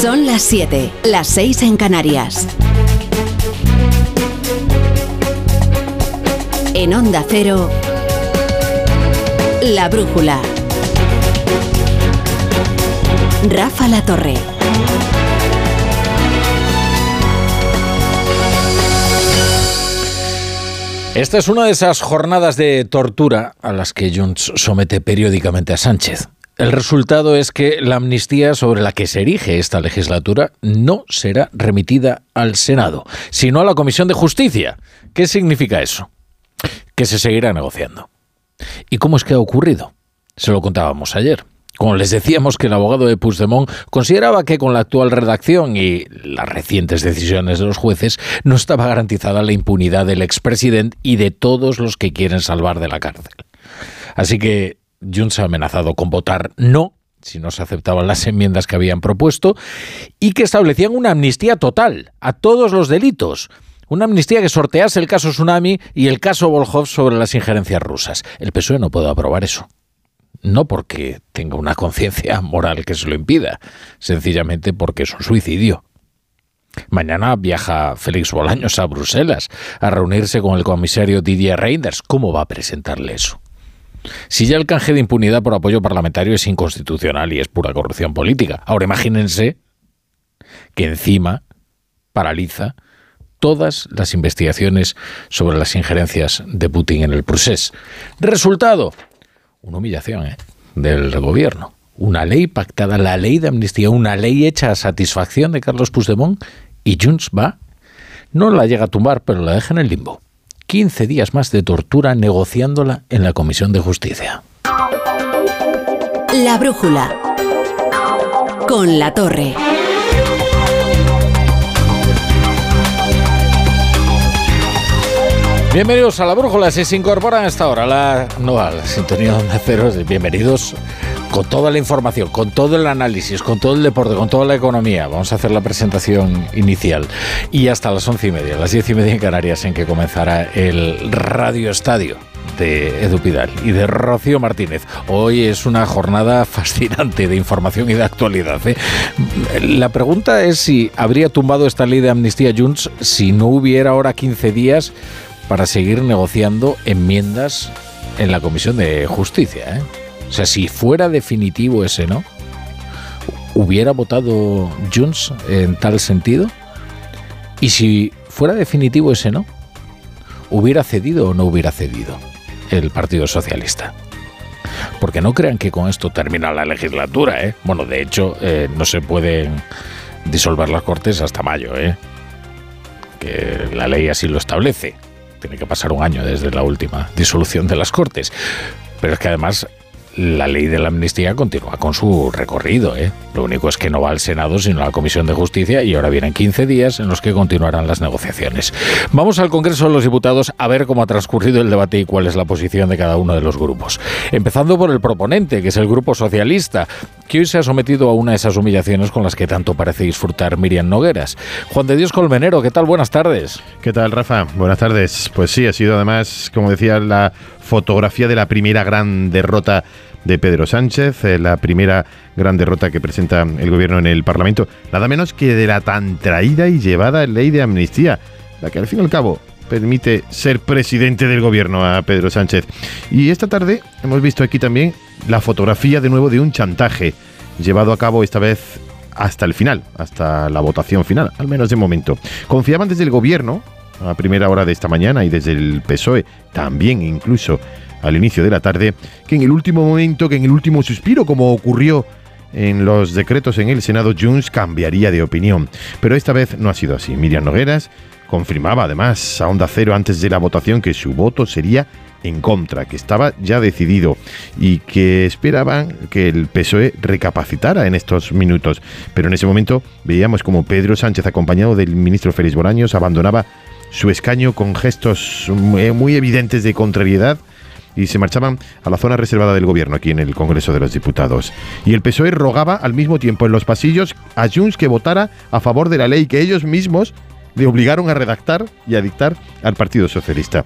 Son las 7, las 6 en Canarias. En Onda Cero, La Brújula. Rafa La Torre. Esta es una de esas jornadas de tortura a las que Junts somete periódicamente a Sánchez. El resultado es que la amnistía sobre la que se erige esta legislatura no será remitida al Senado, sino a la Comisión de Justicia. ¿Qué significa eso? Que se seguirá negociando. ¿Y cómo es que ha ocurrido? Se lo contábamos ayer. Como les decíamos que el abogado de Puigdemont consideraba que con la actual redacción y las recientes decisiones de los jueces no estaba garantizada la impunidad del expresidente y de todos los que quieren salvar de la cárcel. Así que Junts ha amenazado con votar no si no se aceptaban las enmiendas que habían propuesto y que establecían una amnistía total a todos los delitos. Una amnistía que sortease el caso Tsunami y el caso Volhov sobre las injerencias rusas. El PSOE no puede aprobar eso. No porque tenga una conciencia moral que se lo impida, sencillamente porque es un suicidio. Mañana viaja Félix Bolaños a Bruselas a reunirse con el comisario Didier Reinders. ¿Cómo va a presentarle eso? Si ya el canje de impunidad por apoyo parlamentario es inconstitucional y es pura corrupción política, ahora imagínense que encima paraliza todas las investigaciones sobre las injerencias de Putin en el proceso. Resultado, una humillación ¿eh? del gobierno. Una ley pactada, la ley de amnistía, una ley hecha a satisfacción de Carlos Puigdemont y Junts va, no la llega a tumbar, pero la deja en el limbo. 15 días más de tortura negociándola en la Comisión de Justicia. La brújula. Con la torre. Bienvenidos a la brújula, si se incorporan a esta hora la, no, a la sintonía de Cero, bienvenidos con toda la información, con todo el análisis, con todo el deporte, con toda la economía. Vamos a hacer la presentación inicial y hasta las once y media, las diez y media en Canarias, en que comenzará el Radio Estadio de Edu Pidal y de Rocío Martínez. Hoy es una jornada fascinante de información y de actualidad. ¿eh? La pregunta es si habría tumbado esta ley de amnistía Junts si no hubiera ahora 15 días para seguir negociando enmiendas en la Comisión de Justicia. ¿eh? O sea, si fuera definitivo ese no, ¿hubiera votado Junts en tal sentido? Y si fuera definitivo ese no, ¿hubiera cedido o no hubiera cedido el Partido Socialista? Porque no crean que con esto termina la legislatura, ¿eh? Bueno, de hecho, eh, no se pueden disolver las Cortes hasta mayo, ¿eh? Que la ley así lo establece tiene que pasar un año desde la última disolución de las Cortes. Pero es que además la ley de la amnistía continúa con su recorrido. ¿eh? Lo único es que no va al Senado, sino a la Comisión de Justicia y ahora vienen 15 días en los que continuarán las negociaciones. Vamos al Congreso de los Diputados a ver cómo ha transcurrido el debate y cuál es la posición de cada uno de los grupos. Empezando por el proponente, que es el Grupo Socialista, que hoy se ha sometido a una de esas humillaciones con las que tanto parece disfrutar Miriam Nogueras. Juan de Dios Colmenero, ¿qué tal? Buenas tardes. ¿Qué tal, Rafa? Buenas tardes. Pues sí, ha sido además, como decía, la fotografía de la primera gran derrota de Pedro Sánchez, eh, la primera gran derrota que presenta el gobierno en el Parlamento, nada menos que de la tan traída y llevada ley de amnistía, la que al fin y al cabo permite ser presidente del gobierno a Pedro Sánchez. Y esta tarde hemos visto aquí también la fotografía de nuevo de un chantaje llevado a cabo esta vez hasta el final, hasta la votación final, al menos de momento. Confiaban desde el gobierno, a primera hora de esta mañana, y desde el PSOE también incluso, al inicio de la tarde, que en el último momento, que en el último suspiro, como ocurrió en los decretos en el Senado, Junts cambiaría de opinión. Pero esta vez no ha sido así. Miriam Nogueras confirmaba además a Onda Cero antes de la votación que su voto sería en contra, que estaba ya decidido y que esperaban que el PSOE recapacitara en estos minutos. Pero en ese momento veíamos como Pedro Sánchez, acompañado del ministro Félix Bolaños, abandonaba su escaño con gestos muy evidentes de contrariedad y se marchaban a la zona reservada del gobierno aquí en el Congreso de los Diputados. Y el PSOE rogaba al mismo tiempo en los pasillos a Junts que votara a favor de la ley que ellos mismos le obligaron a redactar y a dictar al Partido Socialista.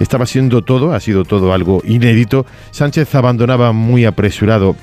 Estaba siendo todo, ha sido todo algo inédito. Sánchez abandonaba muy apresurado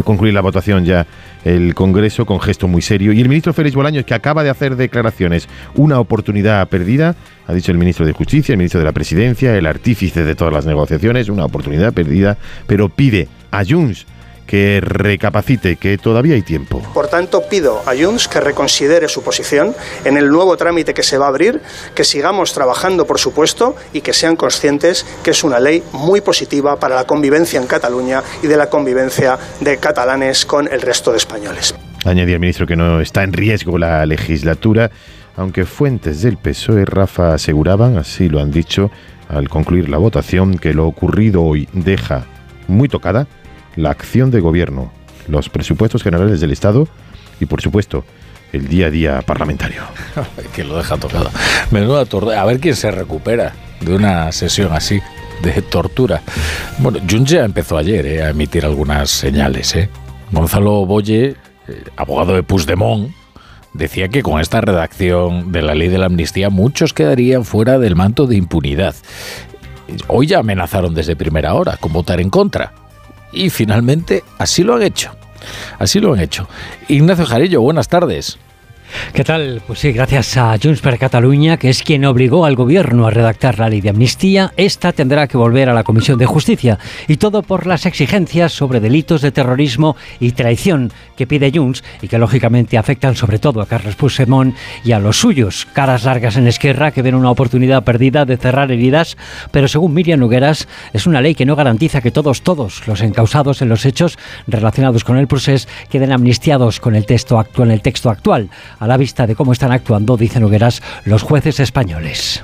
concluir la votación ya el Congreso con gesto muy serio. Y el ministro Félix Bolaños, que acaba de hacer declaraciones, una oportunidad perdida, ha dicho el ministro de Justicia, el ministro de la Presidencia, el artífice de todas las negociaciones, una oportunidad perdida, pero pide a Junts que recapacite, que todavía hay tiempo. Por tanto, pido a Junts que reconsidere su posición en el nuevo trámite que se va a abrir, que sigamos trabajando, por supuesto, y que sean conscientes que es una ley muy positiva para la convivencia en Cataluña y de la convivencia de catalanes con el resto de españoles. Añadía el ministro que no está en riesgo la legislatura, aunque fuentes del PSOE, Rafa, aseguraban, así lo han dicho, al concluir la votación, que lo ocurrido hoy deja muy tocada la acción de gobierno, los presupuestos generales del Estado y, por supuesto, el día a día parlamentario. que lo deja tocado. Menuda A ver quién se recupera de una sesión así de tortura. Bueno, Junts ya empezó ayer eh, a emitir algunas señales. Eh. Gonzalo Boye, eh, abogado de Puigdemont, decía que con esta redacción de la ley de la amnistía muchos quedarían fuera del manto de impunidad. Hoy ya amenazaron desde primera hora con votar en contra. Y finalmente así lo han hecho. Así lo han hecho. Ignacio Jarillo, buenas tardes. ¿Qué tal? Pues sí, gracias a Junts per Cataluña, que es quien obligó al gobierno a redactar la ley de amnistía, esta tendrá que volver a la Comisión de Justicia. Y todo por las exigencias sobre delitos de terrorismo y traición que pide Junts y que lógicamente afectan sobre todo a Carlos Puigdemont y a los suyos. Caras largas en Esquerra que ven una oportunidad perdida de cerrar heridas, pero según Miriam Nogueras, es una ley que no garantiza que todos, todos los encausados en los hechos relacionados con el proceso queden amnistiados con el texto actual, el texto actual a la vista de cómo están actuando, dice Nogueras, los jueces españoles.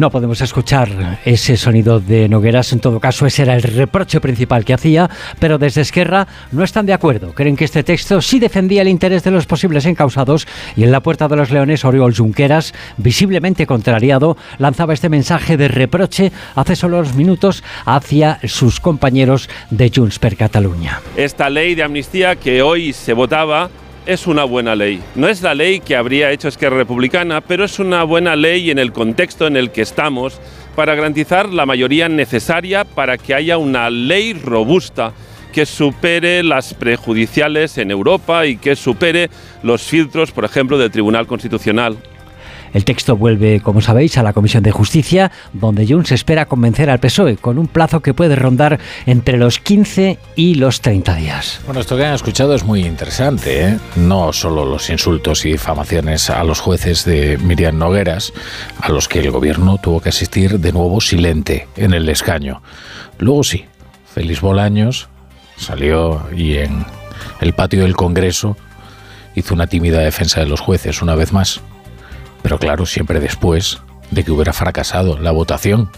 No podemos escuchar ese sonido de Nogueras, en todo caso ese era el reproche principal que hacía, pero desde Esquerra no están de acuerdo. Creen que este texto sí defendía el interés de los posibles encausados y en la Puerta de los Leones Oriol Junqueras, visiblemente contrariado, lanzaba este mensaje de reproche hace solo unos minutos hacia sus compañeros de Junts per Catalunya. Esta ley de amnistía que hoy se votaba es una buena ley. No es la ley que habría hecho Esquerra Republicana, pero es una buena ley en el contexto en el que estamos para garantizar la mayoría necesaria para que haya una ley robusta que supere las prejudiciales en Europa y que supere los filtros, por ejemplo, del Tribunal Constitucional. El texto vuelve, como sabéis, a la Comisión de Justicia, donde Junts espera convencer al PSOE con un plazo que puede rondar entre los 15 y los 30 días. Bueno, esto que han escuchado es muy interesante, ¿eh? No solo los insultos y difamaciones a los jueces de Miriam Nogueras, a los que el gobierno tuvo que asistir de nuevo silente en el escaño. Luego sí, Félix Bolaños salió y en el patio del Congreso hizo una tímida defensa de los jueces una vez más. Pero claro, siempre después de que hubiera fracasado la votación,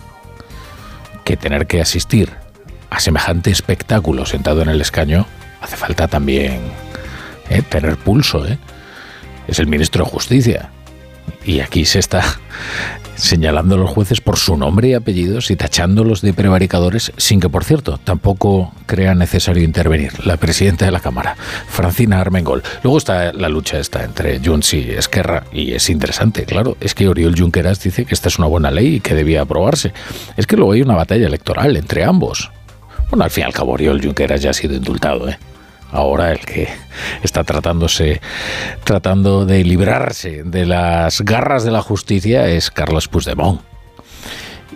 que tener que asistir a semejante espectáculo sentado en el escaño, hace falta también ¿eh? tener pulso. ¿eh? Es el ministro de Justicia. Y aquí se está señalando a los jueces por su nombre y apellidos y tachándolos de prevaricadores sin que, por cierto, tampoco crea necesario intervenir la presidenta de la Cámara, Francina Armengol. Luego está la lucha esta entre Junts y Esquerra y es interesante, claro, es que Oriol Junqueras dice que esta es una buena ley y que debía aprobarse. Es que luego hay una batalla electoral entre ambos. Bueno, al fin y al cabo Oriol Junqueras ya ha sido indultado, ¿eh? Ahora el que está tratándose, tratando de librarse de las garras de la justicia es Carlos Puigdemont.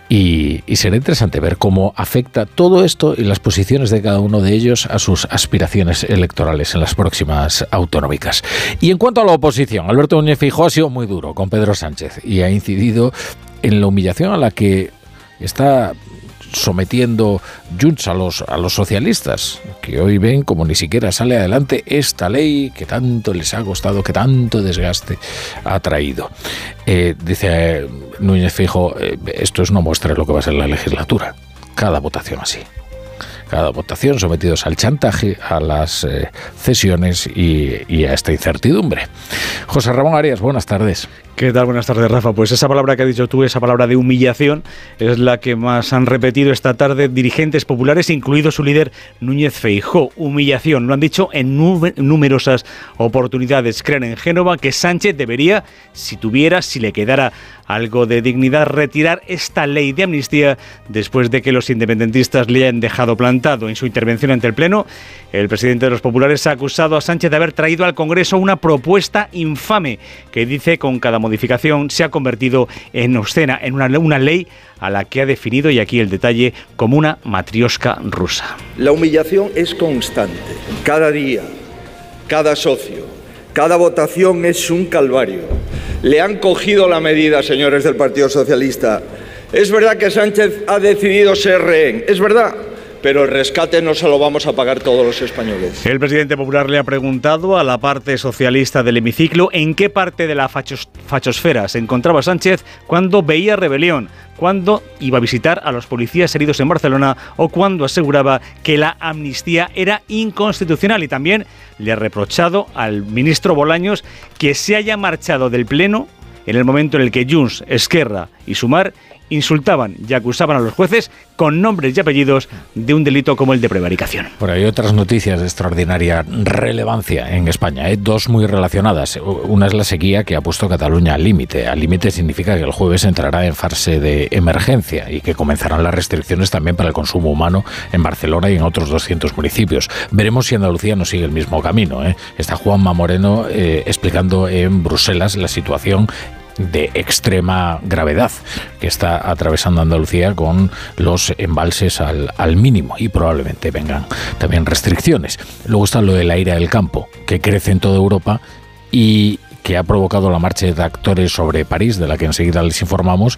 Y, y, será interesante ver cómo afecta todo esto y las posiciones de cada uno de ellos a sus aspiraciones electorales en las próximas autonómicas. Y en cuanto a la oposición, Alberto Núñez Feijóo ha sido muy duro con Pedro Sánchez y ha incidido en la humillación a la que está sometiendo Junts a los, socialistas, que hoy ven como ni siquiera sale adelante esta ley que tanto les ha costado, que tanto desgaste ha traído. Eh, dice eh, Núñez Fijo, eh, esto es una muestra de lo que va a ser la legislatura. Cada votación así. Cada votación, sometidos al chantaje, a las eh, cesiones y, y a esta incertidumbre. José Ramón Arias, buenas tardes. ¿Qué tal? Buenas tardes, Rafa. Pues esa palabra que has dicho tú, esa palabra de humillación, es la que más han repetido esta tarde dirigentes populares, incluido su líder Núñez Feijó. Humillación, lo han dicho en numerosas oportunidades. Creen en Génova que Sánchez debería, si tuviera, si le quedara algo de dignidad, retirar esta ley de amnistía después de que los independentistas le hayan dejado plantado. En su intervención ante el Pleno, el presidente de los populares ha acusado a Sánchez de haber traído al Congreso una propuesta infame que dice con cada modificación se ha convertido en obscena, en una, una ley a la que ha definido, y aquí el detalle, como una matriosca rusa. La humillación es constante. Cada día, cada socio, cada votación es un calvario. Le han cogido la medida, señores del Partido Socialista. Es verdad que Sánchez ha decidido ser rehén, es verdad pero el rescate no se lo vamos a pagar todos los españoles. El presidente popular le ha preguntado a la parte socialista del hemiciclo en qué parte de la fachosfera se encontraba Sánchez cuando veía rebelión, cuando iba a visitar a los policías heridos en Barcelona o cuando aseguraba que la amnistía era inconstitucional y también le ha reprochado al ministro Bolaños que se haya marchado del Pleno en el momento en el que Junts, Esquerra y Sumar insultaban y acusaban a los jueces con nombres y apellidos de un delito como el de prevaricación. Por ahí otras noticias de extraordinaria relevancia en España, ¿eh? dos muy relacionadas. Una es la sequía que ha puesto Cataluña al límite. Al límite significa que el jueves entrará en fase de emergencia y que comenzarán las restricciones también para el consumo humano en Barcelona y en otros 200 municipios. Veremos si Andalucía no sigue el mismo camino. ¿eh? Está Juanma Moreno eh, explicando en Bruselas la situación de extrema gravedad que está atravesando Andalucía con los embalses al, al, mínimo y probablemente vengan también restricciones. Luego está lo del aire del campo, que crece en toda Europa y que ha provocado la marcha de actores sobre París, de la que enseguida les informamos,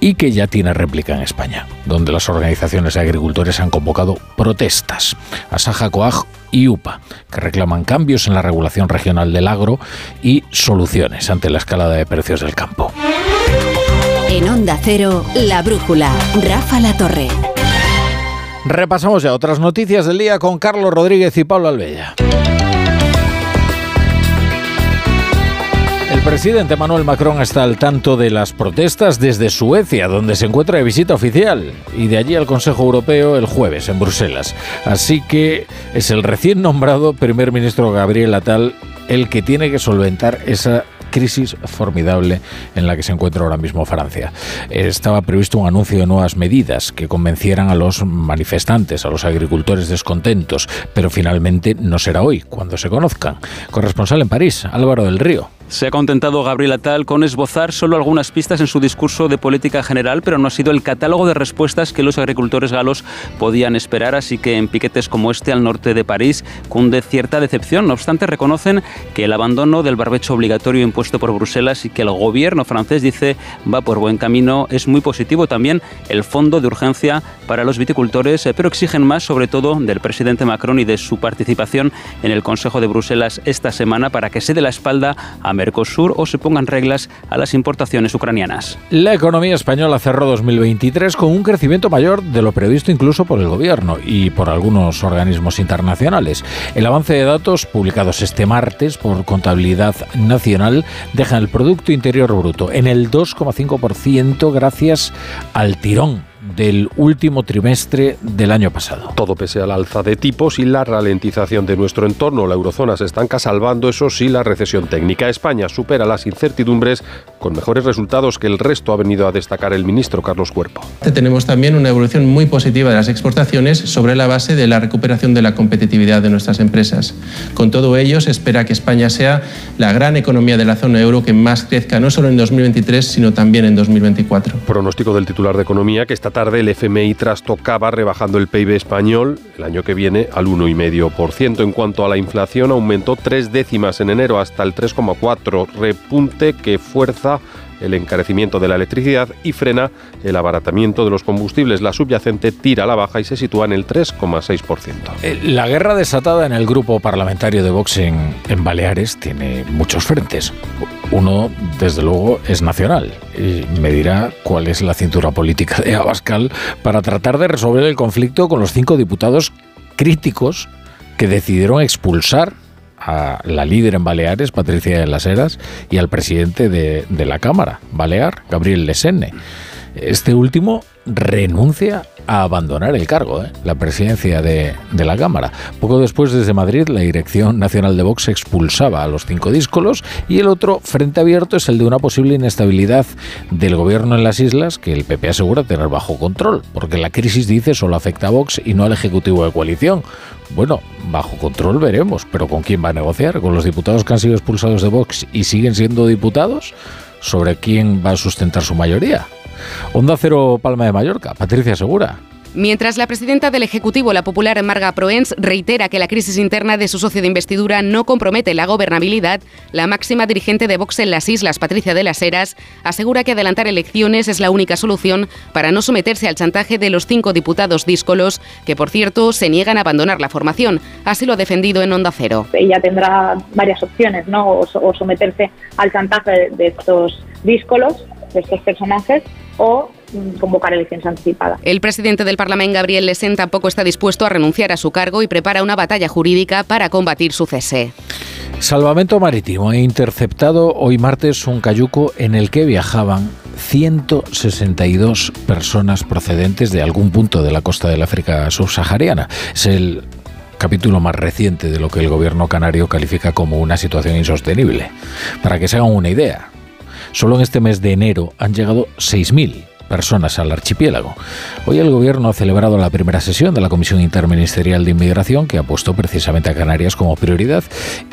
y que ya tiene réplica en España, donde las organizaciones de agricultores han convocado protestas. Asaja Coag y UPA, que reclaman cambios en la regulación regional del agro y soluciones ante la escalada de precios del campo. En Onda Cero, La Brújula, Rafa La Torre. Repasamos ya otras noticias del día con Carlos Rodríguez y Pablo Albella. Presidente Manuel Macron está al tanto de las protestas desde Suecia, donde se encuentra de visita oficial, y de allí al Consejo Europeo el jueves en Bruselas. Así que es el recién nombrado primer ministro Gabriel Attal el que tiene que solventar esa crisis formidable en la que se encuentra ahora mismo Francia. Estaba previsto un anuncio de nuevas medidas que convencieran a los manifestantes, a los agricultores descontentos, pero finalmente no será hoy, cuando se conozcan. Corresponsal en París, Álvaro del Río. Se ha contentado Gabriel Attal con esbozar solo algunas pistas en su discurso de política general, pero no ha sido el catálogo de respuestas que los agricultores galos podían esperar, así que en piquetes como este al norte de París cunde cierta decepción. No obstante, reconocen que el abandono del barbecho obligatorio impuesto por Bruselas y que el gobierno francés dice va por buen camino es muy positivo. También el fondo de urgencia para los viticultores, eh, pero exigen más, sobre todo del presidente Macron y de su participación en el Consejo de Bruselas esta semana para que se dé la espalda a Mercosur o se pongan reglas a las importaciones ucranianas. La economía española cerró 2023 con un crecimiento mayor de lo previsto incluso por el gobierno y por algunos organismos internacionales. El avance de datos publicados este martes por Contabilidad Nacional deja el Producto Interior Bruto en el 2,5% gracias al tirón del último trimestre del año pasado. Todo pese al alza de tipos y la ralentización de nuestro entorno. La eurozona se estanca salvando, eso sí, la recesión técnica. España supera las incertidumbres con mejores resultados que el resto, ha venido a destacar el ministro Carlos Cuerpo. Tenemos también una evolución muy positiva de las exportaciones sobre la base de la recuperación de la competitividad de nuestras empresas. Con todo ello, se espera que España sea la gran economía de la zona euro que más crezca no solo en 2023, sino también en 2024. Pronóstico del titular de Economía que esta tarde el FMI trastocaba rebajando el PIB español el año que viene al 1,5%. En cuanto a la inflación, aumentó tres décimas en enero hasta el 3,4%, repunte que fuerza el encarecimiento de la electricidad y frena el abaratamiento de los combustibles. La subyacente tira a la baja y se sitúa en el 3,6%. Eh, la guerra desatada en el grupo parlamentario de Vox en, Baleares tiene muchos frentes. Uno, desde luego, es nacional y me dirá cuál es la cintura política de Abascal para tratar de resolver el conflicto con los cinco diputados críticos que decidieron expulsar a la líder en Baleares, Patricia de las Heras, y al presidente de, de la Cámara, Balear, Gabriel Lesenne. Este último renuncia a abandonar el cargo, ¿eh? la presidencia de, la Cámara. Poco después, desde Madrid, la Dirección Nacional de Vox expulsaba a los cinco díscolos y el otro frente abierto es el de una posible inestabilidad del gobierno en las islas que el PP asegura tener bajo control, porque la crisis, dice, solo afecta a Vox y no al Ejecutivo de coalición. Bueno, bajo control veremos, pero ¿con quién va a negociar? ¿Con los diputados que han sido expulsados de Vox y siguen siendo diputados? ¿Sobre quién va a sustentar su mayoría? Onda Cero Palma de Mallorca, Patricia Segura. Mientras la presidenta del Ejecutivo, la popular Marga Proens, reitera que la crisis interna de su socio de investidura no compromete la gobernabilidad, la máxima dirigente de Vox en las islas, Patricia de las Heras, asegura que adelantar elecciones es la única solución para no someterse al chantaje de los cinco diputados díscolos, que por cierto se niegan a abandonar la formación. Así lo ha defendido en Onda Cero. Ella tendrá varias opciones, ¿no? O, someterse al chantaje de estos díscolos, de estos personajes, o convocar elecciones anticipadas. El presidente del Parlamento, Gabriel Lesen, tampoco está dispuesto a renunciar a su cargo y prepara una batalla jurídica para combatir su cese. Salvamento Marítimo ha interceptado hoy martes un cayuco en el que viajaban 162 personas procedentes de algún punto de la costa del África subsahariana. Es el capítulo más reciente de lo que el gobierno canario califica como una situación insostenible. Para que se hagan una idea, solo en este mes de enero han llegado 6.000 personas al archipiélago. Hoy el Gobierno ha celebrado la primera sesión de la Comisión Interministerial de Inmigración, que ha puesto precisamente a Canarias como prioridad,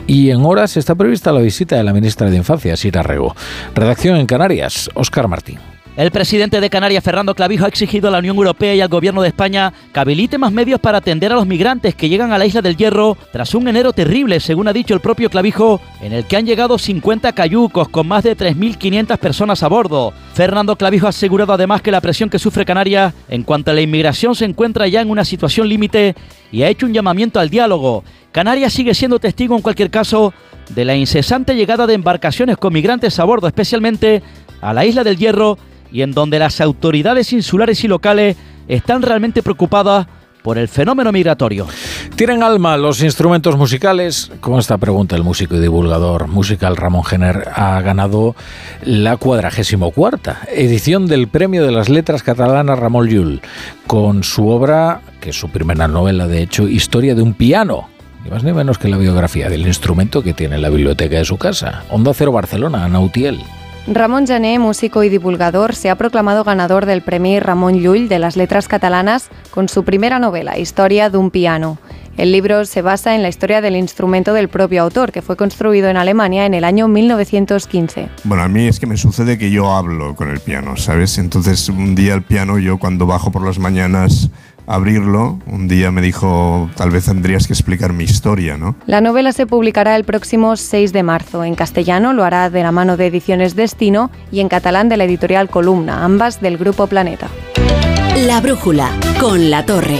y en horas está prevista la visita de la ministra de Infancia, Sira Rego. Redacción en Canarias, Óscar Martín. El presidente de Canarias, Fernando Clavijo, ha exigido a la Unión Europea y al gobierno de España que habilite más medios para atender a los migrantes que llegan a la isla del Hierro tras un enero terrible, según ha dicho el propio Clavijo, en el que han llegado 50 cayucos con más de 3.500 personas a bordo. Fernando Clavijo ha asegurado además que la presión que sufre Canarias en cuanto a la inmigración se encuentra ya en una situación límite y ha hecho un llamamiento al diálogo. Canarias sigue siendo testigo en cualquier caso de la incesante llegada de embarcaciones con migrantes a bordo, especialmente a la isla del Hierro y en donde las autoridades insulares y locales están realmente preocupadas por el fenómeno migratorio. ¿Tienen alma los instrumentos musicales? Con esta pregunta el músico y divulgador musical Ramón Jenner ha ganado la cuadragésimo cuarta edición del Premio de las Letras Catalanas Ramón Llull con su obra, que es su primera novela de hecho, Historia de un piano. Ni más ni menos que la biografía del instrumento que tiene en la biblioteca de su casa. Onda Cero Barcelona, Nautiel. Ramón Jané, músico y divulgador, se ha proclamado ganador del Premio Ramón Llull de las Letras Catalanas con su primera novela, Historia de un piano. El libro se basa en la historia del instrumento del propio autor, que fue construido en Alemania en el año 1915. Bueno, a mí es que me sucede que yo hablo con el piano, ¿sabes? Entonces, un día el piano, yo cuando bajo por las mañanas abrirlo, un día me dijo, tal vez tendrías que explicar mi historia, ¿no? La novela se publicará el próximo 6 de marzo. En castellano lo hará de la mano de Ediciones Destino y en catalán de la editorial Columna, ambas del Grupo Planeta. La brújula, con la torre.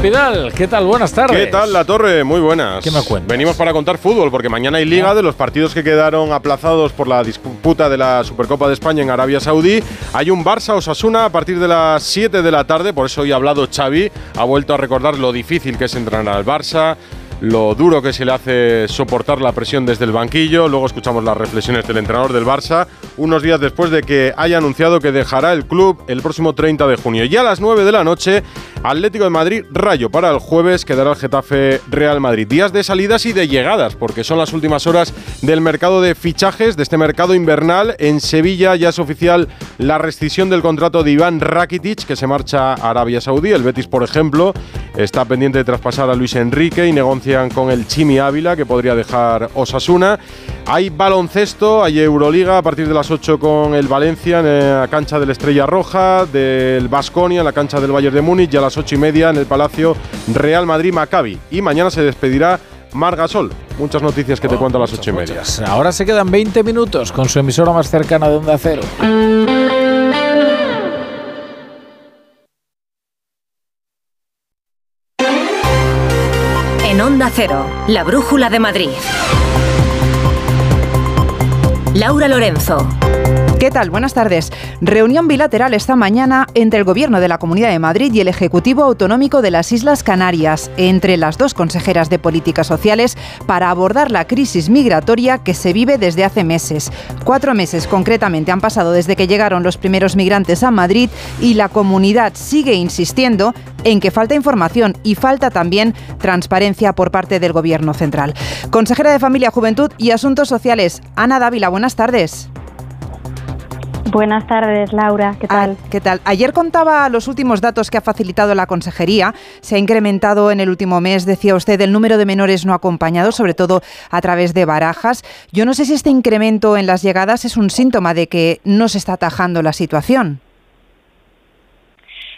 Edu Pidal, ¿qué tal? Buenas tardes. ¿Qué tal, La Torre? Muy buenas. ¿Qué me cuentas? Venimos para contar fútbol, porque mañana hay liga de los partidos que quedaron aplazados por la disputa de la Supercopa de España en Arabia Saudí. Hay un Barça-Osasuna a partir de las 7 de la tarde, por eso hoy ha hablado Xavi, ha vuelto a recordar lo difícil que es entrenar al Barça, lo duro que se le hace soportar la presión desde el banquillo. Luego escuchamos las reflexiones del entrenador del Barça, unos días después de que haya anunciado que dejará el club el próximo 30 de junio. Y a las 9 de la noche, Atlético de Madrid, Rayo. Para el jueves quedará el Getafe Real Madrid. Días de salidas y de llegadas, porque son las últimas horas del mercado de fichajes, de este mercado invernal. En Sevilla ya es oficial la rescisión del contrato de Iván Rakitic, que se marcha a Arabia Saudí. El Betis, por ejemplo, está pendiente de traspasar a Luis Enrique y con el Chimi Ávila, que podría dejar Osasuna. Hay baloncesto, hay Euroliga a partir de las 8 con el Valencia en la cancha de la Estrella Roja, del Basconia en la cancha del Bayern de Múnich y a las 8 y media en el Palacio Real Madrid-Maccabi. Y mañana se despedirá Margasol. Muchas noticias que te cuento a las muchas, 8 y media. Ahora se quedan 20 minutos con su emisora más cercana de Onda Cero. La Brújula de Madrid. Laura Lorenzo. ¿Qué tal? Buenas tardes. Reunión bilateral esta mañana entre el Gobierno de la Comunidad de Madrid y el Ejecutivo Autonómico de las Islas Canarias, entre las dos consejeras de Políticas Sociales, para abordar la crisis migratoria que se vive desde hace meses. Cuatro meses concretamente han pasado desde que llegaron los primeros migrantes a Madrid y la comunidad sigue insistiendo en que falta información y falta también transparencia por parte del Gobierno central. Consejera de Familia, Juventud y Asuntos Sociales, Ana Dávila, buenas tardes. Buenas tardes, Laura. ¿Qué tal? Ah, ¿Qué tal? Ayer contaba los últimos datos que ha facilitado la consejería. Se ha incrementado en el último mes, decía usted, el número de menores no acompañados, sobre todo a través de barajas. Yo no sé si este incremento en las llegadas es un síntoma de que no se está atajando la situación.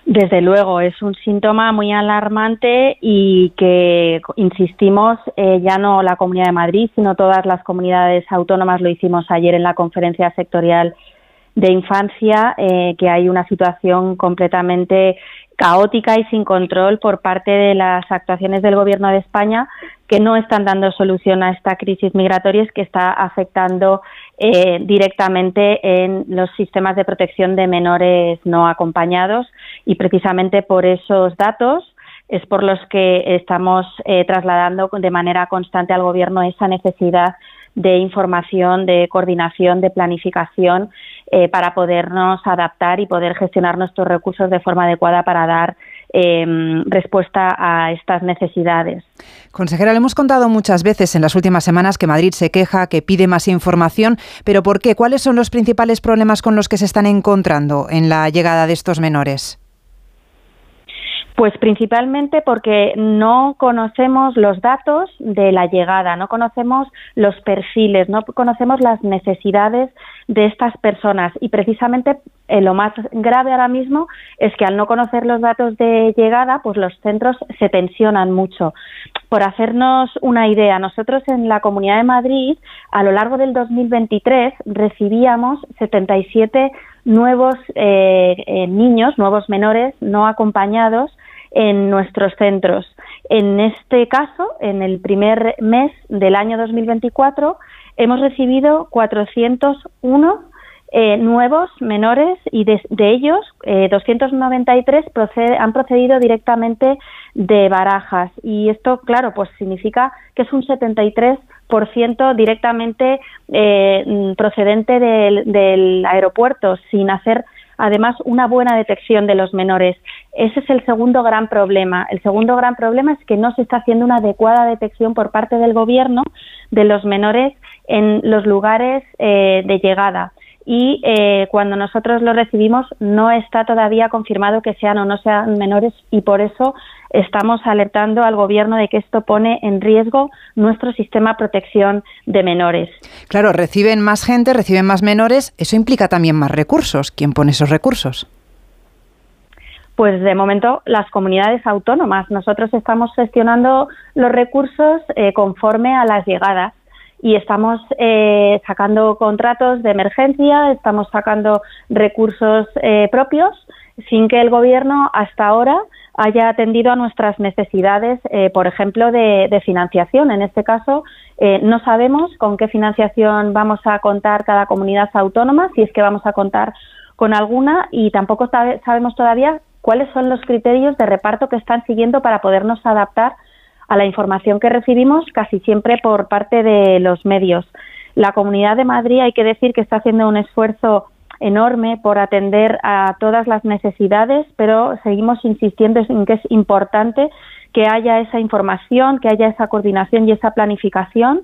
Desde luego, es un síntoma muy alarmante y que, insistimos, eh, ya no la Comunidad de Madrid, sino todas las comunidades autónomas lo hicimos ayer en la conferencia sectorial de infancia, eh, que hay una situación completamente caótica y sin control por parte de las actuaciones del Gobierno de España que no están dando solución a esta crisis migratoria que está afectando eh, directamente en los sistemas de protección de menores no acompañados. Y precisamente por esos datos es por los que estamos eh, trasladando de manera constante al Gobierno esa necesidad de información, de coordinación, de planificación eh, para podernos adaptar y poder gestionar nuestros recursos de forma adecuada para dar eh, respuesta a estas necesidades. Consejera, le hemos contado muchas veces en las últimas semanas que Madrid se queja, que pide más información, pero ¿por qué? ¿Cuáles son los principales problemas con los que se están encontrando en la llegada de estos menores? Pues principalmente porque no conocemos los datos de la llegada, no conocemos los perfiles, no conocemos las necesidades de estas personas y precisamente eh, lo más grave ahora mismo es que al no conocer los datos de llegada, pues los centros se tensionan mucho. Por hacernos una idea, nosotros en la Comunidad de Madrid a lo largo del 2023 recibíamos 77 nuevos eh, eh, niños, nuevos menores no acompañados en nuestros centros. En este caso, en el primer mes del año 2024, hemos recibido 401 eh, nuevos menores y de, ellos eh, 293 procede, han procedido directamente de barajas. Y esto, claro, pues significa que es un 73% directamente eh, procedente del, del aeropuerto, sin hacer además una buena detección de los menores. Ese es el segundo gran problema. El segundo gran problema es que no se está haciendo una adecuada detección por parte del Gobierno de los menores en los lugares eh, de llegada. Y eh, cuando nosotros lo recibimos no está todavía confirmado que sean o no sean menores y por eso estamos alertando al Gobierno de que esto pone en riesgo nuestro sistema de protección de menores. Claro, reciben más gente, reciben más menores, eso implica también más recursos. ¿Quién pone esos recursos? Pues de momento las comunidades autónomas. Nosotros estamos gestionando los recursos eh, conforme a las llegadas y estamos eh, sacando contratos de emergencia, estamos sacando recursos eh, propios sin que el Gobierno hasta ahora haya atendido a nuestras necesidades, eh, por ejemplo, de, financiación. En este caso, eh, no sabemos con qué financiación vamos a contar cada comunidad autónoma, si es que vamos a contar con alguna, y tampoco sabemos todavía cuáles son los criterios de reparto que están siguiendo para podernos adaptar a la información que recibimos casi siempre por parte de los medios. La Comunidad de Madrid hay que decir que está haciendo un esfuerzo enorme por atender a todas las necesidades, pero seguimos insistiendo en que es importante que haya esa información, que haya esa coordinación y esa planificación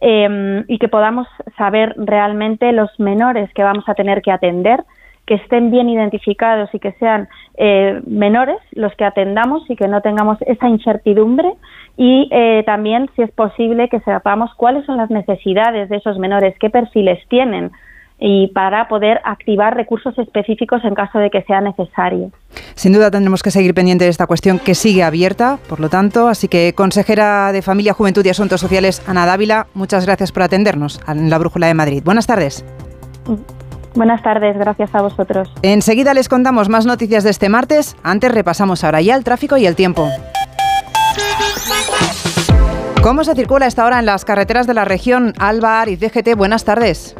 eh, y que podamos saber realmente los menores que vamos a tener que atender, que estén bien identificados y que sean eh, menores los que atendamos y que no tengamos esa incertidumbre y eh, también, si es posible, que sepamos cuáles son las necesidades de esos menores, qué perfiles tienen y para poder activar recursos específicos en caso de que sea necesario. Sin duda tendremos que seguir pendiente de esta cuestión que sigue abierta, por lo tanto, así que consejera de Familia, Juventud y Asuntos Sociales, Ana Dávila, muchas gracias por atendernos en la Brújula de Madrid. Buenas tardes. Buenas tardes, gracias a vosotros. Enseguida les contamos más noticias de este martes. Antes repasamos ahora ya el tráfico y el tiempo. ¿Cómo se circula esta hora en las carreteras de la región? Alba, y DGT, buenas tardes.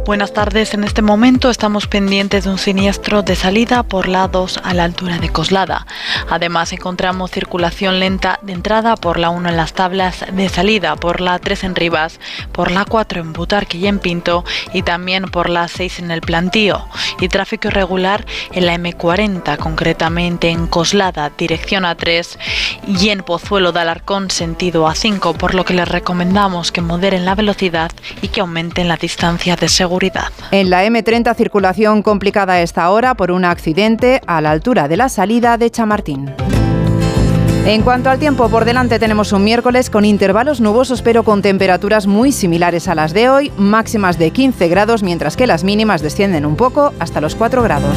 Buenas tardes. En este momento estamos pendientes de un siniestro de salida por la 2 a la altura de Coslada. Además encontramos circulación lenta de entrada por la 1 en las tablas de salida, por la 3 en Rivas, por la 4 en Butarque y en Pinto y también por la 6 en el Plantío. Y tráfico irregular en la M40, concretamente en Coslada, dirección A3 y en Pozuelo de Alarcón, sentido A5, por lo que les recomendamos que moderen la velocidad y que aumenten la distancia de seguridad en la M30 circulación complicada esta hora por un accidente a la altura de la salida de Chamartín. En cuanto al tiempo, por delante tenemos un miércoles con intervalos nubosos pero con temperaturas muy similares a las de hoy, máximas de 15 grados mientras que las mínimas descienden un poco hasta los 4 grados.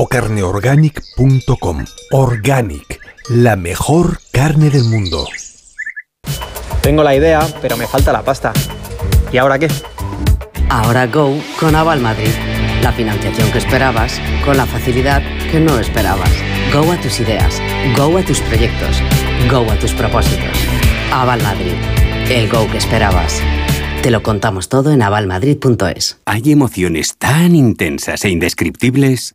o carneorganic.com. Organic la mejor carne del mundo. Tengo la idea, pero me falta la pasta. ¿Y ahora qué? Ahora Go con Aval Madrid. La financiación que esperabas con la facilidad que no esperabas. Go a tus ideas. Go a tus proyectos. Go a tus propósitos. Aval Madrid. El Go que esperabas. Te lo contamos todo en avalmadrid.es. Hay emociones tan intensas e indescriptibles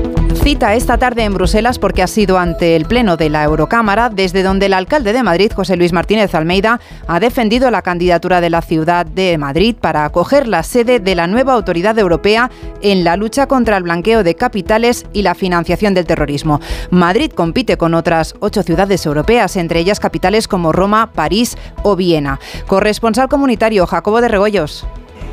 Cita esta tarde en Bruselas porque ha sido ante el Pleno de la Eurocámara, desde donde el alcalde de Madrid, José Luis Martínez Almeida, ha defendido la candidatura de la ciudad de Madrid para acoger la sede de la nueva autoridad europea en la lucha contra el blanqueo de capitales y la financiación del terrorismo. Madrid compite con otras ocho ciudades europeas, entre ellas capitales como Roma, París o Viena. Corresponsal comunitario Jacobo de Regoyos.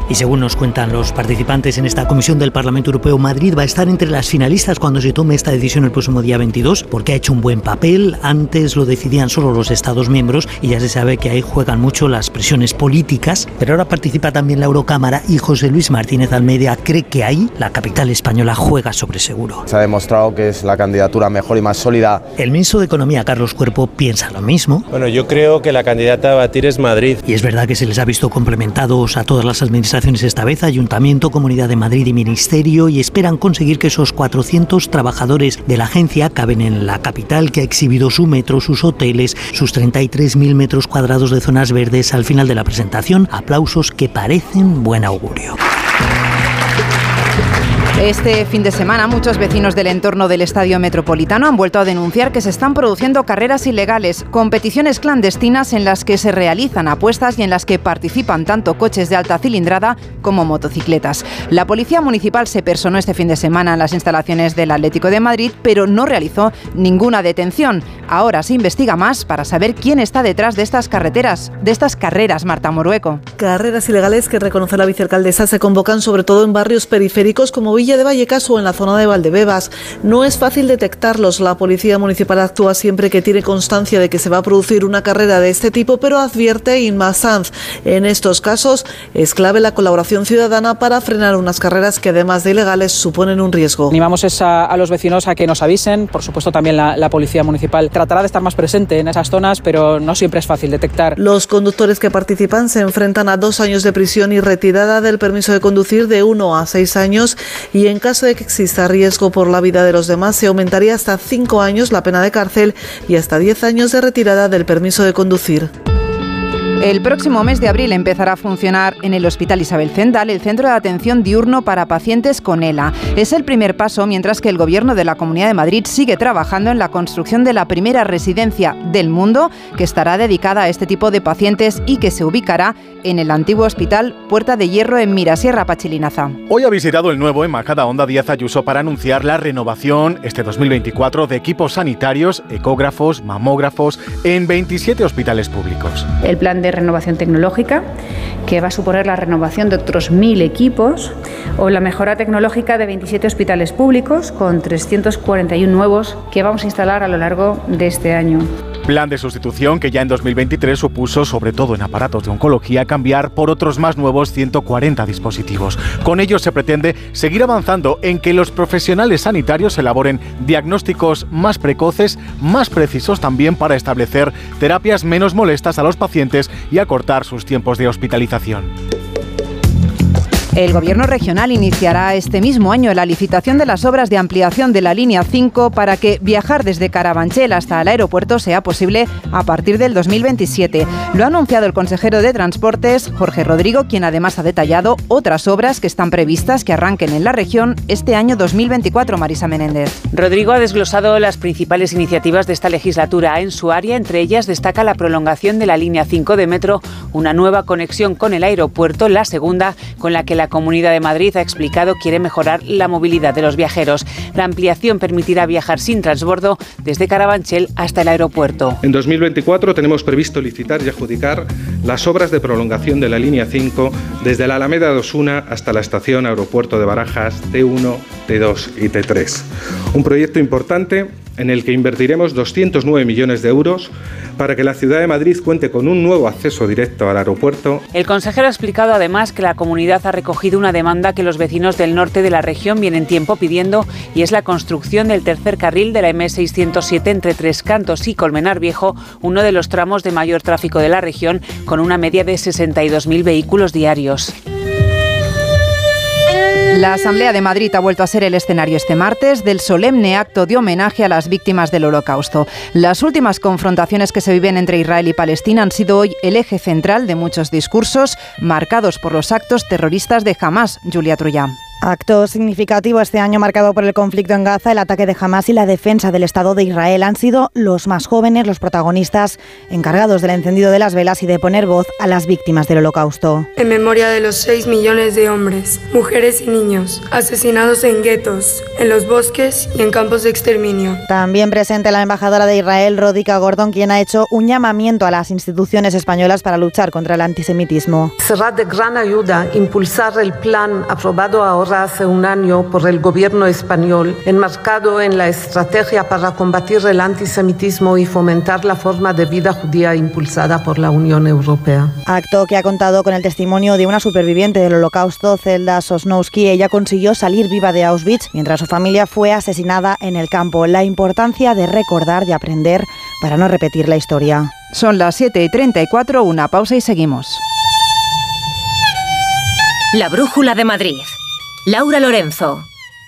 Y según nos cuentan los participantes en esta comisión del Parlamento Europeo, Madrid va a estar entre las finalistas cuando se tome esta decisión el próximo día 22, porque ha hecho un buen papel. Antes lo decidían solo los Estados miembros y ya se sabe que ahí juegan mucho las presiones políticas, pero ahora participa también la Eurocámara y José Luis Martínez Almeida cree que ahí la capital española juega sobre seguro. Se ha demostrado que es la candidatura mejor y más sólida. El ministro de Economía, Carlos Cuerpo, piensa lo mismo. Bueno, yo creo que la candidata a batir es Madrid. Y es verdad que se les ha visto complementados a todas las administraciones esta vez, Ayuntamiento, Comunidad de Madrid y Ministerio, y esperan conseguir que esos 400 trabajadores de la agencia caben en la capital, que ha exhibido su metro, sus hoteles, sus 33.000 metros cuadrados de zonas verdes al final de la presentación. Aplausos que parecen buen augurio. Este fin de semana muchos vecinos del entorno del Estadio Metropolitano han vuelto a denunciar que se están produciendo carreras ilegales, competiciones clandestinas en las que se realizan apuestas y en las que participan tanto coches de alta cilindrada como motocicletas. La Policía Municipal se personó este fin de semana en las instalaciones del Atlético de Madrid, pero no realizó ninguna detención. Ahora se investiga más para saber quién está detrás de estas carreteras, de estas carreras, Marta Morueco. Carreras ilegales que reconoce la vicealcaldesa se convocan sobre todo en barrios periféricos como Villa de Vallecas o en la zona de Valdebebas. No es fácil detectarlos. La Policía Municipal actúa siempre que tiene constancia de que se va a producir una carrera de este tipo, pero advierte Inma Sanz. En estos casos es clave la colaboración ciudadana para frenar unas carreras que además de ilegales suponen un riesgo. Animamos a, los vecinos a que nos avisen. Por supuesto también la, la Policía Municipal tratará de estar más presente en esas zonas, pero no siempre es fácil detectar. Los conductores que participan se enfrentan a dos años de prisión y retirada del permiso de conducir de uno a seis años y en caso de que exista riesgo por la vida de los demás se aumentaría hasta cinco años la pena de cárcel y hasta diez años de retirada del permiso de conducir. El próximo mes de abril empezará a funcionar en el Hospital Isabel Zendal el centro de atención diurno para pacientes con ELA. Es el primer paso mientras que el Gobierno de la Comunidad de Madrid sigue trabajando en la construcción de la primera residencia del mundo que estará dedicada a este tipo de pacientes y que se ubicará en el antiguo Hospital Puerta de Hierro en Mirasierra, Pachilinaza. Hoy ha visitado el nuevo Embajada Onda Díaz Ayuso para anunciar la renovación este 2024 de equipos sanitarios, ecógrafos, mamógrafos en 27 hospitales públicos. El plan de renovación tecnológica, que va a suponer la renovación de otros mil equipos, o la mejora tecnológica de 27 hospitales públicos, con 341 nuevos que vamos a instalar a lo largo de este año. Plan de sustitución que ya en 2023 supuso, sobre todo en aparatos de oncología, cambiar por otros más nuevos 140 dispositivos. Con ello se pretende seguir avanzando en que los profesionales sanitarios elaboren diagnósticos más precoces, más precisos también para establecer terapias menos molestas a los pacientes y acortar sus tiempos de hospitalización. El Gobierno regional iniciará este mismo año la licitación de las obras de ampliación de la línea 5 para que viajar desde Carabanchel hasta el aeropuerto sea posible a partir del 2027. Lo ha anunciado el consejero de Transportes, Jorge Rodrigo, quien además ha detallado otras obras que están previstas que arranquen en la región este año 2024, Marisa Menéndez. Rodrigo ha desglosado las principales iniciativas de esta legislatura en su área. Entre ellas destaca la prolongación de la línea 5 de metro, una nueva conexión con el aeropuerto, la segunda con la que la Comunidad de Madrid ha explicado quiere mejorar la movilidad de los viajeros. La ampliación permitirá viajar sin transbordo desde Carabanchel hasta el aeropuerto. En 2024 tenemos previsto licitar y adjudicar las obras de prolongación de la línea 5 desde la Alameda de Osuna hasta la estación aeropuerto de Barajas T1, T2 y T3. Un proyecto importante en el que invertiremos 209 millones de euros para que la ciudad de Madrid cuente con un nuevo acceso directo al aeropuerto. El consejero ha explicado además que la comunidad ha recogido una demanda que los vecinos del norte de la región vienen tiempo pidiendo y es la construcción del tercer carril de la M607 entre Tres Cantos y Colmenar Viejo, uno de los tramos de mayor tráfico de la región, con una media de 62.000 vehículos diarios. La Asamblea de Madrid ha vuelto a ser el escenario este martes del solemne acto de homenaje a las víctimas del Holocausto. Las últimas confrontaciones que se viven entre Israel y Palestina han sido hoy el eje central de muchos discursos marcados por los actos terroristas de Hamas, Julia Trullán. Acto significativo este año marcado por el conflicto en Gaza, el ataque de Hamas y la defensa del Estado de Israel han sido los más jóvenes, los protagonistas encargados del encendido de las velas y de poner voz a las víctimas del holocausto. En memoria de los 6 millones de hombres, mujeres y niños asesinados en guetos, en los bosques y en campos de exterminio. También presente la embajadora de Israel, Rodica Gordon, quien ha hecho un llamamiento a las instituciones españolas para luchar contra el antisemitismo. Será de gran ayuda impulsar el plan aprobado ahora hace un año por el gobierno español, enmarcado en la estrategia para combatir el antisemitismo y fomentar la forma de vida judía impulsada por la Unión Europea. Acto que ha contado con el testimonio de una superviviente del holocausto, Zelda Sosnowski. Ella consiguió salir viva de Auschwitz mientras su familia fue asesinada en el campo. La importancia de recordar y aprender para no repetir la historia. Son las 7 y 34, una pausa y seguimos. La Brújula de Madrid. Laura Lorenzo.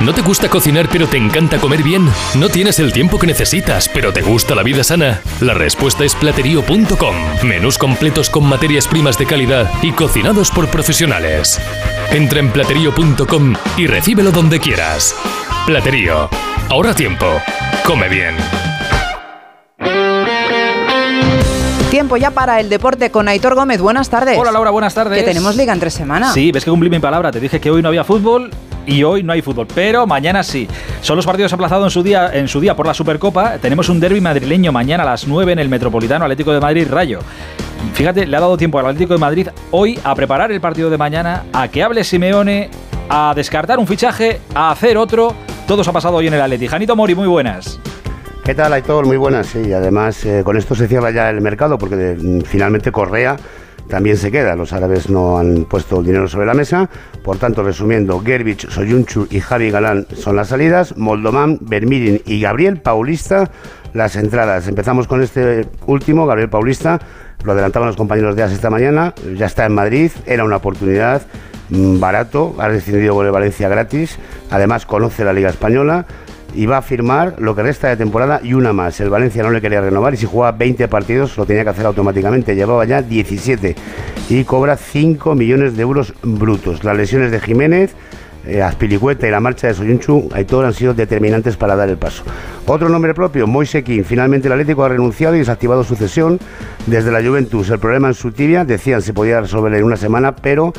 ¿No te gusta cocinar pero te encanta comer bien? ¿No tienes el tiempo que necesitas pero te gusta la vida sana? La respuesta es platerío.com. Menús completos con materias primas de calidad y cocinados por profesionales. Entra en platerío.com y recíbelo donde quieras. Platerío. Ahorra tiempo. Come bien. Tiempo ya para el deporte con Aitor Gómez. Buenas tardes. Hola Laura, buenas tardes. Que tenemos liga entre semana. Sí, ves que cumplí mi palabra. Te dije que hoy no había fútbol y hoy no hay fútbol, pero mañana sí. Son los partidos aplazados en su día, en su día por la Supercopa. Tenemos un derby madrileño mañana a las 9 en el Metropolitano Atlético de Madrid Rayo. Fíjate, le ha dado tiempo al Atlético de Madrid hoy a preparar el partido de mañana, a que hable Simeone, a descartar un fichaje, a hacer otro. Todo se ha pasado hoy en el Atleti. Janito Mori, muy buenas. ¿Qué tal, Aitor? Muy buenas, sí. Además, eh, con esto se cierra ya el mercado porque de- finalmente Correa también se queda. Los árabes no han puesto dinero sobre la mesa. Por tanto, resumiendo, Gerbich, Soyunchu y Javi Galán son las salidas. Moldomán, Vermirin y Gabriel Paulista las entradas. Empezamos con este último, Gabriel Paulista. Lo adelantaban los compañeros de AS esta mañana. Ya está en Madrid. Era una oportunidad mm, barato. Ha decidido con el Valencia gratis. Además, conoce la Liga Española y va a firmar lo que resta de temporada y una más. El Valencia no le quería renovar y si jugaba 20 partidos lo tenía que hacer automáticamente. Llevaba ya 17 y cobra 5 millones de euros brutos. Las lesiones de Jiménez, eh, Azpilicueta y la marcha de Soyunchu, Aitor han sido determinantes para dar el paso. Otro nombre propio, Moise King. Finalmente el Atlético ha renunciado y desactivado su cesión desde la Juventus. El problema en su tibia, decían, se podía resolver en una semana, pero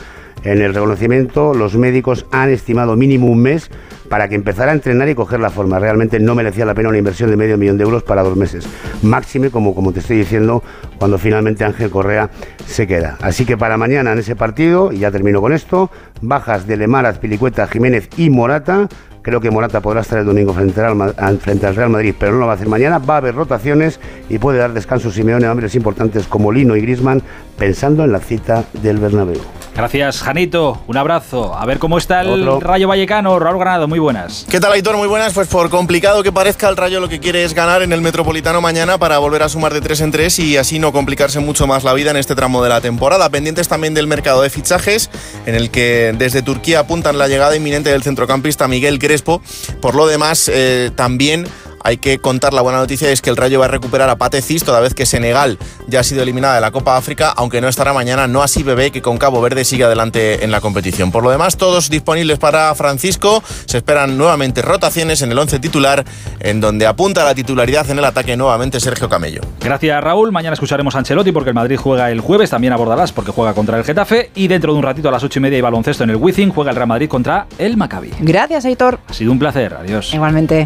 en el reconocimiento los médicos han estimado mínimo un mes para que empezara a entrenar y coger la forma. Realmente no merecía la pena una inversión de medio millón de euros para dos meses. Máxime, como, como te estoy diciendo, cuando finalmente Ángel Correa se queda. Así que para mañana en ese partido, y ya termino con esto, bajas de Lemar, Azpilicueta, Jiménez y Morata. Creo que Morata podrá estar el domingo frente al- frente al Real Madrid, pero no lo va a hacer mañana. Va a haber rotaciones y puede dar descanso Simeone a hombres importantes como Lino y Grisman, pensando en la cita del Bernabéu. Gracias, Janito. Un abrazo. A ver cómo está el Otro. Rayo Vallecano. Raúl Granado, muy buenas. ¿Qué tal, Aitor? Muy buenas. Pues por complicado que parezca, el Rayo lo que quiere es ganar en el Metropolitano mañana para volver a sumar de 3 en 3 y así no complicarse mucho más la vida en este tramo de la temporada. Pendientes también del mercado de fichajes, en el que desde Turquía apuntan la llegada inminente del centrocampista Miguel Crespo. Por lo demás, eh, también hay que contar la buena noticia es que el Rayo va a recuperar a Pate Cis, toda vez que Senegal ya ha sido eliminada de la Copa África, aunque no estará mañana, no así Bebé, que con Cabo Verde sigue adelante en la competición. Por lo demás, todos disponibles para Francisco. Se esperan nuevamente rotaciones en el 11 titular, en donde apunta a la titularidad en el ataque nuevamente Sergio Camello. Gracias, Raúl. Mañana escucharemos a Ancelotti porque el Madrid juega el jueves. También abordarás porque juega contra el Getafe. Y dentro de un ratito a las ocho y media y baloncesto en el Wizzing juega el Real Madrid contra el Maccabi. Gracias, Aitor. Ha sido un placer. Adiós. Igualmente.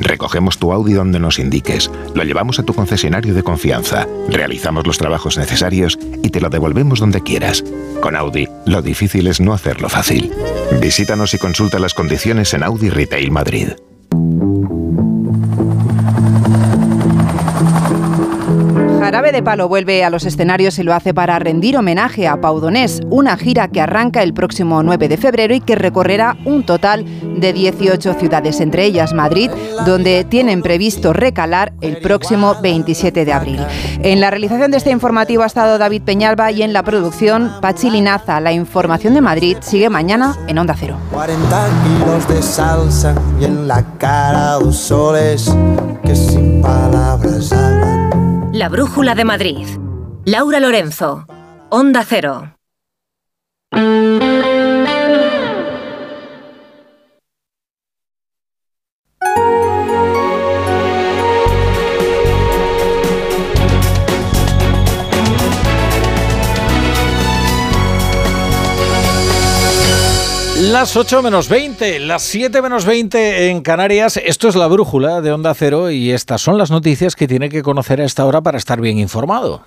Recogemos tu Audi donde nos indiques, lo llevamos a tu concesionario de confianza, realizamos los trabajos necesarios y te lo devolvemos donde quieras. Con Audi, lo difícil es no hacerlo fácil. Visítanos y consulta las condiciones en Audi Retail Madrid. Jarabe de Palo vuelve a los escenarios y lo hace para rendir homenaje a Pau Donés, una gira que arranca el próximo 9 de febrero y que recorrerá un total de 18 ciudades, entre ellas Madrid, donde tienen previsto recalar el próximo 27 de abril. En la realización de este informativo ha estado David Peñalba y en la producción Pachi Linaza. La información de Madrid sigue mañana en Onda Cero. 40 kilos de salsa y en la cara dos soles que sin palabras hablan. La Brújula de Madrid. Laura Lorenzo. Onda Cero. Las 8 menos 20, las 7 menos 20 en Canarias. Esto es la brújula de Onda Cero y estas son las noticias que tiene que conocer a esta hora para estar bien informado.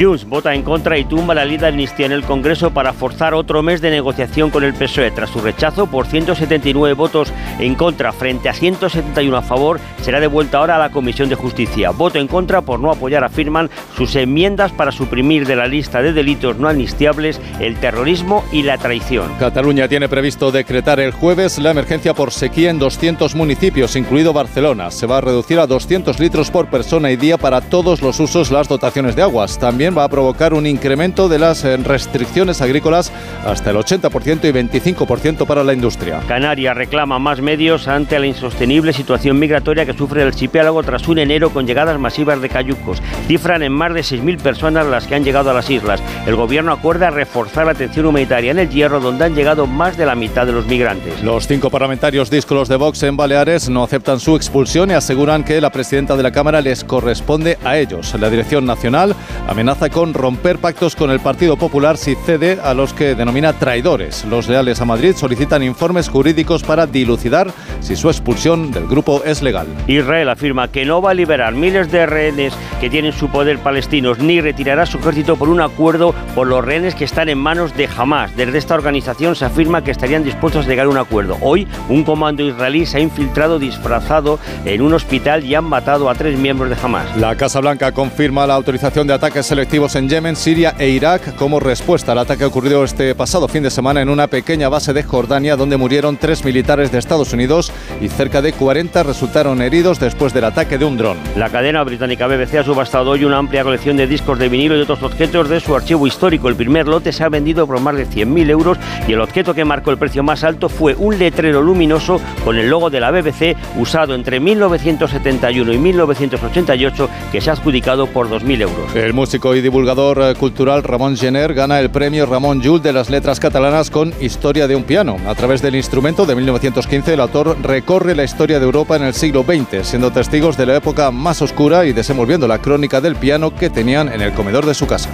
Junts vota en contra y tumba la ley de amnistía en el Congreso para forzar otro mes de negociación con el PSOE. Tras su rechazo por 179 votos en contra frente a 171 a favor, será devuelta ahora a la Comisión de Justicia. Voto en contra por no apoyar, afirman, sus enmiendas para suprimir de la lista de delitos no amnistiables el terrorismo y la traición. Cataluña tiene previsto decretar el jueves la emergencia por sequía en 200 municipios, incluido Barcelona. Se va a reducir a 200 litros por persona y día para todos los usos las dotaciones de aguas. También va a provocar un incremento de las eh, restricciones agrícolas hasta el 80% y 25% para la industria. Canarias reclama más medios ante la insostenible situación migratoria que sufre el archipiélago tras un enero con llegadas masivas de cayucos. Cifran en más de 6.000 personas las que han llegado a las islas. El gobierno acuerda reforzar la atención humanitaria en el Hierro, donde han llegado más de la mitad de los migrantes. Los cinco parlamentarios díscolos de Vox en Baleares no aceptan su expulsión y aseguran que la presidenta de la Cámara les corresponde a ellos. La Dirección Nacional amenaza con romper pactos con el Partido Popular si cede a los que denomina traidores. Los leales a Madrid solicitan informes jurídicos para dilucidar si su expulsión del grupo es legal. Israel afirma que no va a liberar miles de rehenes que tienen su poder palestinos ni retirará su ejército por un acuerdo por los rehenes que están en manos de Hamas. Desde esta organización se afirma que estarían dispuestos a llegar a un acuerdo. Hoy, un comando israelí se ha infiltrado disfrazado en un hospital y han matado a tres miembros de Hamas. La Casa Blanca confirma la autorización de ataques selectivos en Yemen, Siria e Irak como respuesta al ataque ocurrido este pasado fin de semana en una pequeña base de Jordania donde murieron tres militares de Estados Unidos y cerca de 40 resultaron heridos después del ataque de un dron. La cadena británica BBC ha subastado hoy una amplia colección de discos de vinilo y otros objetos de su archivo histórico. El primer lote se ha vendido por más de 100.000 euros y el objeto que marcó el precio más alto fue un letrero luminoso con el logo de la BBC usado entre 1971 y 1988 que se ha adjudicado por 2.000 euros. El músico y divulgador eh, cultural Ramón Gener gana el premio Ramón Llull de las letras catalanas con Historia de un piano. A través del instrumento de 1915 el autor recorre la historia de Europa en el siglo XX, siendo testigos de la época más oscura y desenvolviendo la crónica del piano que tenían en el comedor de su casa.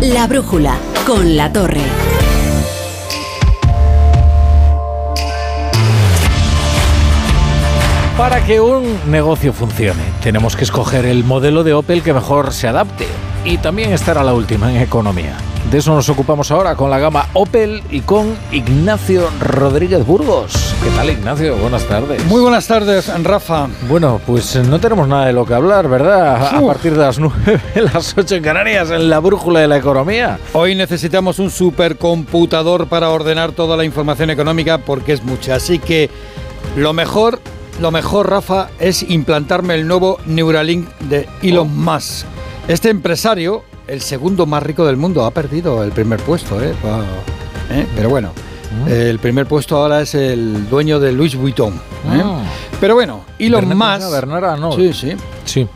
La brújula con la torre. Para que un negocio funcione, tenemos que escoger el modelo de Opel que mejor se adapte y también estar a la última en economía. De eso nos ocupamos ahora con la gama Opel y con Ignacio Rodríguez Burgos. ¿Qué tal, Ignacio? Buenas tardes. Muy buenas tardes, Rafa. Bueno, pues no tenemos nada de lo que hablar, ¿verdad? A partir de las 9, las 8 en Canarias, en la brújula de la economía. Hoy necesitamos un supercomputador para ordenar toda la información económica porque es mucha. Así que lo mejor, lo mejor, Rafa, es implantarme el nuevo Neuralink de Elon Musk. Este empresario, el segundo más rico del mundo, ha perdido el primer puesto, ¿eh? Wow. ¿Eh? Pero bueno, el primer puesto ahora es el dueño de Louis Vuitton. ¿eh? Ah. Pero bueno, Elon Bernard- Musk... Bernard Arnault. Sí, sí. Sí.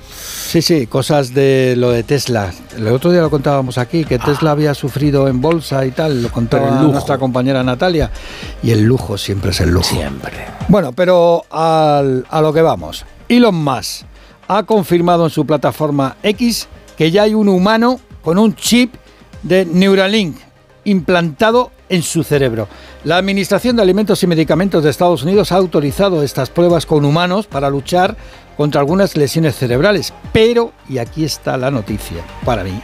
Sí, sí, cosas de lo de Tesla. El otro día lo contábamos aquí, que Tesla había sufrido en bolsa y tal, lo contaba nuestra compañera Natalia. Y el lujo siempre es el lujo. Siempre. Bueno, pero al- a lo que vamos. Elon Musk ha confirmado en su plataforma X que ya hay un humano con un chip de Neuralink implantado en su cerebro. La Administración de Alimentos y Medicamentos de Estados Unidos ha autorizado estas pruebas con humanos para luchar contra algunas lesiones cerebrales. Pero, y aquí está la noticia para mí,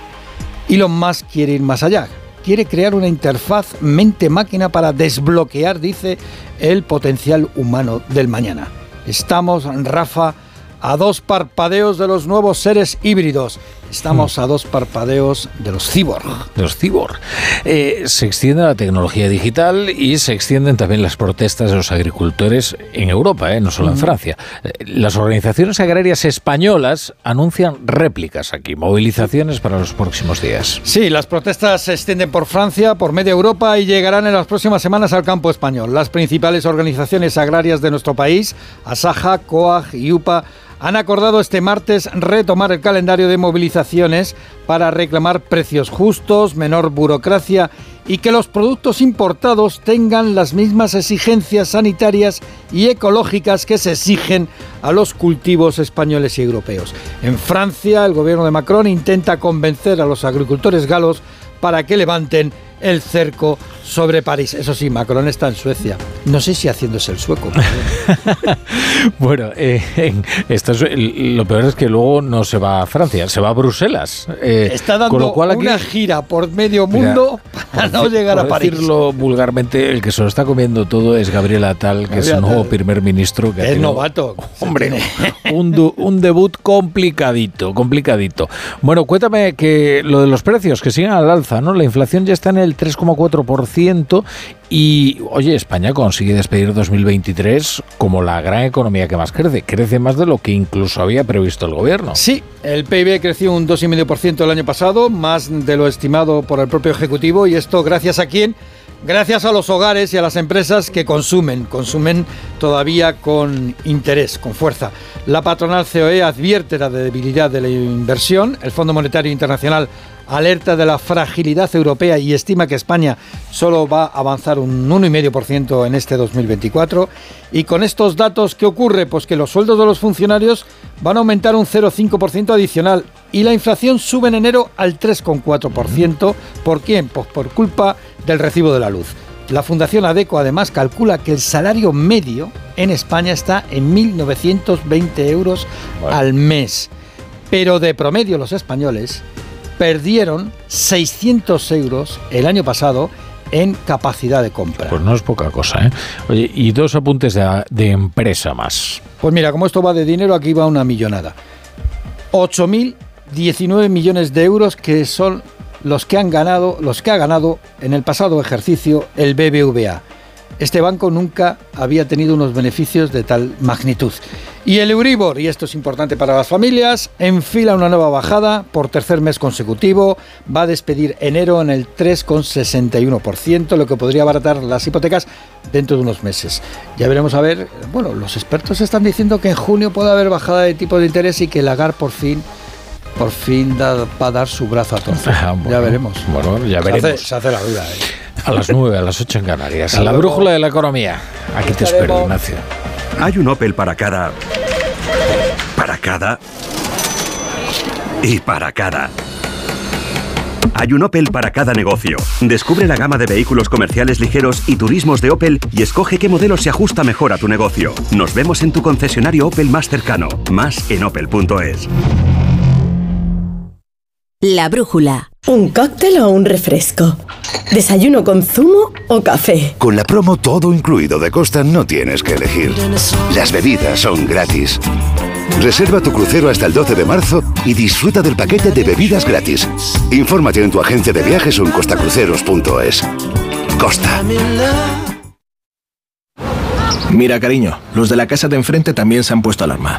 Elon Musk quiere ir más allá. Quiere crear una interfaz mente-máquina para desbloquear, dice, el potencial humano del mañana. Estamos, Rafa, a dos parpadeos de los nuevos seres híbridos. Estamos a dos parpadeos de los cyborg. de los cyborg. Eh, se extiende la tecnología digital y se extienden también las protestas de los agricultores en Europa, eh, no solo en Ujú. Francia. Eh, Las organizaciones agrarias españolas anuncian réplicas aquí, movilizaciones para los próximos días. Sí, las protestas se extienden por Francia, por media Europa y llegarán en las próximas semanas al campo español. Las principales organizaciones agrarias de nuestro país, Asaja, COAG y UPA, han acordado este martes retomar el calendario de movilizaciones para reclamar precios justos, menor burocracia y que los productos importados tengan las mismas exigencias sanitarias y ecológicas que se exigen a los cultivos españoles y europeos. En Francia, el gobierno de Macron intenta convencer a los agricultores galos para que levanten el cerco sobre París. Eso sí, Macron está en Suecia. No sé si haciéndose el sueco. Bueno, eh, esto es- lo peor es que luego no se va a Francia, se va a Bruselas. Eh, Está dando con lo cual aquí, una gira por medio mundo para no llegar a París. decirlo vulgarmente, el que se lo está comiendo todo es Gabriel Atal, que es el nuevo Attal. primer ministro. Que ha Es tenido- novato. Hombre, un, du- un debut complicadito, complicadito. Bueno, cuéntame que lo de los precios, que siguen al alza, ¿no? La inflación ya está en el 3,4% y, oye, España consigue despedir 2023 como la gran economía que más crece. Crece más de lo que incluso había previsto el gobierno. Sí, el PIB creció un 2,5% el año pasado, más de lo estimado por el propio Ejecutivo, y esto gracias a quién? Gracias a los hogares y a las empresas que consumen, consumen todavía con interés, con fuerza. La patronal COE advierte la debilidad de la inversión, el Fondo Monetario Internacional alerta de la fragilidad europea y estima que España solo va a avanzar un 1,5% en este 2024. Y con estos datos, ¿qué ocurre? Pues que los sueldos de los funcionarios van a aumentar un 0,5% adicional y la inflación sube en enero al 3,4%. ¿Por quién? Pues por culpa del recibo de la luz. La Fundación ADECO además calcula que el salario medio en España está en 1.920 euros al mes. Pero de promedio los españoles perdieron 600 euros el año pasado en capacidad de compra. Pues no es poca cosa, ¿eh? Oye, y dos apuntes de, de empresa más. Pues mira, como esto va de dinero, aquí va una millonada. 8.019 millones de euros que son los que han ganado, los que ha ganado en el pasado ejercicio el BBVA. Este banco nunca había tenido unos beneficios de tal magnitud. Y el Euribor, y esto es importante para las familias, enfila una nueva bajada por tercer mes consecutivo. Va a despedir enero en el 3,61%, lo que podría abaratar las hipotecas dentro de unos meses. Ya veremos a ver, bueno, los expertos están diciendo que en junio puede haber bajada de tipo de interés y que Lagarde por fin, por fin da- va a dar su brazo a torcer. Ah, ya veremos. Bueno, ya Se hace- veremos. Se hace, la duda. ¿eh? A las 9, a las 8 en Canarias. Hasta la brújula de la economía. Aquí te espero, Ignacio. Hay un Opel para cada... Para cada... Y para cada... Hay un Opel para cada negocio. Descubre la gama de vehículos comerciales ligeros y turismos de Opel y escoge qué modelo se ajusta mejor a tu negocio. Nos vemos en tu concesionario Opel más cercano. Más en opel.es. La brújula. ¿Un cóctel o un refresco? ¿Desayuno con zumo o café? Con la promo todo incluido de Costa no tienes que elegir. Las bebidas son gratis. Reserva tu crucero hasta el 12 de marzo y disfruta del paquete de bebidas gratis. Infórmate en tu agencia de viajes o en costacruceros.es. Costa. Mira, cariño, los de la casa de enfrente también se han puesto alarma.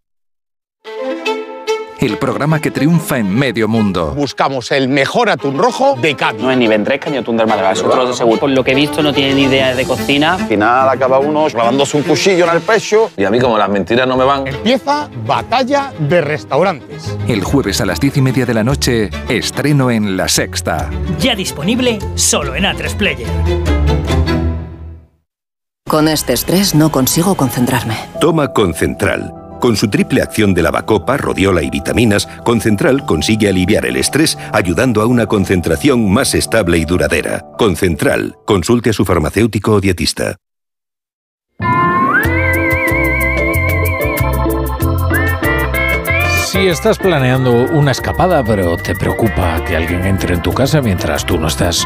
el programa que triunfa en medio mundo. Buscamos el mejor atún rojo de Cádiz. No es ni ventresca ni atún del Málaga, es otro de seguro. Por lo que he visto no tiene ni idea de cocina. Al final acaba uno clavándose un cuchillo en el pecho y a mí como las mentiras no me van. Empieza Batalla de Restaurantes. El jueves a las diez y media de la noche, estreno en La Sexta. Ya disponible solo en A3 Player. Con este estrés no consigo concentrarme. Toma Concentral. Con su triple acción de lavacopa, rodiola y vitaminas, Concentral consigue aliviar el estrés ayudando a una concentración más estable y duradera. Concentral, consulte a su farmacéutico o dietista. Si estás planeando una escapada, pero te preocupa que alguien entre en tu casa mientras tú no estás,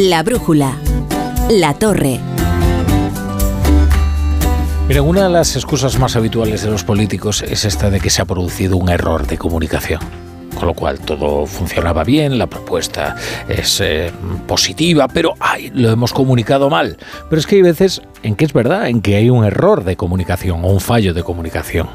La brújula. La torre. Mira, una de las excusas más habituales de los políticos es esta de que se ha producido un error de comunicación. Con lo cual todo funcionaba bien, la propuesta es eh, positiva, pero ay, lo hemos comunicado mal. Pero es que hay veces en que es verdad, en que hay un error de comunicación o un fallo de comunicación.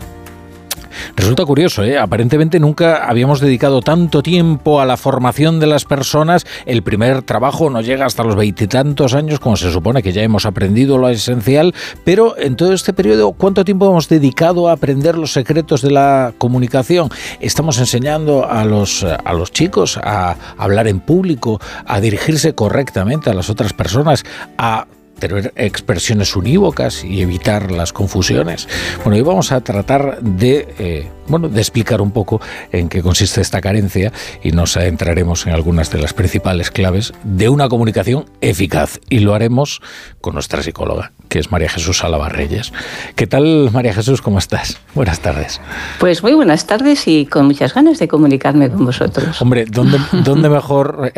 Resulta curioso, ¿eh? aparentemente nunca habíamos dedicado tanto tiempo a la formación de las personas. El primer trabajo no llega hasta los veintitantos años, como se supone que ya hemos aprendido lo esencial, pero en todo este periodo, ¿cuánto tiempo hemos dedicado a aprender los secretos de la comunicación? Estamos enseñando a los, a los chicos a hablar en público, a dirigirse correctamente a las otras personas, a tener expresiones unívocas y evitar las confusiones. Bueno, hoy vamos a tratar de, eh, bueno, de explicar un poco en qué consiste esta carencia y nos adentraremos en algunas de las principales claves de una comunicación eficaz. Y lo haremos con nuestra psicóloga, que es María Jesús Álava Reyes. ¿Qué tal, María Jesús? ¿Cómo estás? Buenas tardes. Pues muy buenas tardes y con muchas ganas de comunicarme con vosotros. Hombre, ¿dónde, dónde mejor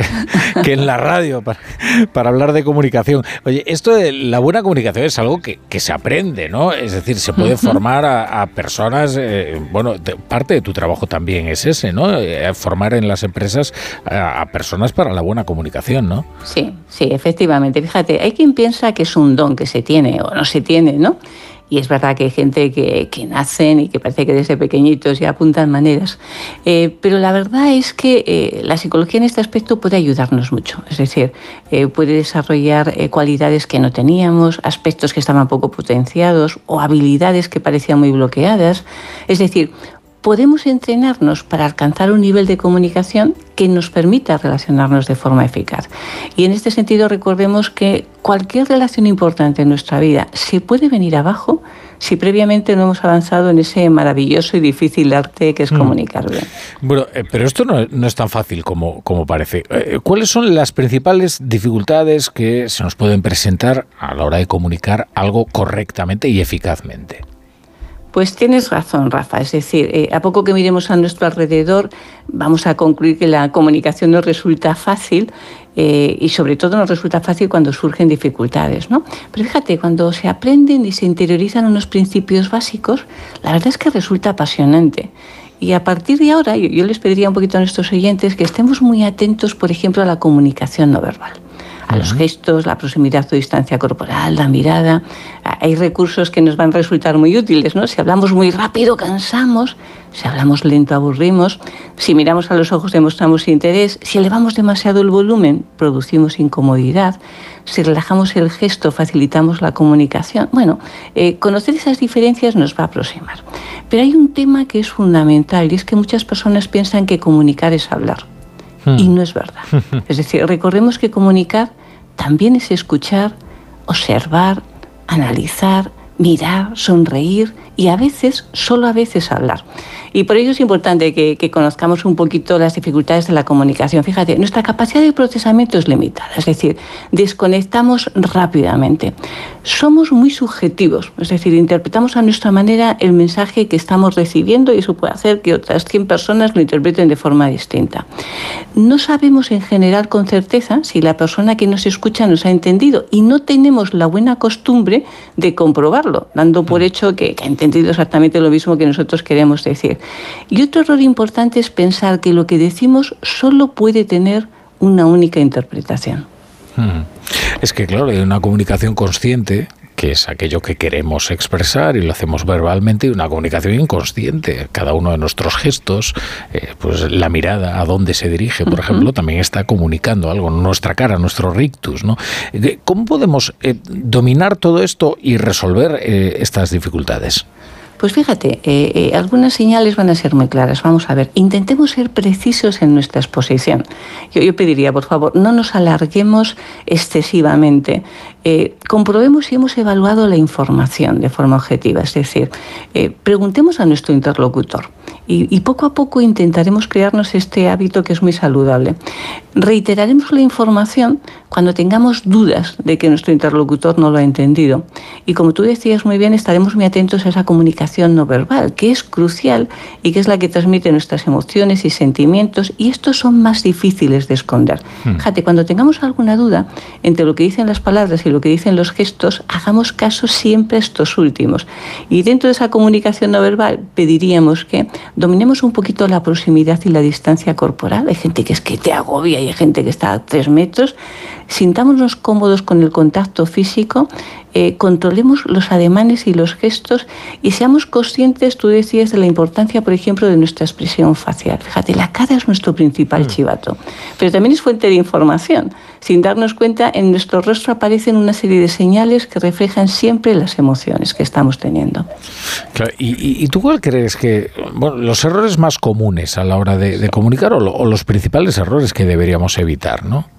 que en la radio para, para hablar de comunicación? Oye, esto la buena comunicación es algo que, se aprende, ¿no? Es decir, se puede formar a, personas, eh, bueno, parte de tu trabajo también es ese, ¿no? Eh, formar en las empresas a, personas para la buena comunicación, ¿no? Sí, sí, efectivamente. Fíjate, hay quien piensa que es un don que se tiene o no se tiene, ¿no? Y es verdad que hay gente que, que nacen y que parece que desde pequeñitos ya apuntan maneras. Eh, pero la verdad es que eh, la psicología en este aspecto puede ayudarnos mucho. Es decir, eh, puede desarrollar cualidades que no teníamos, aspectos que estaban poco potenciados o habilidades que parecían muy bloqueadas. Es decir, podemos entrenarnos para alcanzar un nivel de comunicación que nos permita relacionarnos de forma eficaz. Y en este sentido recordemos que cualquier relación importante en nuestra vida se puede venir abajo si previamente no hemos avanzado en ese maravilloso y difícil arte que es mm. comunicar bien. Bueno, eh, pero esto no, es tan fácil como, como parece. Eh, ¿Cuáles son las principales dificultades que se nos pueden presentar a la hora de comunicar algo correctamente y eficazmente? Pues tienes razón, Rafa. Es decir, eh, a poco que miremos a nuestro alrededor, vamos a concluir que la comunicación nos resulta fácil eh, y sobre todo nos resulta fácil cuando surgen dificultades. ¿no? Pero fíjate, cuando se aprenden y se interiorizan unos principios básicos, la verdad es que resulta apasionante. Y a partir de ahora, yo les pediría un poquito a nuestros oyentes que estemos muy atentos, por ejemplo, a la comunicación no verbal a los gestos, la proximidad o distancia corporal, la mirada. Hay recursos que nos van a resultar muy útiles, ¿no? Si hablamos muy rápido, cansamos. Si hablamos lento, aburrimos. Si miramos a los ojos, demostramos interés. Si elevamos demasiado el volumen, producimos incomodidad. Si relajamos el gesto, facilitamos la comunicación. Bueno, eh, conocer esas diferencias nos va a aproximar. Pero hay un tema que es fundamental y es que muchas personas piensan que comunicar es hablar. Hmm. Y no es verdad. Es decir, recordemos que comunicar también es escuchar, observar, analizar, mirar, sonreír y a veces, solo a veces hablar. Y por ello es importante que, conozcamos un poquito las dificultades de la comunicación. Fíjate, nuestra capacidad de procesamiento es limitada, es decir, desconectamos rápidamente. Somos muy subjetivos, es decir, interpretamos a nuestra manera el mensaje que estamos recibiendo y eso puede hacer que otras 100 personas lo interpreten de forma distinta. No sabemos en general con certeza si la persona que nos escucha nos ha entendido y no tenemos la buena costumbre de comprobarlo, dando por hecho que ha entendido exactamente lo mismo que nosotros queremos decir. Y otro error importante es pensar que lo que decimos solo puede tener una única interpretación. Hmm. Es que, claro, hay una comunicación consciente que es aquello que queremos expresar y lo hacemos verbalmente, y una comunicación inconsciente. Cada uno de nuestros gestos, eh, pues la mirada a dónde se dirige, por ejemplo, también está comunicando algo, nuestra cara, nuestro rictus. ¿no? Eh, ¿Cómo podemos eh, dominar todo esto y resolver estas dificultades? Pues fíjate, eh, eh, algunas señales van a ser muy claras. Vamos a ver, intentemos ser precisos en nuestra exposición. Yo, yo pediría, por favor, no nos alarguemos excesivamente. Eh, comprobemos si hemos evaluado la información de forma objetiva, es decir, preguntemos a nuestro interlocutor y, poco a poco intentaremos crearnos este hábito que es muy saludable. Reiteraremos la información cuando tengamos dudas de que nuestro interlocutor no lo ha entendido. Y como tú decías muy bien, estaremos muy atentos a esa comunicación no verbal, que es crucial y que es la que transmite nuestras emociones y sentimientos, y estos son más difíciles de esconder. Hmm. Fíjate, cuando tengamos alguna duda entre lo que dicen las palabras y lo que dicen los gestos, hagamos caso siempre a estos últimos. Y dentro de esa comunicación no verbal pediríamos que dominemos un poquito la proximidad y la distancia corporal. Hay gente que es que te agobia y hay gente que está a tres metros. Sintámonos cómodos con el contacto físico eh, controlemos los ademanes y los gestos y seamos conscientes, tú decías, de la importancia, por ejemplo, de nuestra expresión facial. Fíjate, la cara es nuestro principal mm. chivato, pero también es fuente de información. Sin darnos cuenta, en nuestro rostro aparecen una serie de señales que reflejan siempre las emociones que estamos teniendo. y, tú cuál crees que, bueno, los errores más comunes a la hora de, comunicar o, o los principales errores que deberíamos evitar, ¿no?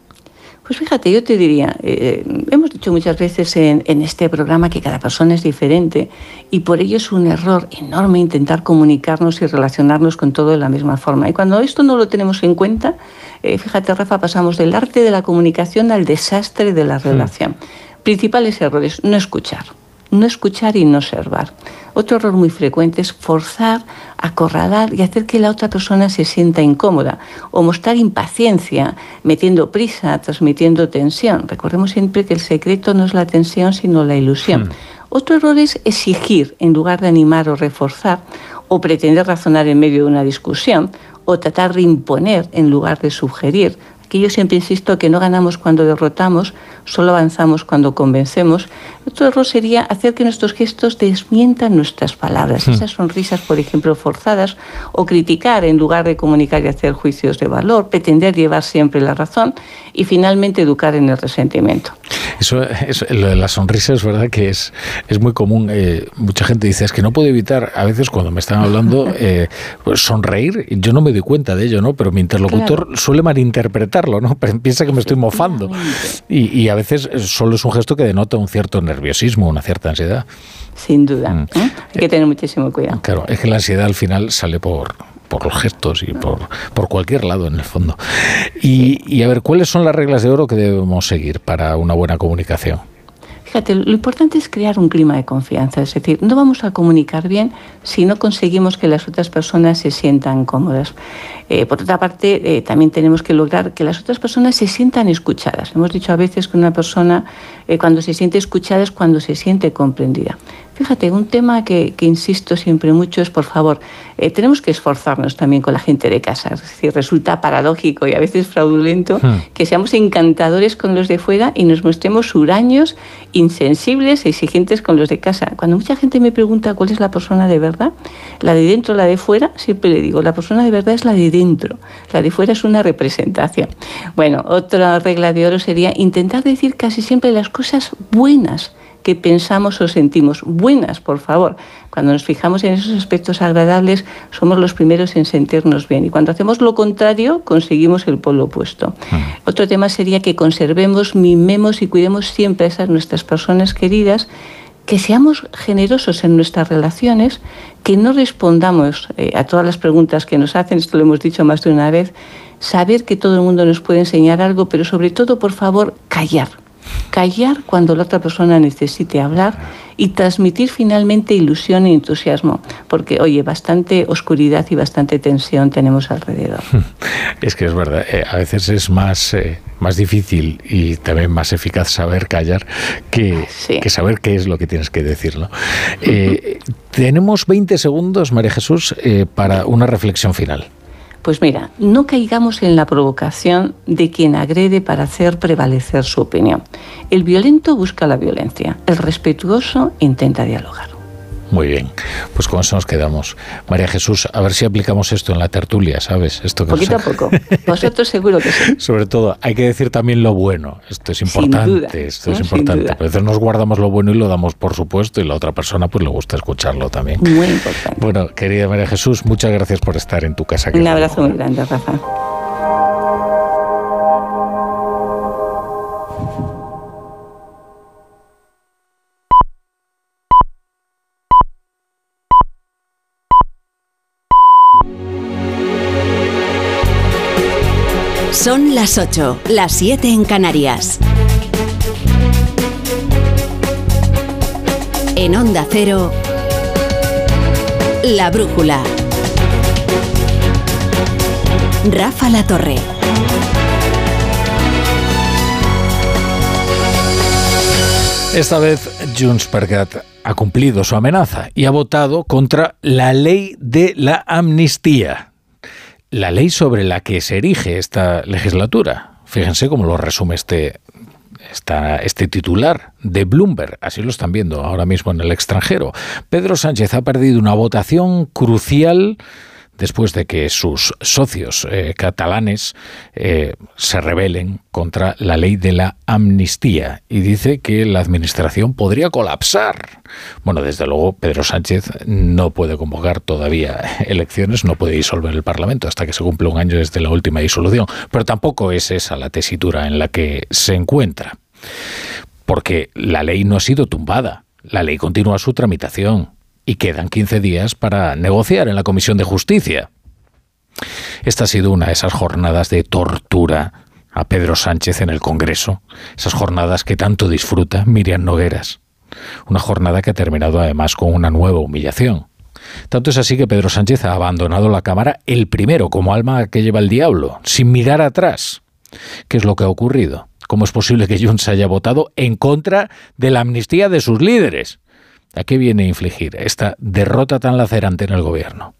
Pues fíjate, yo te diría, eh, hemos dicho muchas veces en, este programa que cada persona es diferente y por ello es un error enorme intentar comunicarnos y relacionarnos con todo de la misma forma. Y cuando esto no lo tenemos en cuenta, eh, fíjate Rafa, pasamos del arte de la comunicación al desastre de la relación. Principales errores, no escuchar no escuchar y no observar. Otro error muy frecuente es forzar, acorralar y hacer que la otra persona se sienta incómoda o mostrar impaciencia, metiendo prisa, transmitiendo tensión. Recordemos siempre que el secreto no es la tensión, sino la ilusión. Hmm. Otro error es exigir en lugar de animar o reforzar o pretender razonar en medio de una discusión o tratar de imponer en lugar de sugerir que yo siempre insisto que no ganamos cuando derrotamos, solo avanzamos cuando convencemos. Otro error sería hacer que nuestros gestos desmientan nuestras palabras, hmm. esas sonrisas, por ejemplo, forzadas, o criticar en lugar de comunicar y hacer juicios de valor, pretender llevar siempre la razón y finalmente educar en el resentimiento. Eso, lo de las sonrisas es verdad que es, es muy común. Eh, mucha gente dice, es que no puedo evitar, a veces cuando me están hablando, eh, pues sonreír. Yo no me doy cuenta de ello, ¿no? Pero mi interlocutor suele malinterpretarlo, ¿no? Piensa que me estoy mofando. Y, a veces solo es un gesto que denota un cierto nerviosismo, una cierta ansiedad. Sin duda. Mm. ¿eh? Hay que tener muchísimo cuidado. Claro, es que la ansiedad al final sale por, por los gestos y por, por cualquier lado en el fondo. Y, y a ver, ¿cuáles son las reglas de oro que debemos seguir para una buena comunicación? Fíjate, lo importante es crear un clima de confianza, es decir, no vamos a comunicar bien si no conseguimos que las otras personas se sientan cómodas. Eh, por otra parte, eh, también tenemos que lograr que las otras personas se sientan escuchadas. Hemos dicho a veces que una persona eh, cuando se siente escuchada es cuando se siente comprendida. Fíjate, un tema que, insisto siempre mucho es, por favor, eh, tenemos que esforzarnos también con la gente de casa. Es decir, resulta paradójico y a veces fraudulento hmm. que seamos encantadores con los de fuera y nos mostremos huraños, insensibles e exigentes con los de casa. Cuando mucha gente me pregunta cuál es la persona de verdad, la de dentro o la de fuera, siempre le digo, la persona de verdad es la de dentro, la de fuera es una representación. Bueno, otra regla de oro sería intentar decir casi siempre las cosas buenas que pensamos o sentimos. Buenas, por favor. Cuando nos fijamos en esos aspectos agradables, somos los primeros en sentirnos bien. Y cuando hacemos lo contrario, conseguimos el polo opuesto. Mm. Otro tema sería que conservemos, mimemos y cuidemos siempre a esas nuestras personas queridas que seamos generosos en nuestras relaciones, que no respondamos eh, a todas las preguntas que nos hacen, esto lo hemos dicho más de una vez, saber que todo el mundo nos puede enseñar algo, pero sobre todo, por favor, callar. Callar cuando la otra persona necesite hablar y transmitir finalmente ilusión y entusiasmo, porque oye, bastante oscuridad y bastante tensión tenemos alrededor. Es que es verdad, eh, a veces es más, eh, más difícil y también más eficaz saber callar que, que saber qué es lo que tienes que decir. ¿no? Eh, tenemos 20 segundos, María Jesús, para una reflexión final. Pues mira, no caigamos en la provocación de quien agrede para hacer prevalecer su opinión. El violento busca la violencia, el respetuoso intenta dialogar. Muy bien, pues con eso nos quedamos. María Jesús, a ver si aplicamos esto en la tertulia, ¿sabes? Esto Poquito a poco. Vosotros seguro que sí. Sobre todo, hay que decir también lo bueno. Esto es importante. Esto es importante. A veces nos guardamos lo bueno y lo damos por supuesto y la otra persona pues le gusta escucharlo también. Muy importante. Bueno, querida María Jesús, muchas gracias por estar en tu casa. Un abrazo muy grande, Rafa. Son las 8, las 7 en Canarias. En Onda Cero, La Brújula. Rafa La Torre. Esta vez Junts per ha cumplido su amenaza y ha votado contra la ley de la amnistía la ley sobre la que se erige esta legislatura. Fíjense cómo lo resume este, este titular de Bloomberg. Así lo están viendo ahora mismo en el extranjero. Pedro Sánchez ha perdido una votación crucial después de que sus socios eh, catalanes eh, se rebelen contra la ley de la amnistía. Y dice que la administración podría colapsar. Bueno, desde luego Pedro Sánchez no puede convocar todavía elecciones, no puede disolver el Parlamento hasta que se cumpla un año desde la última disolución, pero tampoco es esa la tesitura en la que se encuentra, porque la ley no ha sido tumbada, la ley continúa su tramitación y quedan 15 días para negociar en la Comisión de Justicia. Esta ha sido una de esas jornadas de tortura a Pedro Sánchez en el Congreso, esas jornadas que tanto disfruta Miriam Nogueras. Una jornada que ha terminado además con una nueva humillación. Tanto es así que Pedro Sánchez ha abandonado la Cámara el primero como alma que lleva el diablo, sin mirar atrás. ¿Qué es lo que ha ocurrido? ¿Cómo es posible que Junts haya votado en contra de la amnistía de sus líderes? ¿A qué viene a infligir esta derrota tan lacerante en el gobierno?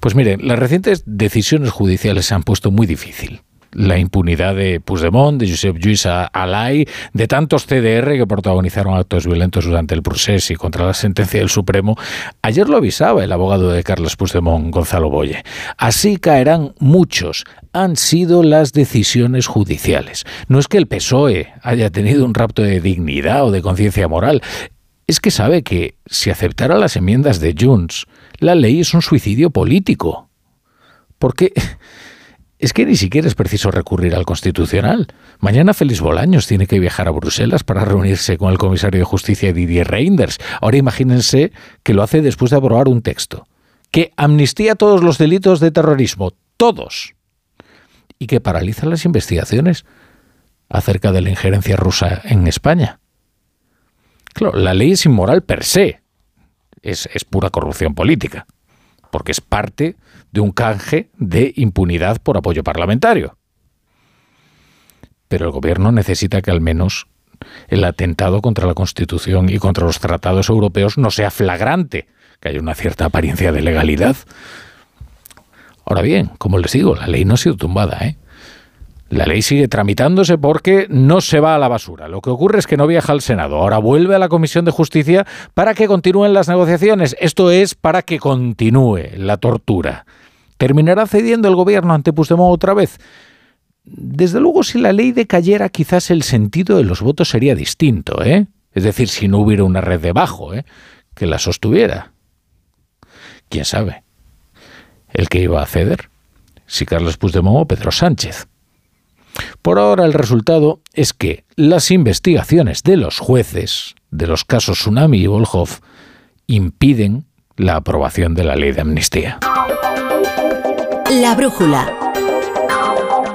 Pues mire, las recientes decisiones judiciales se han puesto muy difícil la impunidad de Puigdemont, de Josep Lluís Alay, de tantos CDR que protagonizaron actos violentos durante el proceso y contra la sentencia del Supremo. Ayer lo avisaba el abogado de Carlos Puigdemont, Gonzalo Boye. Así caerán muchos. Han sido las decisiones judiciales. No es que el PSOE haya tenido un rapto de dignidad o de conciencia moral es que sabe que si aceptara las enmiendas de Junts, la ley es un suicidio político. Porque es que ni siquiera es preciso recurrir al Constitucional. Mañana Félix Bolaños tiene que viajar a Bruselas para reunirse con el comisario de Justicia Didier Reinders. Ahora imagínense que lo hace después de aprobar un texto que amnistía todos los delitos de terrorismo, todos, y que paraliza las investigaciones acerca de la injerencia rusa en España. Claro, la ley es inmoral per se. Es, pura corrupción política. Porque es parte de un canje de impunidad por apoyo parlamentario. Pero el gobierno necesita que al menos el atentado contra la Constitución y contra los tratados europeos no sea flagrante, que haya una cierta apariencia de legalidad. Ahora bien, como les digo, la ley no ha sido tumbada, ¿eh? La ley sigue tramitándose porque no se va a la basura. Lo que ocurre es que no viaja al Senado. Ahora vuelve a la Comisión de Justicia para que continúen las negociaciones. Esto es para que continúe la tortura. ¿Terminará cediendo el gobierno ante Puigdemont otra vez? Desde luego, si la ley decayera, quizás el sentido de los votos sería distinto, ¿eh? Es decir, si no hubiera una red debajo, ¿eh? Que la sostuviera. ¿Quién sabe? ¿El que iba a ceder? Si Carlos Puigdemont o Pedro Sánchez. Por ahora el resultado es que las investigaciones de los jueces de los casos Tsunami y Volhov impiden la aprobación de la ley de amnistía. La brújula.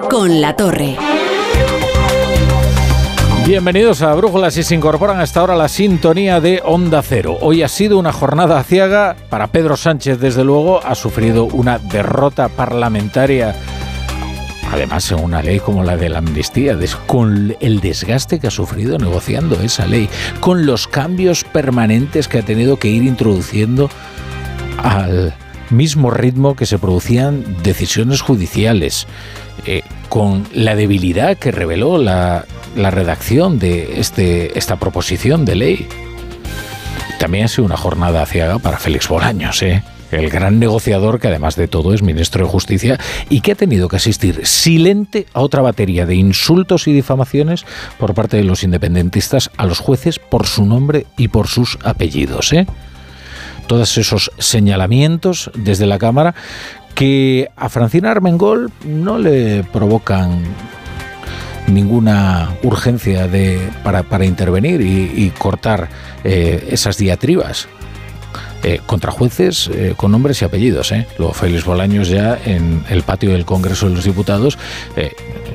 Con la torre. Bienvenidos a Brújula si se incorporan hasta ahora la sintonía de Onda Cero. Hoy ha sido una jornada aciaga para Pedro Sánchez, desde luego, ha sufrido una derrota parlamentaria. Además, en una ley como la de la amnistía, con el desgaste que ha sufrido negociando esa ley, con los cambios permanentes que ha tenido que ir introduciendo al mismo ritmo que se producían decisiones judiciales, eh, con la debilidad que reveló la redacción de este, esta proposición de ley. También ha sido una jornada ciega para Félix Bolaños, ¿eh? El gran negociador que además de todo es ministro de Justicia y que ha tenido que asistir silente a otra batería de insultos y difamaciones por parte de los independentistas a los jueces por su nombre y por sus apellidos. ¿eh? Todos esos señalamientos desde la Cámara que a Francina Armengol no le provocan ninguna urgencia de, para, intervenir y, cortar eh, esas diatribas. Eh, contra jueces eh, con nombres y apellidos. Luego Félix Bolaños ya en el patio del Congreso de los Diputados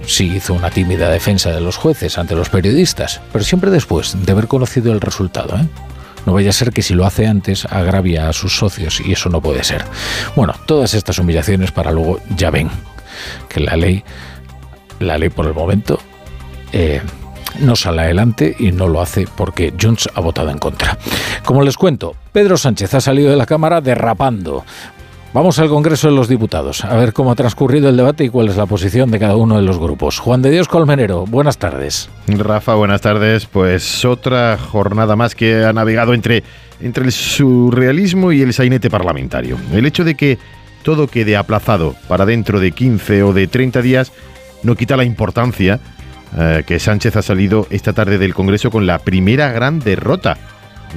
sí hizo una tímida defensa de los jueces ante los periodistas, pero siempre después de haber conocido el resultado. No vaya a ser que si lo hace antes agravia a sus socios y eso no puede ser. Bueno, todas estas humillaciones para luego ya ven que la ley la ley por el momento eh, no sale adelante y no lo hace porque Junts ha votado en contra. Como les cuento, Pedro Sánchez ha salido de la Cámara derrapando. Vamos al Congreso de los Diputados, a ver cómo ha transcurrido el debate y cuál es la posición de cada uno de los grupos. Juan de Dios Colmenero, buenas tardes. Rafa, buenas tardes. Pues otra jornada más que ha navegado entre, entre el surrealismo y el sainete parlamentario. El hecho de que todo quede aplazado para dentro de 15 o de 30 días no quita la importancia eh, que Sánchez ha salido esta tarde del Congreso con la primera gran derrota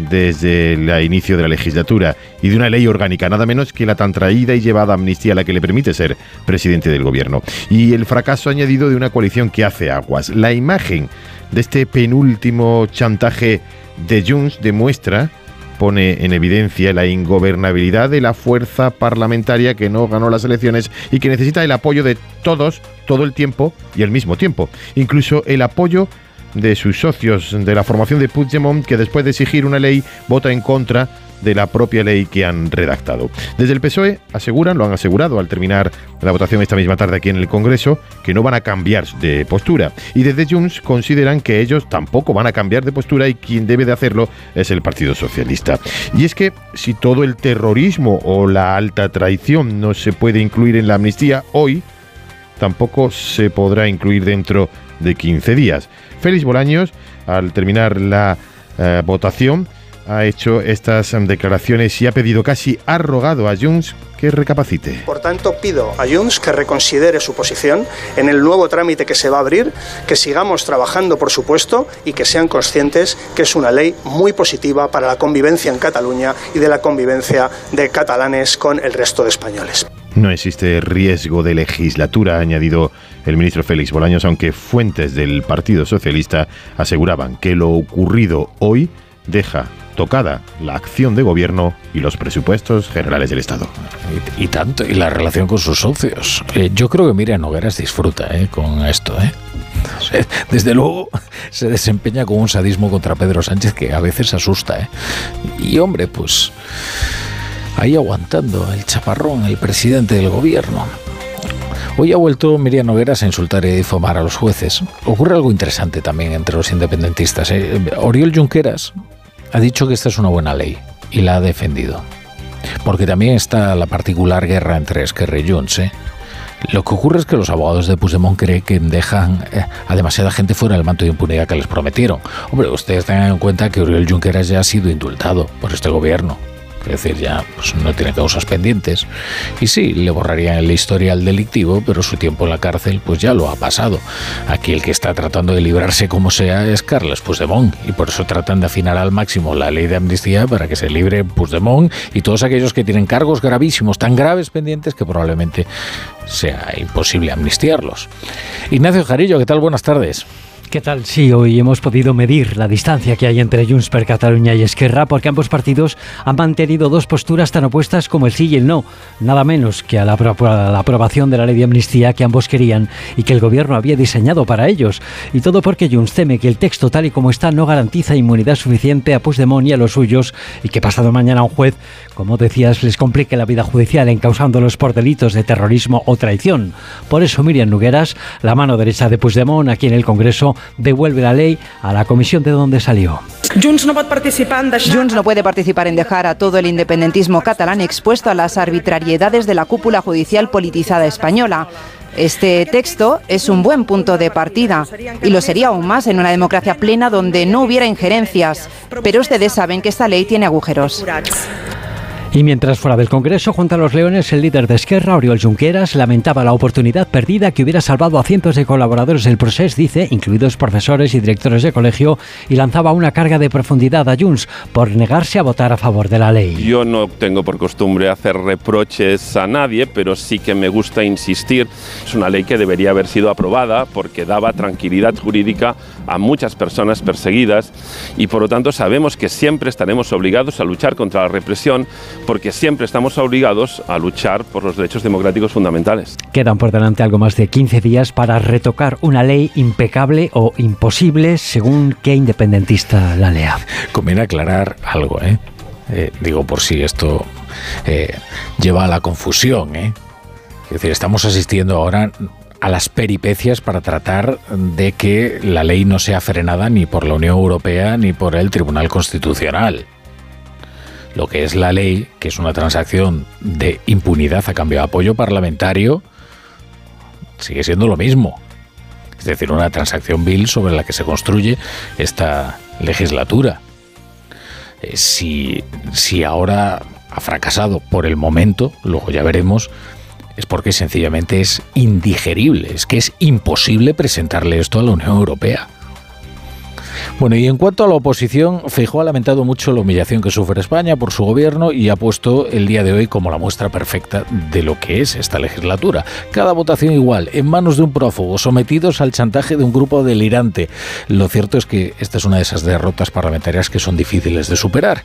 desde el inicio de la legislatura y de una ley orgánica, nada menos que la tan traída y llevada amnistía la que le permite ser presidente del gobierno. Y el fracaso añadido de una coalición que hace aguas. La imagen de este penúltimo chantaje de Junts demuestra pone en evidencia la ingobernabilidad de la fuerza parlamentaria que no ganó las elecciones y que necesita el apoyo de todos todo el tiempo y al mismo tiempo. Incluso el apoyo de sus socios de la formación de Puigdemont que después de exigir una ley vota en contra de la propia ley que han redactado. Desde el PSOE aseguran, lo han asegurado al terminar la votación esta misma tarde aquí en el Congreso, que no van a cambiar de postura. Y desde Junts consideran que ellos tampoco van a cambiar de postura y quien debe de hacerlo es el Partido Socialista. Y es que si todo el terrorismo o la alta traición no se puede incluir en la amnistía hoy, tampoco se podrá incluir dentro de 15 días. Félix Bolaños, al terminar la eh, votación, ha hecho estas declaraciones y ha pedido, casi ha rogado a Junts que recapacite. Por tanto, pido a Junts que reconsidere su posición en el nuevo trámite que se va a abrir, que sigamos trabajando, por supuesto, y que sean conscientes que es una ley muy positiva para la convivencia en Cataluña y de la convivencia de catalanes con el resto de españoles. No existe riesgo de legislatura, ha añadido el ministro Félix Bolaños, aunque fuentes del Partido Socialista aseguraban que lo ocurrido hoy deja tocada la acción de gobierno y los presupuestos generales del Estado. Y, tanto, y la relación con sus socios. Eh, yo creo que Miriam Nogueras disfruta eh, con esto. Eh. Desde luego se desempeña con un sadismo contra Pedro Sánchez que a veces asusta. Y hombre, pues ahí aguantando el chaparrón, el presidente del gobierno. Hoy ha vuelto Miriam Nogueras a insultar y difamar a los jueces. Ocurre algo interesante también entre los independentistas. Oriol Junqueras ha dicho que esta es una buena ley y la ha defendido. Porque también está la particular guerra entre Esquerra y Junts. ¿eh? Lo que ocurre es que los abogados de Puigdemont creen que dejan eh, a demasiada gente fuera del manto de impunidad que les prometieron. Hombre, ustedes tengan en cuenta que Oriol Junqueras ya ha sido indultado por este gobierno. Es decir, ya pues, no tiene causas pendientes. Y sí, le borrarían el historial delictivo, pero su tiempo en la cárcel pues ya lo ha pasado. Aquí el que está tratando de librarse como sea es Carles Puigdemont, y por eso tratan de afinar al máximo la ley de amnistía para que se libre Puigdemont y todos aquellos que tienen cargos gravísimos, tan graves pendientes que probablemente sea imposible amnistiarlos. Ignacio Jarillo, ¿qué tal? Buenas tardes. ¿Qué tal? Sí, hoy hemos podido medir la distancia que hay entre Junts per Cataluña y Esquerra porque ambos partidos han mantenido dos posturas tan opuestas como el sí y el no, nada menos que a la, a la aprobación de la ley de amnistía que ambos querían y que el gobierno había diseñado para ellos. Y todo porque Junts teme que el texto tal y como está no garantiza inmunidad suficiente a Puigdemont y a los suyos y que pasado mañana un juez, como decías, les complique la vida judicial encausándolos por delitos de terrorismo o traición. Por eso Miriam Nugueras, la mano derecha de Puigdemont aquí en el Congreso, devuelve la ley a la comisión de donde salió. Junts no, Junts no puede participar en dejar a todo el independentismo catalán expuesto a las arbitrariedades de la cúpula judicial politizada española. Este texto es un buen punto de partida y lo sería aún más en una democracia plena donde no hubiera injerencias, pero ustedes saben que esta ley tiene agujeros. Y mientras fuera del Congreso, junto a los Leones, el líder de Esquerra, Oriol Junqueras, lamentaba la oportunidad perdida que hubiera salvado a cientos de colaboradores del proceso, dice, incluidos profesores y directores de colegio, y lanzaba una carga de profundidad a Junts por negarse a votar a favor de la ley. Yo no tengo por costumbre hacer reproches a nadie, pero sí que me gusta insistir. Es una ley que debería haber sido aprobada porque daba tranquilidad jurídica a muchas personas perseguidas y por lo tanto sabemos que siempre estaremos obligados a luchar contra la represión porque siempre estamos obligados a luchar por los derechos democráticos fundamentales. Quedan por delante algo más de 15 días para retocar una ley impecable o imposible según qué independentista la lea. Conviene aclarar algo, ¿eh? eh digo, por si esto eh, lleva a la confusión, ¿eh? Es decir, estamos asistiendo ahora a las peripecias para tratar de que la ley no sea frenada ni por la Unión Europea ni por el Tribunal Constitucional lo que es la ley, que es una transacción de impunidad a cambio de apoyo parlamentario, sigue siendo lo mismo. Es decir, una transacción vil sobre la que se construye esta legislatura. Eh, si, si ahora ha fracasado por el momento, luego ya veremos, es porque sencillamente es indigerible, es que es imposible presentarle esto a la Unión Europea. Bueno, y en cuanto a la oposición, Feijóo ha lamentado mucho la humillación que sufre España por su gobierno y ha puesto el día de hoy como la muestra perfecta de lo que es esta legislatura. Cada votación igual, en manos de un prófugo, sometidos al chantaje de un grupo delirante. Lo cierto es que esta es una de esas derrotas parlamentarias que son difíciles de superar.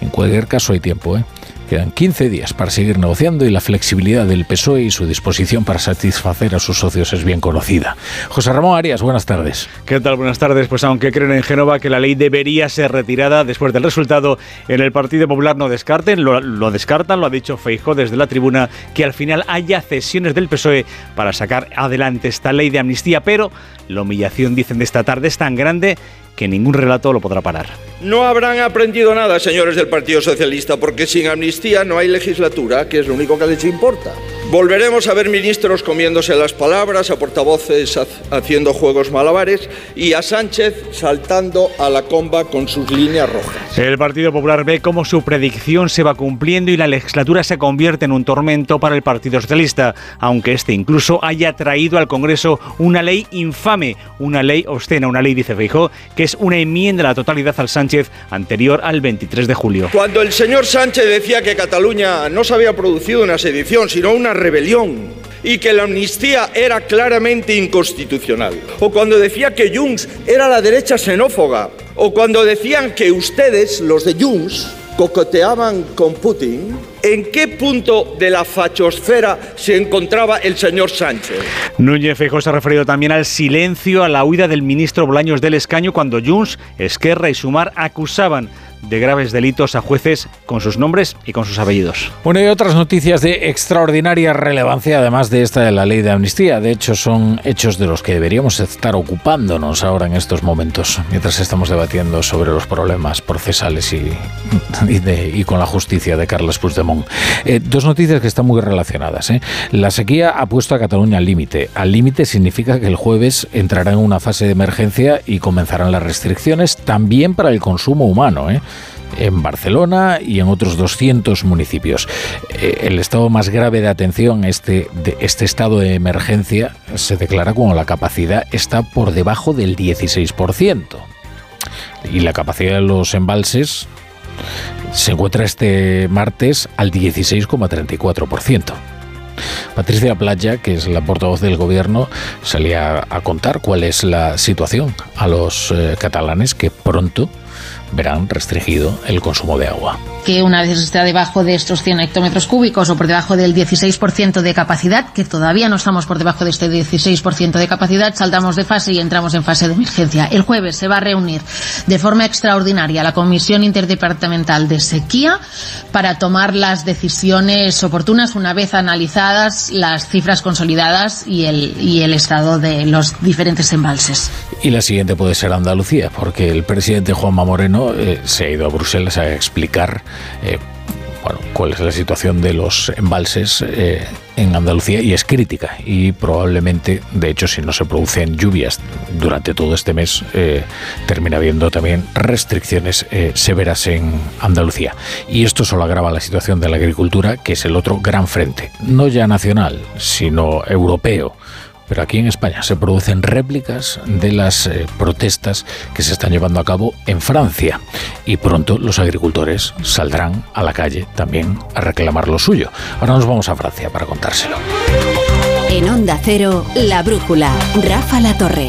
En cualquier caso hay tiempo, ¿eh? Quedan 15 días para seguir negociando y la flexibilidad del PSOE y su disposición para satisfacer a sus socios es bien conocida. José Ramón Arias, buenas tardes. ¿Qué tal? Buenas tardes. Pues aunque creen en Génova que la ley debería ser retirada después del resultado en el Partido Popular no descarten, lo, lo descartan, lo ha dicho Feijo desde la tribuna, que al final haya cesiones del PSOE para sacar adelante esta ley de amnistía, pero la humillación, dicen, de esta tarde es tan grande que ningún relato lo podrá parar. No habrán aprendido nada, señores del Partido Socialista, porque sin amnistía no hay legislatura, que es lo único que les importa. Volveremos a ver ministros comiéndose las palabras, a portavoces haciendo juegos malabares y a Sánchez saltando a la comba con sus líneas rojas. El Partido Popular ve cómo su predicción se va cumpliendo y la legislatura se convierte en un tormento para el Partido Socialista, aunque este incluso haya traído al Congreso una ley infame, una ley obscena, una ley, dice Feijó, que es una enmienda a la totalidad al Sánchez anterior al 23 de julio. Cuando el señor Sánchez decía que Cataluña no se había producido una sedición, sino una rebelión y que la amnistía era claramente inconstitucional, o cuando decía que Junts era la derecha xenófoga, o cuando decían que ustedes, los de Junts, cocoteaban con Putin, ¿en qué punto de la fachosfera se encontraba el señor Sánchez? Núñez Feijóo se ha referido también al silencio, a la huida del ministro Bolaños del escaño cuando Junts, Esquerra y Sumar acusaban de graves delitos a jueces con sus nombres y con sus apellidos. Bueno, y otras noticias de extraordinaria relevancia, además de esta de la ley de amnistía. De hecho, son hechos de los que deberíamos estar ocupándonos ahora en estos momentos, mientras estamos debatiendo sobre los problemas procesales y, y, con la justicia de Carles Puigdemont. Eh, dos noticias que están muy relacionadas. ¿eh? La sequía ha puesto a Cataluña al límite. Al límite significa que el jueves entrará en una fase de emergencia y comenzarán las restricciones también para el consumo humano. ¿eh? En Barcelona y en otros 200 municipios. Eh, el estado más grave de atención, este, de este estado de emergencia, se declara cuando la capacidad está por debajo del 16%. Y la capacidad de los embalses se encuentra este martes al 16,34%. Patricia Playa, que es la portavoz del gobierno, salía a contar cuál es la situación a los eh, catalanes que pronto verán restringido el consumo de agua. Que una vez esté debajo de estos 100 hectómetros cúbicos o por debajo del 16% de capacidad, que todavía no estamos por debajo de este 16% de capacidad, saltamos de fase y entramos en fase de emergencia. El jueves se va a reunir de forma extraordinaria la Comisión Interdepartamental de Sequía para tomar las decisiones oportunas una vez analizadas las cifras consolidadas y el, y el estado de los diferentes embalses. Y la siguiente puede ser Andalucía, porque el presidente Juanma Moreno eh, se ha ido a Bruselas a explicar eh, cuál es la situación de los embalses eh, en Andalucía y es crítica. Y probablemente, de hecho, si no se producen lluvias durante todo este mes, termina habiendo también restricciones severas en Andalucía. Y esto solo agrava la situación de la agricultura, que es el otro gran frente, no ya nacional, sino europeo pero aquí en España se producen réplicas de las eh, protestas que se están llevando a cabo en Francia y pronto los agricultores saldrán a la calle también a reclamar lo suyo. Ahora nos vamos a Francia para contárselo. En Onda Cero, La Brújula, Rafa La Torre.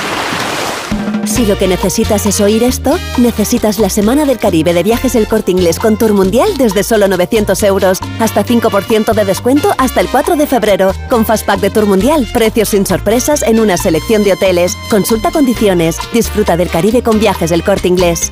Si lo que necesitas es oír esto, necesitas la Semana del Caribe de Viajes del Corte Inglés con Tour Mundial desde solo 900 euros. Hasta 5% de descuento hasta el 4 de febrero. Con Fastpack de Tour Mundial, precios sin sorpresas en una selección de hoteles. Consulta condiciones. Disfruta del Caribe con Viajes del Corte Inglés.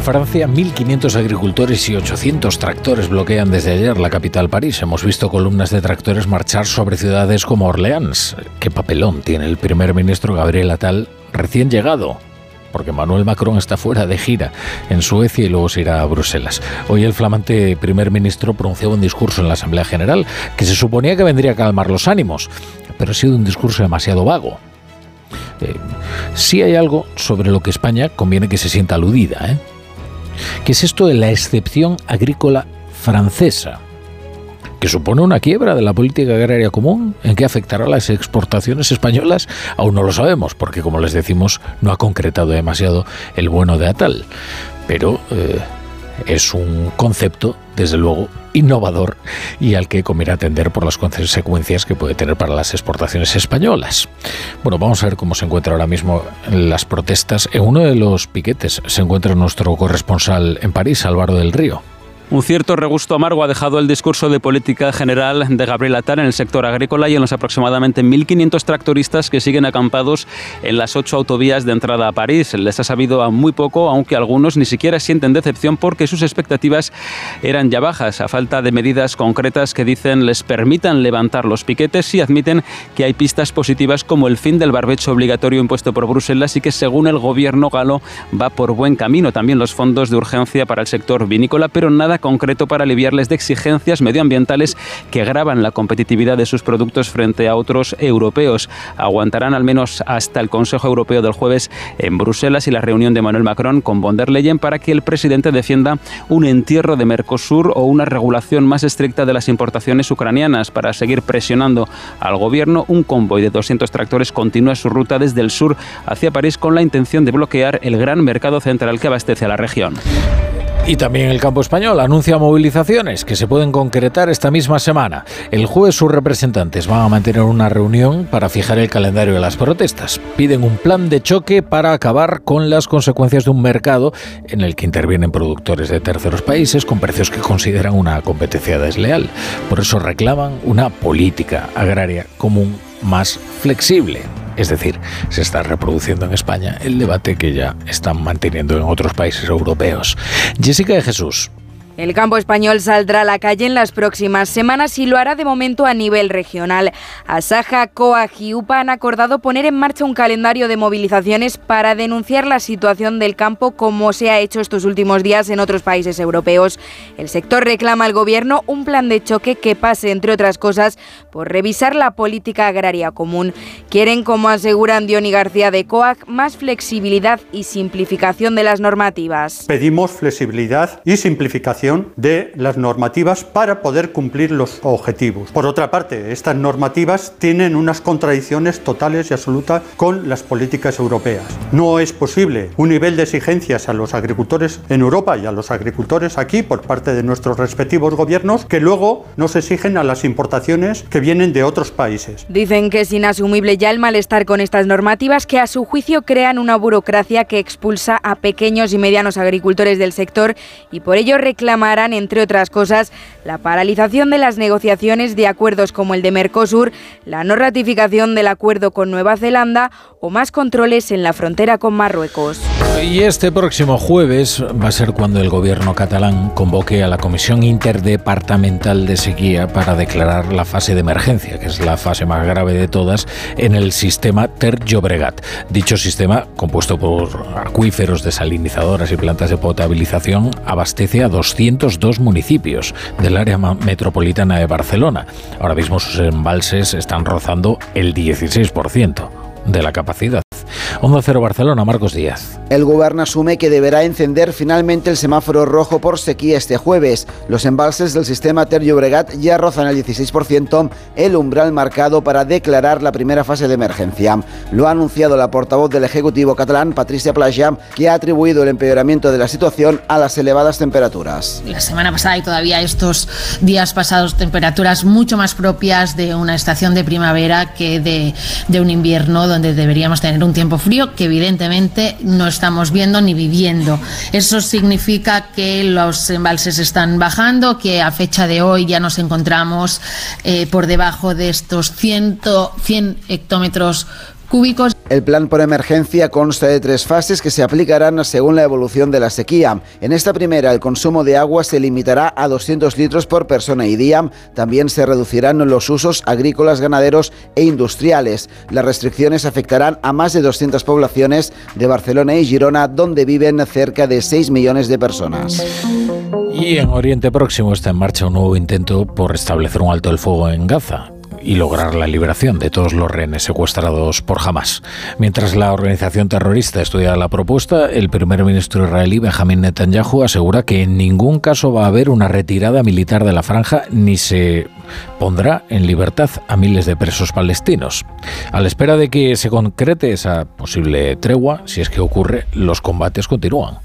Francia, 1.500 agricultores y 800 tractores bloquean desde ayer la capital París. Hemos visto columnas de tractores marchar sobre ciudades como Orleans. ¿Qué papelón tiene el primer ministro Gabriel Attal recién llegado? porque Manuel Macron está fuera de gira en Suecia y luego se irá a Bruselas. Hoy el flamante primer ministro pronunció un discurso en la Asamblea General que se suponía que vendría a calmar los ánimos, pero ha sido un discurso demasiado vago. Eh, sí hay algo sobre lo que España conviene que se sienta aludida, ¿eh? Que es esto de la excepción agrícola francesa, que supone una quiebra de la política agraria común, en qué afectará las exportaciones españolas, aún no lo sabemos, porque como les decimos, no ha concretado demasiado el bueno de Atal. Pero eh, es un concepto, desde luego, innovador y al que conviene atender por las consecuencias que puede tener para las exportaciones españolas. Bueno, vamos a ver cómo se encuentra ahora mismo las protestas. En uno de los piquetes se encuentra nuestro corresponsal en París, Álvaro del Río. Un cierto regusto amargo ha dejado el discurso de política general de Gabriel Attal en el sector agrícola y en los aproximadamente 1.500 tractoristas que siguen acampados en las ocho autovías de entrada a París. Les ha sabido a muy poco, aunque algunos ni siquiera sienten decepción porque sus expectativas eran ya bajas, a falta de medidas concretas que dicen les permitan levantar los piquetes y admiten que hay pistas positivas como el fin del barbecho obligatorio impuesto por Bruselas y que según el gobierno galo va por buen camino. También los fondos de urgencia para el sector vinícola, pero nada concreto para aliviarles de exigencias medioambientales que agravan la competitividad de sus productos frente a otros europeos. Aguantarán al menos hasta el Consejo Europeo del jueves en Bruselas y la reunión de Manuel Macron con von der Leyen para que el presidente defienda un entierro de Mercosur o una regulación más estricta de las importaciones ucranianas para seguir presionando al gobierno. Un convoy de 200 tractores continúa su ruta desde el sur hacia París con la intención de bloquear el gran mercado central que abastece a la región. Y también el campo español anuncia movilizaciones que se pueden concretar esta misma semana. El jueves sus representantes van a mantener una reunión para fijar el calendario de las protestas. Piden un plan de choque para acabar con las consecuencias de un mercado en el que intervienen productores de terceros países con precios que consideran una competencia desleal. Por eso reclaman una política agraria común más flexible. Es decir, se está reproduciendo en España el debate que ya están manteniendo en otros países europeos. Jessica de Jesús. El campo español saldrá a la calle en las próximas semanas y lo hará de momento a nivel regional. Asaja, COAG y UPA han acordado poner en marcha un calendario de movilizaciones para denunciar la situación del campo como se ha hecho estos últimos días en otros países europeos. El sector reclama al gobierno un plan de choque que pase, entre otras cosas, por revisar la política agraria común. Quieren, como aseguran Diony García de COAG, más flexibilidad y simplificación de las normativas. Pedimos flexibilidad y simplificación de las normativas para poder cumplir los objetivos. Por otra parte, estas normativas tienen unas contradicciones totales y absolutas con las políticas europeas. No es posible un nivel de exigencias a los agricultores en Europa y a los agricultores aquí por parte de nuestros respectivos gobiernos que luego nos exigen a las importaciones que vienen de otros países. Dicen que es inasumible ya el malestar con estas normativas que a su juicio crean una burocracia que expulsa a pequeños y medianos agricultores del sector y por ello reclaman entre otras cosas, la paralización de las negociaciones de acuerdos como el de Mercosur, la no ratificación del acuerdo con Nueva Zelanda o más controles en la frontera con Marruecos. Y este próximo jueves va a ser cuando el gobierno catalán convoque a la Comisión Interdepartamental de Sequía para declarar la fase de emergencia, que es la fase más grave de todas, en el sistema Ter Llobregat. Dicho sistema, compuesto por acuíferos, desalinizadoras y plantas de potabilización, abastece a 202 municipios del área metropolitana de Barcelona. Ahora mismo sus embalses están rozando el 16% de la capacidad. Onda Cero Barcelona, Marcos Díaz. El gobierno asume que deberá encender finalmente el semáforo rojo por sequía este jueves. Los embalses del sistema Ter Llobregat ya rozan el 16%, el umbral marcado para declarar la primera fase de emergencia. Lo ha anunciado la portavoz del Ejecutivo catalán, Patricia Plaja, que ha atribuido el empeoramiento de la situación a las elevadas temperaturas. La semana pasada y todavía estos días pasados, temperaturas mucho más propias de una estación de primavera que de, de un invierno donde deberíamos tener un tiempo frío que evidentemente no estamos viendo ni viviendo. Eso significa que los embalses están bajando, que a fecha de hoy ya nos encontramos eh, por debajo de estos 100, 100 hectómetros cúbicos. El plan por emergencia consta de tres fases que se aplicarán según la evolución de la sequía. En esta primera, el consumo de agua se limitará a 200 litros por persona y día. También se reducirán los usos agrícolas, ganaderos e industriales. Las restricciones afectarán a más de 200 poblaciones de Barcelona y Girona, donde viven cerca de 6 millones de personas. Y en Oriente Próximo está en marcha un nuevo intento por restablecer un alto el fuego en Gaza y lograr la liberación de todos los rehenes secuestrados por Hamas. Mientras la organización terrorista estudia la propuesta, el primer ministro israelí Benjamin Netanyahu asegura que en ningún caso va a haber una retirada militar de la franja ni se pondrá en libertad a miles de presos palestinos. A la espera de que se concrete esa posible tregua, si es que ocurre, los combates continúan.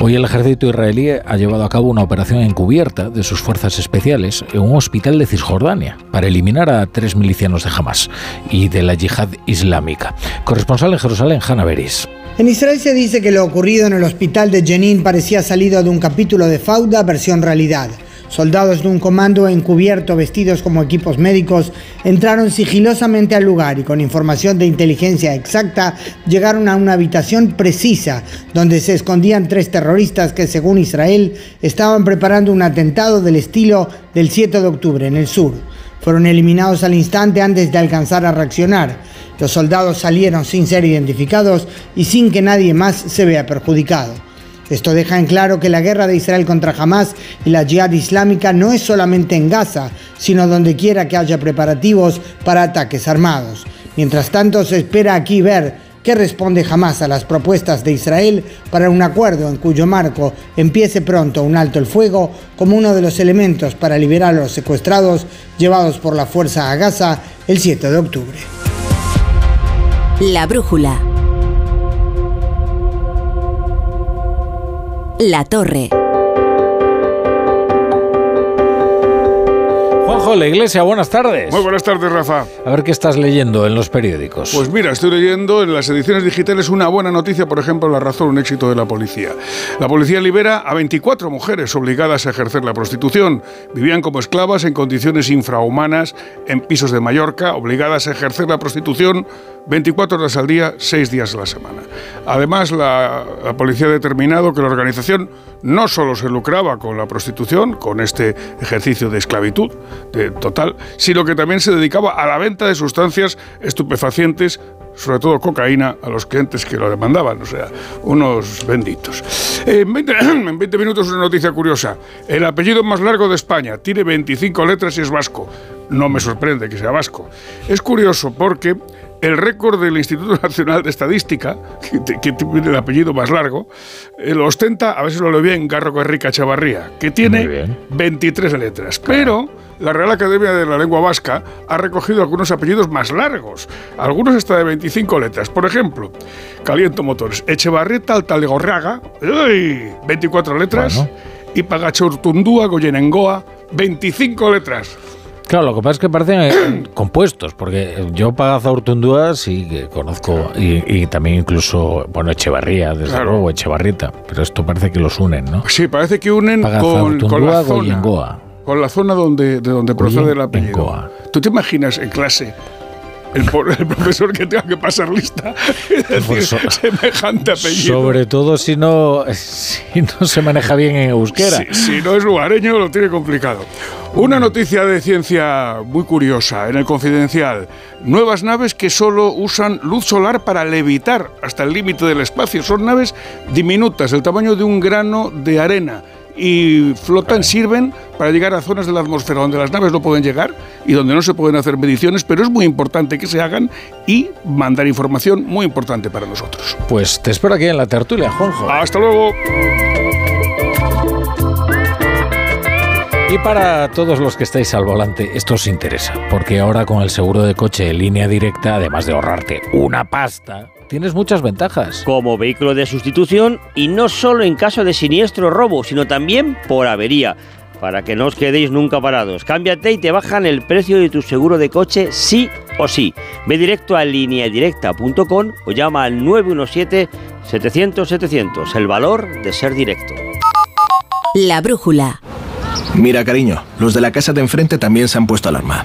Hoy el ejército israelí ha llevado a cabo una operación encubierta de sus fuerzas especiales en un hospital de Cisjordania para eliminar a tres milicianos de Hamas y de la yihad islámica. Corresponsal en Jerusalén, Hanna Beris. En Israel se dice que lo ocurrido en el hospital de Jenin parecía salido de un capítulo de Fauda versión realidad. Soldados de un comando encubierto vestidos como equipos médicos entraron sigilosamente al lugar y con información de inteligencia exacta llegaron a una habitación precisa donde se escondían tres terroristas que según Israel estaban preparando un atentado del estilo del 7 de octubre en el sur. Fueron eliminados al instante antes de alcanzar a reaccionar. Los soldados salieron sin ser identificados y sin que nadie más se vea perjudicado. Esto deja en claro que la guerra de Israel contra Hamas y la yihad islámica no es solamente en Gaza, sino donde quiera que haya preparativos para ataques armados. Mientras tanto, se espera aquí ver qué responde Hamas a las propuestas de Israel para un acuerdo en cuyo marco empiece pronto un alto el fuego como uno de los elementos para liberar a los secuestrados llevados por la fuerza a Gaza el 7 de octubre. La brújula. La torre. Juanjo La Iglesia, buenas tardes. Muy buenas tardes, Rafa. A ver qué estás leyendo en los periódicos. Pues mira, estoy leyendo en las ediciones digitales una buena noticia, por ejemplo, La Razón, un éxito de la policía. La policía libera a 24 mujeres obligadas a ejercer la prostitución. Vivían como esclavas en condiciones infrahumanas en pisos de Mallorca, obligadas a ejercer la prostitución 24 horas al día, 6 días a la semana. Además, la, la policía ha determinado que la organización no solo se lucraba con la prostitución, con este ejercicio de esclavitud de total, sino que también se dedicaba a la venta de sustancias estupefacientes, sobre todo cocaína, a los clientes que lo demandaban, o sea, unos benditos. En 20, en 20 minutos una noticia curiosa. El apellido más largo de España tiene 25 letras y es vasco. No me sorprende que sea vasco. Es curioso porque el récord del Instituto Nacional de Estadística, que, tiene el apellido más largo, eh, lo ostenta, a ver si lo leo bien, Garro Rica Chavarría, que tiene 23 letras. Pero la Real Academia de la Lengua Vasca ha recogido algunos apellidos más largos, algunos hasta de 25 letras. Por ejemplo, Caliento Motores, Echevarrieta Altalegorraga, ¡uy! 24 letras, y Pagachortundúa Goyenengoa, 25 letras. Claro, lo que pasa es que parecen eh, compuestos, porque yo Pagaza Urtundúa sí que conozco, y, y también incluso, bueno, Echevarría, desde Claro. luego, Echevarrieta, pero esto parece que los unen, ¿no? Sí, parece que unen Pagaza con, la zona. Goyengoa. Con la zona donde, de donde procede el apellido. ¿Tú te imaginas en clase el, profesor que tenga que pasar lista decir Pues so- semejante apellido? Sobre todo si no, si no se maneja bien en euskera. Si, si no es lugareño, lo tiene complicado. Una noticia de ciencia muy curiosa en el Confidencial. Nuevas naves que solo usan luz solar para levitar hasta el límite del espacio. Son naves diminutas, del tamaño de un grano de arena. Y flotan, sirven para llegar a zonas de la atmósfera donde las naves no pueden llegar y donde no se pueden hacer mediciones, pero es muy importante que se hagan y mandar información muy importante para nosotros. Pues te espero aquí en la tertulia, Juanjo. Hasta luego. Y para todos los que estáis al volante, esto os interesa, porque ahora con el seguro de coche en línea directa, además de ahorrarte una pasta, tienes muchas ventajas. Como vehículo de sustitución y no solo en caso de siniestro o robo, sino también por avería. Para que no os quedéis nunca parados, cámbiate y te bajan el precio de tu seguro de coche sí o sí. Ve directo a lineadirecta.com o llama al 917-700-700. El valor de ser directo. La brújula. Mira, cariño, los de la casa de enfrente también se han puesto alarma.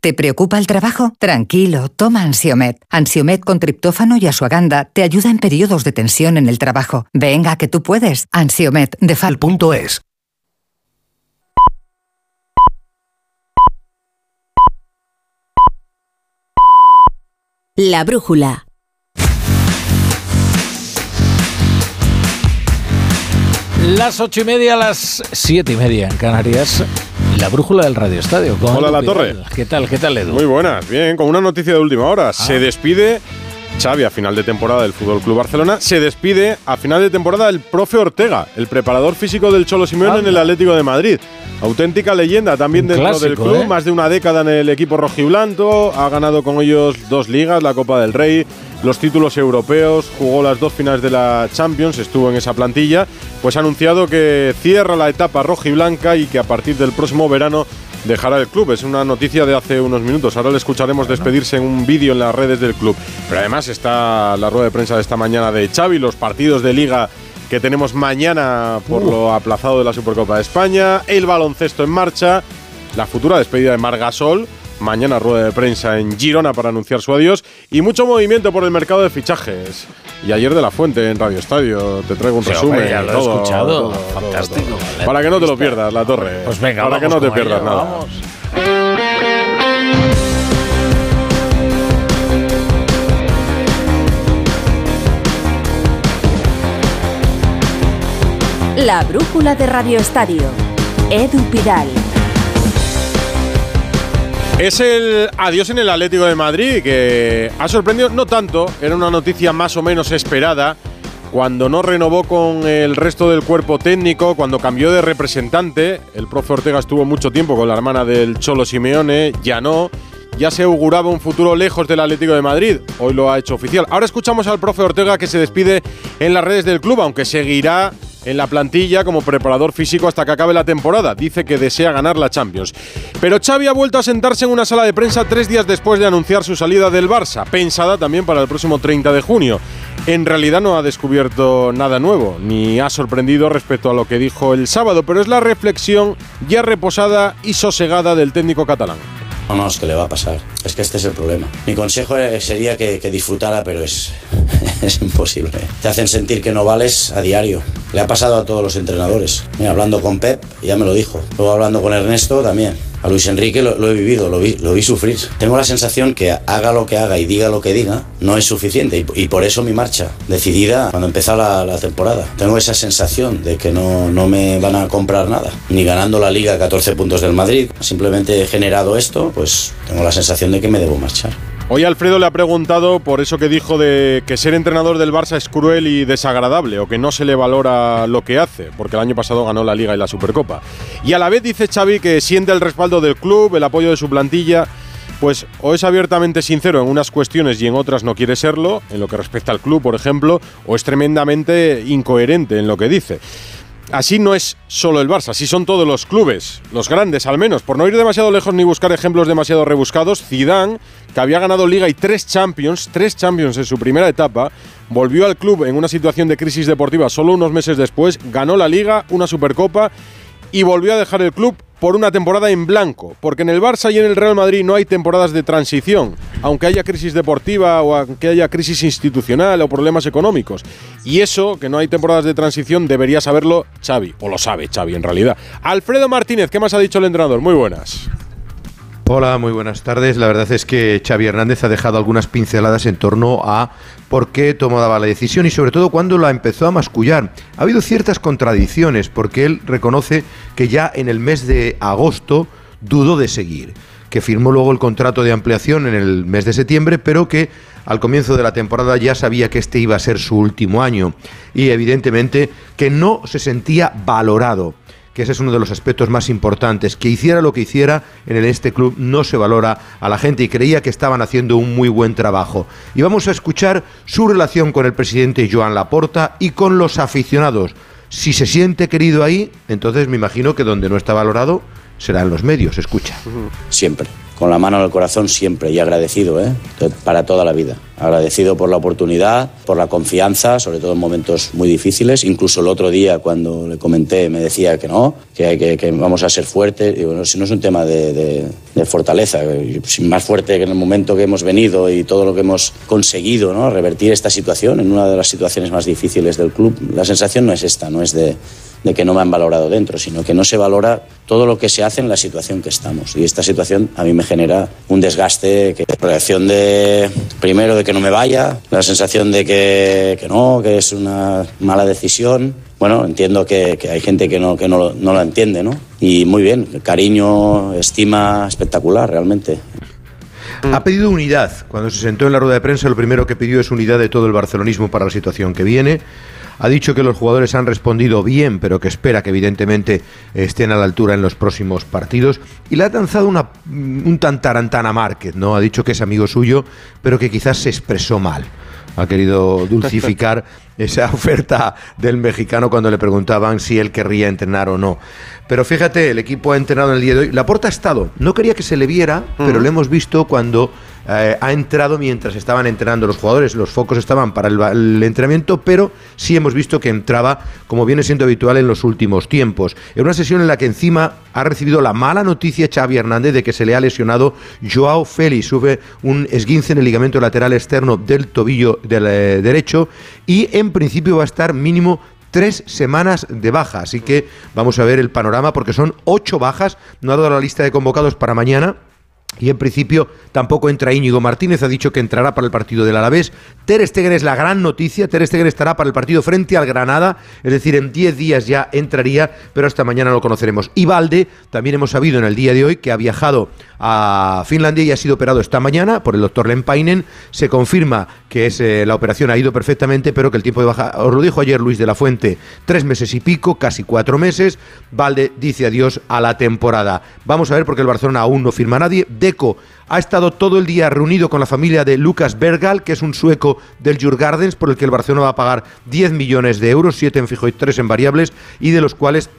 ¿Te preocupa el trabajo? Tranquilo, toma Ansiomet. Ansiomet con triptófano y asuaganda te ayuda en periodos de tensión en el trabajo. Venga, que tú puedes. Ansiomet de Fal.es. La brújula. Las ocho y media, las siete y media en Canarias. La brújula del Radio Estadio. con Hola, La. Torre. ¿Qué tal? ¿Qué tal, Edu? Muy buenas, bien, con una noticia de última hora. Se despide Xavi a final de temporada del Fútbol Club Barcelona. Se despide a final de temporada el profe Ortega, el preparador físico del Cholo Simeone en el Atlético de Madrid. Auténtica leyenda también dentro del club, ¿eh? más de una década en el equipo rojiblanco, ha ganado con ellos dos ligas, la Copa del Rey, los títulos europeos, jugó las dos finales de la Champions, estuvo en esa plantilla, pues ha anunciado que cierra la etapa rojiblanca y que a partir del próximo verano dejará el club. Es una noticia de hace unos minutos. Ahora le escucharemos despedirse en un vídeo en las redes del club. Pero además está la rueda de prensa de esta mañana de Xavi, los partidos de liga que tenemos mañana por lo aplazado de la Supercopa de España, el baloncesto en marcha, la futura despedida de Margasol Mañana rueda de prensa en Girona para anunciar su adiós y mucho movimiento por el mercado de fichajes. Y ayer de la Fuente en Radio Estadio te traigo un Sí, resumen. hombre, ya lo he todo, escuchado. todo, Fantástico. todo. Para que no te lo pierdas, la torre. Pues venga, Para que no te pierdas ello, nada. vamos. La brújula de Radio Estadio. Edu Pidal. Es el adiós en el Atlético de Madrid que ha sorprendido, no tanto, era una noticia más o menos esperada, cuando no renovó con el resto del cuerpo técnico, cuando cambió de representante, el profe Ortega estuvo mucho tiempo con la hermana del Cholo Simeone, ya no, ya se auguraba un futuro lejos del Atlético de Madrid, hoy lo ha hecho oficial. Ahora escuchamos al profe Ortega que se despide en las redes del club, aunque seguirá en la plantilla como preparador físico hasta que acabe la temporada. Dice que desea ganar la Champions. Pero Xavi ha vuelto a sentarse en una sala de prensa tres días después de anunciar su salida del Barça, pensada también para el próximo 30 de junio. En realidad no ha descubierto nada nuevo, ni ha sorprendido respecto a lo que dijo el sábado, pero es la reflexión ya reposada y sosegada del técnico catalán. No, no, es que le va a pasar. Es que este es el problema. Mi consejo sería que, que disfrutara, pero es, es imposible. Te hacen sentir que no vales a diario. Le ha pasado a todos los entrenadores. Mira, hablando con Pep, ya me lo dijo. Luego hablando con Ernesto también. A Luis Enrique lo, he vivido, lo vi, lo sufrir. Tengo la sensación que haga lo que haga y diga lo que diga, no es suficiente. Y, por eso mi marcha, decidida cuando empezó la, temporada. Tengo esa sensación de que no, no me van a comprar nada. Ni ganando la liga a 14 puntos del Madrid. Simplemente he generado esto, pues tengo la sensación de que me debo marchar. Hoy Alfredo le ha preguntado por eso que dijo de que ser entrenador del Barça es cruel y desagradable o que no se le valora lo que hace, porque el año pasado ganó la Liga y la Supercopa. Y a la vez dice Xavi que siente el respaldo del club, el apoyo de su plantilla, pues o es abiertamente sincero en unas cuestiones y en otras no quiere serlo, en lo que respecta al club, por ejemplo, o es tremendamente incoherente en lo que dice. Así no es solo el Barça, así son todos los clubes, los grandes al menos. Por no ir demasiado lejos ni buscar ejemplos demasiado rebuscados, Zidane, que había ganado Liga y tres Champions, tres Champions en su primera etapa, volvió al club en una situación de crisis deportiva solo unos meses después, ganó la Liga, una Supercopa y volvió a dejar el club por una temporada en blanco, porque en el Barça y en el Real Madrid no hay temporadas de transición, aunque haya crisis deportiva o aunque haya crisis institucional o problemas económicos. Y eso, que no hay temporadas de transición, debería saberlo Xavi, o lo sabe Xavi en realidad. Alfredo Martínez, ¿qué más ha dicho el entrenador? Muy buenas. Hola, muy buenas tardes. La verdad es que Xavi Hernández ha dejado algunas pinceladas en torno a por qué tomaba la decisión y sobre todo cuándo la empezó a mascullar. Ha habido ciertas contradicciones porque él reconoce que ya en el mes de agosto dudó de seguir, que firmó luego el contrato de ampliación en el mes de septiembre, pero que al comienzo de la temporada ya sabía que este iba a ser su último año y evidentemente que no se sentía valorado que ese es uno de los aspectos más importantes, que hiciera lo que hiciera en el este club no se valora a la gente y creía que estaban haciendo un muy buen trabajo. Y vamos a escuchar su relación con el presidente Joan Laporta y con los aficionados. Si se siente querido ahí, entonces me imagino que donde no está valorado será en los medios. Escucha. Siempre, con la mano en el corazón siempre y agradecido, ¿eh? para toda la vida. Agradecido por la oportunidad, por la confianza, sobre todo en momentos muy difíciles. Incluso el otro día cuando le comenté me decía que no, que, que, que vamos a ser fuertes. Digo, no, si no es un tema de, de, de fortaleza, más fuerte que en el momento que hemos venido y todo lo que hemos conseguido, ¿no? revertir esta situación en una de las situaciones más difíciles del club. La sensación no es esta, no es de de que no me han valorado dentro, sino que no se valora todo lo que se hace en la situación que estamos. Y esta situación a mí me genera un desgaste, que reacción de, primero, de que no me vaya, la sensación de que, no, que es una mala decisión. Bueno, entiendo que, que hay gente que no, que no, no la entiende, ¿no? Y muy bien, cariño, estima espectacular, realmente. Ha pedido unidad. Cuando se sentó en la rueda de prensa, lo primero que pidió es unidad de todo el barcelonismo para la situación que viene. Ha dicho que los jugadores han respondido bien, pero que espera que evidentemente estén a la altura en los próximos partidos. Y le ha lanzado una, un tantarantana a Márquez, ¿no? Ha dicho que es amigo suyo, pero que quizás se expresó mal. Ha querido dulcificar esa oferta del mexicano cuando le preguntaban si él querría entrenar o no. Pero fíjate, el equipo ha entrenado en el día de hoy. La porta ha estado. No quería que se le viera, pero lo hemos visto cuando eh, ha entrado mientras estaban entrenando los jugadores. Los focos estaban para el, el, entrenamiento, pero sí hemos visto que entraba como viene siendo habitual en los últimos tiempos. En una sesión en la que encima ha recibido la mala noticia Xavi Hernández de que se le ha lesionado Joao Félix. Sube un esguince en el ligamento lateral externo del tobillo del, eh, derecho y en principio va a estar mínimo tres semanas de baja. Así que vamos a ver el panorama porque son ocho bajas. No ha dado la lista de convocados para mañana. Y en principio tampoco entra Íñigo Martínez, ha dicho que entrará para el partido del Alavés. Ter Stegen es la gran noticia, Ter Stegen estará para el partido frente al Granada, es decir, en 10 días ya entraría, pero hasta mañana lo conoceremos. Y Valde, también hemos sabido en el día de hoy que ha viajado a Finlandia y ha sido operado esta mañana por el doctor Lempainen. Se confirma que es, eh, la operación ha ido perfectamente, pero que el tiempo de baja, os lo dijo ayer Luis de la Fuente, tres meses y pico, casi cuatro meses. Valde dice adiós a la temporada. Vamos a ver porque el Barcelona aún no firma nadie. Deco ha estado todo el día reunido con la familia de Lucas Bergal, que es un sueco del Jurgardens, por el que el Barcelona va a pagar 10 millones de euros, 7 en fijo y 3 en variables, y de los cuales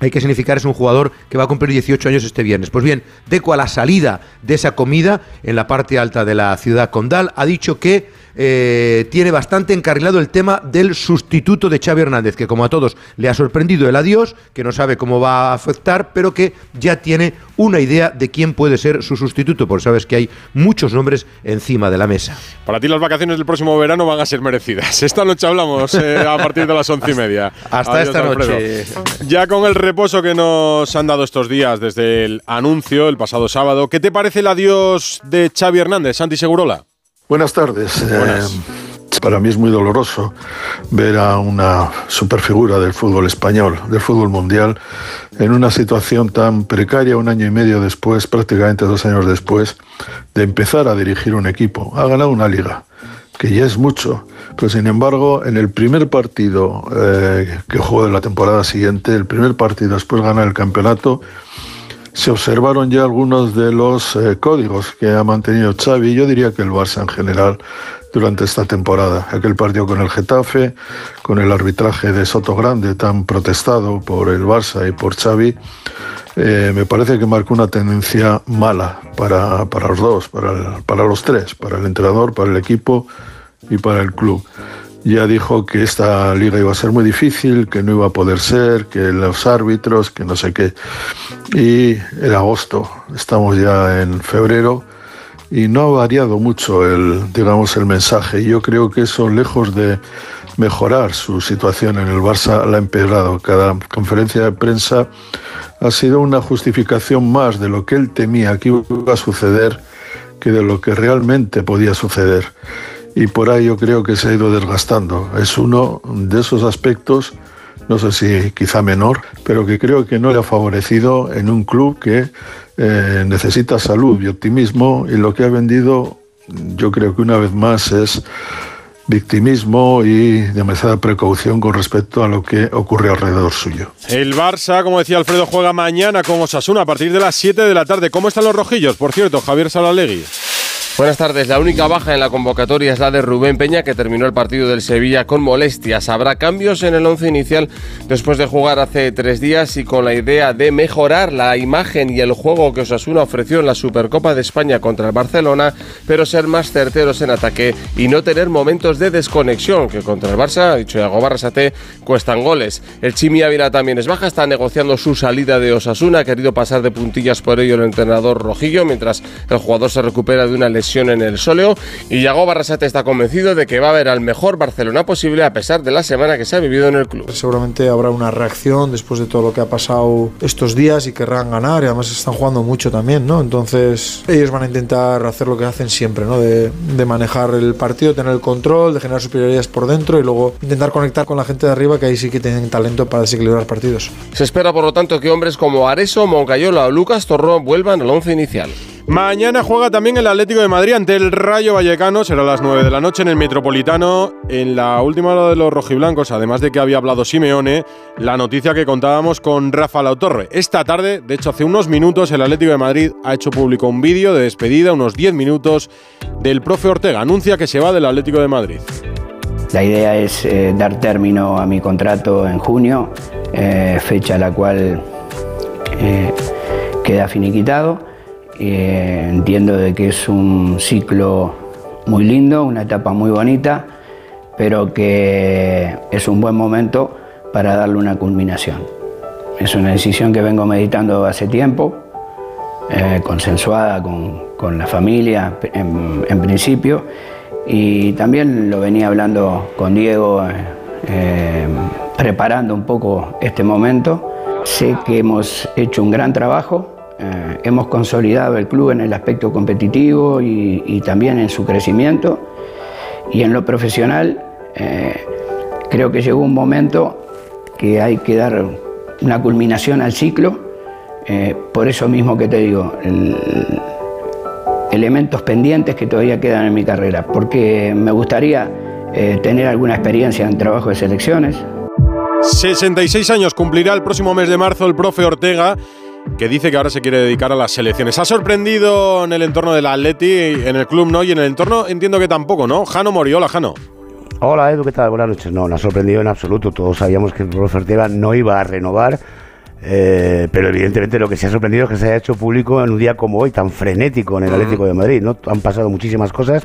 hay que significar es un jugador que va a cumplir 18 años este viernes. Pues bien, Deco a la salida de esa comida en la parte alta de la ciudad condal ha dicho que eh, tiene bastante encarrilado el tema del sustituto de Xavi Hernández, que como a todos le ha sorprendido el adiós, que no sabe cómo va a afectar, pero que ya tiene una idea de quién puede ser su sustituto, porque sabes que hay muchos nombres encima de la mesa. Para ti las vacaciones del próximo verano van a ser merecidas. Esta noche hablamos eh, a partir de las once y media. Hasta esta noche. Ya con el reposo que nos han dado estos días desde el anuncio el pasado sábado, ¿qué te parece el adiós de Xavi Hernández, Santi Segurola? Buenas tardes. Eh, para mí es muy doloroso ver a una superfigura del fútbol español, del fútbol mundial, en una situación tan precaria un año y medio después, prácticamente dos años después, de empezar a dirigir un equipo. Ha ganado una liga, que ya es mucho, pero sin embargo, en el primer partido eh, que jugó de la temporada siguiente, el primer partido después de ganar el campeonato, se observaron ya algunos de los eh, códigos que ha mantenido Xavi, yo diría que el Barça en general, durante esta temporada. Aquel partido con el Getafe, con el arbitraje de Soto Grande, tan protestado por el Barça y por Xavi, eh, me parece que marcó una tendencia mala para, para los dos, para, para los tres, para el entrenador, para el equipo y para el club ya dijo que esta liga iba a ser muy difícil, que no iba a poder ser, que los árbitros, que no sé qué. Y en agosto, estamos ya en febrero y no ha variado mucho el, digamos, el mensaje. Yo creo que eso, lejos de mejorar su situación en el Barça, la ha empeorado. Cada conferencia de prensa ha sido una justificación más de lo que él temía que iba a suceder que de lo que realmente podía suceder y por ahí yo creo que se ha ido desgastando. Es uno de esos aspectos, no sé si quizá menor, pero que creo que no le ha favorecido en un club que eh, necesita salud y optimismo y lo que ha vendido yo creo que una vez más es victimismo y demasiada precaución con respecto a lo que ocurre alrededor suyo. El Barça, como decía Alfredo, juega mañana con Osasuna a partir de las 7 de la tarde. ¿Cómo están los rojillos? Por cierto, Javier Salalegui. Buenas tardes. La única baja en la convocatoria es la de Rubén Peña, que terminó el partido del Sevilla con molestias. Habrá cambios en el once inicial después de jugar hace tres días y con la idea de mejorar la imagen y el juego que Osasuna ofreció en la Supercopa de España contra el Barcelona, pero ser más certeros en ataque y no tener momentos de desconexión, que contra el Barça, dicho Iago Barrasate, cuestan goles. El Chimi Ávila también es baja, está negociando su salida de Osasuna, ha querido pasar de puntillas por ello el entrenador Rojillo, mientras el jugador se recupera de una lesión en el sóleo y Yago Barrasate está convencido de que va a haber al mejor Barcelona posible a pesar de la semana que se ha vivido en el club. Seguramente habrá una reacción después de todo lo que ha pasado estos días y querrán ganar y además están jugando mucho también, ¿no? Entonces ellos van a intentar hacer lo que hacen siempre, ¿no? De, de manejar el partido, tener el control, de generar superioridades por dentro y luego intentar conectar con la gente de arriba que ahí sí que tienen talento para desequilibrar partidos. Se espera por lo tanto que hombres como Areso, Moncayola o Lucas Torró vuelvan al once inicial. Mañana juega también el Atlético de Madrid ante el Rayo Vallecano. Será a las 9 de la noche en el Metropolitano. En la última hora de los rojiblancos, además de que había hablado Simeone, la noticia que contábamos con Rafa Lautorre. Esta tarde, de hecho hace unos minutos, el Atlético de Madrid ha hecho público un vídeo de despedida, unos 10 minutos, del profe Ortega. Anuncia que se va del Atlético de Madrid. La idea es eh, dar término a mi contrato en junio, eh, fecha a la cual eh, queda finiquitado Eh, entiendo de que es un ciclo muy lindo, una etapa muy bonita, pero que es un buen momento para darle una culminación. Es una decisión que vengo meditando hace tiempo, eh, consensuada con, con, la familia en, principio, y también lo venía hablando con Diego, eh, preparando un poco este momento. Sé que hemos hecho un gran trabajo, eh, hemos consolidado el club en el aspecto competitivo y, y, también en su crecimiento, y en lo profesional eh, creo que llegó un momento que hay que dar una culminación al ciclo, eh, por eso mismo que te digo, el, elementos pendientes que todavía quedan en mi carrera, porque me gustaría tener alguna experiencia en trabajo de selecciones. 66 años cumplirá el próximo mes de marzo el profe Ortega que dice que ahora se quiere dedicar a las selecciones. ¿Ha sorprendido en el entorno del Atleti, en el club no? Y en el entorno entiendo que tampoco, ¿no? Jano Moriola, Jano. Hola Edu, ¿qué tal? Buenas noches. No, no ha sorprendido en absoluto. Todos sabíamos que el profe Ortega no iba a renovar, eh, pero evidentemente lo que se ha sorprendido es que se haya hecho público en un día como hoy, tan frenético en el Atlético de Madrid. ¿no? Han pasado muchísimas cosas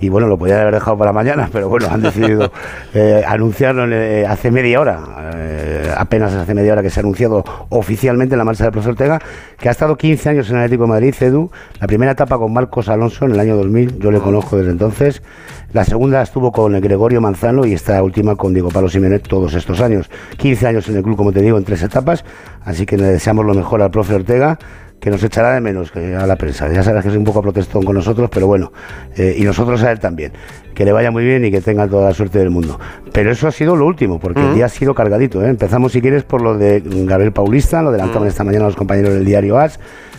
y bueno, lo podían haber dejado para mañana, pero bueno, han decidido eh, anunciarlo eh, hace media hora, eh, apenas hace media hora que se ha anunciado oficialmente la marcha del profesor Ortega, que ha estado 15 años en el Atlético de Madrid, CEDU, la primera etapa con Marcos Alonso en el año 2000, yo le conozco desde entonces, la segunda estuvo con Gregorio Manzano y esta última con Diego Pablo Simenet todos estos años, 15 años en el club, como te digo, en tres etapas, así que le deseamos lo mejor al profe Ortega, que nos echará de menos que a la prensa. Ya sabes que es un poco protestón con nosotros, pero bueno, eh, y nosotros a él también. Que le vaya muy bien y que tenga toda la suerte del mundo. Pero eso ha sido lo último, porque el día ha sido cargadito. ¿eh? Empezamos, si quieres, por lo de Gabriel Paulista, lo adelantaban esta mañana los compañeros del diario AS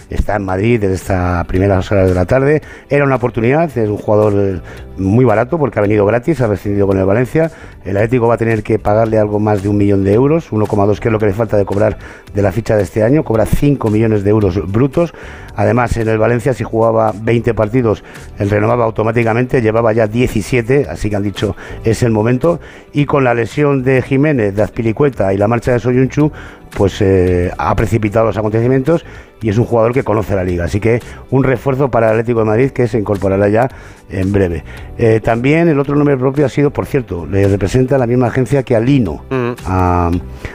está en Madrid desde estas primeras horas de la tarde. Era una oportunidad, es un jugador muy barato porque ha venido gratis, ha rescindido con el Valencia. El Atlético va a tener que pagarle algo más de un millón de euros, 1,2 que es lo que le falta de cobrar de la ficha de este año. Cobra 5 millones de euros brutos. Además, en el Valencia, si jugaba 20 partidos, él renovaba automáticamente, llevaba ya 17, así que han dicho es el momento. Y con la lesión de Jiménez, de Azpilicueta y la marcha de Soyunchu, pues eh, ha precipitado los acontecimientos y es un jugador que conoce la liga. Así que un refuerzo para el Atlético de Madrid que se incorporará ya en breve. Eh, también el otro nombre propio ha sido, por cierto, le representa la misma agencia que a Lino, a,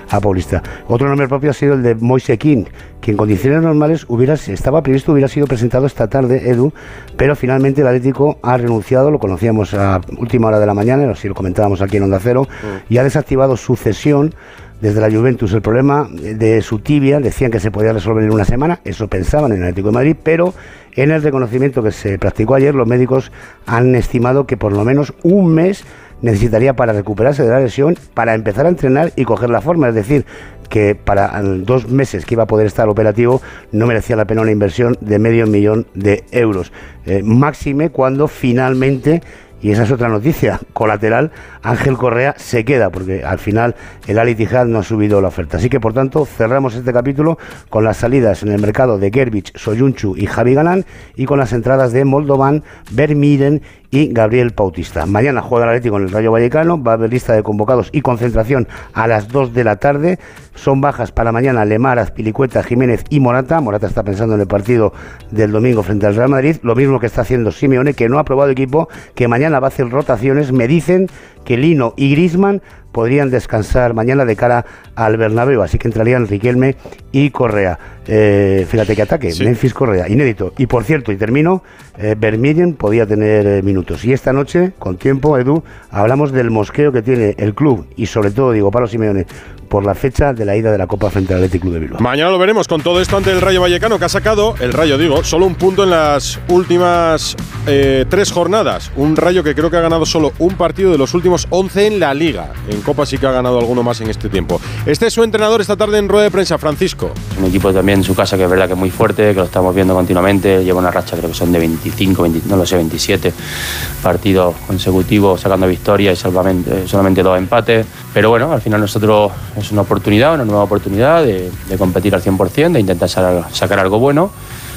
a, Paulista. Otro nombre propio ha sido el de Moise King, que en condiciones normales hubiera, estaba previsto, hubiera sido presentado esta tarde, Edu, pero finalmente el Atlético ha renunciado, lo conocíamos a última hora de la mañana, así lo comentábamos aquí en Onda Cero, y ha desactivado su cesión desde la Juventus. El problema de su tibia decían que se podía resolver en una semana, eso pensaban en el Atlético de Madrid, pero en el reconocimiento que se practicó ayer, los médicos han estimado que por lo menos un mes necesitaría para recuperarse de la lesión, para empezar a entrenar y coger la forma. Es decir, que para dos meses que iba a poder estar operativo no merecía la pena una inversión de medio millón de euros. Eh, máxime cuando finalmente y esa es otra noticia colateral. Ángel Correa se queda porque al final el Ali Tijad no ha subido la oferta. Así que por tanto cerramos este capítulo con las salidas en el mercado de Gerbich, Soyunchu y Javi Galán y con las entradas de Moldovan, Vermiren y Gabriel Pautista. Mañana juega el Atlético en el Rayo Vallecano, va a haber lista de convocados y concentración a las 2 de la tarde. Son bajas para mañana Lemar, Azpilicueta, Jiménez y Morata. Morata está pensando en el partido del domingo frente al Real Madrid, lo mismo que está haciendo Simeone, que no ha probado equipo, que mañana va a hacer rotaciones. Me dicen que Lino y Grisman podrían descansar mañana de cara al Bernabéu, así que entrarían Riquelme y Correa. Eh, fíjate que ataque, Memphis Correa, inédito. Y por cierto, y termino, eh, Vermillen podía tener eh, minutos. Y esta noche, con tiempo, Edu, hablamos del mosqueo que tiene el club y sobre todo, digo, Pablo Simeone, por la fecha de la ida de la Copa frente al Athletic Club de Bilbao. Mañana lo veremos con todo esto ante el Rayo Vallecano, que ha sacado, el Rayo digo, solo un punto en las últimas eh, tres jornadas. Un Rayo que creo que ha ganado solo un partido de los últimos 11 en la Liga. En Copa sí que ha ganado alguno más en este tiempo. Este es su entrenador esta tarde en rueda de prensa, Francisco. Un equipo también en su casa que es verdad que es muy fuerte, que lo estamos viendo continuamente. Lleva una racha, creo que son de 25, 20, no lo sé, 27 partidos consecutivos sacando victoria y solamente, solamente dos empates. Pero bueno, al final nosotros es una oportunidad, una nueva oportunidad de, de competir al 100%, de intentar sacar algo bueno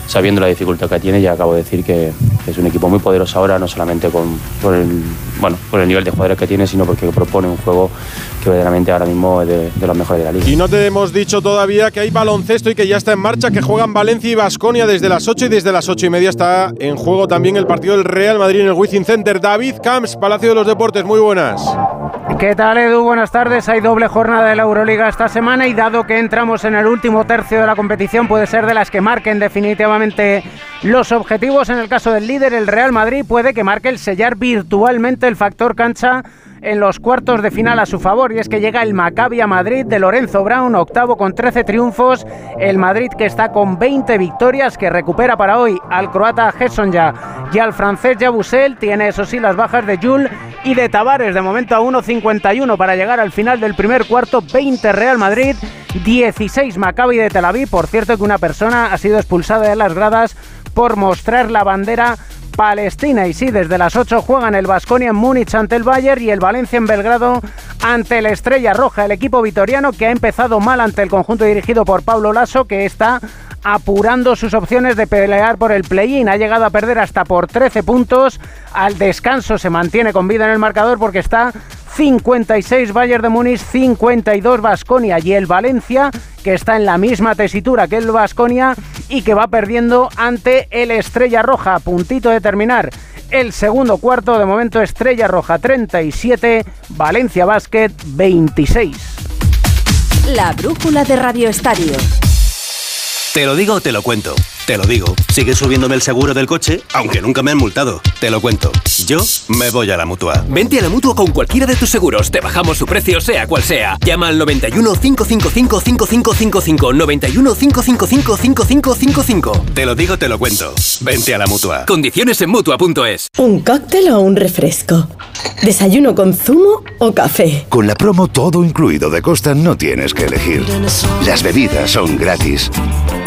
sabiendo la dificultad que tiene, ya acabo de decir que es un equipo muy poderoso ahora, no solamente con, por, el, bueno, por el nivel de jugadores que tiene, sino porque propone un juego que verdaderamente ahora mismo es de, de los mejores de la liga. Y no te hemos dicho todavía que hay baloncesto y que ya está en marcha, que juegan Valencia y Basconia desde las 8 y desde las 8 y media está en juego también el partido del Real Madrid en el Wizzing Center. David Camps, Palacio de los Deportes, muy buenas. ¿Qué tal Edu? Buenas tardes. Hay doble jornada de la Euroliga esta semana y dado que entramos en el último tercio de la competición puede ser de las que marquen definitivamente los objetivos. En el caso del líder, el Real Madrid, puede que marque el sellar virtualmente el factor cancha en los cuartos de final a su favor y es que llega el Maccabi a Madrid de Lorenzo Brown, octavo con 13 triunfos, el Madrid que está con 20 victorias, que recupera para hoy al croata Hessonja y al francés Jabusel, tiene eso sí las bajas de Jules y de Tavares, de momento a 1.51 para llegar al final del primer cuarto, 20 Real Madrid, 16 Maccabi de Tel Aviv, por cierto que una persona ha sido expulsada de las gradas por mostrar la bandera Palestina. Y sí, desde las 8 juegan el Vasconia en Múnich ante el Bayern y el Valencia en Belgrado ante la Estrella Roja. El equipo vitoriano que ha empezado mal ante el conjunto dirigido por Pablo Lasso, que está apurando sus opciones de pelear por el play-in. Ha llegado a perder hasta por 13 puntos. Al descanso se mantiene con vida en el marcador porque está 56 Bayern de Múnich, 52 Basconia y el Valencia, que está en la misma tesitura que el Basconia y que va perdiendo ante el Estrella Roja. A puntito de terminar el segundo cuarto, de momento Estrella Roja 37, Valencia Basket 26. La brújula de Radio Estadio. Te lo digo o te lo cuento. Te lo digo. Sigue subiéndome el seguro del coche, aunque nunca me han multado. Te lo cuento. Yo me voy a la mutua. Vente a la mutua con cualquiera de tus seguros. Te bajamos su precio, sea cual sea. Llama al 91 555 5555. 91 555 5555. Te lo digo, te lo cuento. Vente a la mutua. Condiciones en mutua.es. ¿Un cóctel o un refresco? ¿Desayuno con zumo o café? Con la promo todo incluido de Costa no tienes que elegir. Las bebidas son gratis.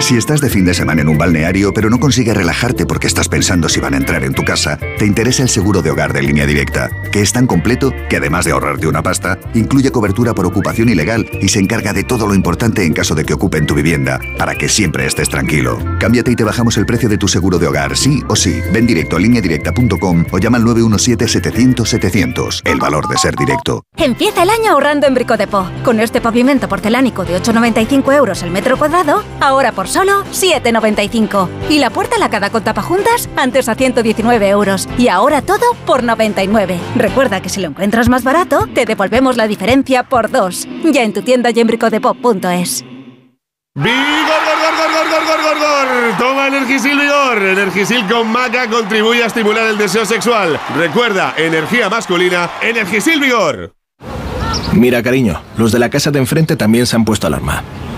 Si estás de fin de semana en un balneario pero no consigues relajarte porque estás pensando si van a entrar en tu casa, te interesa el seguro de hogar de línea directa, que es tan completo que además de ahorrarte una pasta, incluye cobertura por ocupación ilegal y se encarga de todo lo importante en caso de que ocupen tu vivienda, para que siempre estés tranquilo. Cámbiate y te bajamos el precio de tu seguro de hogar, sí o sí. Ven directo a lineadirecta.com o llama al 917-700-700. El valor de ser directo. Empieza el año ahorrando en Bricodepo. Con este pavimento porcelánico de 8,95 euros el metro cuadrado, ahora por solo 7,95. Y la puerta lacada con tapajuntas, antes a 119 euros. Y ahora todo por 99. Recuerda que si lo encuentras más barato, te devolvemos la diferencia por dos. Ya en tu tienda y en bricodepo.es. ¡Vigor, gor, gor, gor, gor, gor, gor, gor! Toma Energisil Vigor. Energisil con maca contribuye a estimular el deseo sexual. Recuerda, energía masculina, Energisil Vigor. Mira, cariño, los de la casa de enfrente también se han puesto alarma.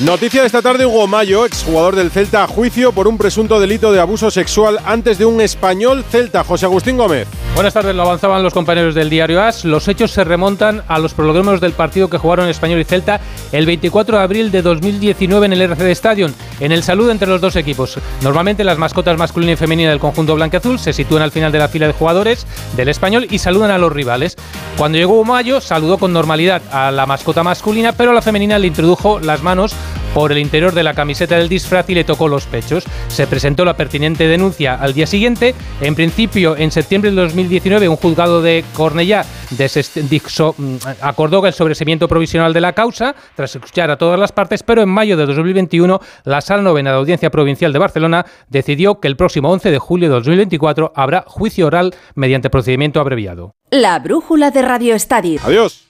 Noticia de esta tarde, Hugo Mayo, exjugador del Celta, a juicio por un presunto delito de abuso sexual antes de un español Celta, José Agustín Gómez. Buenas tardes, lo avanzaban los compañeros del diario AS. Los hechos se remontan a los prologuemos del partido que jugaron Español y Celta el 24 de abril de 2019 en el RCD Stadium, en el saludo entre los dos equipos. Normalmente las mascotas masculina y femenina del conjunto blanqueazul se sitúan al final de la fila de jugadores del Español y saludan a los rivales. Cuando llegó Hugo Mayo, saludó con normalidad a la mascota masculina, pero a la femenina le introdujo las manos por el interior de la camiseta del disfraz y le tocó los pechos. Se presentó la pertinente denuncia al día siguiente. En principio, en septiembre de 2019, un juzgado de Cornellá mm, acordó el sobreseimiento provisional de la causa tras escuchar a todas las partes, pero en mayo de 2021 la Sala Novena de Audiencia Provincial de Barcelona decidió que el próximo 11 de julio de 2024 habrá juicio oral mediante procedimiento abreviado. La brújula de Radio Estadio. Adiós.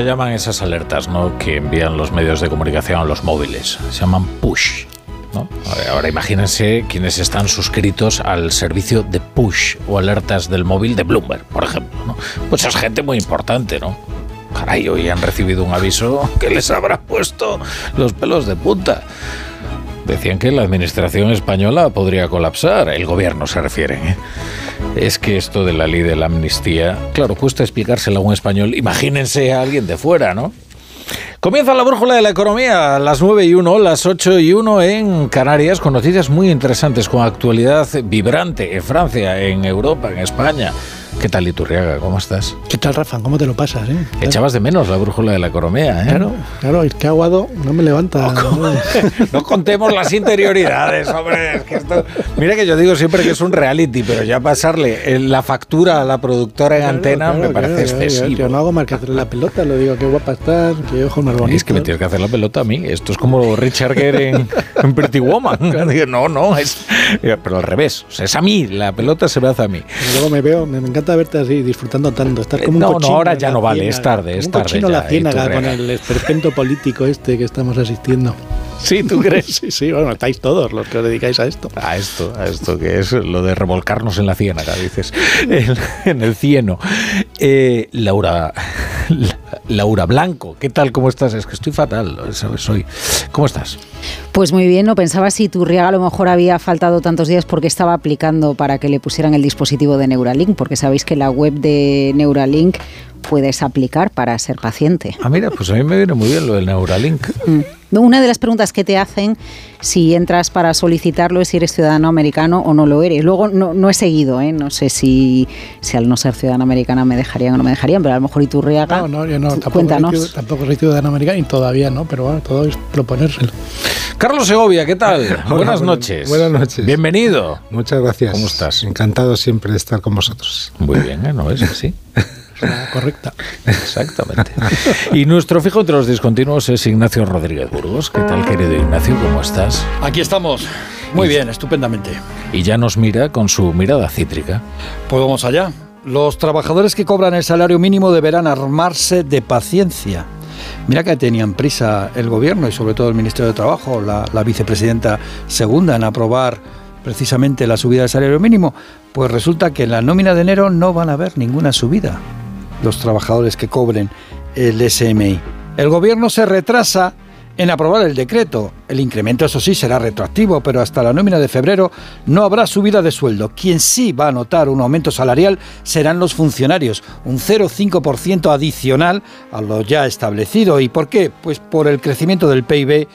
Se llaman esas alertas ¿no? que envían los medios de comunicación a los móviles. Se llaman push. ¿no? Ahora, imagínense quienes están suscritos al servicio de push o alertas del móvil de Bloomberg, por ejemplo. ¿no? Pues es gente muy importante, ¿no? Caray, hoy han recibido un aviso que les habrá puesto los pelos de punta. Decían que la administración española podría colapsar, el gobierno se refiere. ¿eh? Es que esto de la ley de la amnistía, claro, cuesta explicárselo a un español. Imagínense a alguien de fuera, ¿no? Comienza la brújula de la economía a las 9 y 1, las 8 y 1 en Canarias, con noticias muy interesantes, con actualidad vibrante en Francia, en Europa, en España. ¿Qué tal, Iturriaga? ¿Cómo estás? ¿Qué tal, Rafa? ¿Cómo te lo pasas? Eh? Echabas de menos la brújula de la economía, ¿eh? Claro, claro, es que aguado no me levanta. No, no contemos las interioridades, hombre. Es que esto... Mira que yo digo siempre que es un reality, pero ya pasarle la factura a la productora en Claro, antena claro, me parece excesivo. Yo, no hago más que hacerle la pelota, lo digo, qué guapa estás, qué ojos más. Es que me tienes que hacer la pelota a mí. Esto es como Richard Gere en, en Pretty Woman. No, no, es. Pero al revés. O sea, es a mí. La pelota se me hace a mí. Luego me veo, me, encanta verte así, disfrutando tanto, estar como no, un no, cochino. ahora ya la no vale, ciénaga, es tarde, es un tarde cochino ya, la ciénaga con el esperpento político este que estamos asistiendo. Sí, ¿tú crees? sí, sí, bueno, estáis todos los que os dedicáis a esto. A esto, a esto que es lo de revolcarnos en la ciénaga, dices. En, en el cieno. Eh, Laura. Laura Blanco, ¿qué tal? ¿Cómo estás? Es que estoy fatal, ¿sabes? Hoy. ¿Cómo estás? Pues muy bien, no pensaba si Turriaga a lo mejor había faltado tantos días porque estaba aplicando para que le pusieran el dispositivo de Neuralink, porque sabéis que la web de Neuralink puedes aplicar para ser paciente. Ah, mira, pues a mí me viene muy bien lo del Neuralink. Mm. Una de las preguntas que te hacen si entras para solicitarlo es si eres ciudadano americano o no lo eres. Luego no, no he seguido, ¿eh? no sé si, si al no ser ciudadana americana me dejarían o no me dejarían, pero a lo mejor Iturriaga, No, no, yo no, tampoco soy, cuéntanos. ciud- tampoco soy ciudadano americano y todavía no, pero bueno, todo es proponérselo. Carlos Segovia, ¿qué tal? Hola, buenas buenas- noches. buenas noches. Bienvenido. Muchas gracias. ¿Cómo estás? Encantado siempre de estar con vosotros. Muy bien, ¿eh? ¿no es así? correcta. Exactamente. Y nuestro fijo entre los discontinuos es Ignacio Rodríguez Burgos. ¿Qué tal, querido Ignacio? ¿Cómo estás? Aquí estamos. Muy bien, estupendamente. Y ya nos mira con su mirada cítrica. Pues vamos allá. Los trabajadores que cobran el salario mínimo deberán armarse de paciencia. Mira que tenían prisa el gobierno y sobre todo el Ministerio de Trabajo, la, la vicepresidenta segunda en aprobar precisamente la subida del salario mínimo. Pues resulta que en la nómina de enero no van a haber ninguna subida los trabajadores que cobren el SMI. El gobierno se retrasa en aprobar el decreto. El incremento, eso sí, será retroactivo, pero hasta la nómina de febrero no habrá subida de sueldo. Quien sí va a notar un aumento salarial serán los funcionarios, un 0,5% adicional a lo ya establecido. ¿Y por qué? Pues por el crecimiento del PIB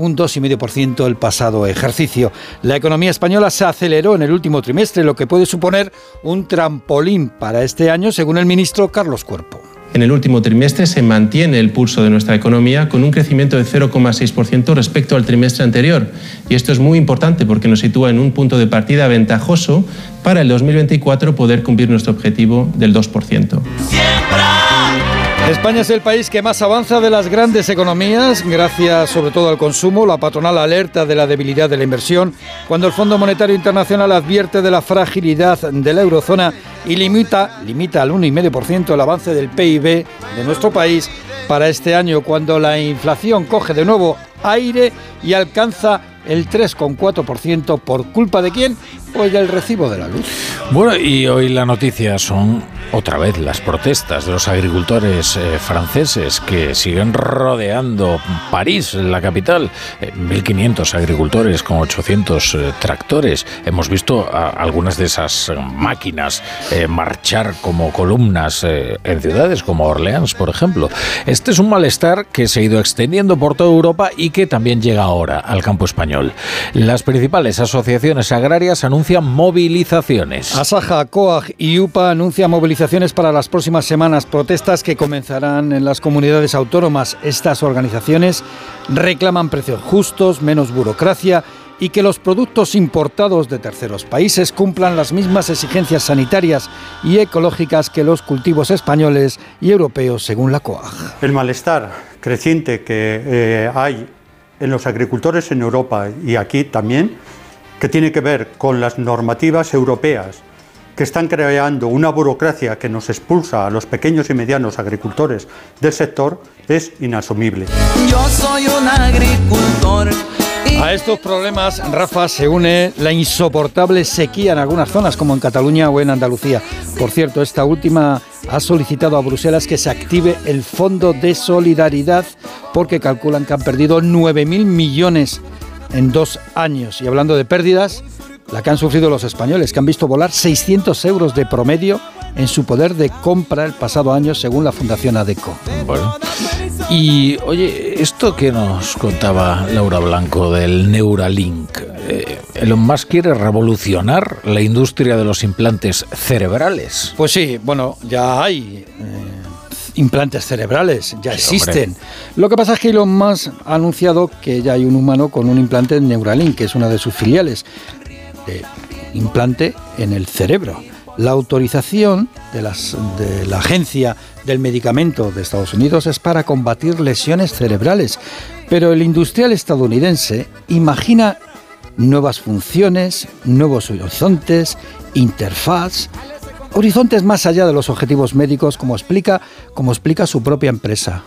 un 2,5% el pasado ejercicio. La economía española se aceleró en el último trimestre, lo que puede suponer un trampolín para este año, según el ministro Carlos Cuerpo. En el último trimestre se mantiene el pulso de nuestra economía con un crecimiento de 0,6% respecto al trimestre anterior. Y esto es muy importante porque nos sitúa en un punto de partida ventajoso para el 2024 poder cumplir nuestro objetivo del 2%. España es el país que más avanza de las grandes economías, gracias sobre todo al consumo. La patronal alerta de la debilidad de la inversión, cuando el Fondo Monetario Internacional advierte de la fragilidad de la eurozona y limita, limita al 1,5% el avance del PIB de nuestro país para este año, cuando la inflación coge de nuevo aire y alcanza el 3,4%. ¿Por culpa de quién? Pues del recibo de la luz. Bueno, y hoy la noticia son otra vez las protestas de los agricultores eh, franceses que siguen rodeando París, la capital. Eh, 1.500 agricultores con 800 eh, tractores. Hemos visto a- algunas de esas eh, máquinas marchar como columnas en ciudades como Orleans, por ejemplo. Este es un malestar que se ha ido extendiendo por toda Europa y que también llega ahora al campo español. Las principales asociaciones agrarias anuncian movilizaciones. Asaja, COAG y UPA anuncian movilizaciones para las próximas semanas, protestas que comenzarán en las comunidades autónomas. Estas organizaciones reclaman precios justos, menos burocracia y que los productos importados de terceros países cumplan las mismas exigencias sanitarias y ecológicas que los cultivos españoles y europeos, según la COAG. El malestar creciente que eh, hay en los agricultores en Europa y aquí también, que tiene que ver con las normativas europeas que están creando una burocracia que nos expulsa a los pequeños y medianos agricultores del sector es inasumible. Yo soy un agricultor. A estos problemas, Rafa, se une la insoportable sequía en algunas zonas, como en Cataluña o en Andalucía. Por cierto, esta última ha solicitado a Bruselas que se active el Fondo de Solidaridad porque calculan que han perdido 9.000 millones en dos años. Y hablando de pérdidas, la que han sufrido los españoles, que han visto volar 600 euros de promedio en su poder de compra el pasado año, según la Fundación ADECO. Bueno. Y oye, esto que nos contaba Laura Blanco del Neuralink, eh, Elon Musk quiere revolucionar la industria de los implantes cerebrales. Pues sí, bueno, ya hay eh, implantes cerebrales, ya existen. Lo que pasa es que Elon Musk ha anunciado que ya hay un humano con un implante Neuralink, que es una de sus filiales, implante en el cerebro. La autorización de, las- de la Agencia del Medicamento de Estados Unidos es para combatir lesiones cerebrales, pero el industrial estadounidense imagina nuevas funciones, nuevos horizontes, interfaz, horizontes más allá de los objetivos médicos, como explica, como explica su propia empresa.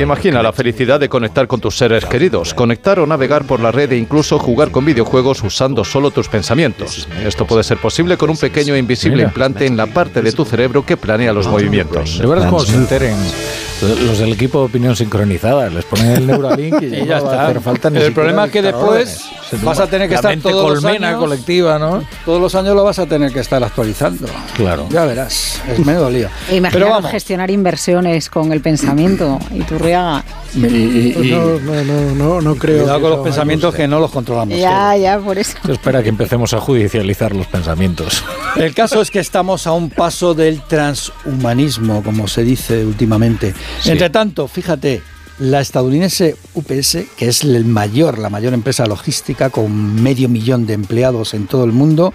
Imagina la felicidad de conectar con tus seres queridos, conectar o navegar por la red e incluso jugar con videojuegos usando solo tus pensamientos. Esto puede ser posible con un pequeño e invisible implante en la parte de tu cerebro que planea los movimientos. De verdad, como se enteren los del equipo de opinión sincronizada, les ponen el Neuralink y, Y ya no va a está. hacer falta ni El problema es que después vas a tener que La estar mente todos los años- colectiva, ¿no? Todos los años lo vas a tener que estar actualizando. Claro. Ya verás, es menudo lío. E Imaginaros Pero vamos, gestionar inversiones con el pensamiento. Y Turriaga. Y- y- Pues no, no, no, no, no creo. cuidado con los pensamientos que no los controlamos. Ya, ya, por eso. Espera que empecemos a judicializar los pensamientos. El caso es que estamos a un paso del transhumanismo, como se dice últimamente. Sí. Entre tanto, fíjate, la estadounidense UPS, que es el mayor, la mayor empresa logística con medio millón de empleados en todo el mundo,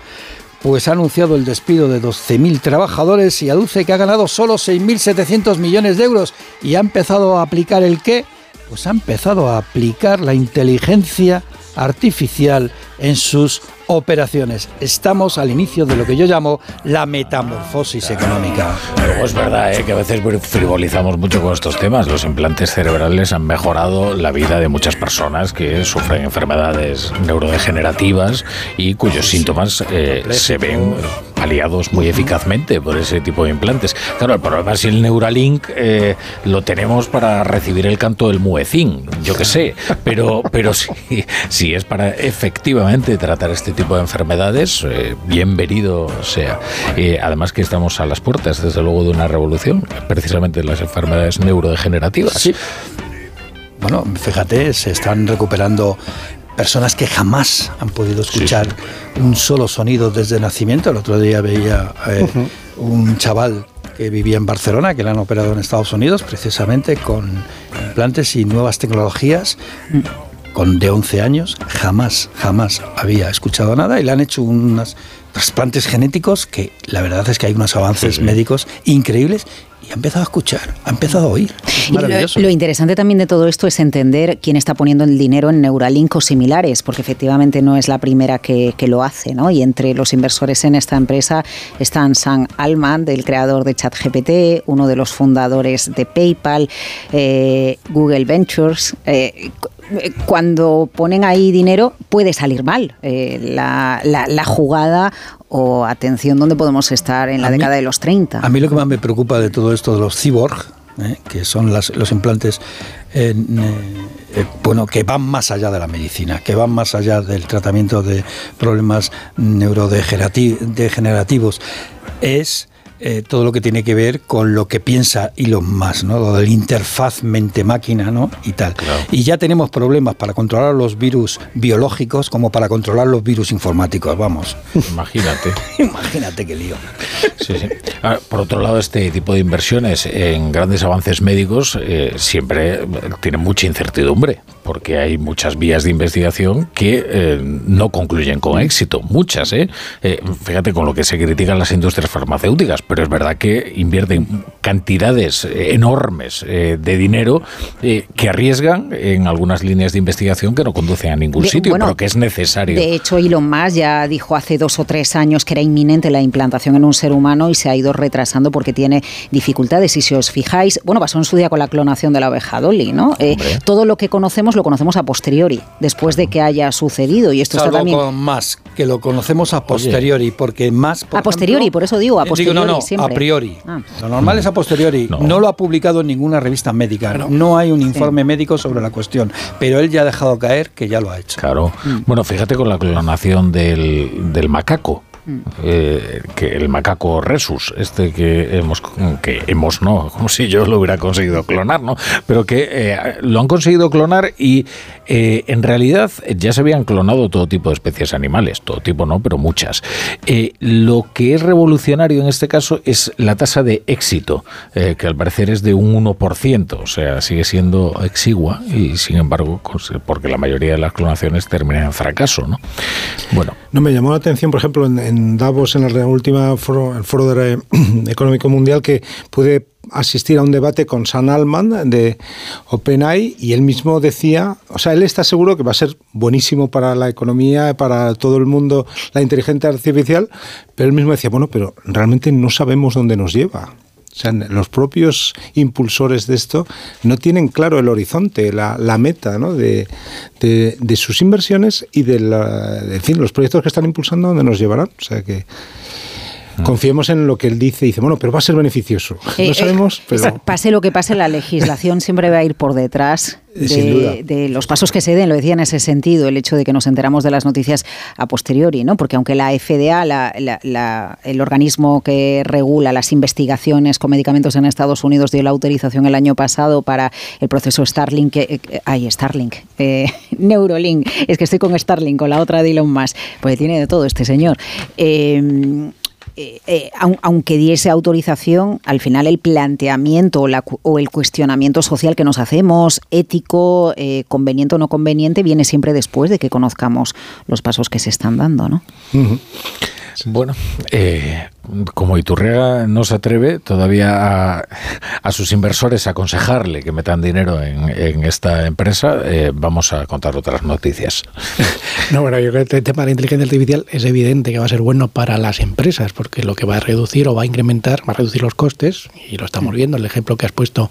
pues ha anunciado el despido de 12.000 trabajadores y aduce que ha ganado solo 6.700 millones de euros y ha empezado a aplicar el qué? Pues ha empezado a aplicar la inteligencia artificial en sus operaciones. Estamos al inicio de lo que yo llamo la metamorfosis económica. Luego es verdad ¿eh? que a veces frivolizamos mucho con estos temas. Los implantes cerebrales han mejorado la vida de muchas personas que sufren enfermedades neurodegenerativas y cuyos síntomas eh, se ven aliados muy eficazmente por ese tipo de implantes. Claro, el problema es si el Neuralink eh, lo tenemos para recibir el canto del muecín, yo qué sé, pero, pero si, si es para efectivamente tratar este tipo de enfermedades, eh, bienvenido sea. Eh, además que estamos a las puertas, desde luego, de una revolución, precisamente en las enfermedades neurodegenerativas. Sí. Bueno, fíjate, se están recuperando personas que jamás han podido escuchar un solo sonido desde nacimiento. El otro día veía eh, un chaval que vivía en Barcelona, que le han operado en Estados Unidos, precisamente con implantes y nuevas tecnologías. Con de 11 años, jamás, jamás había escuchado nada y le han hecho unos trasplantes genéticos que la verdad es que hay unos avances médicos increíbles y ha empezado a escuchar, ha empezado a oír. Y lo, interesante también de todo esto es entender quién está poniendo el dinero en Neuralink o similares, porque efectivamente no es la primera que, que lo hace, ¿no? Y entre los inversores en esta empresa están Sam Altman, del creador de ChatGPT, uno de los fundadores de PayPal, eh, Google Ventures. eh, eh, cuando ponen ahí dinero puede salir mal eh, la, la- la jugada o atención dónde podemos estar en la A mí- década de los 30. A mí lo que más me preocupa de todo esto de los cyborg, ¿eh? que son las- los implantes, eh, eh, bueno, que van más allá de la medicina, que van más allá del tratamiento de problemas neurodegenerativos, es eh, todo lo que tiene que ver con lo que piensa Elon Musk, ¿no? Lo del interfaz mente-máquina, ¿no? Y tal. Y ya tenemos problemas para controlar los virus biológicos como para controlar los virus informáticos, vamos. Imagínate. Imagínate qué lío. Sí, sí. Ahora, por otro lado, este tipo de inversiones en grandes avances médicos eh, siempre tienen mucha incertidumbre, porque hay muchas vías de investigación que eh, no concluyen con éxito, muchas, ¿eh? ¿eh? Fíjate con lo que se critican las industrias farmacéuticas, pero es verdad que invierten cantidades enormes eh, de dinero que arriesgan en algunas líneas de investigación que no conducen a ningún sitio, pero que es necesario. De hecho, Elon Musk ya dijo hace dos o tres años que era inminente la implantación en un ser humano y se ha ido retrasando porque tiene dificultades. Y si os fijáis, bueno, pasó en su día con la clonación de la oveja Dolly, ¿no? todo lo que conocemos lo conocemos a posteriori, después de que haya sucedido. Y esto está también. con más, que lo conocemos a posteriori, porque más. a posteriori, por eso digo, a posteriori. no, no, a priori. Ah. Lo normal es a posteriori. No. lo ha publicado en ninguna revista médica. No, hay un informe médico sobre la cuestión. Pero él ya ha dejado caer que ya lo ha hecho. Claro. Mm. Bueno, fíjate con la clonación del, del macaco. Eh, que el macaco Resus, este que hemos, que hemos no, como si yo lo hubiera conseguido clonar, ¿no? Pero que eh, lo han conseguido clonar y eh, en realidad ya se habían clonado todo tipo de especies animales, todo tipo no, pero muchas. lo que es revolucionario en este caso es la tasa de éxito, que al parecer es de un 1%, o sea, sigue siendo exigua y sin embargo, porque la mayoría de las clonaciones terminan en fracaso, ¿no? Bueno. No me llamó la atención, por ejemplo, en Davos, en la última foro, el foro económico mundial, que pude asistir a un debate con San Alman de OpenAI y él mismo decía, o sea, él está seguro que va a ser buenísimo para la economía, para todo el mundo, la inteligencia artificial, pero él mismo decía, bueno, pero realmente no sabemos dónde nos lleva. O sea, los propios impulsores de esto no tienen claro el horizonte, la, meta ¿no? de, sus inversiones y de, la, de fin, los proyectos que están impulsando, dónde nos llevarán. O sea que. Confiemos en lo que él dice y dice, bueno, pero va a ser beneficioso. no eh, sabemos, pero... Pase lo que pase, la legislación siempre va a ir por detrás de, los pasos que se den, lo decía en ese sentido, el hecho de que nos enteramos de las noticias a posteriori, ¿no? Porque aunque la FDA, el organismo que regula las investigaciones con medicamentos en Estados Unidos, dio la autorización el año pasado para el proceso Starlink, eh, ay, Starlink, eh, Neurolink, es que estoy con Starlink, con la otra de Elon Musk, pues tiene de todo este señor. Eh, eh, eh, aunque diese autorización, al final el planteamiento o, el cuestionamiento social que nos hacemos, ético, eh, conveniente o no conveniente, viene siempre después de que conozcamos los pasos que se están dando, ¿no? Bueno, como Iturrega no se atreve todavía a, sus inversores a aconsejarle que metan dinero en, esta empresa, vamos a contar otras noticias. No, bueno, yo creo que el tema de la inteligencia artificial es evidente que va a ser bueno para las empresas, porque lo que va a reducir o va a incrementar, va a reducir los costes, y lo estamos viendo, el ejemplo que has puesto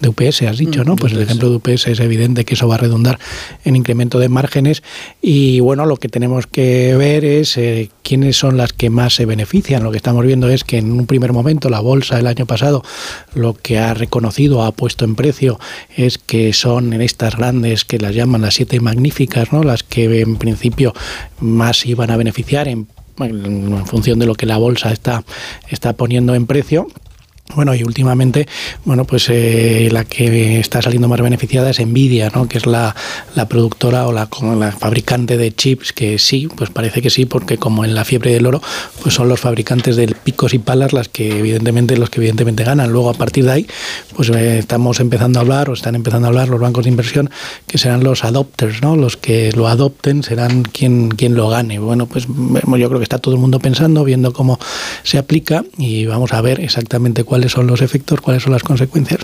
de UPS, has dicho, ¿no? Pues el ejemplo de UPS es evidente que eso va a redundar en incremento de márgenes y bueno, lo que tenemos que ver es eh, quiénes son las que más se benefician. Lo que estamos viendo es que en un primer momento la bolsa el año pasado lo que ha reconocido, ha puesto en precio es que son en estas grandes que las llaman las siete magníficas, ¿no? Las que en principio más iban a beneficiar en en función de lo que la bolsa está, está poniendo en precio bueno, y últimamente, bueno, pues eh, la que está saliendo más beneficiada es Nvidia, ¿no? Que es la, la productora o la, la, fabricante de chips, que sí, pues parece que sí, porque como en la fiebre del oro, pues son los fabricantes de picos y palas las que evidentemente, los que evidentemente ganan. Luego a partir de ahí, pues eh, estamos empezando a hablar, o están empezando a hablar los bancos de inversión, que serán los adopters, ¿no? Los que lo adopten serán quien, quien lo gane. Bueno, pues yo creo que está todo el mundo pensando, viendo cómo se aplica y vamos a ver exactamente cuál cuáles son los efectos, cuáles son las consecuencias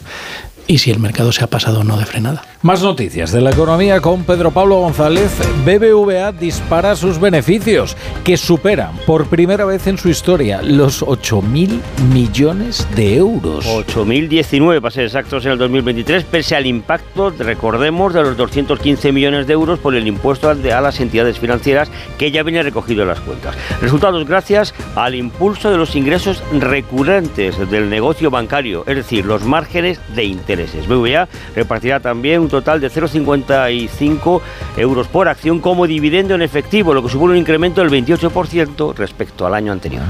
y si el mercado se ha pasado o no de frenada. Más noticias de la economía con Pedro Pablo González. BBVA dispara sus beneficios, que superan por primera vez en su historia los 8.000 millones de euros. 8.019 para ser exactos en el 2023, pese al impacto, recordemos, de los 215 millones de euros por el impuesto a las entidades financieras que ya viene recogido en las cuentas. Resultados gracias al impulso de los ingresos recurrentes del negocio bancario, es decir, los márgenes de intereses. BBVA repartirá también un total de 0,55 euros por acción como dividendo en efectivo, lo que supone un incremento del 28% respecto al año anterior.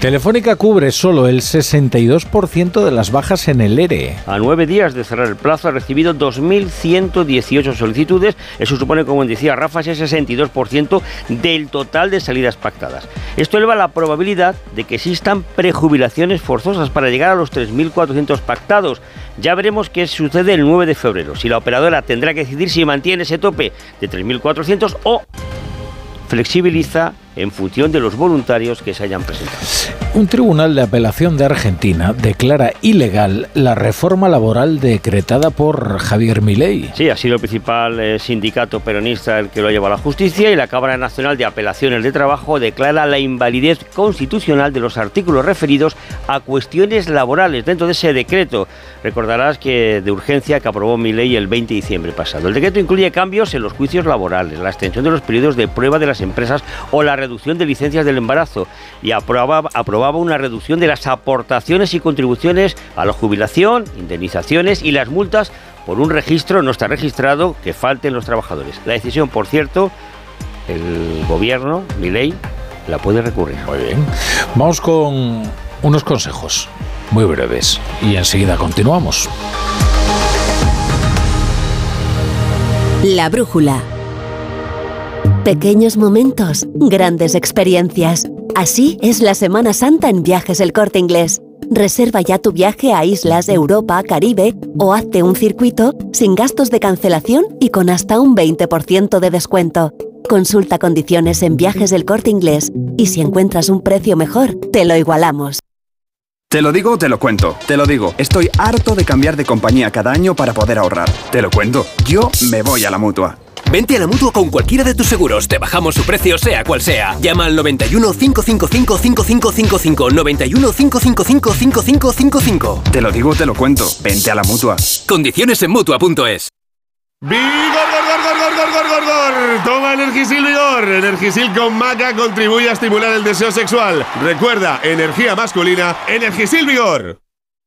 Telefónica cubre solo el 62% de las bajas en el ERE. A nueve días de cerrar el plazo ha recibido 2.118 solicitudes. Eso supone, como decía Rafa, ese 62% del total de salidas pactadas. Esto eleva la probabilidad de que existan prejubilaciones forzosas para llegar a los 3.400 pactados Ya veremos qué sucede el 9 de febrero, si la operadora tendrá que decidir si mantiene ese tope de 3.400 o flexibiliza en función de los voluntarios que se hayan presentado. Un tribunal de apelación de Argentina declara ilegal la reforma laboral decretada por Javier Milei. Sí, ha sido el principal eh, sindicato peronista el que lo lleva a la justicia y la Cámara Nacional de Apelaciones de Trabajo declara la invalidez constitucional de los artículos referidos a cuestiones laborales dentro de ese decreto. Recordarás que de urgencia que aprobó Milei el 20 de diciembre pasado. El decreto incluye cambios en los juicios laborales, la extensión de los periodos de prueba de las empresas o la reducción de licencias del embarazo y aprobaba, aprobaba una reducción de las aportaciones y contribuciones a la jubilación, indemnizaciones y las multas por un registro no está registrado que falten los trabajadores. La decisión, por cierto, el gobierno, mi ley, la puede recurrir. Muy bien. Vamos con unos consejos muy breves y enseguida continuamos. La brújula. Pequeños momentos, grandes experiencias. Así es la Semana Santa en Viajes El Corte Inglés. Reserva ya tu viaje a islas, Europa, Caribe o hazte un circuito sin gastos de cancelación y con hasta un 20% de descuento. Consulta condiciones en Viajes del Corte Inglés y si encuentras un precio mejor, te lo igualamos. Te lo digo te lo cuento. Te lo digo, estoy harto de cambiar de compañía cada año para poder ahorrar. Te lo cuento, yo me voy a la mutua. Vente a la mutua con cualquiera de tus seguros. Te bajamos su precio, sea cual sea. Llama al 91 555 5555. 91 555 5555. Te lo digo, te lo cuento. Vente a la mutua. Condiciones en mutua.es. ¡Vigor, gor, gor, gor, gor, Toma Energisil Vigor. Energisil con maca contribuye a estimular el deseo sexual. Recuerda, energía masculina, Energisil Vigor.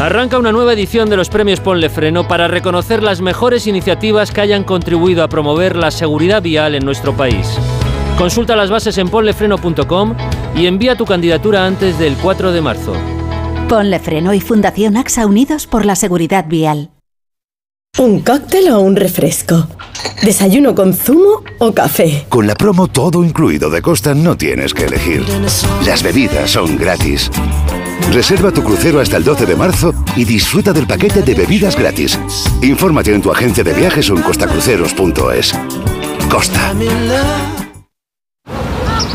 Arranca una nueva edición de los premios Ponle Freno para reconocer las mejores iniciativas que hayan contribuido a promover la seguridad vial en nuestro país. Consulta las bases en ponlefreno.com y envía tu candidatura antes del 4 de marzo. Ponle Freno y Fundación AXA Unidos por la Seguridad Vial. ¿Un cóctel o un refresco? ¿Desayuno con zumo o café? Con la promo todo incluido de Costa no tienes que elegir. Las bebidas son gratis. Reserva tu crucero hasta el 12 de marzo y disfruta del paquete de bebidas gratis. Infórmate en tu agencia de viajes o en costacruceros.es. Costa.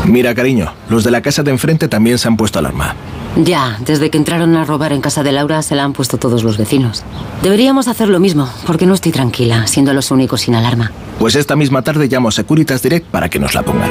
Mira, cariño, los de la casa de enfrente también se han puesto alarma. Ya, desde que entraron a robar en casa de Laura se la han puesto todos los vecinos. Deberíamos hacer lo mismo, porque no estoy tranquila, siendo los únicos sin alarma. Pues esta misma tarde llamo a Securitas Direct para que nos la pongan.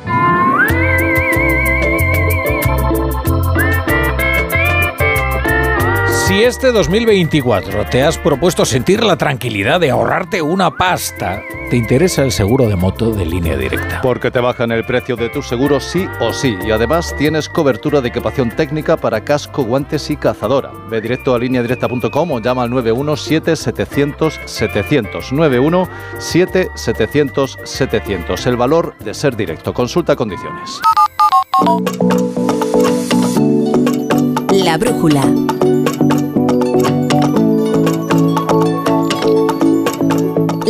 Si este 2024 te has propuesto sentir la tranquilidad de ahorrarte una pasta, te interesa el seguro de moto de línea directa. Porque te bajan el precio de tu seguro sí o sí. Y además tienes cobertura de equipación técnica para casco, guantes y cazadora. Ve directo a lineadirecta.com o llama al 917-700-700. 917-700-700. El valor de ser directo. Consulta condiciones. La brújula.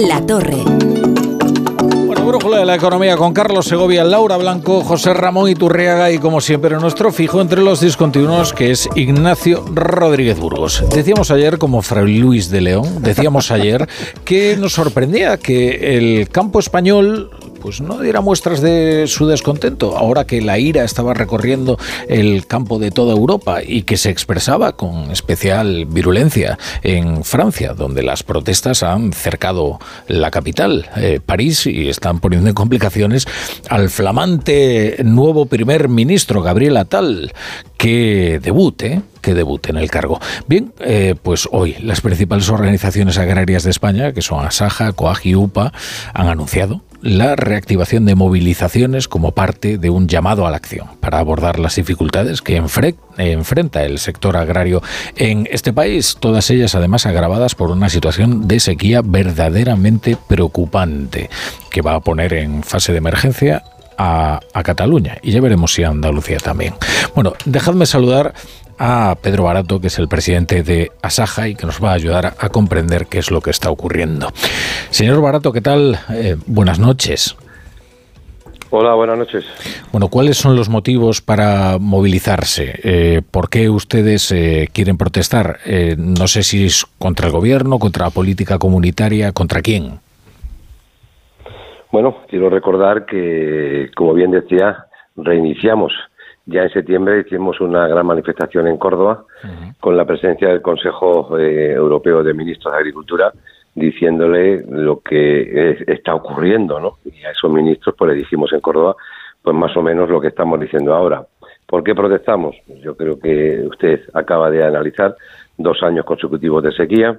La torre. Bueno, brújula de la economía con Carlos Segovia, Laura Blanco, José Ramón Iturriaga y como siempre nuestro fijo entre los discontinuos que es Ignacio Rodríguez Burgos. Decíamos ayer, como Fray Luis de León, decíamos ayer que nos sorprendía que el campo español pues no diera muestras de su descontento, ahora que la ira estaba recorriendo el campo de toda Europa y que se expresaba con especial virulencia en Francia, donde las protestas han cercado la capital, eh, París, y están poniendo en complicaciones al flamante nuevo primer ministro, Gabriel Attal, que debute, que debute en el cargo. Bien, eh, pues hoy las principales organizaciones agrarias de España, que son Asaja, COAG y UPA, han anunciado la reactivación de movilizaciones como parte de un llamado a la acción para abordar las dificultades que enfrenta el sector agrario en este país, todas ellas además agravadas por una situación de sequía verdaderamente preocupante que va a poner en fase de emergencia a, a, Cataluña y ya veremos si a Andalucía también. Bueno, dejadme saludar a Pedro Barato, que es el presidente de Asaja y que nos va a ayudar a, comprender qué es lo que está ocurriendo. Señor Barato, ¿qué tal? Eh, buenas noches. Hola, buenas noches. Bueno, ¿cuáles son los motivos para movilizarse? Eh, ¿Por qué ustedes eh, quieren protestar? no sé si es contra el gobierno, contra la política comunitaria, ¿contra quién? Bueno, quiero recordar que, como bien decía, reiniciamos ya en septiembre hicimos una gran manifestación en Córdoba con la presencia del Consejo eh, Europeo de Ministros de Agricultura diciéndole lo que está ocurriendo, ¿no? Y a esos ministros pues le dijimos en Córdoba pues más o menos lo que estamos diciendo ahora. ¿Por qué protestamos? Yo creo que usted acaba de analizar dos años consecutivos de sequía,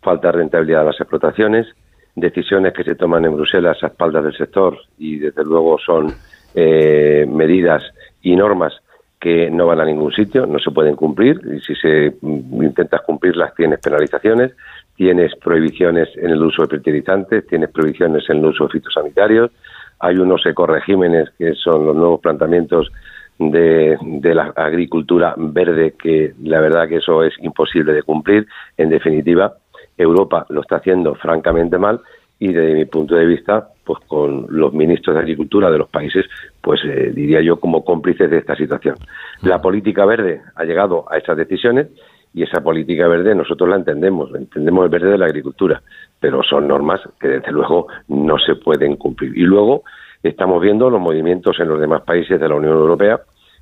falta de rentabilidad de las explotaciones, decisiones que se toman en Bruselas a espaldas del sector y desde luego son eh, medidas y normas que no van a ningún sitio, no se pueden cumplir y si se mm, intentas cumplirlas tienes penalizaciones, tienes prohibiciones en el uso de fertilizantes, tienes prohibiciones en el uso de fitosanitarios, hay unos ecoregímenes que son los nuevos planteamientos de, de, la agricultura verde que la verdad que eso es imposible de cumplir. En definitiva, Europa lo está haciendo francamente mal y desde mi punto de vista, pues con los ministros de Agricultura de los países, pues eh, diría yo como cómplices de esta situación. La política verde ha llegado a estas decisiones y esa política verde nosotros la entendemos, entendemos el verde de la agricultura, pero son normas que desde luego no se pueden cumplir. Y luego estamos viendo los movimientos en los demás países de la Unión Europea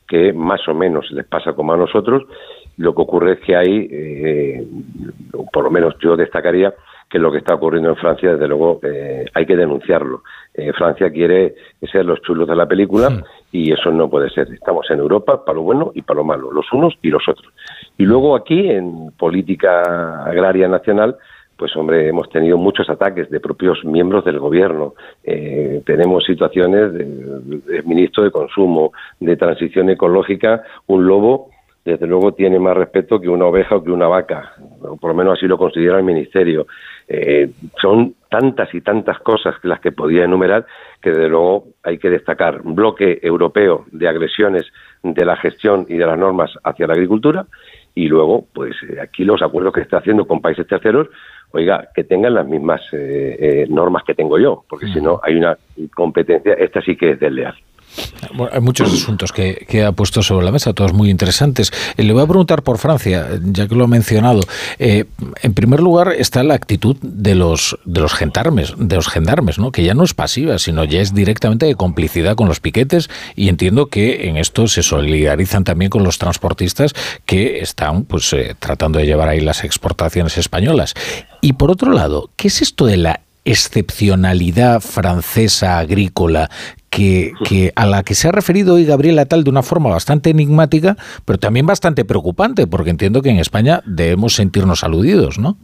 que más o menos les pasa como a nosotros. Lo que ocurre es que hay, eh, por lo menos yo destacaría, que lo que está ocurriendo en Francia, desde luego, eh, hay que denunciarlo. Eh, Francia quiere ser los chulos de la película hmm. y eso no puede ser. Estamos en Europa para lo bueno y para lo malo, los unos y los otros. Y luego aquí, en política agraria nacional, pues hombre, hemos tenido muchos ataques de propios miembros del gobierno. Eh, tenemos situaciones de ministro de Consumo, de Transición Ecológica, un lobo desde luego tiene más respeto que una oveja o que una vaca, o por lo menos así lo considera el Ministerio. Eh, son tantas y tantas cosas las que podía enumerar que desde luego hay que destacar un bloque europeo de agresiones de la gestión y de las normas hacia la agricultura y luego pues eh, aquí los acuerdos que está haciendo con países terceros oiga que tengan las mismas eh, normas que tengo yo porque si no hay una competencia esta sí que es desleal hay muchos asuntos que, ha puesto sobre la mesa, todos muy interesantes. Eh, le voy a preguntar por Francia, ya que lo ha mencionado. Eh, en primer lugar está la actitud de los de los gendarmes, de los gendarmes, ¿no? Que ya no es pasiva, sino ya es directamente de complicidad con los piquetes y entiendo que en esto se solidarizan también con los transportistas que están, pues, eh, tratando de llevar ahí las exportaciones españolas. Y por otro lado, ¿qué es esto de la excepcionalidad francesa agrícola que, a la que se ha referido hoy Gabriela Tal de una forma bastante enigmática, pero también bastante preocupante, porque entiendo que en España debemos sentirnos aludidos, ¿no?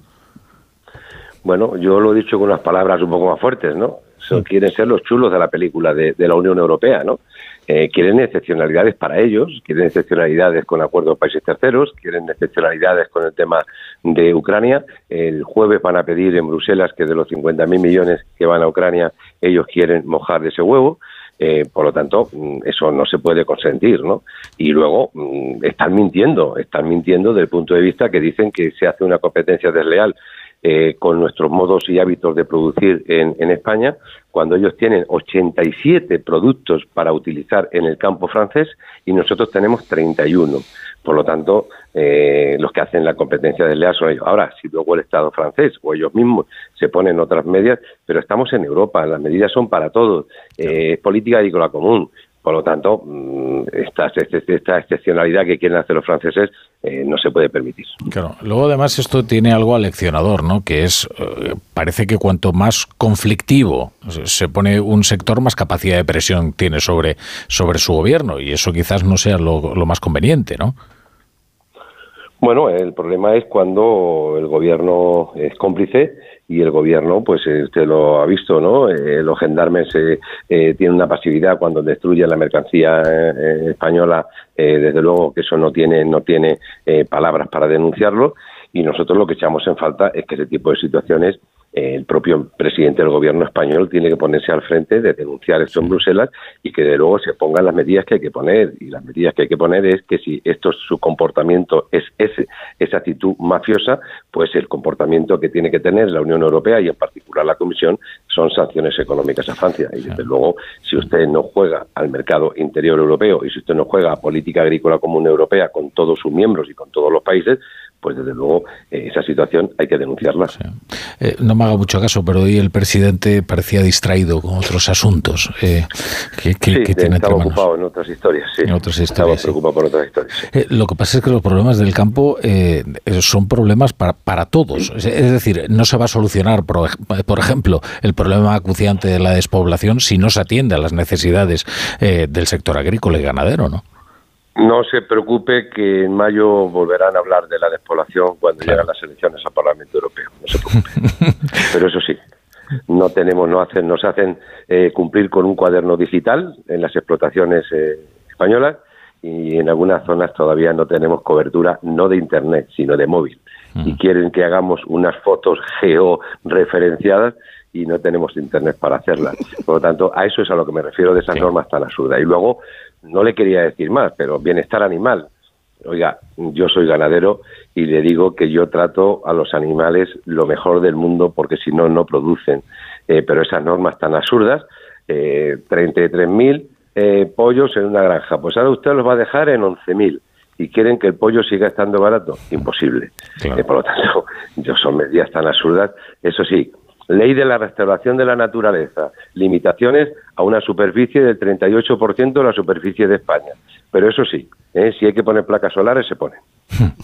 Bueno, yo lo he dicho con unas palabras un poco más fuertes, ¿no? Mm. quieren ser los chulos de la película de, la Unión Europea, ¿no? Eh, quieren excepcionalidades para ellos, quieren excepcionalidades con acuerdos de países terceros, quieren excepcionalidades con el tema de Ucrania. El jueves van a pedir en Bruselas que de los 50.000 millones que van a Ucrania, ellos quieren mojar de ese huevo. Eh, por lo tanto, mm, eso no se puede consentir, ¿no? Y luego mm, están mintiendo, están mintiendo desde el punto de vista que dicen que se hace una competencia desleal. eh, con nuestros modos y hábitos de producir en, en España, cuando ellos tienen 87 productos para utilizar en el campo francés y nosotros tenemos 31. Por lo tanto, eh, los que hacen la competencia desleal son ellos. Ahora, si luego el Estado francés o ellos mismos se ponen otras medidas, pero estamos en Europa, las medidas son para todos, eh, es política agrícola común. Por lo tanto, mm, esta, esta excepcionalidad que quieren hacer los franceses eh, no se puede permitir. Claro. Luego, además, esto tiene algo aleccionador, ¿no? Que es, eh, parece que cuanto más conflictivo se pone un sector, más capacidad de presión tiene sobre, sobre su gobierno. Y eso quizás no sea lo, lo más conveniente, ¿no? Bueno, el problema es cuando el gobierno es cómplice y el gobierno, pues eh, usted lo ha visto, ¿no? Eh, los gendarmes eh, tienen una pasividad cuando destruyen la mercancía española, desde luego que eso no tiene, no tiene palabras para denunciarlo y nosotros lo que echamos en falta es que ese tipo de situaciones el propio presidente del gobierno español tiene que ponerse al frente de denunciar esto en Bruselas y que de luego se pongan las medidas que hay que poner. Y las medidas que hay que poner es que si esto su comportamiento es ese, esa actitud mafiosa, pues el comportamiento que tiene que tener la Unión Europea y en particular la Comisión son sanciones económicas a Francia. Y desde luego, si usted no juega al mercado interior europeo y si usted no juega a política agrícola común europea con todos sus miembros y con todos los países, pues desde luego eh, esa situación hay que denunciarla. Eh, no me haga mucho caso, pero hoy el presidente parecía distraído con otros asuntos eh, que, que, sí, tiene estaba ocupado en otras historias, sí. En otras historias, estaba preocupado por otras historias. lo que pasa es que los problemas del campo son problemas para, para todos. Es, decir, no se va a solucionar, por, por, ejemplo, el problema acuciante de la despoblación si no se atiende a las necesidades del sector agrícola y ganadero, ¿no? No se preocupe que en mayo volverán a hablar de la despoblación cuando lleguen las elecciones al Parlamento Europeo. No se preocupe. Pero eso sí, no tenemos, no hacen, nos hacen eh, cumplir con un cuaderno digital en las explotaciones eh, españolas y en algunas zonas todavía no tenemos cobertura no de internet sino de móvil y quieren que hagamos unas fotos georreferenciadas y no tenemos internet para hacerlas. Por lo tanto, a eso es a lo que me refiero de esas normas tan absurdas. Y luego no le quería decir más, pero bienestar animal. Oiga, yo soy ganadero y le digo que yo trato a los animales lo mejor del mundo porque si no, no producen. Eh, pero esas normas tan absurdas, eh, 33.000 eh, pollos en una granja, pues ahora usted los va a dejar en 11.000 y quieren que el pollo siga estando barato. Imposible. Eh, por lo tanto, yo son medidas tan absurdas. Eso sí, Ley de la restauración de la naturaleza. Limitaciones a una superficie del 38% de la superficie de España. Pero eso sí, ¿eh? si hay que poner placas solares, se ponen.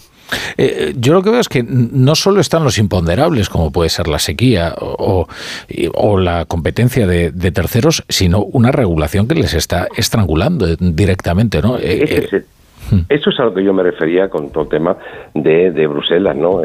Eh, yo lo que veo es que no solo están los imponderables, como puede ser la sequía o, la competencia de, terceros, sino una regulación que les está estrangulando directamente, ¿no? Eh, eso es a lo que yo me refería con todo el tema de, de Bruselas, ¿no?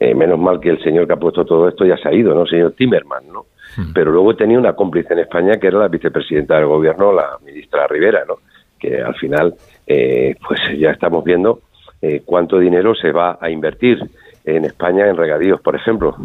Eh, menos mal que el señor que ha puesto todo esto ya se ha ido, ¿no? El señor Timerman, ¿no? Hmm. Pero luego tenía una cómplice en España que era la vicepresidenta del gobierno, la ministra Rivera, ¿no? Que al final, eh, pues ya estamos viendo eh, cuánto dinero se va a invertir en España en regadíos, por ejemplo.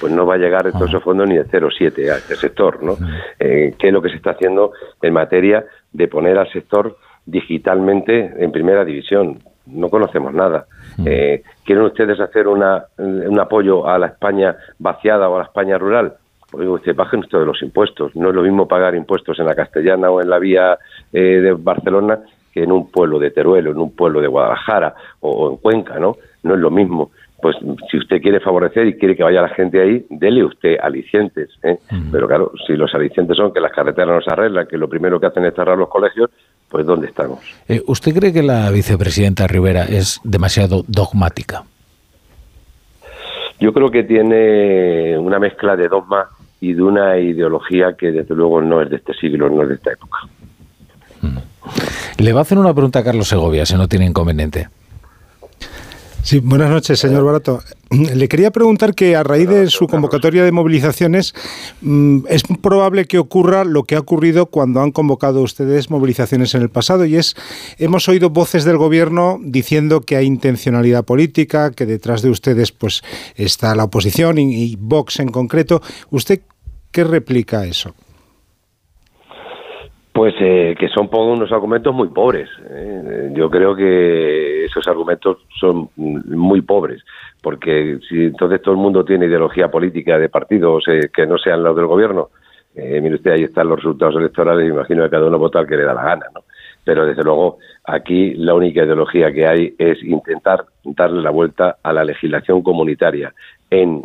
Pues no va a llegar todo ese fondo ni de 0,7 a este sector, ¿no? Hmm. ¿Qué es lo que se está haciendo en materia de poner al sector digitalmente en primera división? No conocemos nada. Mm. Eh, ¿Quieren ustedes hacer una, un apoyo a la España vaciada o a la España rural? Pues digo, usted, bajen ustedes los impuestos. No es lo mismo pagar impuestos en la Castellana o en la vía eh, de Barcelona que en un pueblo de Teruel o en un pueblo de Guadalajara o, en Cuenca, ¿no? No es lo mismo pues si usted quiere favorecer y quiere que vaya la gente ahí, dele usted alicientes. ¿eh? Mm. Pero claro, si los alicientes son que las carreteras no se arreglan, que lo primero que hacen es cerrar los colegios, pues ¿dónde estamos? Eh, ¿Usted cree que la vicepresidenta Rivera es demasiado dogmática? Yo creo que tiene una mezcla de dogma y de una ideología que desde luego no es de este siglo, no es de esta época. Mm. Le va a hacer una pregunta a Carlos Segovia, si no tiene inconveniente. Sí, buenas noches, señor Barato. Le quería preguntar que a raíz de su convocatoria de movilizaciones, mm, es probable que ocurra lo que ha ocurrido cuando han convocado ustedes movilizaciones en el pasado, y es, hemos oído voces del gobierno diciendo que hay intencionalidad política, que detrás de ustedes pues está la oposición y, y Vox en concreto. ¿Usted qué replica a eso? Pues eh, que son unos argumentos muy pobres. ¿eh? Yo creo que esos argumentos son muy pobres, porque si entonces todo el mundo tiene ideología política de partidos eh, que no sean los del gobierno, mire usted, ahí están los resultados electorales, imagino que cada uno vota al que le da la gana, ¿no? Pero desde luego aquí la única ideología que hay es intentar darle la vuelta a la legislación comunitaria en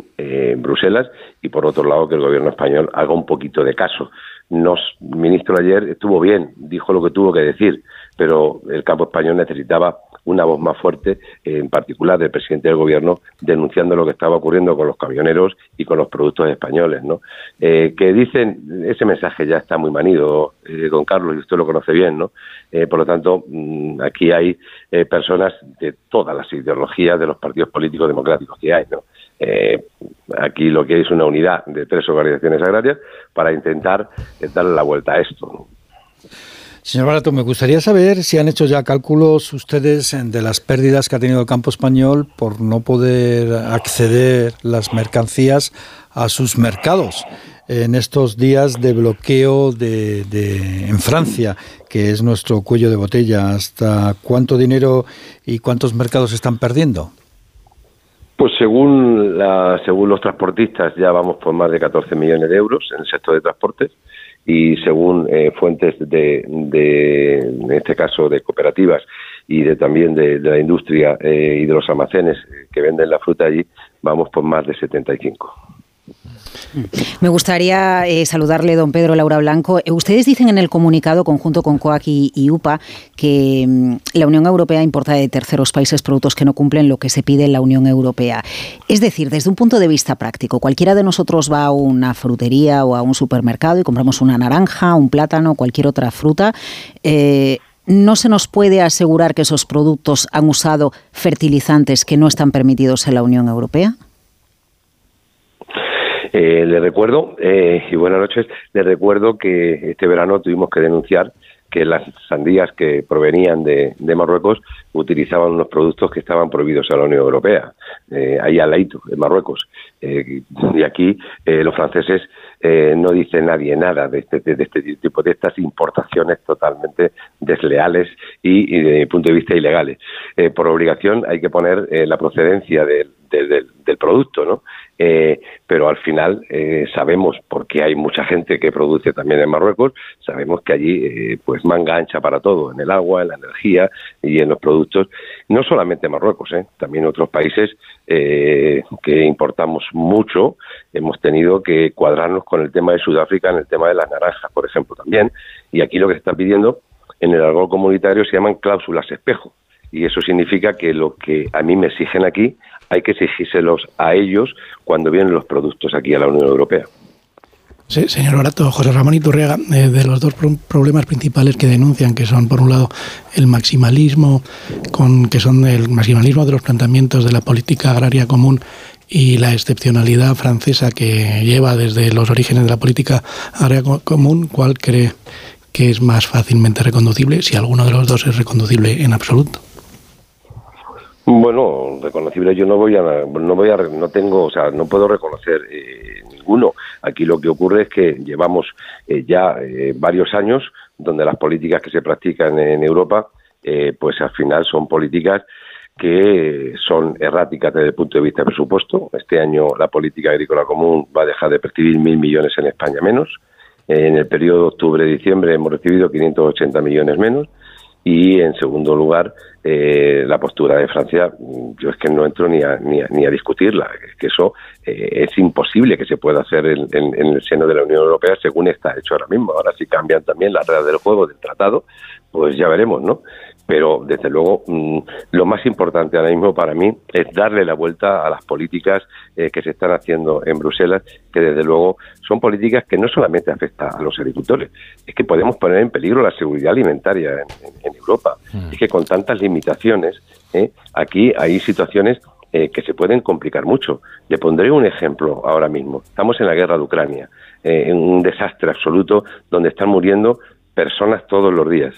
Bruselas y por otro lado que el gobierno español haga un poquito de caso nos, ministro ayer estuvo bien, dijo lo que tuvo que decir, pero el campo español necesitaba una voz más fuerte, en particular del presidente del gobierno, denunciando lo que estaba ocurriendo con los camioneros y con los productos españoles, ¿no? Eh, que dicen, ese mensaje ya está muy manido, eh, don Carlos, y usted lo conoce bien, ¿no? Eh, por lo tanto, mm, aquí hay personas de todas las ideologías de los partidos políticos democráticos que hay, ¿no? Eh, aquí lo que hay es una unidad de tres organizaciones agrarias para intentar eh, darle la vuelta a esto. Señor Barato, me gustaría saber si han hecho ya cálculos ustedes de las pérdidas que ha tenido el campo español por no poder acceder las mercancías a sus mercados en estos días de bloqueo de, en Francia, que es nuestro cuello de botella. ¿Hasta cuánto dinero y cuántos mercados están perdiendo? Pues según, la, según los transportistas ya vamos por más de 14 millones de euros en el sector de transportes y según eh, fuentes de, de, en este caso, de cooperativas y de también de, la industria eh, y de los almacenes que venden la fruta allí, vamos por más de 75. Me gustaría eh, saludarle, don Pedro Laura Blanco. Eh, ustedes dicen en el comunicado conjunto con COAC y, UPA que mm, la Unión Europea importa de terceros países productos que no cumplen lo que se pide en la Unión Europea. Es decir, desde un punto de vista práctico, cualquiera de nosotros va a una frutería o a un supermercado y compramos una naranja, un plátano, cualquier otra fruta. Eh, ¿No se nos puede asegurar que esos productos han usado fertilizantes que no están permitidos en la Unión Europea? Eh, le recuerdo, eh, y buenas noches, le recuerdo que este verano tuvimos que denunciar que las sandías que provenían de, Marruecos utilizaban unos productos que estaban prohibidos en la Unión Europea, eh, ahí al Laito, en Marruecos. Eh, y aquí los franceses no dicen nadie nada de este, de este tipo de estas importaciones totalmente desleales y, y desde mi punto de vista ilegales. por obligación hay que poner la procedencia del, del, producto, ¿no? Eh, pero al final eh, sabemos, porque hay mucha gente que produce también en Marruecos, sabemos que allí eh, pues manga ancha para todo, en el agua, en la energía y en los productos, no solamente Marruecos, también otros países que importamos mucho, hemos tenido que cuadrarnos con el tema de Sudáfrica, en el tema de las naranjas, por ejemplo, también, y aquí lo que se está pidiendo en el algo comunitario se llaman cláusulas espejo, y eso significa que lo que a mí me exigen aquí hay que exigírselos a ellos cuando vienen los productos aquí a la Unión Europea. Señor Barato, José Ramón Iturriaga, eh, de los dos problemas principales que denuncian, que son por un lado el maximalismo, con, que son el maximalismo de los planteamientos de la política agraria común y la excepcionalidad francesa que lleva desde los orígenes de la política agraria común, ¿cuál cree que es más fácilmente reconducible, si alguno de los dos es reconducible en absoluto? Bueno, reconocible yo no voy a, no voy a, no tengo, o sea, no puedo reconocer eh, ninguno. Aquí lo que ocurre es que llevamos eh, ya eh, varios años donde las políticas que se practican en Europa, pues al final son políticas que son erráticas desde el punto de vista de presupuesto. Este año la política agrícola común va a dejar de percibir mil millones en España menos. En el periodo octubre-diciembre hemos recibido 580 millones menos y en segundo lugar eh, la postura de Francia yo es que no entro ni a, ni a discutirla. Es que eso eh, es imposible que se pueda hacer en, el seno de la Unión Europea según está hecho ahora mismo. Ahora si cambian también las reglas del juego del tratado pues ya veremos no pero desde luego mm, lo más importante ahora mismo para mí es darle la vuelta a las políticas eh, que se están haciendo en Bruselas, que desde luego son políticas que no solamente afectan a los agricultores, es que podemos poner en peligro la seguridad alimentaria en, Europa. Mm. Es que con tantas limitaciones, eh, aquí hay situaciones eh, que se pueden complicar mucho. Le pondré un ejemplo ahora mismo. Estamos en la guerra de Ucrania, en un desastre absoluto donde están muriendo personas todos los días.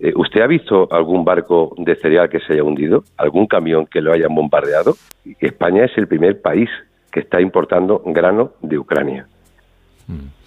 Eh, ¿Usted ha visto algún barco de cereal que se haya hundido? ¿Algún camión que lo hayan bombardeado? España es el primer país que está importando grano de Ucrania.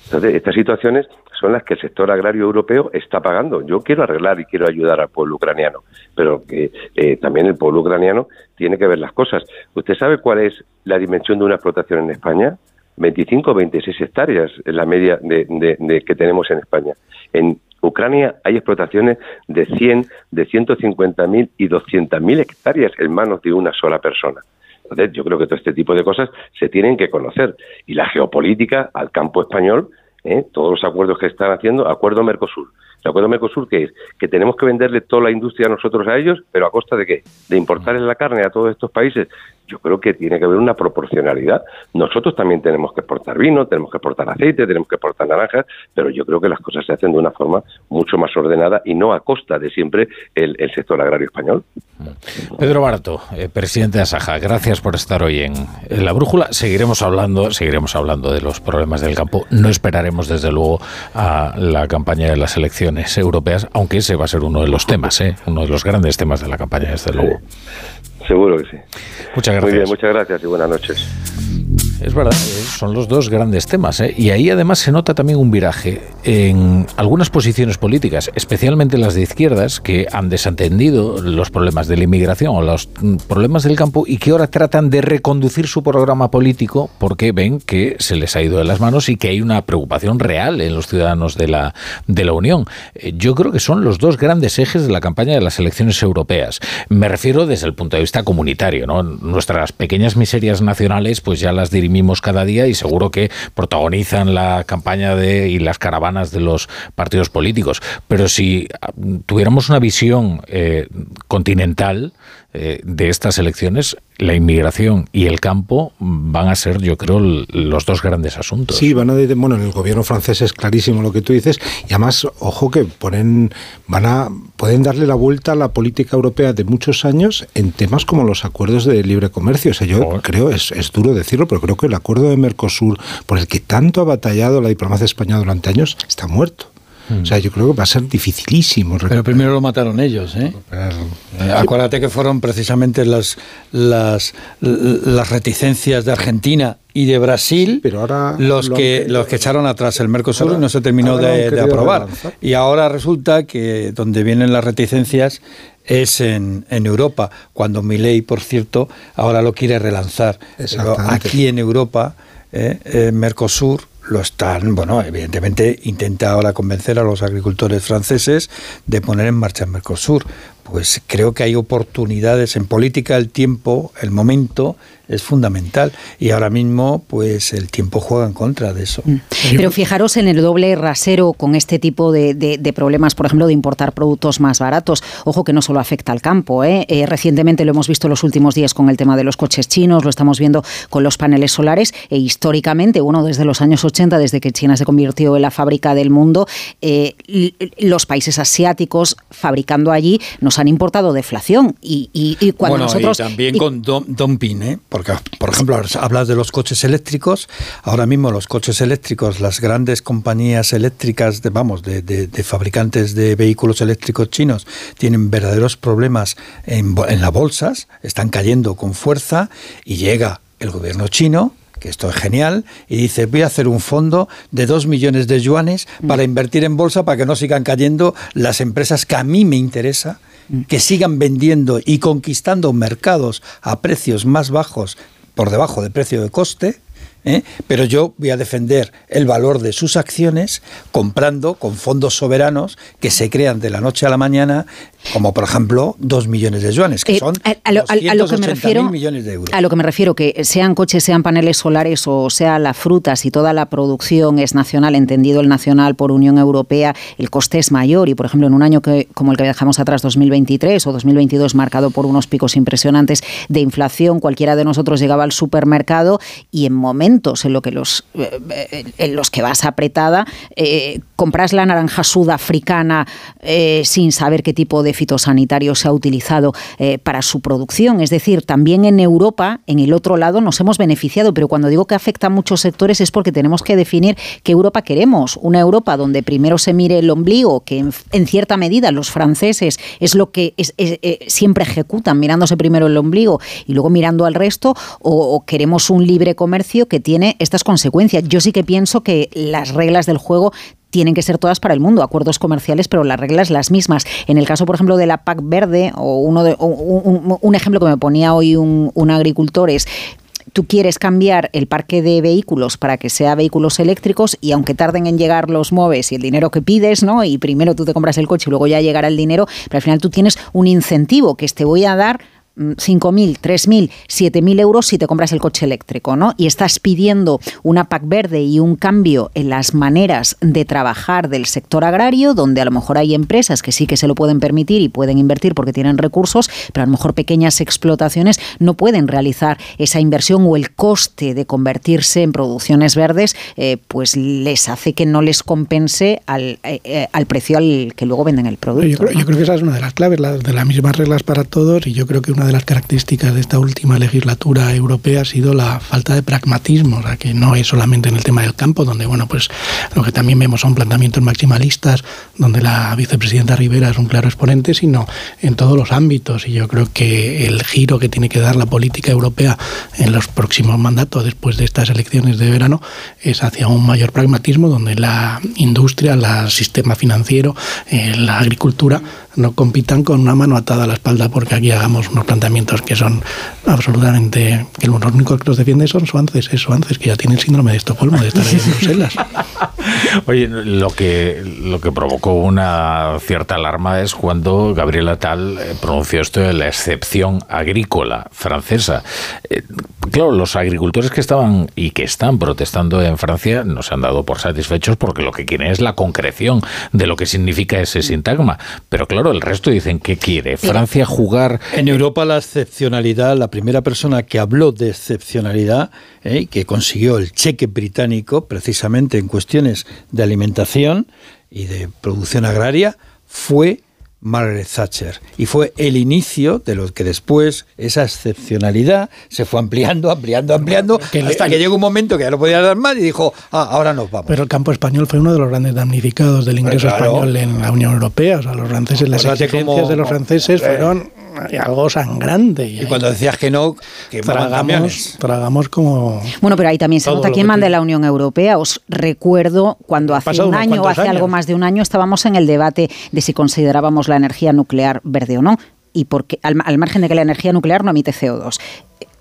Entonces, estas situaciones son las que el sector agrario europeo está pagando. Yo quiero arreglar y quiero ayudar al pueblo ucraniano, pero que eh, también el pueblo ucraniano tiene que ver las cosas. ¿Usted sabe cuál es la dimensión de una explotación en España? 25 o 26 hectáreas es la media de, que tenemos en España. En Ucrania hay explotaciones de 100, de 150.000 y 200.000 hectáreas en manos de una sola persona. Entonces, yo creo que todo este tipo de cosas se tienen que conocer. Y la geopolítica al campo español, ¿eh? todos los acuerdos que están haciendo, acuerdo Mercosur. El acuerdo Mercosur, que es? Que tenemos que venderle toda la industria a nosotros a ellos, pero a costa de qué? De importarles la carne a todos estos países yo creo que tiene que haber una proporcionalidad. Nosotros también tenemos que exportar vino, tenemos que exportar aceite, tenemos que exportar naranjas, pero yo creo que las cosas se hacen de una forma mucho más ordenada y no a costa de siempre el, sector agrario español. Pedro Barato, eh, presidente de Asaja, gracias por estar hoy en, La Brújula. Seguiremos hablando, seguiremos hablando de los problemas del campo. No esperaremos, desde luego, a la campaña de las elecciones europeas, aunque ese va a ser uno de los temas, ¿eh? uno de los grandes temas de la campaña, desde luego. Seguro que sí. Muchas gracias. Muy bien, muchas gracias y buenas noches. Es verdad, eh, son los dos grandes temas. ¿eh? Y ahí además se nota también un viraje en algunas posiciones políticas, especialmente las de izquierdas, que han desentendido los problemas de la inmigración o los problemas del campo y que ahora tratan de reconducir su programa político porque ven que se les ha ido de las manos y que hay una preocupación real en los ciudadanos de la, de la Unión. Eh, yo creo que son los dos grandes ejes de la campaña de las elecciones europeas. Me refiero desde el punto de vista comunitario. ¿no? Nuestras pequeñas miserias nacionales pues ya las cada día y seguro que protagonizan la campaña de, y las caravanas de los partidos políticos. Pero si ah, tuviéramos una visión eh, continental, eh, de estas elecciones, la inmigración y el campo van a ser, yo creo, los dos grandes asuntos. Sí, van a, bueno, en el gobierno francés es clarísimo lo que tú dices, y además, ojo que ponen, van a, pueden darle la vuelta a la política europea de muchos años en temas como los acuerdos de libre comercio. O sea, yo creo, es, es duro decirlo, pero creo que el acuerdo de Mercosur, por el que tanto ha batallado la diplomacia española durante años, está muerto. O sea, yo creo que va a ser dificilísimo. Pero primero lo mataron ellos, ¿eh? eh acuérdate que fueron precisamente las, las, las reticencias de Argentina y de Brasil pero ahora los que los que echaron atrás el Mercosur y no se terminó de, aprobar. Y ahora resulta que donde vienen las reticencias es en, en Europa, cuando Milei, por cierto, ahora lo quiere relanzar. aquí en Europa, eh, eh, Mercosur lo están, bueno, evidentemente intenta ahora convencer a los agricultores franceses de poner en marcha el Mercosur. Pues creo que hay oportunidades en política, el tiempo, el momento es fundamental y ahora mismo pues el tiempo juega en contra de eso. Mm. Pero fijaros en el doble rasero con este tipo de, problemas, por ejemplo, de importar productos más baratos. Ojo que no solo afecta al campo. ¿eh? ¿eh? recientemente lo hemos visto en los últimos días con el tema de los coches chinos, lo estamos viendo con los paneles solares e históricamente, uno desde los años 80, desde que China se convirtió en la fábrica del mundo, eh, los países asiáticos fabricando allí nos han importado deflación y, y, cuando nosotros... Y también con dumping, ¿eh? Porque, por ejemplo, hablas de los coches eléctricos. Ahora mismo los coches eléctricos, las grandes compañías eléctricas, de, vamos, de, fabricantes de vehículos eléctricos chinos, tienen verdaderos problemas en, en las bolsas, están cayendo con fuerza y llega el gobierno chino que esto es genial, y dice, voy a hacer un fondo de dos millones de yuanes para invertir en bolsa para que no sigan cayendo las empresas que a mí me interesa que sigan vendiendo y conquistando mercados a precios más bajos por debajo del precio de coste, ¿eh? pero yo voy a defender el valor de sus acciones comprando con fondos soberanos que se crean de la noche a la mañana como por ejemplo dos millones de yuanes, que eh, son a, lo, que me refiero, millones de euros. A lo que me refiero, que sean coches, sean paneles solares o sea la fruta, si toda la producción es nacional, entendido el nacional por Unión Europea, el coste es mayor y por ejemplo en un año que, como el que dejamos atrás, 2023 o 2022, marcado por unos picos impresionantes de inflación, cualquiera de nosotros llegaba al supermercado y en momentos en, lo que los, eh, en los que vas apretada, eh, compras la naranja sudafricana sin saber qué tipo de fitosanitario se ha utilizado eh, para su producción. Es decir, también en Europa, en el otro lado, nos hemos beneficiado, pero cuando digo que afecta a muchos sectores es porque tenemos que definir qué Europa queremos. Una Europa donde primero se mire el ombligo, que en, cierta medida los franceses es lo que eh, siempre ejecutan, mirándose primero el ombligo y luego mirando al resto, o queremos un libre comercio que tiene estas consecuencias. Yo sí que pienso que las reglas del juego tienen que ser todas para el mundo, acuerdos comerciales, pero las reglas las mismas. En el caso, por ejemplo, de la PAC verde, o uno de, un, ejemplo que me ponía hoy un, agricultor es tú quieres cambiar el parque de vehículos para que sea vehículos eléctricos y aunque tarden en llegar los móviles y el dinero que pides, ¿no? Y primero tú te compras el coche y luego ya llegará el dinero, pero al final tú tienes un incentivo que te voy a dar 5.000, 3.000, 7.000 euros si te compras el coche eléctrico, ¿no? Y estás pidiendo una PAC verde y un cambio en las maneras de trabajar del sector agrario, donde a lo mejor hay empresas que sí que se lo pueden permitir y pueden invertir porque tienen recursos, pero a lo mejor pequeñas explotaciones no pueden realizar esa inversión o el coste de convertirse en producciones verdes, eh, pues les hace que no les compense al, eh, eh, al precio al que luego venden el producto. Yo creo, que esa es una de las claves, de las mismas reglas para todos, y yo creo que una de las características de esta última legislatura europea ha sido la falta de pragmatismo, o sea, que no es solamente en el tema del campo, donde, bueno, pues lo que también vemos son planteamientos maximalistas, donde la vicepresidenta Rivera es un claro exponente, sino en todos los ámbitos. Y yo creo que el giro que tiene que dar la política europea en los próximos mandatos, después de estas elecciones de verano, es hacia un mayor pragmatismo, donde la industria, el sistema financiero, eh, la agricultura no compitan con una mano atada a la espalda porque aquí hagamos unos planteamientos que son absolutamente que los únicos que los defienden son Suances, es Suances que ya tiene el síndrome de Estocolmo de estar ahí en Bruselas. Oye, lo que lo que provocó una cierta alarma es cuando Gabriela Tal eh, pronunció esto de la excepción agrícola francesa. Eh, claro, los agricultores que estaban y que están protestando en Francia no se han dado por satisfechos porque lo que quieren es la concreción de lo que significa ese sintagma. Pero claro, el resto dicen, ¿qué quiere? ¿Francia jugar? En Europa la excepcionalidad, la primera persona que habló de excepcionalidad, y eh, que consiguió el cheque británico precisamente en cuestiones de alimentación y de producción agraria, fue Margaret Thatcher. Y fue el inicio de lo que después esa excepcionalidad se fue ampliando, ampliando, ampliando, hasta que llegó un momento que ya no podía dar más y dijo, ah, ahora nos vamos. Pero el campo español fue uno de los grandes damnificados del ingreso español en la Unión Europea. O sea, los franceses, las exigencias de los franceses fueron algo sangrante. Y, cuando decías que no, que tragamos, tragamos como... Bueno, pero ahí también se nota quién manda la Unión Europea. Os recuerdo cuando hace un año o hace algo más de un año estábamos en el debate de si considerábamos la energía nuclear verde o no y porque al, al, margen de que la energía nuclear no emite CO2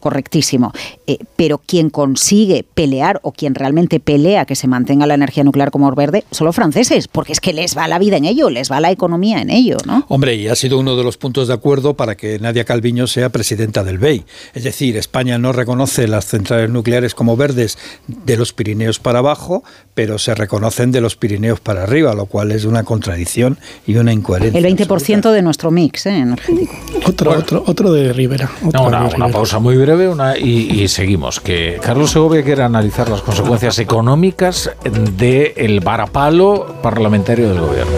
correctísimo. Eh, pero quien consigue pelear o quien realmente pelea que se mantenga la energía nuclear como verde son los franceses, porque es que les va la vida en ello, les va la economía en ello, ¿no? Hombre, y ha sido uno de los puntos de acuerdo para que Nadia Calviño sea presidenta del BEI. Es decir, España no reconoce las centrales nucleares como verdes de los Pirineos para abajo, pero se reconocen de los Pirineos para arriba, lo cual es una contradicción y una incoherencia. El 20% de nuestro mix ¿eh? energético. Otro, otro, otro de Rivera. una pausa muy breve una, y, seguimos. Que Carlos Segovia quiere analizar las consecuencias económicas del el varapalo parlamentario del gobierno.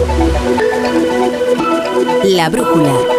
La brújula.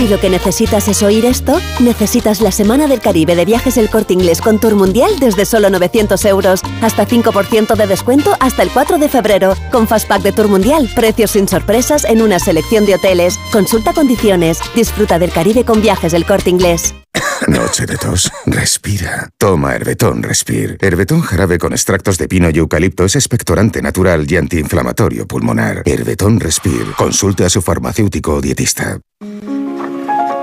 Si lo que necesitas es oír esto, necesitas la Semana del Caribe de Viajes El Corte Inglés con Tour Mundial desde solo 900 euros. Hasta 5% de descuento hasta el 4 de febrero. Con Fastpack de Tour Mundial, precios sin sorpresas en una selección de hoteles. Consulta condiciones. Disfruta del Caribe con Viajes El Corte Inglés. Noche de tos. Respira. Toma Herbetón Respir. Herbetón jarabe con extractos de pino y eucalipto es expectorante natural y antiinflamatorio pulmonar. Herbetón Respir. Consulte a su farmacéutico o dietista.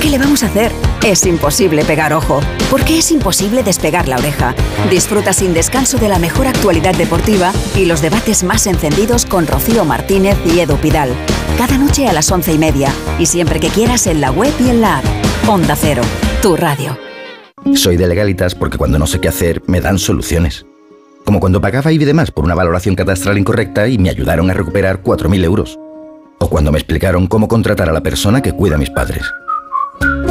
¿Qué le vamos a hacer? Es imposible pegar ojo, porque es imposible despegar la oreja. Disfruta sin descanso de la mejor actualidad deportiva y los debates más encendidos con Rocío Martínez y Edu Pidal. Cada noche a las once y media y siempre que quieras en la web y en la app. Onda Cero, tu radio. Soy de legalitas porque cuando no sé qué hacer me dan soluciones. Como cuando pagaba IBI de más por una valoración catastral incorrecta y me ayudaron a recuperar 4.000 euros. O cuando me explicaron cómo contratar a la persona que cuida a mis padres.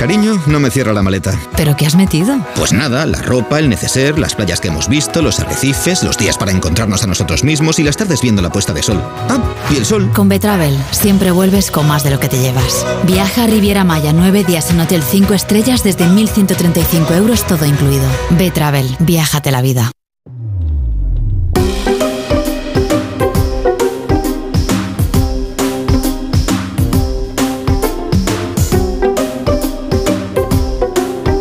Cariño, no me cierra la maleta. ¿Pero qué has metido? Pues nada, la ropa, el neceser, las playas que hemos visto, los arrecifes, los días para encontrarnos a nosotros mismos y las tardes viendo la puesta de sol. Ah, y el sol. Con Betravel siempre vuelves con más de lo que te llevas. Viaja a Riviera Maya nueve días en Hotel 5 Estrellas desde 1.135 euros todo incluido. Betravel, viájate la vida.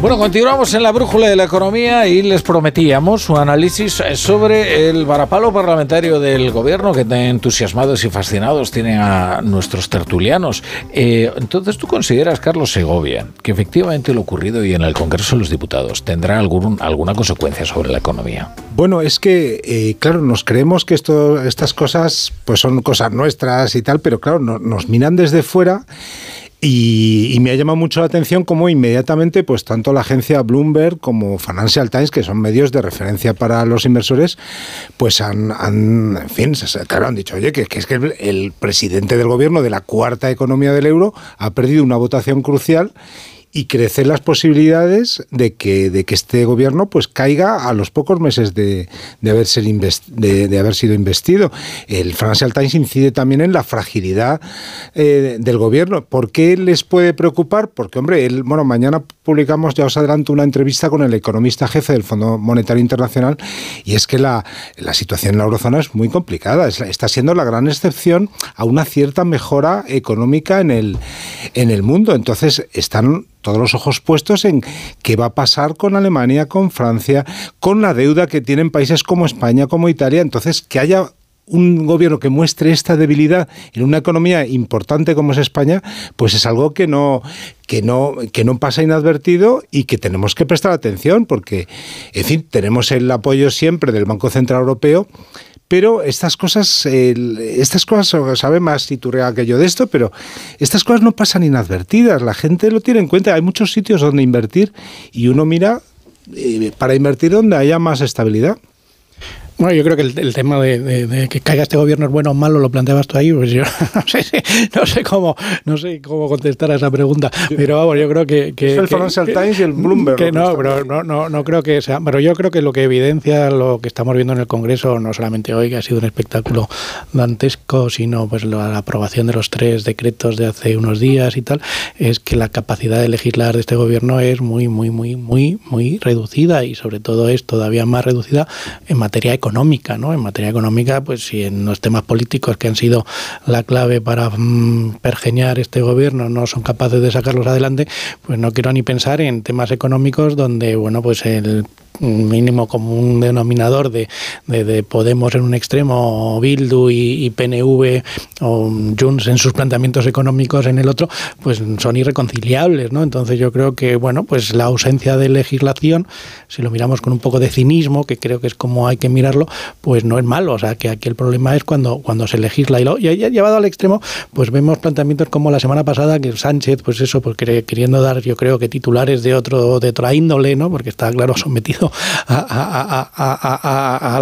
Bueno, continuamos en la brújula de la economía y les prometíamos un análisis sobre el varapalo parlamentario del gobierno que tan entusiasmados y fascinados tienen a nuestros tertulianos. Eh, entonces, ¿tú consideras, Carlos Segovia, que efectivamente lo ocurrido hoy en el Congreso de los Diputados tendrá alguna consecuencia sobre la economía? Bueno, es que, eh, claro, nos creemos que estas cosas pues son cosas nuestras y tal, pero claro, nos miran desde fuera y, me ha llamado mucho la atención cómo inmediatamente, pues tanto la agencia Bloomberg como Financial Times, que son medios de referencia para los inversores, pues han, en fin, claro, han dicho, oye, que, es que el, el presidente del gobierno de la cuarta economía del euro ha perdido una votación crucial y crecen las posibilidades de que, de que este gobierno pues caiga a los pocos meses de, de, haber, de, haber sido investido. El Financial Times incide también en la fragilidad eh, del gobierno. ¿Por qué les puede preocupar? Porque, hombre, el, bueno, mañana publicamos, ya os adelanto, una entrevista con el economista jefe del Fondo Monetario Internacional y es que la, situación en la eurozona es muy complicada. está siendo la gran excepción a una cierta mejora económica en el, en el mundo. Entonces, están todos los ojos puestos en qué va a pasar con Alemania, con Francia, con la deuda que tienen países como España, como Italia. Entonces, que haya un gobierno que muestre esta debilidad en una economía importante como es España, pues es algo que no que no que no pasa inadvertido y que tenemos que prestar atención porque en fin, tenemos el apoyo siempre del Banco Central Europeo pero estas cosas, estas cosas, sabe más Iturrea que yo de esto, pero estas cosas no pasan inadvertidas. La gente lo tiene en cuenta. Hay muchos sitios donde invertir y uno mira eh, para invertir donde haya más estabilidad. Bueno, yo creo que el, tema de, que caiga este gobierno es bueno o malo lo planteabas tú ahí, pues yo no sé, cómo no sé cómo contestar a esa pregunta, pero vamos, yo creo que, que es el Financial Times y el Bloomberg. Que no, pero no, no, no creo que sea, pero yo creo que lo que evidencia lo que estamos viendo en el Congreso, no solamente hoy que ha sido un espectáculo dantesco, sino pues la, aprobación de los tres decretos de hace unos días y tal, es que la capacidad de legislar de este gobierno es muy, muy, muy, muy, muy reducida y sobre todo es todavía más reducida en materia económica económica, ¿no? En materia económica, pues si en los temas políticos que han sido la clave para mm, pergeñar este gobierno no son capaces de sacarlos adelante, pues no quiero ni pensar en temas económicos donde, bueno, pues el mínimo común denominador de, de, Podemos en un extremo, Bildu y, PNV o Junts en sus planteamientos económicos en el otro, pues son irreconciliables, ¿no? Entonces yo creo que, bueno, pues la ausencia de legislación, si lo miramos con un poco de cinismo, que creo que es como hay que mirarlo, pues no es malo. O sea, que aquí el problema es cuando, cuando se legisla. Y, lo, y llevado al extremo, pues vemos planteamientos como la semana pasada, que Sánchez, pues eso, pues queriendo dar, yo creo que titulares de otro de otra índole, ¿no? Porque está claro sometido a,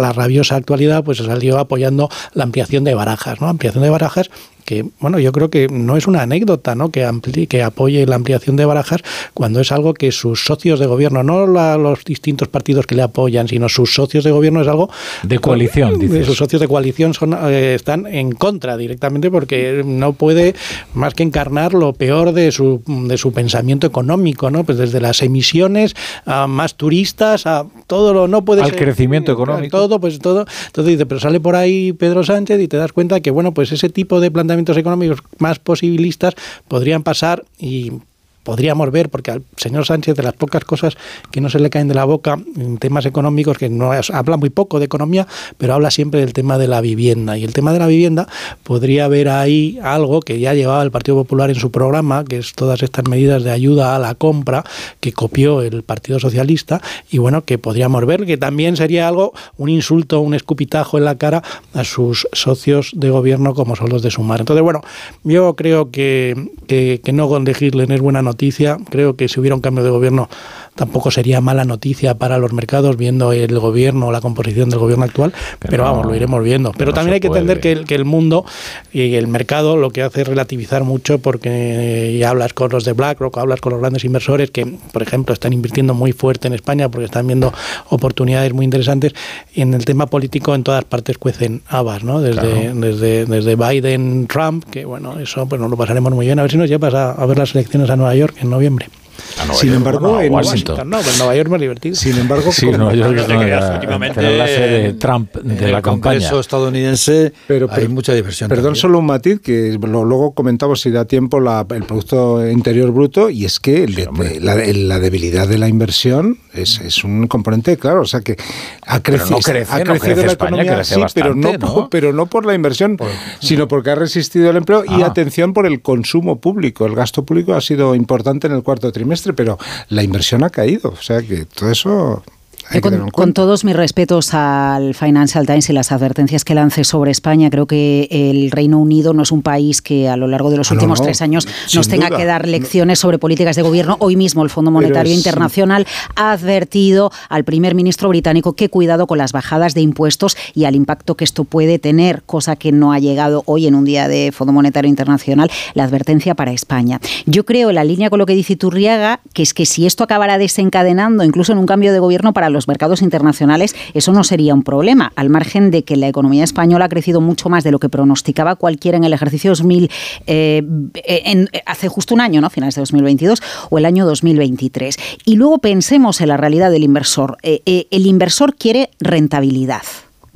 la rabiosa actualidad, pues salió apoyando la ampliación de barajas, ¿no? Ampliación de barajas que, bueno, yo creo que no es una anécdota, ¿no? Que, que apoye la ampliación de Barajas cuando es algo que sus socios de gobierno, no los distintos partidos que le apoyan, sino sus socios de gobierno es algo... De coalición. Sus socios de coalición son, eh, están en contra directamente porque no puede más que encarnar lo peor de su, de su pensamiento económico, ¿no? Pues desde las emisiones a más turistas, a todo lo no puede Al crecimiento económico. Todo, pues todo. Entonces dice, pero sale por ahí Pedro Sánchez y te das cuenta que, bueno, pues ese tipo de planteamientos económicos más posibilistas podrían pasar y podríamos ver, porque al señor Sánchez de las pocas cosas que no se le caen de la boca en temas económicos, que no habla muy poco de economía, pero habla siempre del tema de la vivienda. Y el tema de la vivienda podría haber ahí algo que ya llevaba el Partido Popular en su programa, que es todas estas medidas de ayuda a la compra que copió el Partido Socialista, y bueno, que podríamos ver que también sería algo, un insulto, un escupitajo en la cara a sus socios de gobierno como son los de Sumar. Entonces, bueno, yo creo que, que, que no Hitler es buena noticia Creo que si hubiera un cambio de gobierno tampoco sería mala noticia para los mercados viendo el gobierno, la composición del gobierno actual, pero, vamos, lo iremos viendo. Pero también hay que entender que el, que el mundo y el mercado lo que hace es relativizar mucho porque hablas con los de BlackRock, hablas con los grandes inversores que, por ejemplo, están invirtiendo muy fuerte en España porque están viendo oportunidades muy interesantes. Y en el tema político en todas partes cuecen habas, ¿no? Desde, desde, desde Biden, Trump, que bueno, eso pues nos lo pasaremos muy bien. A ver si nos llevas a, a ver las elecciones a Nueva York en noviembre. Sin embargo, en Washington. No, pues Nueva York más divertido. Sin embargo, sí, Nueva York es la sede de Trump de la campaña. Congreso estadounidense pero, hay mucha diversión. Perdón, solo un matiz que luego comentamos si da tiempo la, el Producto Interior Bruto y es que la, la, debilidad de la inversión es, es, un componente claro, o sea que ha crecido, crece, ha crecido la economía, sí, pero, no, pero no por la inversión, sino porque ha resistido el empleo y ah. atención por el consumo público. El gasto público ha sido importante en el cuarto trimestre, pero la inversión ha caído, o sea que todo eso con, todos mis respetos al Financial Times y las advertencias que lance sobre España, creo que el Reino Unido no es un país que a lo largo de los ah, últimos tres años nos tenga que dar lecciones sobre políticas de gobierno. Hoy mismo el Fondo Monetario Internacional ha advertido al primer ministro británico que cuidado con las bajadas de impuestos y al impacto que esto puede tener, cosa que no ha llegado hoy en un día de Fondo Monetario Internacional, la advertencia para España. Yo creo, en la línea con lo que dice Turriaga, que es que si esto acabara desencadenando incluso en un cambio de gobierno para los los mercados internacionales, eso no sería un problema, al margen de que la economía española ha crecido mucho más de lo que pronosticaba cualquiera en el ejercicio 2000, eh, en, hace justo un año, ¿no? finales de 2022, o el año 2023. Y luego pensemos en la realidad del inversor. Eh, eh, el inversor quiere rentabilidad.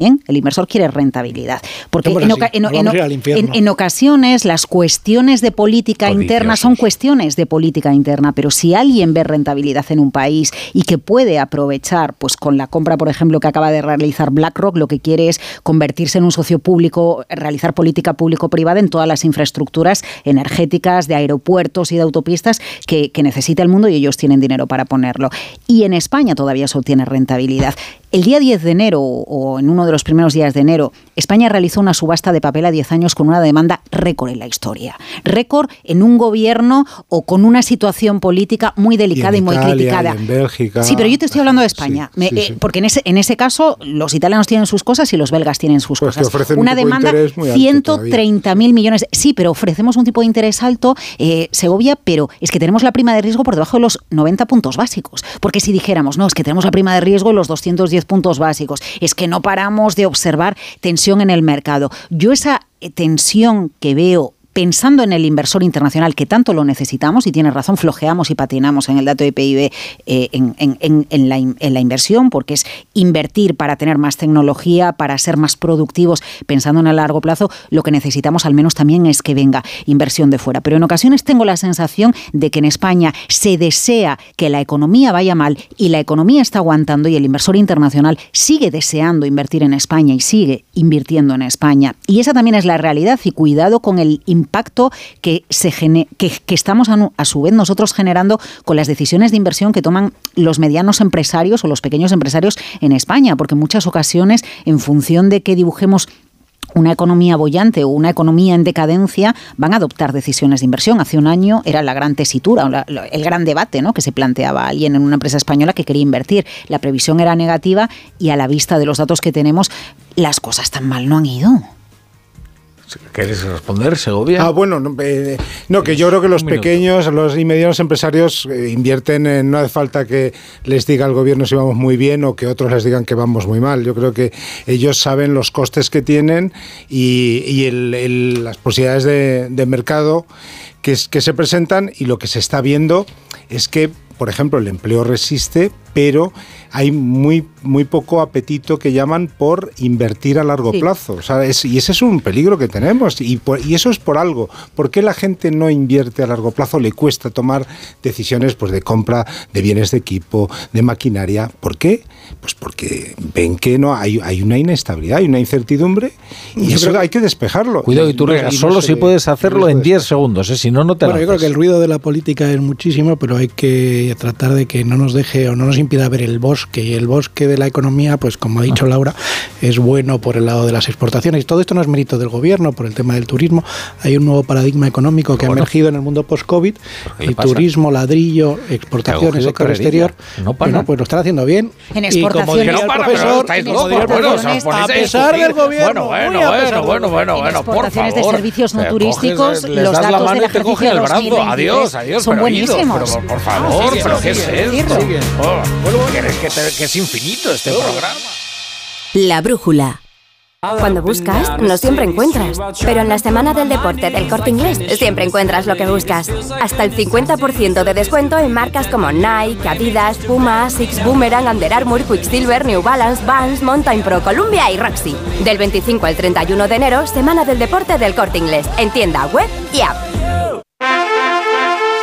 El inversor quiere rentabilidad. Porque en, ocasiones las cuestiones de política interna son cuestiones de política interna, pero si alguien ve rentabilidad en un país y que puede aprovechar, pues con la compra, por ejemplo, que acaba de realizar BlackRock, lo que quiere es convertirse en un socio público, realizar política público-privada en todas las infraestructuras energéticas, de aeropuertos y de autopistas que, que necesita el mundo y ellos tienen dinero para ponerlo. Y en España todavía eso tiene rentabilidad. El día 10 de enero, o en uno de los primeros días de enero, España realizó una subasta de papel a 10 años con una demanda récord en la historia. Récord en un gobierno o con una situación política muy delicada y, muy criticada. en Bélgica. Sí, pero yo te estoy hablando de España. Eh, porque en ese, en ese caso, los italianos tienen sus cosas y los belgas tienen sus pues cosas. una demanda, 130 mil millones. Sí, pero ofrecemos un tipo de interés alto, eh, Segovia, pero es que tenemos la prima de riesgo por debajo de los 90 puntos básicos. Porque si dijéramos, no, es que tenemos la prima de riesgo en los 210 puntos básicos. Es que no paramos de observar tensión en el mercado. Yo esa eh, tensión que veo pensando en el inversor internacional que tanto lo necesitamos, y tiene razón, flojeamos y patinamos en el dato de PIB eh, en, la, en, la, inversión, porque es invertir para tener más tecnología, para ser más productivos, pensando en el largo plazo, lo que necesitamos al menos también es que venga inversión de fuera. Pero en ocasiones tengo la sensación de que en España se desea que la economía vaya mal y la economía está aguantando y el inversor internacional sigue deseando invertir en España y sigue invirtiendo en España. Y esa también es la realidad y cuidado con el impacto que, se que, estamos a, su vez nosotros generando con las decisiones de inversión que toman los medianos empresarios o los pequeños empresarios en España, porque en muchas ocasiones, en función de que dibujemos una economía bollante o una economía en decadencia van a adoptar decisiones de inversión. Hace un año era la gran tesitura, el gran debate ¿no? que se planteaba alguien en una empresa española que quería invertir. La previsión era negativa y a la vista de los datos que tenemos, las cosas tan mal no han ido. ¿Quieres responder, Segovia? Ah, bueno, no, eh, no, que yo creo que los pequeños los y medianos empresarios eh, invierten en, no hace falta que les diga al gobierno si vamos muy bien o que otros les digan que vamos muy mal. Yo creo que ellos saben los costes que tienen y, y el- el- las posibilidades de, de mercado que, es- que se presentan y lo que se está viendo es que, por ejemplo, el empleo resiste, pero hay muy, muy poco apetito que llaman por invertir a largo Sí. plazo. O sea, es- y ese es un peligro que tenemos. Y, por- y eso es por algo. ¿Por qué la gente no invierte a largo plazo? Le cuesta tomar decisiones pues, de compra de bienes de equipo, de maquinaria. ¿Por qué? Pues porque ven que no hay, hay una inestabilidad, hay una incertidumbre y Yo eso creo que- hay que despejarlo. Cuidado Y y tú no- y no solo se si puedes hacerlo en 10 segundos, ¿eh? si no, no te Bueno, yo creo que el ruido de la política es muchísimo, pero hay que tratar de que no nos deje o no nos impida ver el bosque. Y el bosque de la economía, pues como ha Ah. dicho Laura, es bueno por el lado de las exportaciones. Y todo esto no es mérito del gobierno, por el tema del turismo. Hay un nuevo paradigma económico que ha emergido en el mundo post-COVID. El pasa? turismo, ladrillo, exportaciones, sector exterior. No para. Bueno, pues lo están haciendo bien. En Y como exportaciones. Que no para, profesor, a pesar del gobierno. Bueno, muy bueno, bueno, bueno, bueno, En bueno, por exportaciones de servicios no Te turísticos, los datos mano del y te cogen ejercicio el brazo. 2023 Adiós, adiós, son pero ido, buenísimos. Pero por Ah, favor, sigue, pero ¿qué es esto? Oh, ¿Quieres que, que es infinito este programa? La brújula. Cuando buscas, no siempre encuentras. Pero en la semana del deporte del corte inglés, siempre encuentras lo que buscas. Hasta el 50% de descuento en marcas como Nike, Adidas, Puma, Six Boomerang, Under Armour, Quicksilver, New Balance, Vans, Mountain Pro, Columbia y Roxy. Del 25 al 31 de enero, semana del deporte del corte inglés. En tienda web y app.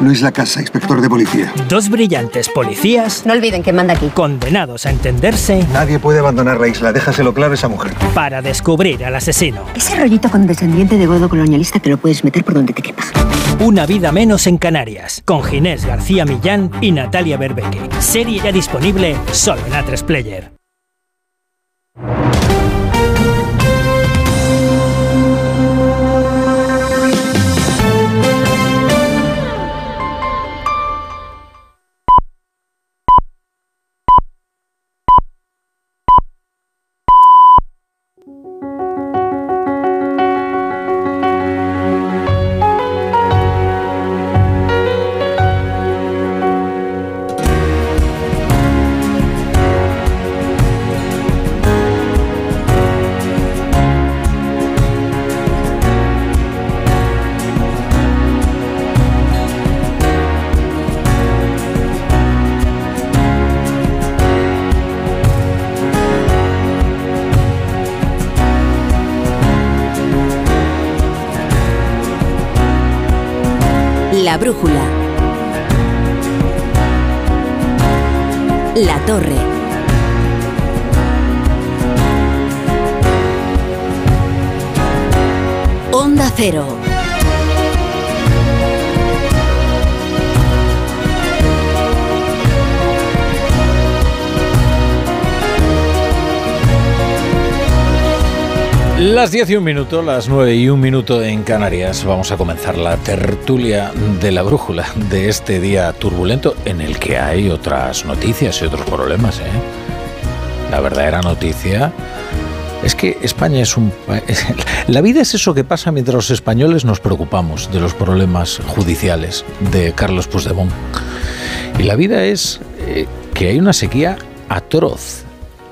Luis Lacasa, inspector de policía. Dos brillantes policías. No olviden que manda aquí. Condenados a entenderse Nadie puede abandonar la isla, déjaselo claro a esa mujer. para descubrir al asesino. Ese rollito condescendiente de godo colonialista te lo puedes meter por donde te quepa. Una vida menos en Canarias. Con Ginés García Millán y Natalia Berbeque. Serie ya disponible solo en A3 Player. La brújula. La torre. Onda Cero. Las 10 y un minuto, las 9 y un minuto en Canarias. Vamos a comenzar la tertulia de la brújula de este día turbulento en el que hay otras noticias y otros problemas. ¿eh? La verdadera noticia es que España es un... pa- La vida es eso que pasa mientras los españoles nos preocupamos de los problemas judiciales de Carlos Puigdemont. Y la vida es eh, que hay una sequía atroz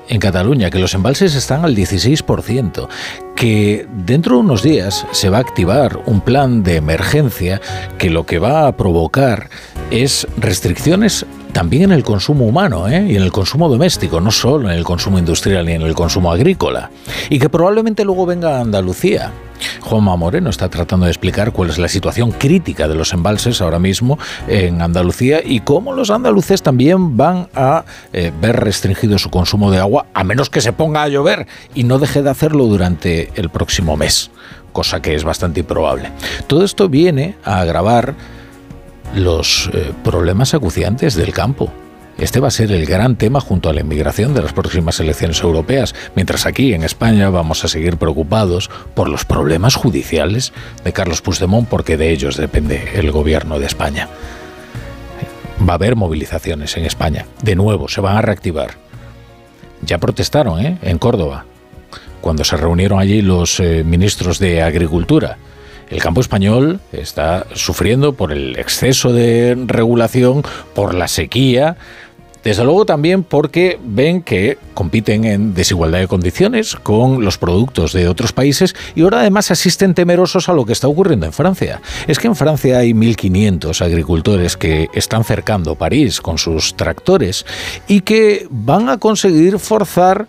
en Cataluña, que los embalses están al 16%, que dentro de unos días se va a activar un plan de emergencia que lo que va a provocar es restricciones también en el consumo humano ¿eh? y en el consumo doméstico, no solo en el consumo industrial ni en el consumo agrícola. Y que probablemente luego venga a Andalucía. Juanma Moreno está tratando de explicar cuál es la situación crítica de los embalses ahora mismo en Andalucía y cómo los andaluces también van a eh, ver restringido su consumo de agua, a menos que se ponga a llover y no deje de hacerlo durante el próximo mes, cosa que es bastante improbable. Todo esto viene a agravar los eh, problemas acuciantes del campo. Este va a ser el gran tema junto a la inmigración de las próximas elecciones europeas, mientras aquí en España vamos a seguir preocupados por los problemas judiciales de Carlos Puigdemont porque de ellos depende el gobierno de España. Va a haber movilizaciones en España. De nuevo, se van a reactivar. Ya protestaron ¿eh? en Córdoba, cuando se reunieron allí los eh, ministros de Agricultura el campo español está sufriendo por el exceso de regulación, por la sequía, desde luego también porque ven que compiten en desigualdad de condiciones con los productos de otros países y ahora además asisten temerosos a lo que está ocurriendo en Francia. Es que en Francia hay 1.500 agricultores que están cercando París con sus tractores y que van a conseguir forzar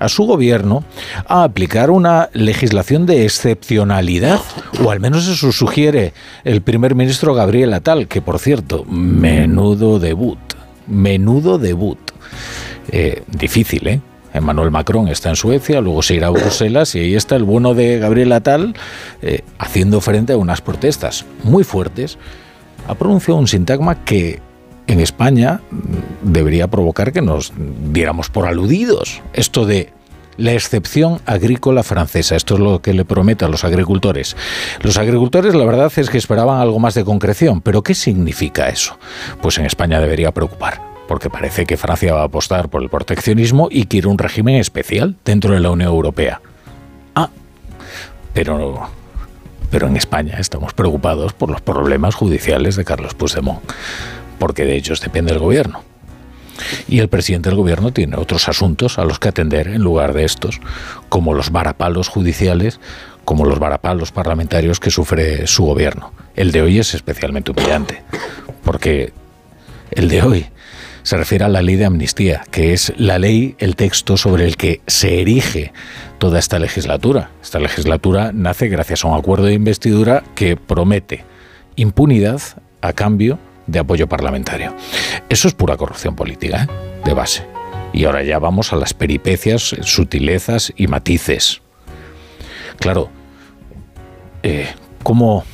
a su gobierno a aplicar una legislación de excepcionalidad, o al menos eso sugiere el primer ministro Gabriel Atal, que por cierto, menudo debut, menudo debut. Eh, difícil, ¿eh? Emmanuel Macron está en Suecia, luego se irá a Bruselas y ahí está el bueno de Gabriel Atal eh, haciendo frente a unas protestas muy fuertes. Ha pronunciado un sintagma que en España mm, debería provocar que nos diéramos por aludidos. Esto de la excepción agrícola francesa. Esto es lo que le promete a los agricultores. Los agricultores la verdad es que esperaban algo más de concreción, pero ¿qué significa eso? Pues en España debería preocupar porque parece que Francia va a apostar por el proteccionismo y quiere un régimen especial dentro de la Unión Europea. Ah, pero pero en España estamos preocupados por los problemas judiciales de Carlos Puigdemont porque de ellos depende el gobierno. Y el presidente del gobierno tiene otros asuntos a los que atender en lugar de estos, como los varapalos judiciales, como los varapalos parlamentarios que sufre su gobierno. El de hoy es especialmente humillante, porque el de hoy se refiere a la ley de amnistía, que es la ley, el texto sobre el que se erige toda esta legislatura. Esta legislatura nace gracias a un acuerdo de investidura que promete impunidad a cambio de apoyo parlamentario. Eso es pura corrupción política, ¿eh? de base. Y ahora ya vamos a las peripecias, sutilezas y matices. Claro, eh, ¿cómo,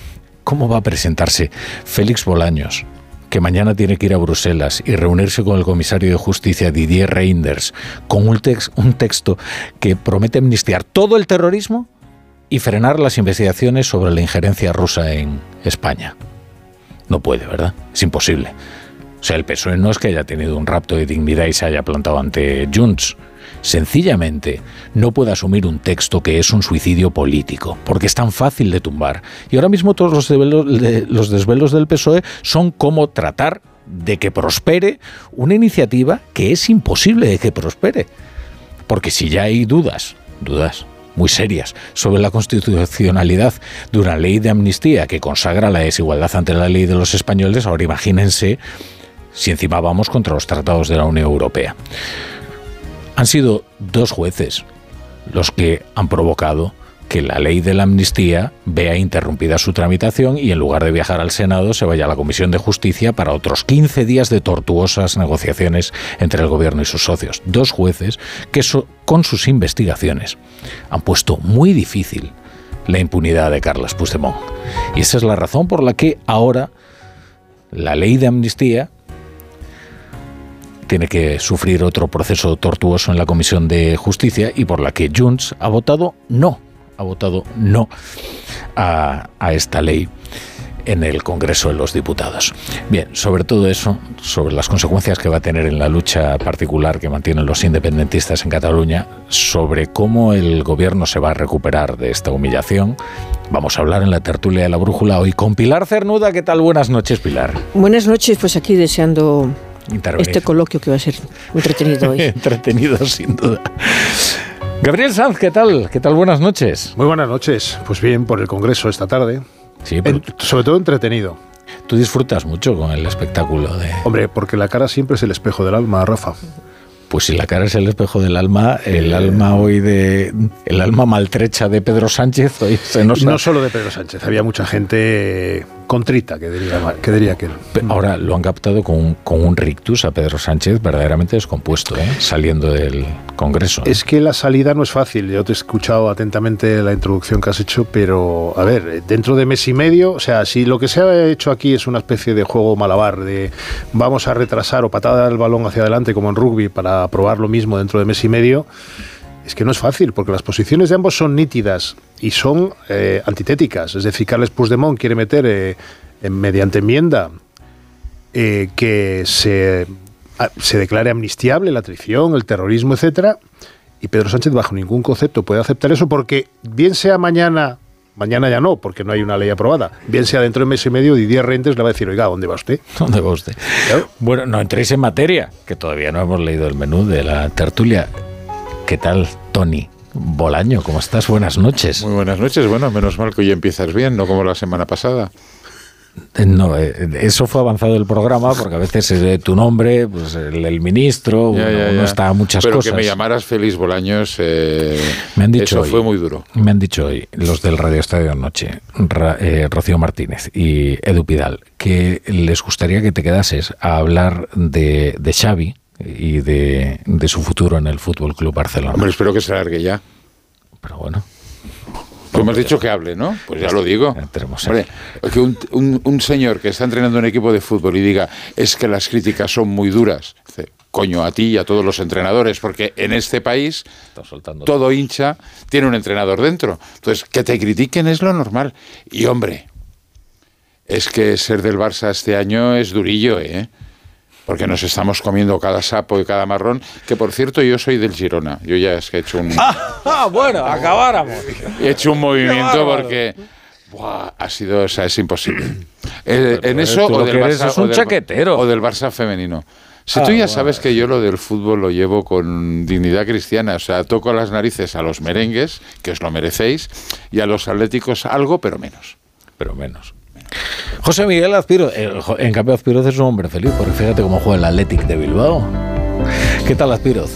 ¿cómo va a presentarse Félix Bolaños, que mañana tiene que ir a Bruselas y reunirse con el comisario de justicia Didier Reinders, con un, un texto que promete amnistiar todo el terrorismo y frenar las investigaciones sobre la injerencia rusa en España? No puede, ¿verdad? Es imposible. O sea, el PSOE no es que haya tenido un rapto de dignidad y se haya plantado ante Junts. Sencillamente no puede asumir un texto que es un suicidio político, porque es tan fácil de tumbar. Y ahora mismo todos los desvelos, los desvelos del PSOE son cómo tratar de que prospere una iniciativa que es imposible de que prospere. Porque si ya hay dudas, dudas muy serias sobre la constitucionalidad de una ley de amnistía que consagra la desigualdad ante la ley de los españoles, ahora imagínense si encima vamos contra los tratados de la Unión Europea. Han sido dos jueces los que han provocado que la ley de la amnistía vea interrumpida su tramitación y en lugar de viajar al Senado se vaya a la Comisión de Justicia para otros 15 días de tortuosas negociaciones entre el gobierno y sus socios. Dos jueces que con sus investigaciones han puesto muy difícil la impunidad de Carlos Puigdemont. Y esa es la razón por la que ahora la ley de amnistía tiene que sufrir otro proceso tortuoso en la Comisión de Justicia y por la que Junts ha votado no ha votado no a, esta ley en el Congreso de los Diputados. Bien, sobre todo eso, sobre las consecuencias que va a tener en la lucha particular que mantienen los independentistas en Cataluña, sobre cómo el gobierno se va a recuperar de esta humillación, vamos a hablar en la tertulia de la brújula hoy con Pilar Cernuda. ¿Qué tal? Buenas noches, Pilar. Buenas noches, pues aquí deseando este coloquio que va a ser entretenido hoy. entretenido, sin duda. Gabriel Sanz, ¿qué tal? ¿Qué tal? Buenas noches. Muy buenas noches. Pues bien, por el Congreso esta tarde. Sí, pero sobre todo entretenido. tú disfrutas mucho con el espectáculo de... Hombre, porque la cara siempre es el espejo del alma, Rafa. Pues si la cara es el espejo del alma, el alma hoy de. El alma maltrecha de Pedro Sánchez hoy se nos. No solo de Pedro Sánchez, había mucha gente contrita, que diría, que diría aquel. Ahora lo han captado con, un- con un rictus a Pedro Sánchez verdaderamente descompuesto, ¿eh? saliendo del Congreso. Es que la salida no es fácil. Yo te he escuchado atentamente la introducción que has hecho, pero a ver, dentro de mes y medio, o sea, si lo que se ha hecho aquí es una especie de juego malabar, de vamos a retrasar o patada el balón hacia adelante como en rugby para probar lo mismo dentro de mes y medio, es que no es fácil, porque las posiciones de ambos son nítidas y son eh, antitéticas. Es decir, Carles Puigdemont quiere meter eh, mediante enmienda eh, que se, a- se declare amnistiable la traición, el terrorismo, etcétera, y Pedro Sánchez bajo ningún concepto puede aceptar eso porque bien sea mañana, mañana ya no, porque no hay una ley aprobada, bien sea dentro de mes y medio, Didier Rentes le va a decir, oiga, ¿a ¿dónde va usted? ¿Dónde va usted? Bueno, no entréis en materia, que todavía no hemos leído el menú de la tertulia. ¿Qué tal, Tony? Bolaño, ¿cómo estás? Buenas noches. Muy buenas noches. Bueno, menos mal que hoy empiezas bien, no como la semana pasada. Eh, No, eh, eso fue avanzado el programa porque a veces eh, tu nombre, pues el, el ministro, Ya, uno, ya, uno ya. está a muchas Pero cosas. que me llamaras Félix Bolaños, eh, Me han dicho eso hoy- fue muy duro. Me han dicho hoy los del Radio Estadio Noche, Ra- eh, Rocío Martínez y Edu Pidal, que les gustaría que te quedases a hablar de, de Xavi y de, de su futuro en el Fútbol Club Barcelona. Hombre, espero que se largue ya. Pero bueno. Tú me has dicho que hable, ¿no? Pues ya lo digo. Hombre, que un, un- un señor que está entrenando un equipo de fútbol y diga es que las críticas son muy duras, dice, coño, a ti y a todos los entrenadores, porque en este país todo hincha tiene un entrenador dentro. Entonces, que te critiquen es lo normal. Y hombre, es que ser del Barça este año es durillo, ¿eh? Porque nos estamos comiendo cada sapo y cada marrón, que por cierto yo soy del Girona. Yo ya es que he hecho un... Ah, bueno, acabáramos. He hecho un movimiento porque buah, ha sido, o sea, es imposible. En eso o del, Barça, es un o del- chaquetero. o del Barça femenino. Si Ah, tú ya sabes que yo lo del fútbol lo llevo con dignidad cristiana, o sea, toco las narices a los merengues, que os lo merecéis, y a los atléticos algo, pero menos. Pero menos. José Miguel Azpiro, eh, en cambio Azpiroz es un hombre feliz, porque fíjate cómo juega el Athletic de Bilbao. ¿Qué tal Azpiroz?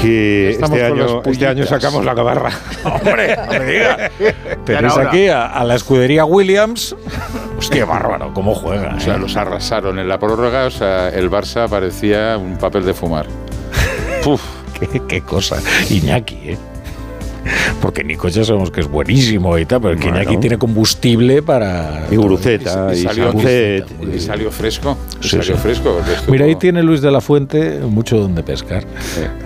Que este año, este año sacamos la gabarra. Hombre, no me diga. Tenéis aquí a, a la escudería Williams. Hostia, bárbaro, cómo juega. O sea, eh? los arrasaron en la prórroga, o sea, el Barça parecía un papel de fumar. Puf. qué, qué cosa. Iñaki, ¿eh? Porque Nico ya sabemos que es buenísimo y tal, pero Bueno. Iñaki tiene combustible para... Y Guruceta, Y y, salió, Sancet. y salió fresco. y Sí, salió sí. fresco. Mira, ahí tiene Luis de la Fuente mucho donde pescar.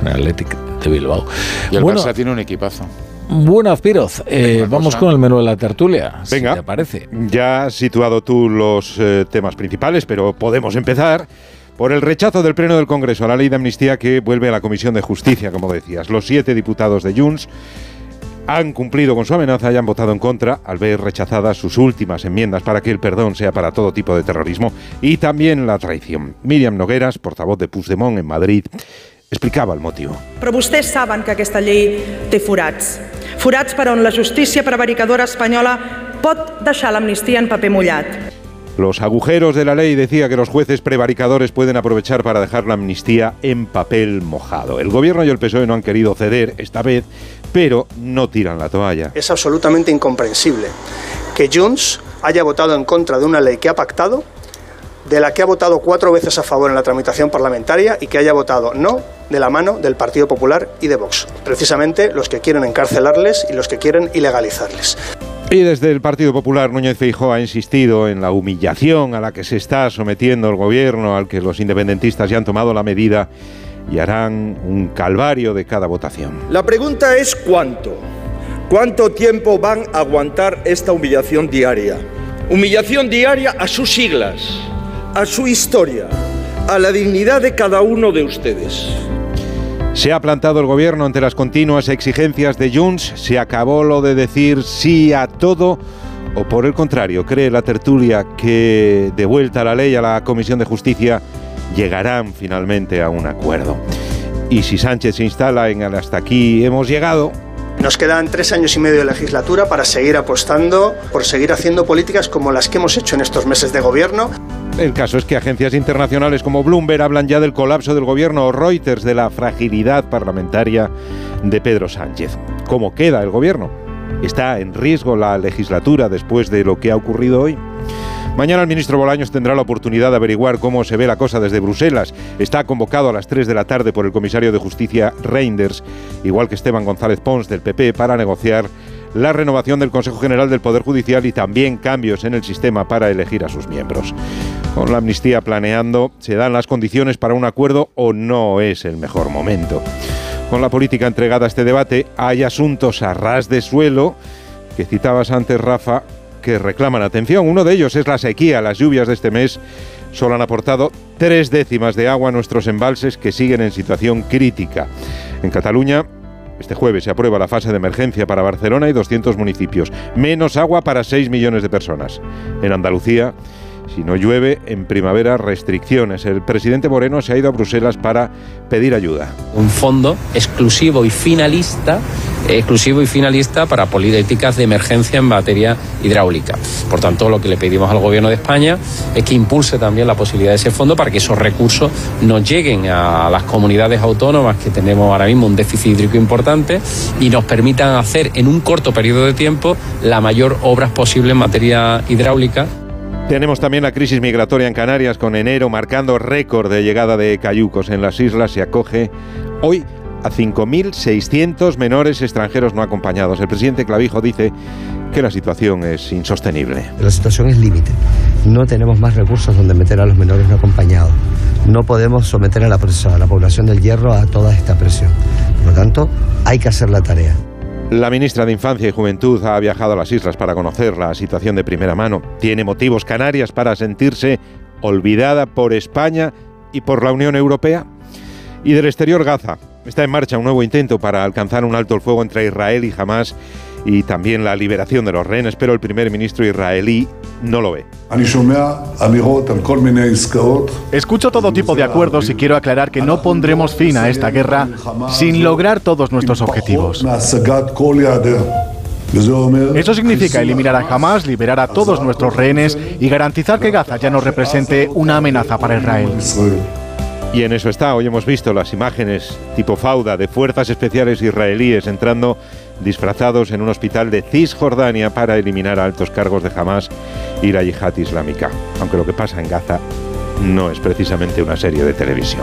En el Athletic de Bilbao. Y el bueno, Barça tiene un equipazo. bueno, Azpiroz, eh, vamos cosa. con el menú de la tertulia. si Venga. te parece? Ya has situado tú los eh, temas principales, pero podemos empezar por el rechazo del Pleno del Congreso a la ley de amnistía que vuelve a la Comisión de Justicia, como decías. Los siete diputados de Junts han cumplido con su amenaza y han votado en contra al ver rechazadas sus últimas enmiendas para que el perdón sea para todo tipo de terrorismo y también la traición. Miriam Nogueras, portavoz de Puigdemont en Madrid, explicaba el motivo. Però vostès que aquesta llei té forats. Forats per la justícia prevaricadora espanyola pot deixar l'amnistia en paper. Los agujeros de la ley decía que los jueces prevaricadores pueden aprovechar para dejar la amnistía en papel mojado. El gobierno y el PSOE no han querido ceder esta vez, pero no tiran la toalla. Es absolutamente incomprensible que Junts haya votado en contra de una ley que ha pactado, de la que ha votado cuatro veces a favor en la tramitación parlamentaria y que haya votado no de la mano del Partido Popular y de Vox. Precisamente los que quieren encarcelarles y los que quieren ilegalizarles. Y desde el Partido Popular, Núñez Feijóo ha insistido en la humillación a la que se está sometiendo el gobierno, al que los independentistas ya han tomado la medida y harán un calvario de cada votación. La pregunta es cuánto. ¿Cuánto tiempo van a aguantar esta humillación diaria? Humillación diaria a sus siglas, a su historia, a la dignidad de cada uno de ustedes. Se ha plantado el gobierno ante las continuas exigencias de Junts, se acabó lo de decir sí a todo, o por el contrario, cree la tertulia que de vuelta la ley a la Comisión de Justicia llegarán finalmente a un acuerdo. Y si Sánchez se instala en el hasta aquí hemos llegado, Nos quedan tres años y medio de legislatura para seguir apostando por seguir haciendo políticas como las que hemos hecho en estos meses de gobierno. El caso es que agencias internacionales como Bloomberg hablan ya del colapso del gobierno o Reuters de la fragilidad parlamentaria de Pedro Sánchez. ¿Cómo queda el gobierno? ¿Está en riesgo la legislatura después de lo que ha ocurrido hoy? Mañana el ministro Bolaños tendrá la oportunidad de averiguar cómo se ve la cosa desde Bruselas. Está convocado a las 3 de la tarde por el comisario de Justicia Reinders, igual que Esteban González Pons del PP, para negociar la renovación del Consejo General del Poder Judicial y también cambios en el sistema para elegir a sus miembros. Con la amnistía planeando, ¿se dan las condiciones para un acuerdo o no es el mejor momento? Con la política entregada a este debate, hay asuntos a ras de suelo que citabas antes, Rafa, que reclaman atención. Uno de ellos es la sequía. Las lluvias de este mes solo han aportado tres décimas de agua a nuestros embalses que siguen en situación crítica. En Cataluña, este jueves se aprueba la fase de emergencia para Barcelona y 200 municipios. Menos agua para 6 millones de personas. En Andalucía, si no llueve, en primavera restricciones. El presidente Moreno se ha ido a Bruselas para pedir ayuda. Un fondo exclusivo y finalista exclusivo y finalista para políticas de emergencia en materia hidráulica. Por tanto, lo que le pedimos al Gobierno de España es que impulse también la posibilidad de ese fondo para que esos recursos nos lleguen a las comunidades autónomas que tenemos ahora mismo un déficit hídrico importante y nos permitan hacer en un corto periodo de tiempo la mayor obras posible en materia hidráulica. Tenemos también la crisis migratoria en Canarias, con enero marcando récord de llegada de cayucos en las islas. Se acoge hoy a 5.600 menores extranjeros no acompañados. El presidente Clavijo dice que la situación es insostenible. La situación es límite. No tenemos más recursos donde meter a los menores no acompañados. No podemos someter a la, a la población del hierro a toda esta presión. Por lo tanto, hay que hacer la tarea. La ministra de Infancia y Juventud ha viajado a las islas para conocer la situación de primera mano. Tiene motivos Canarias para sentirse olvidada por España y por la Unión Europea. Y del exterior Gaza. Está en marcha un nuevo intento para alcanzar un alto el fuego entre Israel y Hamas y también la liberación de los rehenes, pero el primer ministro israelí no lo ve. Escucho todo tipo de acuerdos y quiero aclarar que no pondremos fin a esta guerra sin lograr todos nuestros objetivos. Eso significa eliminar a Hamas, liberar a todos nuestros rehenes y garantizar que Gaza ya no represente una amenaza para Israel. Y en eso está, hoy hemos visto las imágenes tipo Fauda de fuerzas especiales israelíes entrando disfrazados en un hospital de Cisjordania para eliminar a altos cargos de Hamas y la yihad islámica. Aunque lo que pasa en Gaza no es precisamente una serie de televisión.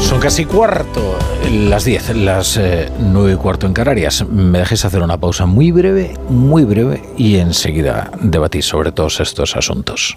Son casi cuarto, las 10, las eh, nueve y cuarto en Canarias. Me dejes hacer una pausa muy breve, muy breve, y enseguida debatir sobre todos estos asuntos.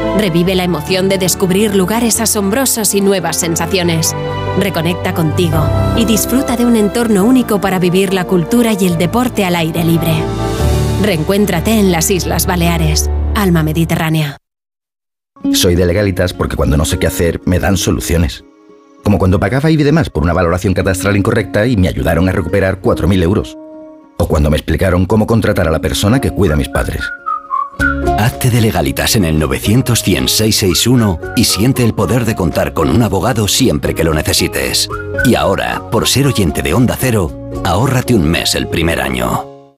Revive la emoción de descubrir lugares asombrosos y nuevas sensaciones. Reconecta contigo y disfruta de un entorno único para vivir la cultura y el deporte al aire libre. Reencuéntrate en las Islas Baleares. Alma Mediterránea. Soy de legalitas porque cuando no sé qué hacer me dan soluciones. Como cuando pagaba y demás por una valoración catastral incorrecta y me ayudaron a recuperar 4.000 euros o cuando me explicaron cómo contratar a la persona que cuida a mis padres. Hazte de legalitas en el 900 y siente el poder de contar con un abogado siempre que lo necesites. Y ahora, por ser oyente de Onda Cero, ahórrate un mes el primer año.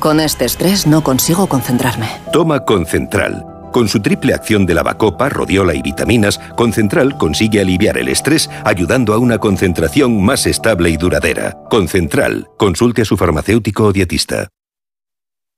Con este estrés no consigo concentrarme. Toma Concentral. Con su triple acción de lavacopa, rodiola y vitaminas, Concentral consigue aliviar el estrés ayudando a una concentración más estable y duradera. Concentral. Consulte a su farmacéutico o dietista.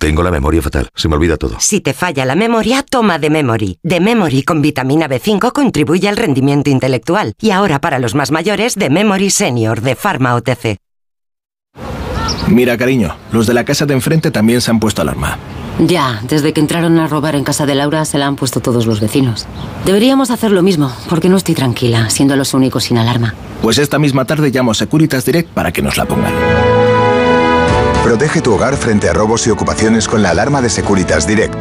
Tengo la memoria fatal, se me olvida todo. Si te falla la memoria, toma de Memory. De Memory con vitamina B5 contribuye al rendimiento intelectual. Y ahora para los más mayores, de Memory Senior de Pharma OTC. Mira, cariño, los de la casa de enfrente también se han puesto alarma. Ya, desde que entraron a robar en casa de Laura se la han puesto todos los vecinos. Deberíamos hacer lo mismo, porque no estoy tranquila, siendo los únicos sin alarma. Pues esta misma tarde llamo a Securitas Direct para que nos la pongan. Protege tu hogar frente a robos y ocupaciones con la alarma de Securitas Direct.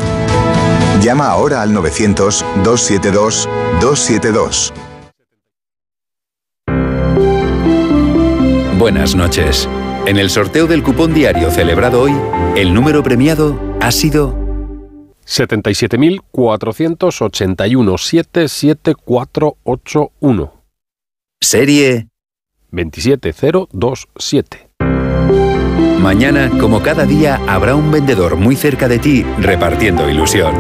Llama ahora al 900-272-272. Buenas noches. En el sorteo del cupón diario celebrado hoy, el número premiado ha sido 77.481 77481. Serie 27027. Mañana, como cada día, habrá un vendedor muy cerca de ti repartiendo ilusión.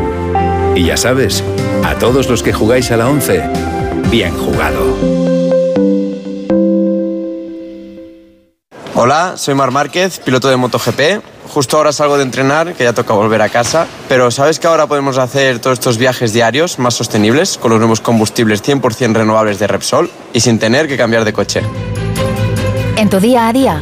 Y ya sabes, a todos los que jugáis a la 11, bien jugado. Hola, soy Mar Márquez, piloto de MotoGP. Justo ahora salgo de entrenar, que ya toca volver a casa. Pero ¿sabes que ahora podemos hacer todos estos viajes diarios más sostenibles con los nuevos combustibles 100% renovables de Repsol y sin tener que cambiar de coche? En tu día a día,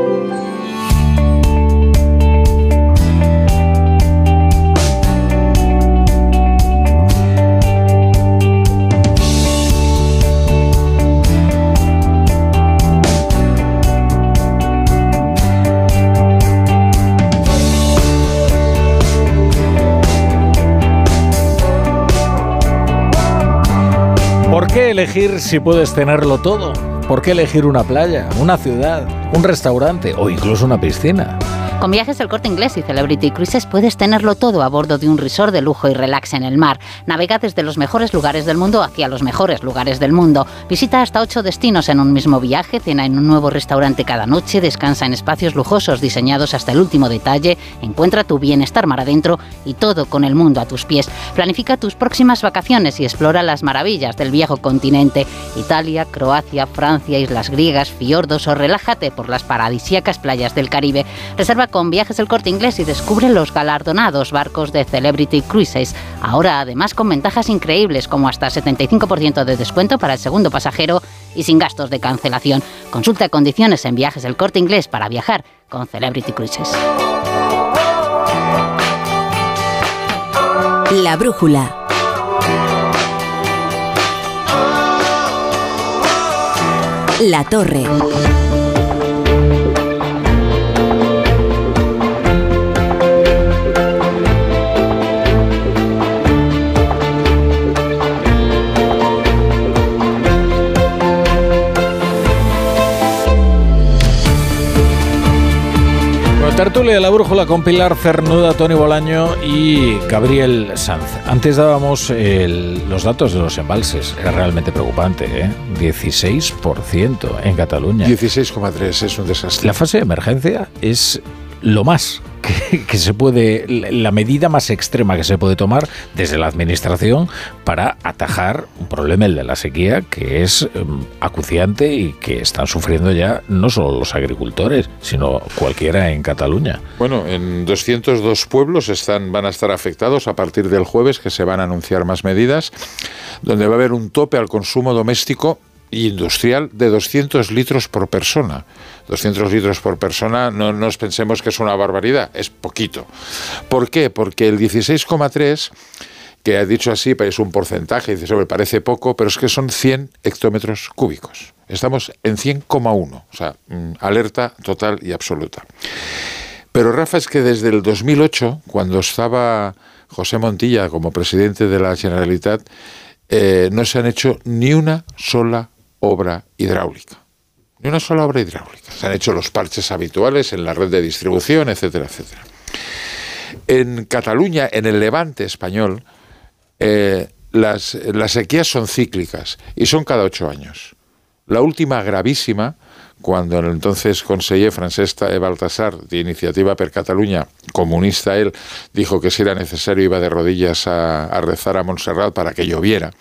qué elegir si puedes tenerlo todo? ¿Por qué elegir una playa, una ciudad, un restaurante o incluso una piscina? Con viajes El Corte Inglés y Celebrity Cruises puedes tenerlo todo a bordo de un resort de lujo y relax en el mar. Navega desde los mejores lugares del mundo hacia los mejores lugares del mundo. Visita hasta ocho destinos en un mismo viaje, cena en un nuevo restaurante cada noche, descansa en espacios lujosos diseñados hasta el último detalle, encuentra tu bienestar mar adentro y todo con el mundo a tus pies. Planifica tus próximas vacaciones y explora las maravillas del viejo continente. Italia, Croacia, Francia, islas griegas, fiordos o relájate por las paradisíacas playas del Caribe. Reserva con viajes el corte inglés y descubre los galardonados barcos de Celebrity Cruises. Ahora además con ventajas increíbles como hasta 75% de descuento para el segundo pasajero y sin gastos de cancelación. Consulta condiciones en viajes el corte inglés para viajar con Celebrity Cruises. La brújula. La torre. Tertulia de la brújula con Pilar Cernuda, Tony Bolaño y Gabriel Sanz. Antes dábamos el- los datos de los embalses. Era realmente preocupante, ¿eh? 16% en Cataluña. 16,3 es un desastre. La fase de emergencia es lo más que, se puede, la medida más extrema que se puede tomar desde la administración para atajar un problema, el de la sequía, que es em, acuciante y que están sufriendo ya no solo los agricultores, sino cualquiera en Cataluña. Bueno, en 202 pueblos están, van a estar afectados a partir del jueves, que se van a anunciar más medidas, donde va a haber un tope al consumo doméstico industrial de 200 litros por persona. 200 litros por persona, no nos pensemos que es una barbaridad, es poquito. ¿Por qué? Porque el 16,3 que ha dicho así, es un porcentaje, dice, sobre, parece poco, pero es que son 100 hectómetros cúbicos. Estamos en 100,1, o sea, mm, alerta total y absoluta. Pero Rafa, es que desde el 2008, cuando estaba José Montilla como presidente de la Generalitat, eh, no se han hecho ni una sola obra hidráulica. Ni una sola obra hidráulica. Se han hecho los parches habituales en la red de distribución, etcétera, etcétera. En Cataluña, en el levante español, eh, las, las sequías son cíclicas y son cada ocho años. La última gravísima cuando el entonces conseller Francesc Baltasar, de Iniciativa per Cataluña, comunista él, dijo que si era necesario iba de rodillas a, a rezar a Montserrat para que lloviera.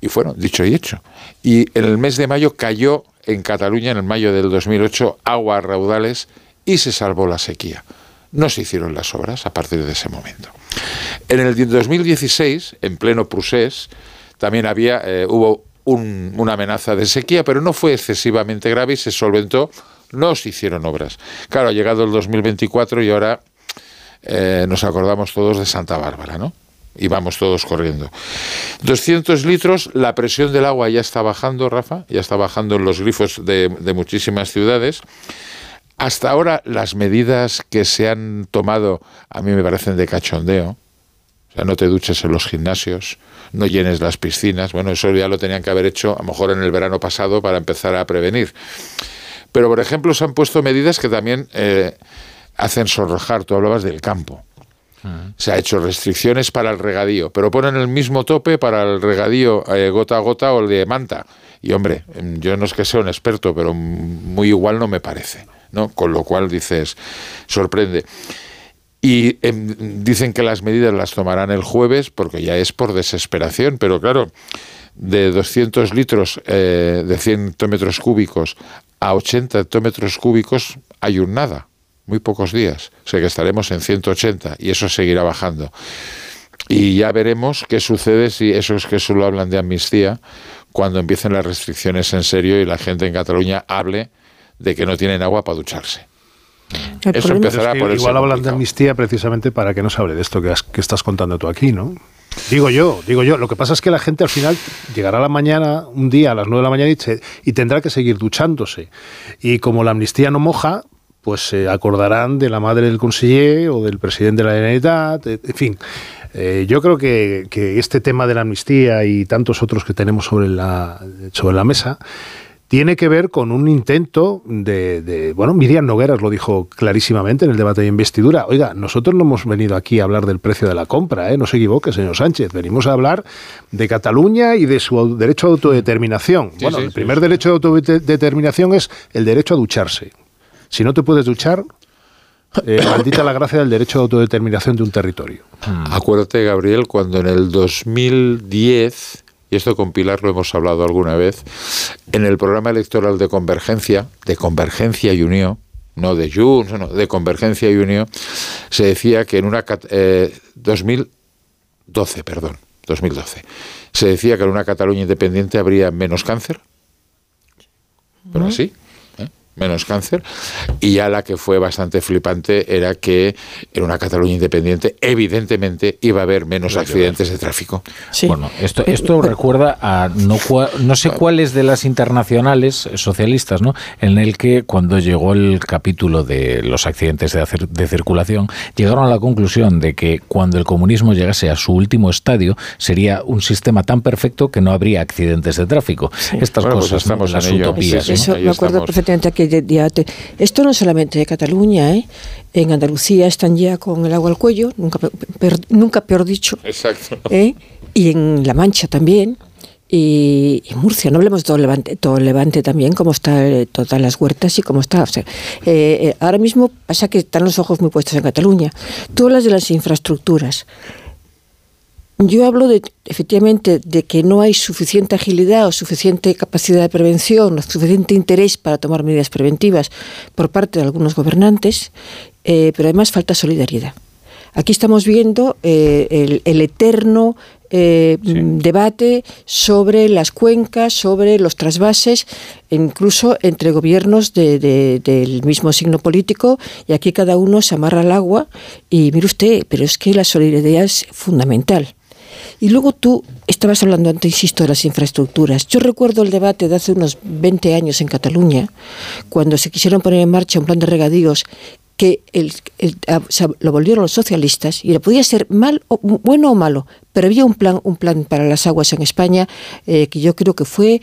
Y fueron, dicho y hecho. Y en el mes de mayo cayó en Cataluña, en el mayo del 2008, agua a raudales y se salvó la sequía. No se hicieron las obras a partir de ese momento. En el 2016, en pleno Prusés, también había, eh, hubo una amenaza de sequía, pero no fue excesivamente grave y se solventó. No se hicieron obras. Claro, ha llegado el 2024 y ahora eh, nos acordamos todos de Santa Bárbara, ¿no? Y vamos todos corriendo. 200 litros, la presión del agua ya está bajando, Rafa, ya está bajando en los grifos de, muchísimas ciudades. Hasta ahora las medidas que se han tomado a mí me parecen de cachondeo. O sea, no te duches en los gimnasios, no llenes las piscinas. Bueno, eso ya lo tenían que haber hecho a lo mejor en el verano pasado para empezar a prevenir. Pero, por ejemplo, se han puesto medidas que también eh, hacen sonrojar. Tú hablabas del campo. Se ha hecho restricciones para el regadío, pero ponen el mismo tope para el regadío eh, gota a gota o el de manta. Y hombre, yo no es que sea un experto, pero muy igual no me parece. ¿no? Con lo cual dices, sorprende. Y em, dicen que las medidas las tomarán el jueves porque ya es por desesperación, pero claro, de 200 litros eh, de 100 hectómetros cúbicos a 80 hectómetros cúbicos hay un nada, muy pocos días. O sea que estaremos en 180 y eso seguirá bajando. Y ya veremos qué sucede si esos que solo hablan de amnistía, cuando empiecen las restricciones en serio y la gente en Cataluña hable de que no tienen agua para ducharse. Eso empezará por Igual hablan de amnistía precisamente para que no se hable de esto que, que estás contando tú aquí, ¿no? Digo yo, digo yo. Lo que pasa es que la gente al final llegará a la mañana, un día a las 9 de la mañana y, tendrá que seguir duchándose. Y como la amnistía no moja, pues se acordarán de la madre del conseller o del presidente de la Generalitat, en fin. Eh, yo creo que, que, este tema de la amnistía y tantos otros que tenemos sobre la, sobre la mesa tiene que ver con un intento de, bueno, Miriam Nogueras lo dijo clarísimamente en el debate de investidura. Oiga, nosotros no hemos venido aquí a hablar del precio de la compra, ¿eh? no se equivoque, señor Sánchez. Venimos a hablar de Cataluña y de su derecho a autodeterminación. bueno, el primer derecho de autodeterminación es el derecho a ducharse. Si no te puedes duchar, eh, maldita la gracia del derecho de autodeterminación de un territorio. Acuérdate, Gabriel, cuando en el 2010 y esto con Pilar lo hemos hablado alguna vez, en el programa electoral de Convergencia, de Convergencia y Unión, no de Junts, no, de Convergencia y Unión, se decía que en una... 2012, eh, perdón, 2012, se decía que en una Cataluña independiente habría menos cáncer, pero así, menos cáncer. Y ya la que fue bastante flipante era que en una Cataluña independiente, evidentemente, iba a haber menos accidentes de tráfico. Bueno, esto, esto recuerda a no, no sé cuáles de las internacionales socialistas, ¿no? En el que cuando llegó el capítulo de los accidentes de, de circulación, llegaron a la conclusión de que cuando el comunismo llegase a su último estadio, sería un sistema tan perfecto que no habría accidentes de tráfico. Estas pues cosas, estamos las utopías. Eso, me acuerdo perfectamente que esto no solamente de Cataluña, ¿eh? en Andalucía están ya con el agua al cuello, nunca, nunca peor dicho. Exacto. ¿eh? Y en La Mancha también. Y, Murcia, no hablemos de todo Levante, todo Levante también, cómo están eh, todas las huertas y cómo está. ahora mismo pasa que están los ojos muy puestos en Cataluña. Tú hablas de las infraestructuras. Yo hablo de, efectivamente de que no hay suficiente agilidad o suficiente capacidad de prevención o suficiente interés para tomar medidas preventivas por parte de algunos gobernantes, eh, pero además falta solidaridad. Aquí estamos viendo eh, el, eterno eh, debate sobre las cuencas, sobre los trasvases, incluso entre gobiernos del mismo signo político, y aquí cada uno se amarra al agua. Y mire usted, pero es que la solidaridad es fundamental. Y luego tú estabas hablando antes, insisto, de las infraestructuras. Yo recuerdo el debate de hace unos 20 años en Cataluña, cuando se quisieron poner en marcha un plan de regadíos que el, lo volvieron los socialistas y podía ser mal o, bueno o malo, pero había un plan, un plan para las aguas en España eh, que yo creo que fue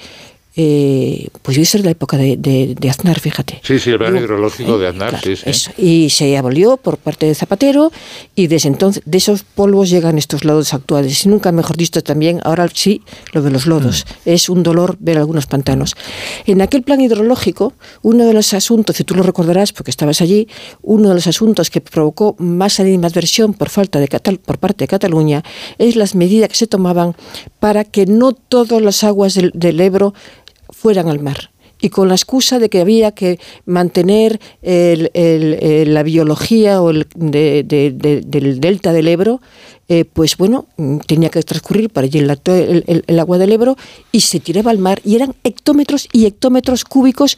eh, pues yo de la época de, Aznar, fíjate. Sí, sí, el plan hidrológico de Aznar, sí, sí. Y se abolió por parte de Zapatero y desde entonces de esos polvos llegan estos lodos actuales. Y nunca mejor visto también, ahora sí, lo de los lodos. Mm. Es un dolor ver algunos pantanos. En aquel plan hidrológico, uno de los asuntos, y tú lo recordarás porque estabas allí, uno de los asuntos que provocó más animadversión por falta de por parte de Cataluña es las medidas que se tomaban para que no todas las aguas del Ebro fueran al mar. Y con la excusa de que había que mantener la biología o el, del delta del Ebro, eh, pues bueno, tenía que transcurrir para allí el, el, agua del Ebro y se tiraba al mar y eran hectómetros y hectómetros cúbicos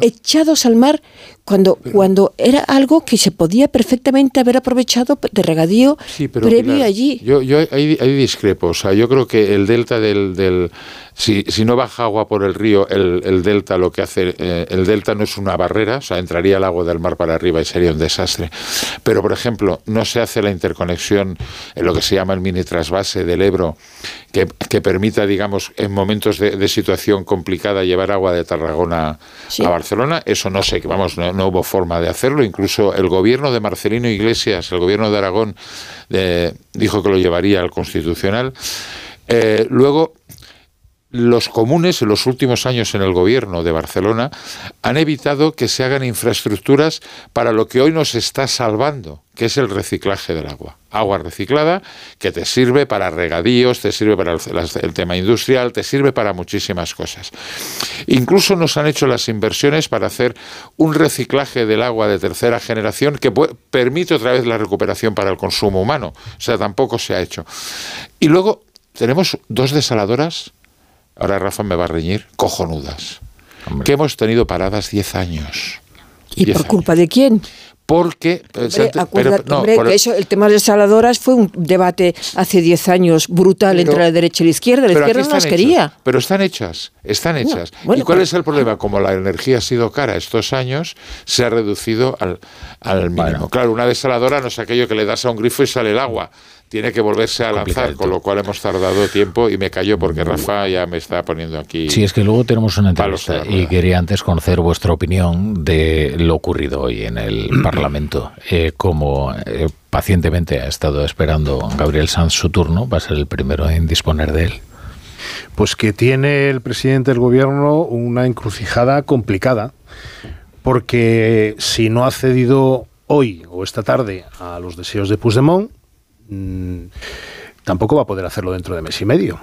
echados al mar cuando, cuando era algo que se podía perfectamente haber aprovechado de regadío previo allí. Yo, yo ahí, discrepo. O sea, yo creo que el delta del, del si, si, no baja agua por el río, el, el delta lo que hace, eh, el delta no es una barrera, o sea, entraría el agua del mar para arriba y sería un desastre. Pero, por ejemplo, no se hace la interconexión en lo que se llama el mini trasvase del Ebro, que, que permita, digamos, en momentos de, de, situación complicada llevar agua de Tarragona a Barcelona. Eso no sé, vamos, no, no, hubo forma de hacerlo. Incluso el gobierno de Marcelino Iglesias, el gobierno de Aragón, eh, dijo que lo llevaría al Constitucional. Eh, luego, los comunes en los últimos años en el gobierno de Barcelona han evitado que se hagan infraestructuras para lo que hoy nos está salvando, que es el reciclaje del agua. Agua reciclada que te sirve para regadíos, te sirve para el, tema industrial, te sirve para muchísimas cosas. Incluso nos han hecho las inversiones para hacer un reciclaje del agua de tercera generación que permite otra vez la recuperación para el consumo humano. O sea, tampoco se ha hecho. Y luego tenemos dos desaladoras ahora Rafa me va a reñir, cojonudas, que hemos tenido paradas 10 años. ¿Y por culpa de quién? Porque hombre, eso, el tema de las saladoras fue un debate hace 10 años brutal entre la derecha y la izquierda. La izquierda no las quería. Pero están hechas, están hechas. ¿Y cuál es el problema? Como la energía ha sido cara estos años, se ha reducido al, al mínimo. Claro, una desaladora no es aquello que le das a un grifo y sale el agua tiene que volverse a lanzar, con lo cual hemos tardado tiempo y me cayó porque Rafa ya me está poniendo aquí. Sí, es que luego tenemos una entrevista y quería antes conocer vuestra opinión de lo ocurrido hoy en el Parlamento. Eh, como eh, pacientemente ha estado esperando Gabriel Sanz su turno, va a ser el primero en disponer de él. Pues que tiene el presidente del gobierno una encrucijada complicada, porque si no ha cedido hoy o esta tarde a los deseos de Puigdemont, Mm, tampoco va a poder hacerlo dentro de mes y medio.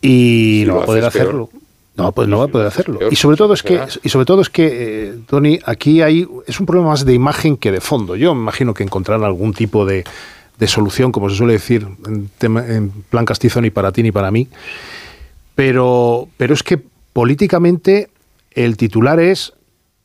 Y no va a poder hacerlo. No, pues no va a poder hacerlo. y sobre todo es que, y sobre todo es que, eh, Tony, aquí hay es un problema más de imagen que de fondo. Yo me imagino que encontrarán algún tipo de, solución, como se suele decir, en, en, plan castizo ni para ti ni para mí. Pero, pero es que políticamente el titular es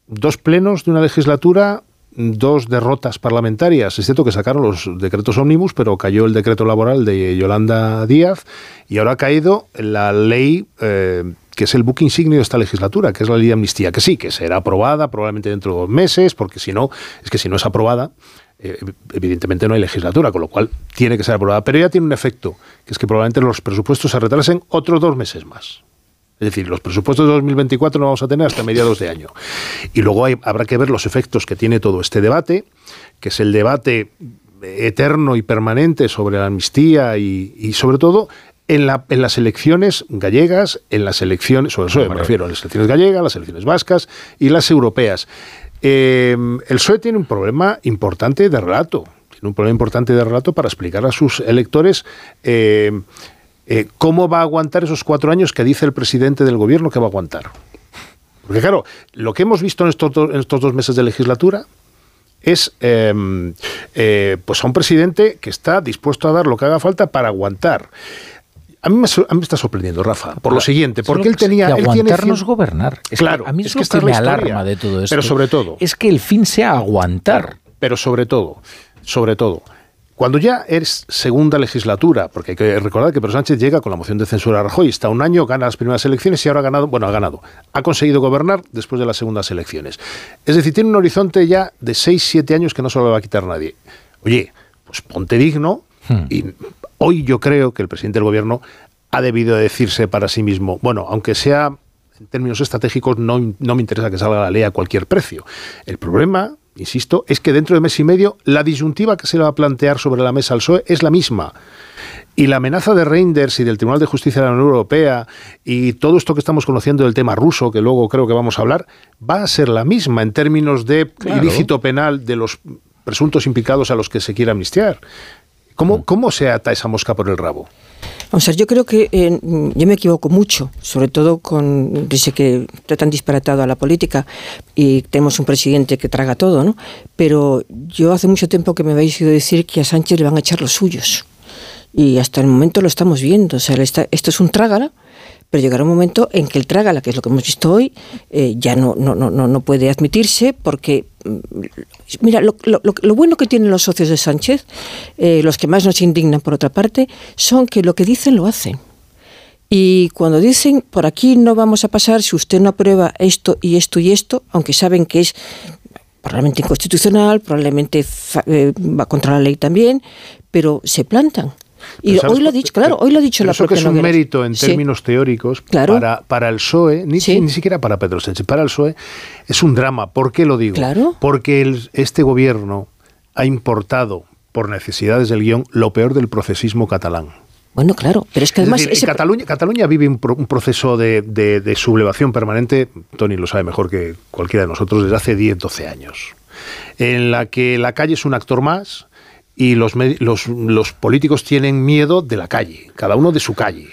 dos plenos de una legislatura dos derrotas parlamentarias. Es cierto que sacaron los decretos ómnibus, pero cayó el decreto laboral de Yolanda Díaz y ahora ha caído la ley eh, que es el buque insignia de esta legislatura, que es la ley de amnistía, que sí, que será aprobada probablemente dentro de dos meses, porque si no, es que si no es aprobada, eh, evidentemente no hay legislatura, con lo cual tiene que ser aprobada. Pero ya tiene un efecto, que es que probablemente los presupuestos se retrasen otros dos meses más. Es decir, los presupuestos de 2024 no vamos a tener hasta mediados de año. Y luego habrá que ver los efectos que tiene todo este debate, que es el debate eterno y permanente sobre la amnistía y, sobre todo en, las elecciones gallegas, en las elecciones, sobre eso me refiero a las elecciones gallegas, las elecciones vascas y las europeas. Eh, el PSOE tiene un problema importante de relato, tiene un problema importante de relato para explicar a sus electores eh, eh, ¿cómo va a aguantar esos cuatro años que dice el presidente del gobierno que va a aguantar? Porque claro, lo que hemos visto en estos, dos meses de legislatura es em, eh, pues a un presidente que está dispuesto a dar lo que haga falta para aguantar. A mí, me, está sorprendiendo, Rafa, por lo siguiente, porque él tenía... Que aguantarnos gobernar. claro, a mí es, que, me alarma de todo esto. Pero sobre todo... Es que el fin sea aguantar. pero sobre todo, sobre todo, cuando ya es segunda legislatura, porque hay que recordar que Pedro Sánchez llega con la moción de censura a Rajoy, está un año, gana las primeras elecciones y ahora ha ganado, bueno, ha ganado, ha conseguido gobernar después de las segundas elecciones. Es decir, tiene un horizonte ya de 6, 7 años que no se lo va a quitar nadie. Oye, pues ponte digno hmm. y hoy yo creo que el presidente del gobierno ha debido decirse para sí mismo, bueno, aunque sea en términos estratégicos, no, no me interesa que salga la ley a cualquier precio. El problema insisto, es que dentro de mes y medio la disyuntiva que se le va a plantear sobre la mesa al PSOE es la misma. Y la amenaza de Reinders y del Tribunal de Justicia de la Unión Europea y todo esto que estamos conociendo del tema ruso, que luego creo que vamos a hablar, va a ser la misma en términos de ilícito penal de los presuntos implicados a los que se quiere amnistiar. ¿Cómo, mm. ¿Cómo se ata esa mosca por el rabo? Vamos a ver, yo creo que eh, yo me equivoco mucho, sobre todo con, dice que está tan disparatado a la política y tenemos un presidente que traga todo, ¿no? Pero yo hace mucho tiempo que me habéis oído decir que a Sánchez le van a echar los suyos. Y hasta el momento lo estamos viendo. O sea, esto es un trágala, pero llegará un momento en que el trágala, que es lo que hemos visto hoy, eh, ya no, no, no, no puede admitirse porque, mira, lo, lo, bueno que tienen los socios de Sánchez, eh, los que más nos indignan por otra parte, son que lo que dicen lo hacen. Y cuando dicen, por aquí no vamos a pasar si usted no aprueba esto y esto y esto, aunque saben que es probablemente inconstitucional, probablemente eh, va contra la ley también, pero se plantan. Y hoy lo ha dicho, claro, hoy lo ha dicho la eso que es un mérito en términos teóricos para, para el PSOE, ni, ni, siquiera para Pedro Sánchez, para el PSOE es un drama. ¿Por qué lo digo? Porque este gobierno ha importado por necesidades del guion lo peor del procesismo catalán. Bueno, claro, pero es que además... Cataluña, Cataluña vive un, proceso de, de, sublevación permanente, Tony lo sabe mejor que cualquiera de nosotros, desde hace 10, 12 años, en la que la calle es un actor más, y los, los, los, políticos tienen miedo de la calle, cada uno de su calle.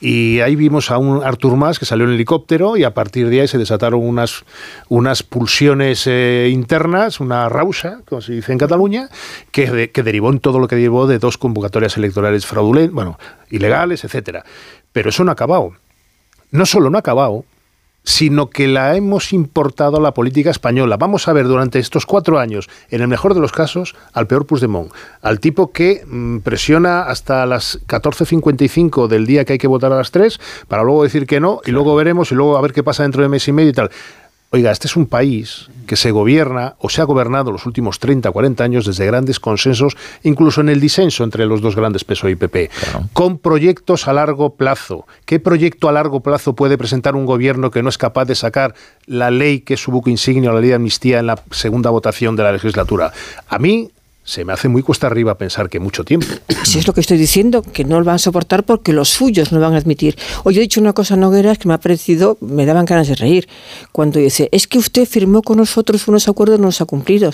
Y ahí vimos a un Artur Mas que salió en helicóptero y a partir de ahí se desataron unas, unas pulsiones eh, internas, una rausa, como se dice en Cataluña, que, que derivó en todo lo que derivó de dos convocatorias electorales fraudulentas, bueno, ilegales, etcétera. Pero eso no ha acabado. No solo no ha acabado, sino que la hemos importado a la política española. Vamos a ver durante estos cuatro años, en el mejor de los casos, al peor Puigdemont, al tipo que mm, presiona hasta las 14.55 del día que hay que votar a las 3, para luego decir que no, y luego veremos, y luego a ver qué pasa dentro de mes y medio y tal. Oiga, este es un país que se gobierna o se ha gobernado los últimos 30, 40 años desde grandes consensos, incluso en el disenso entre los dos grandes PSOE y PP, con proyectos a largo plazo. ¿Qué proyecto a largo plazo puede presentar un gobierno que no es capaz de sacar la ley que es su buque insignia, la ley de amnistía, en la segunda votación de la legislatura? A mí se me hace muy cuesta arriba pensar que mucho tiempo. Si es lo que estoy diciendo, que no lo van a soportar porque los suyos no van a admitir. Yo he dicho una cosa, Nogueras, que me ha parecido, me daban ganas de reír, cuando dice, es que usted firmó con nosotros unos acuerdos no los ha cumplido.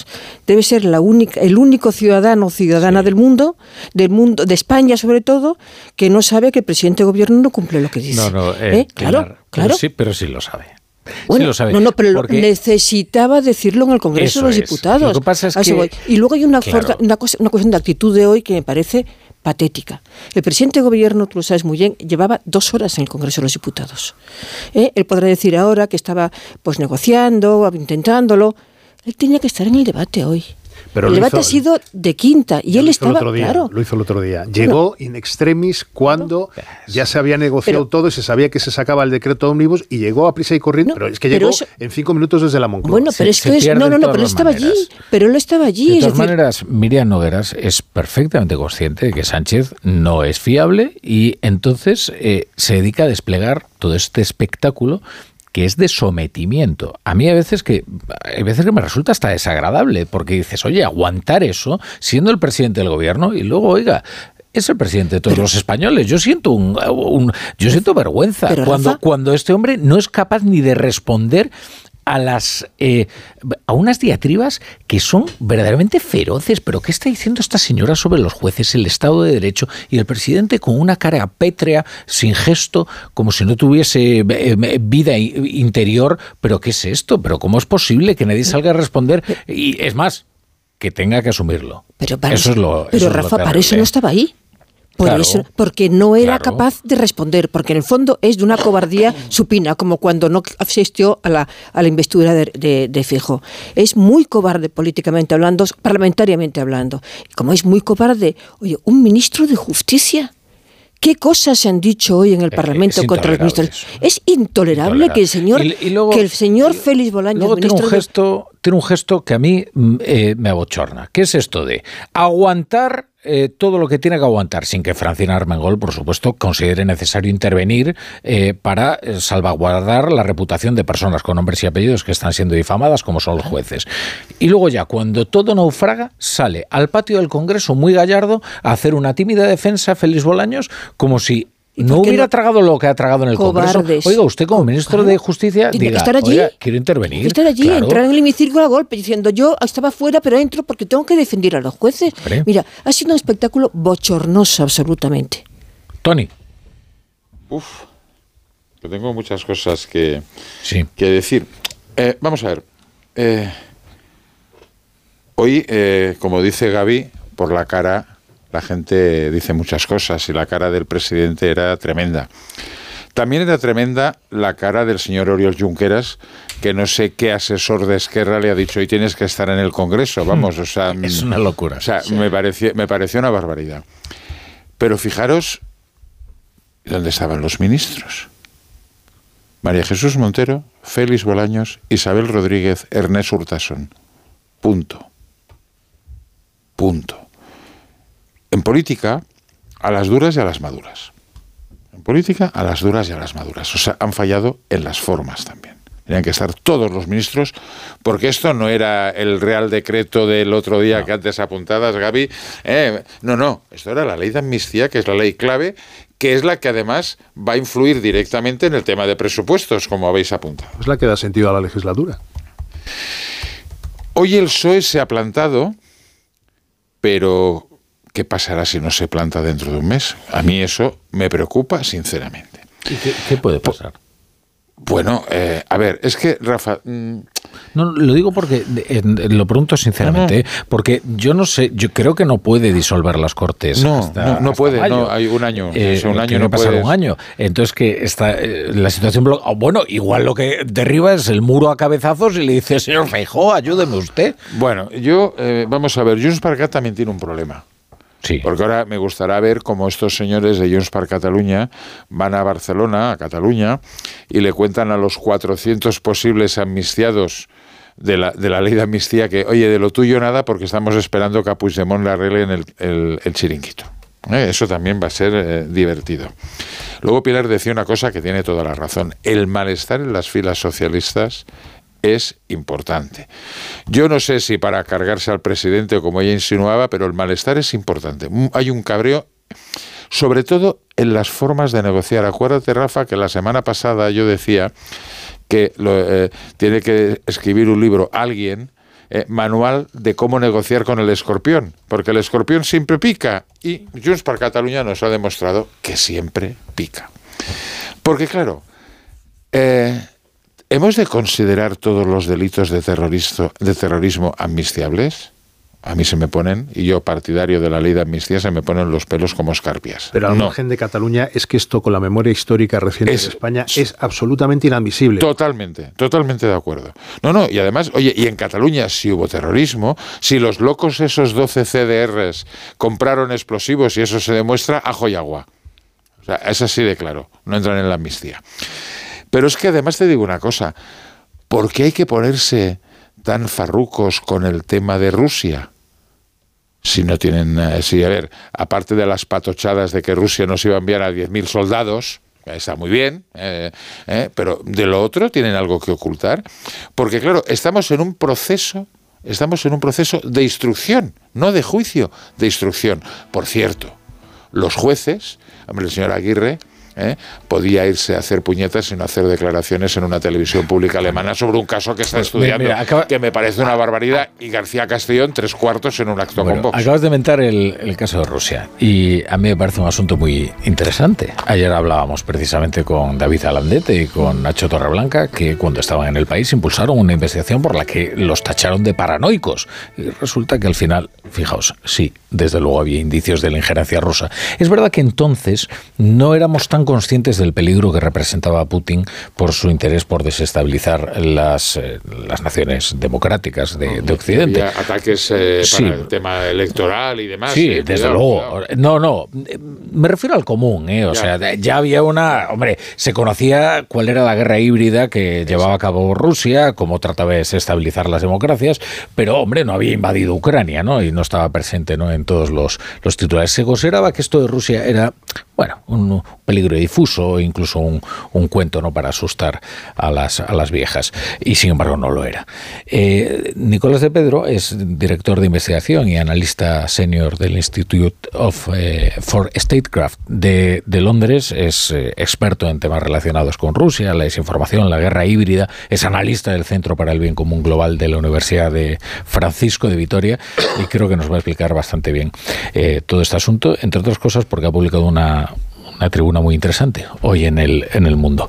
Debe ser la única, el único ciudadano o ciudadana del mundo, del mundo, de España sobre todo, que no sabe que el presidente de gobierno no cumple lo que dice. No, no, eh, ¿Eh? claro, claro. sí, pero sí lo sabe. Bueno, no, no, pero necesitaba decirlo en el Congreso de los Diputados. Y luego hay una, una, cosa, una cuestión de actitud de hoy que me parece patética. El presidente de gobierno, tú lo sabes muy bien, llevaba dos horas en el Congreso de los Diputados. ¿Eh? Él podrá decir ahora que estaba pues negociando, intentándolo. Él tenía que estar en el debate hoy el debate ha sido de quinta y él estaba claro. Lo hizo el otro día. Llegó in extremis cuando ya se había negociado todo y se sabía que se sacaba el decreto de ómnibus y llegó a prisa y corriendo. pero es que llegó en cinco minutos desde la Moncloa. Bueno, pero es que es, no, no, no, pero él estaba allí. Pero él estaba allí. De todas maneras, Miriam Nogueras es perfectamente consciente de que Sánchez no es fiable y entonces eh, se dedica a desplegar todo este espectáculo que es de sometimiento. A mí a veces que hay veces que me resulta hasta desagradable porque dices, "Oye, aguantar eso siendo el presidente del gobierno y luego, oiga, es el presidente de todos los españoles. Yo siento un, yo siento vergüenza cuando, cuando este hombre no es capaz ni de responder a las eh, a unas diatribas que son verdaderamente feroces. Pero ¿qué está diciendo esta señora sobre los jueces, el Estado de Derecho y el presidente con una cara pétrea, sin gesto, como si no tuviese eh, eh, vida interior? ¿Pero qué es esto? ¿Pero cómo es posible que nadie salga a responder? Y es más, que tenga que asumirlo. Pero, eso es lo, pero Rafa, para eso no estaba ahí porque no era capaz de responder, porque en el fondo es de una cobardía supina, como cuando no asistió a la, a la investidura de, de, Fijo. Es muy cobarde políticamente hablando, parlamentariamente hablando. Como es muy cobarde, oye, un ministro de justicia ¿Qué cosas se han dicho hoy en el eh, Parlamento contra los ministros? Es intolerable, que el señor, que el señor Félix Bolaños... Luego tiene un, gesto, tiene un gesto que a mí mm, eh, me abochorna. ¿Qué es esto de aguantar eh, todo lo que tiene que aguantar, sin que Francina Armengol, por supuesto, considere necesario intervenir eh, para eh, salvaguardar la reputación de personas con nombres y apellidos que están siendo difamadas, como son los jueces. Y luego ya, cuando todo naufraga, sale al patio del Congreso muy gallardo a hacer una tímida defensa, Félix Bolaños, como si no hubiera tragado lo que ha tragado en el Congreso. Oiga, usted como ministro de Justicia, diga, estar allí, quiero intervenir. Estar allí, entrar en el hemiciclo a golpe, diciendo yo estaba fuera, pero entro porque tengo que defender a los jueces. Mira, ha sido un espectáculo bochornoso absolutamente. Tony. Uf, que tengo muchas cosas que, que decir. Eh, vamos a ver. Eh, hoy, eh, como dice Gaby, por la cara la gente dice muchas cosas y la cara del presidente era tremenda. También era tremenda la cara del señor Oriol Junqueras, que no sé qué asesor de Esquerra le ha dicho, hoy tienes que estar en el Congreso, vamos, o sea... Es una locura. O sea, me, pareció, me pareció una barbaridad. Pero fijaros dónde estaban los ministros. María Jesús Montero, Félix Bolaños, Isabel Rodríguez, Ernest Urtason. Punto. Punto. En política, a las duras y a las maduras. En política, a las duras y a las maduras. O sea, han fallado en las formas también. Tenían que estar todos los ministros, porque esto no era el Real Decreto del otro día que antes apuntadas, Gaby. Eh, no, no, esto era la ley de amnistía, que es la ley clave, que es la que además va a influir directamente en el tema de presupuestos, como habéis apuntado. Es la que da sentido a la legislatura. Hoy el PSOE se ha plantado, pero ¿qué pasará si no se planta dentro de un mes? A mí eso me preocupa sinceramente. ¿Y qué, puede pasar? Bueno, eh, a ver, es que Rafa. Mm, no, lo digo porque lo pregunto sinceramente, porque yo no sé, yo creo que no puede disolver las cortes. No, no, puede, no, hay un año, eh, un año no puede un año. Entonces que está eh, la situación oh, bueno, igual lo que derriba es el muro a cabezazos y le dice, señor Feijó, ayúdeme usted. Bueno, yo vamos a ver, Junts para acá también tiene un problema. Porque ahora me gustará ver cómo estos señores de Junts per Cataluña van a Barcelona, a Cataluña, y le cuentan a los 400 posibles amnistiados de la, de la ley de amnistía que, oye, de lo tuyo nada porque estamos esperando que a Puigdemont le arreglen el, el, chiringuito. ¿Eh? Eso también va a ser eh, divertido. Luego Pilar decía una cosa que tiene toda la razón. El malestar en las filas socialistas es importante. Yo no sé si para cargarse al presidente o como ella insinuaba, pero el malestar es importante. Mm, hay un cabreo, sobre todo en las formas de negociar. Acuérdate, Rafa, que la semana pasada yo decía que eh, tiene que escribir un libro alguien, eh, manual de cómo negociar con el escorpión, porque el escorpión siempre pica y Junts para Cataluña nos ha demostrado que siempre pica. Porque claro, eh, ¿Hemos de considerar todos los delitos de, de terrorismo amnistiables? A mí se me ponen, y yo partidario de la ley de amnistía, se me ponen los pelos como escarpias. Pero al margen de Cataluña es que esto con la memoria histórica reciente de España es absolutamente inadmisible. Totalmente, totalmente de acuerdo. No, no, y además, oye, y en Cataluña si hubo terrorismo, si los locos esos 12 CDRs compraron explosivos y eso se demuestra, ajo y agua. O sea, es así de claro, no entran en la amnistía. Pero es que además te digo una cosa, ¿por qué hay que ponerse tan farrucos con el tema de Rusia? Si no tienen, eh, si a ver, aparte de las patochadas de que Rusia nos iba a enviar a 10.000 soldados, está muy bien, eh, eh, pero de lo otro tienen algo que ocultar, porque claro, estamos en un proceso, estamos en un proceso de instrucción, no de juicio, de instrucción. Por cierto, los jueces, hombre, el señor Aguirre, ¿eh? podía irse a hacer puñetas y no hacer declaraciones en una televisión pública alemana sobre un caso que está pues, estudiando, que me parece una barbaridad, y García Castellón tres cuartos en un acto con Vox. Acabas de mentar el, caso de Rusia, y a mí me parece un asunto muy interesante. Ayer hablábamos precisamente con David Alandete y con Nacho Torreblanca, que cuando estaban en el país impulsaron una investigación por la que los tacharon de paranoicos. Y resulta que al final, fijaos, sí, desde luego había indicios de la injerencia rusa. Es verdad que entonces no éramos tan conscientes del peligro que representaba Putin por su interés por desestabilizar las, eh, las naciones democráticas de, Occidente. ataques eh, para el tema electoral y demás. Sí, eh, desde luego. No, no, me refiero al común, o sea, ya había una, hombre, se conocía cuál era la guerra híbrida que llevaba a cabo Rusia, cómo trataba de desestabilizar las democracias, pero hombre, no había invadido Ucrania, ¿no? Y no estaba presente, ¿no? En en todos los, los titulares. Se consideraba que esto de Rusia era, bueno, un peligro difuso o incluso un, un, cuento ¿no? para asustar a las, a las viejas. Y sin embargo no lo era. Eh, Nicolás de Pedro es director de investigación y analista senior del Institute of, eh, for Statecraft de, de Londres. Es eh, experto en temas relacionados con Rusia, la desinformación, la guerra híbrida. Es analista del Centro para el Bien Común Global de la Universidad de Francisco de Vitoria y creo que nos va a explicar bastante bien todo este asunto, entre otras cosas porque ha publicado una, una tribuna muy interesante hoy en el, en el mundo.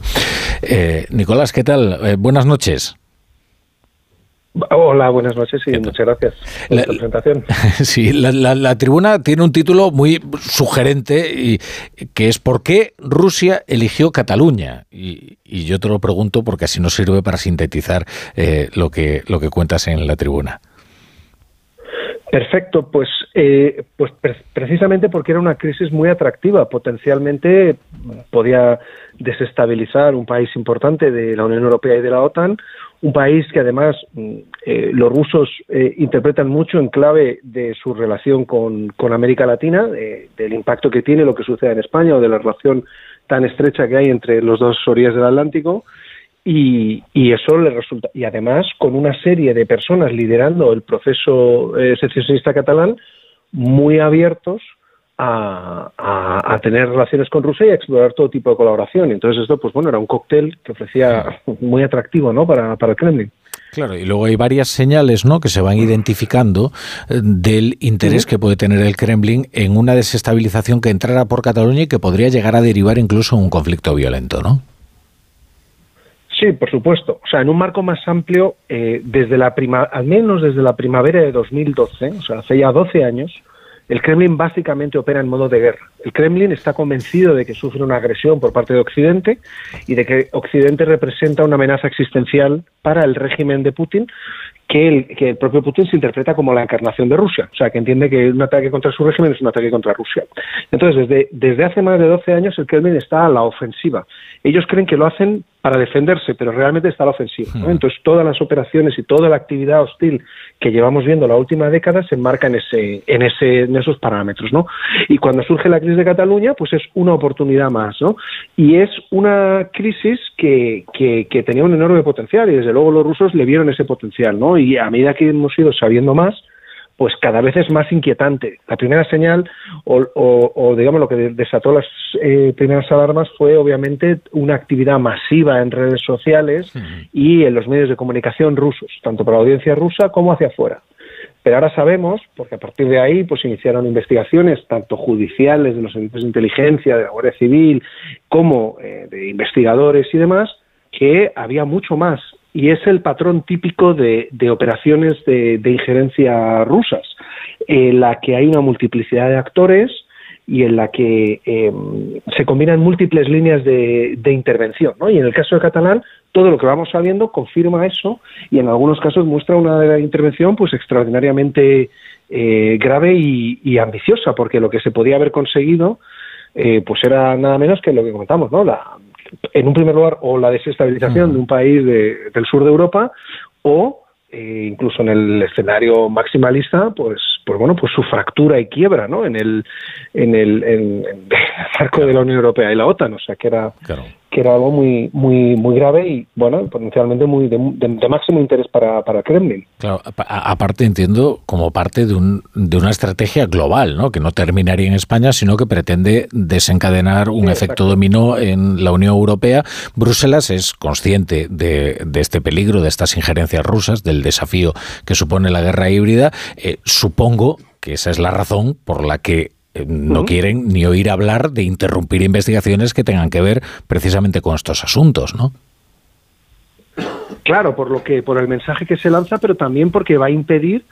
Eh, Nicolás, ¿qué tal? Eh, buenas noches. Hola, buenas noches y muchas gracias por la, presentación. Sí, la, tribuna tiene un título muy sugerente y que es ¿Por qué Rusia eligió Cataluña? Y, yo te lo pregunto porque así nos sirve para sintetizar eh, lo, que, lo que cuentas en la tribuna. Perfecto, pues, eh, pues precisamente porque era una crisis muy atractiva, potencialmente podía desestabilizar un país importante de la Unión Europea y de la OTAN, un país que además mm, eh, los rusos eh, interpretan mucho en clave de su relación con, con América Latina, del impacto que tiene lo que sucede en España o de la relación tan estrecha que hay entre los dos orillas del Atlántico. Y, eso le resulta, y además con una serie de personas liderando el proceso eh, secesionista catalán muy abiertos a, tener relaciones con Rusia y a explorar todo tipo de colaboración. Entonces esto, pues bueno, era un cóctel que ofrecía muy atractivo, ¿no? Para, para el Kremlin. Claro, y luego hay varias señales ¿no? que se van identificando eh, del interés que puede tener el Kremlin en una desestabilización que entrara por Cataluña y que podría llegar a derivar incluso en un conflicto violento, ¿no? Sí, por supuesto. O sea, en un marco más amplio, eh, desde la prima, al menos desde la primavera de 2012, o sea, hace ya 12 años, el Kremlin básicamente opera en modo de guerra. El Kremlin está convencido de que sufre una agresión por parte de Occidente y de que Occidente representa una amenaza existencial para el régimen de Putin que el, que el propio Putin se interpreta como la encarnación de Rusia, o sea, que entiende que un ataque contra su régimen es un ataque contra Rusia. Entonces, desde, desde hace más de 12 años el Kremlin está a la ofensiva. Ellos creen que lo hacen para defenderse, pero realmente está a la ofensiva. Hmm. Entonces, todas las operaciones y toda la actividad hostil que llevamos viendo la última década se enmarca en, ese, en, ese, en esos parámetros. ¿no? Y cuando surge la crisis de Cataluña, pues es una oportunidad más. ¿no? Y es una crisis que, que, que tenía un enorme potencial y desde luego los rusos le vieron ese potencial. ¿no? Y a medida que hemos ido sabiendo más, pues cada vez es más inquietante. La primera señal, o, digamos lo que desató las eh, primeras alarmas, fue obviamente una actividad masiva en redes sociales y en los medios de comunicación rusos, tanto para la audiencia rusa como hacia afuera. Pero ahora sabemos, porque a partir de ahí pues iniciaron investigaciones tanto judiciales de los servicios de inteligencia, de la Guardia Civil, como eh, de investigadores y demás, que había mucho más y es el patrón típico de, operaciones de, injerencia rusas, en la que hay una multiplicidad de actores y en la que em, se combinan múltiples líneas de, intervención. ¿no? Y en el caso de Catalán, todo lo que vamos sabiendo confirma eso y en algunos casos muestra una intervención pues extraordinariamente eh, grave y, ambiciosa, porque lo que se podía haber conseguido eh, pues era nada menos que lo que comentamos, ¿no? La, en un primer lugar, o la desestabilización de un país del sur de Europa, o eh, incluso en el escenario maximalista, pues, pues bueno, pues su fractura y quiebra, ¿no? En el, en el, en, marco de la Unión Europea y la OTAN, o sea, que era, que era algo muy, muy, muy grave y, bueno, potencialmente muy de, máximo interés para, para Kremlin. Claro, aparte entiendo como parte de, un, de una estrategia global, ¿no? Que no terminaría en España, sino que pretende desencadenar un efecto dominó en la Unión Europea. Bruselas es consciente de, de, este peligro, de estas injerencias rusas, del desafío que supone la guerra híbrida. Eh, supongo que esa es la razón por la que eh, no quieren ni oír hablar de interrumpir investigaciones que tengan que ver precisamente con estos asuntos, ¿no? Claro, por lo que por el mensaje que se lanza, pero también porque va a impedir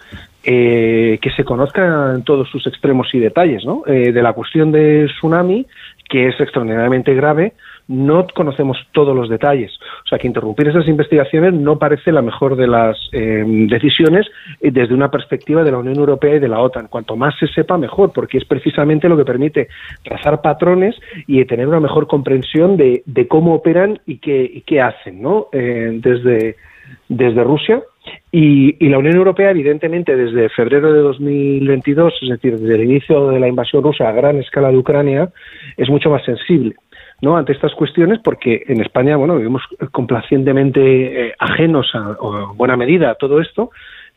eh, que se conozcan todos sus extremos y detalles, ¿no? Eh, de la cuestión de tsunami, que es extraordinariamente grave, no conocemos todos los detalles. O sea, que interrumpir esas investigaciones no parece la mejor de las eh, decisiones eh, desde una perspectiva de la Unión Europea y de la OTAN. Cuanto más se sepa, mejor, porque es precisamente lo que permite trazar patrones y tener una mejor comprensión de, cómo operan y qué, qué hacen ¿no? Eh, desde, desde Rusia. Y, y, la Unión Europea, evidentemente, desde febrero de 2022, es decir, desde el inicio de la invasión rusa a gran escala de Ucrania, es mucho más sensible. ¿No? ante estas cuestiones porque en España bueno vivimos complacientemente eh, ajenos a, en buena medida a todo esto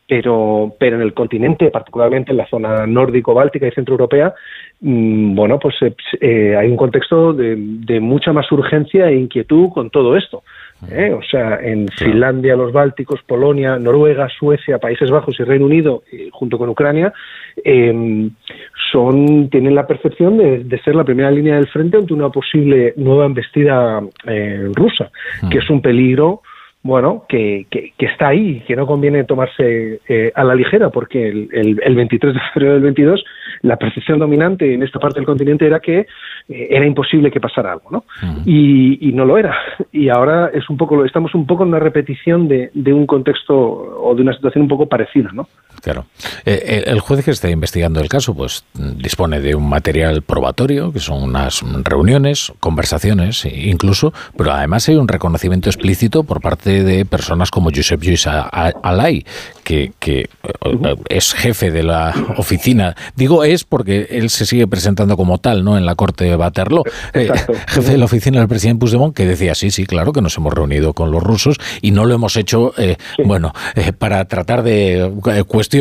pero pero en el continente particularmente en la zona nórdico báltica y centroeuropea mm, bueno pues eh, eh, hay un contexto de, de, mucha más urgencia e inquietud con todo esto ¿eh? O sea, en Finlandia, los Bálticos, Polonia, Noruega, Suecia, Países Bajos y Reino Unido, eh, junto con Ucrania, em, son tienen la percepción de, ser la primera línea del frente ante una posible nueva embestida eh, rusa, que es un peligro bueno, que, que, está ahí, que no conviene tomarse a la ligera, porque el, el, el, 23 de febrero del 22 la percepción dominante en esta parte del continente era que eh, era imposible que pasara algo, ¿no? y, y, no lo era. Y ahora es un poco, estamos un poco en una repetición de, de un contexto o de una situación un poco parecida, ¿no? Claro. Eh, el juez que está investigando el caso, pues dispone de un material probatorio, que son unas reuniones, conversaciones, incluso, pero además hay un reconocimiento explícito por parte de personas como Josep Lluís Alay, que, que eh, es jefe de la oficina. Digo es porque él se sigue presentando como tal, ¿no? En la corte de Waterloo. Eh, jefe de la oficina del presidente Puigdemont, que decía, sí, sí, claro que nos hemos reunido con los rusos y no lo hemos hecho, bueno, para tratar de cuestionar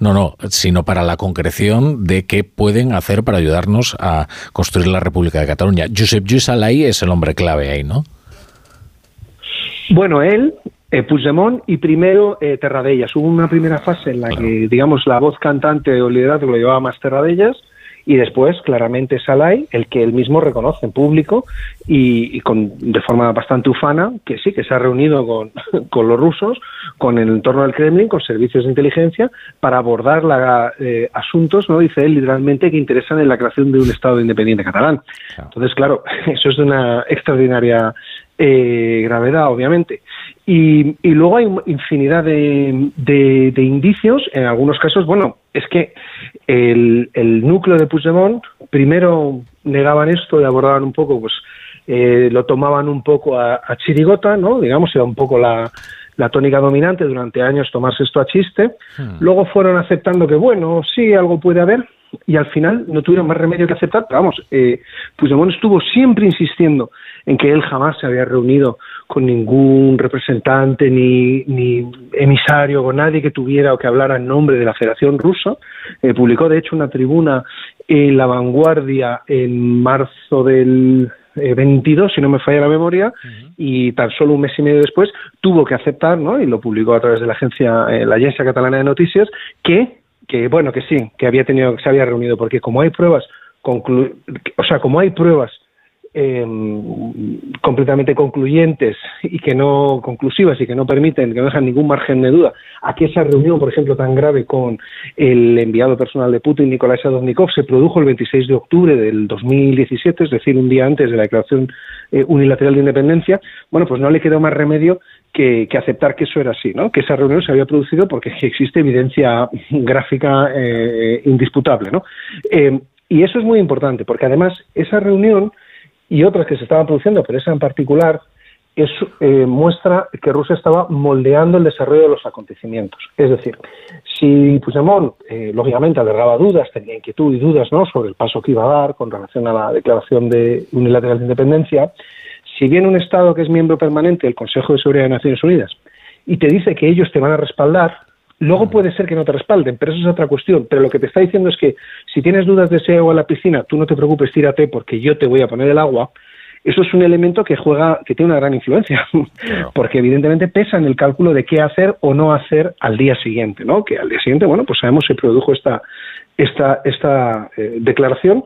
no, no, sino para la concreción de qué pueden hacer para ayudarnos a construir la República de Cataluña. Josep Lluís es el hombre clave ahí, ¿no? Bueno, él, eh, Puigdemont y primero eh, Terradellas. Hubo una primera fase en la que, digamos, la voz cantante o liderazgo lo llevaba más Terradellas y después claramente Salai, el que él mismo reconoce en público y, con, de forma bastante ufana que sí, que se ha reunido con, con, los rusos, con el entorno del Kremlin, con servicios de inteligencia, para abordar la, eh, asuntos, no dice él literalmente, que interesan en la creación de un Estado independiente catalán. Entonces, claro, eso es de una extraordinaria eh, gravedad, obviamente. Y, y, luego hay infinidad de, de, de, indicios, en algunos casos, bueno, es que el, el, núcleo de Puigdemont primero negaban esto y abordaban un poco, pues eh, lo tomaban un poco a, a, chirigota, ¿no? Digamos, era un poco la, la tónica dominante durante años tomarse esto a chiste. Hmm. Luego fueron aceptando que, bueno, sí, algo puede haber, y al final no tuvieron más remedio que aceptar. Pero vamos, eh, Puigdemont estuvo siempre insistiendo en que él jamás se había reunido con ningún representante ni, ni emisario, con nadie que tuviera o que hablara en nombre de la Federación Rusa. Eh, publicó, de hecho, una tribuna en La Vanguardia en marzo del 22, eh, si no me falla la memoria, y tan solo un mes y medio después tuvo que aceptar, ¿no? y lo publicó a través de la agencia, eh, la Agencia Catalana de Noticias, que, que, bueno, que sí, que había tenido, que se había reunido, porque como hay pruebas, o sea, como hay pruebas eh, completamente concluyentes y que no conclusivas y que no permiten, que no dejan ningún margen de duda a que esa reunión, por ejemplo, tan grave con el enviado personal de Putin, Nikolai Sadovnikov, se produjo el 26 de octubre del 2017, es decir, un día antes de la declaración eh, unilateral de independencia, bueno, pues no le quedó más remedio que, aceptar que eso era así, ¿no? que esa reunión se había producido porque existe evidencia gráfica eh, indisputable. ¿no? Eh, y eso es muy importante, porque además esa reunión y otras que se estaban produciendo, pero esa en particular, es, eh, muestra que Rusia estaba moldeando el desarrollo de los acontecimientos. Es decir, si Puigdemont, eh, lógicamente, albergaba dudas, tenía inquietud y dudas ¿no? sobre el paso que iba a dar con relación a la declaración de unilateral de independencia, si viene un Estado que es miembro permanente del Consejo de Seguridad de Naciones Unidas y te dice que ellos te van a respaldar, Luego puede ser que no te respalden, pero eso es otra cuestión. Pero lo que te está diciendo es que si tienes dudas de ese agua a la piscina, tú no te preocupes, tírate porque yo te voy a poner el agua. Eso es un elemento que juega, que tiene una gran influencia, porque evidentemente pesa en el cálculo de qué hacer o no hacer al día siguiente, ¿no? Que al día siguiente, bueno, pues sabemos se produjo esta esta esta eh, declaración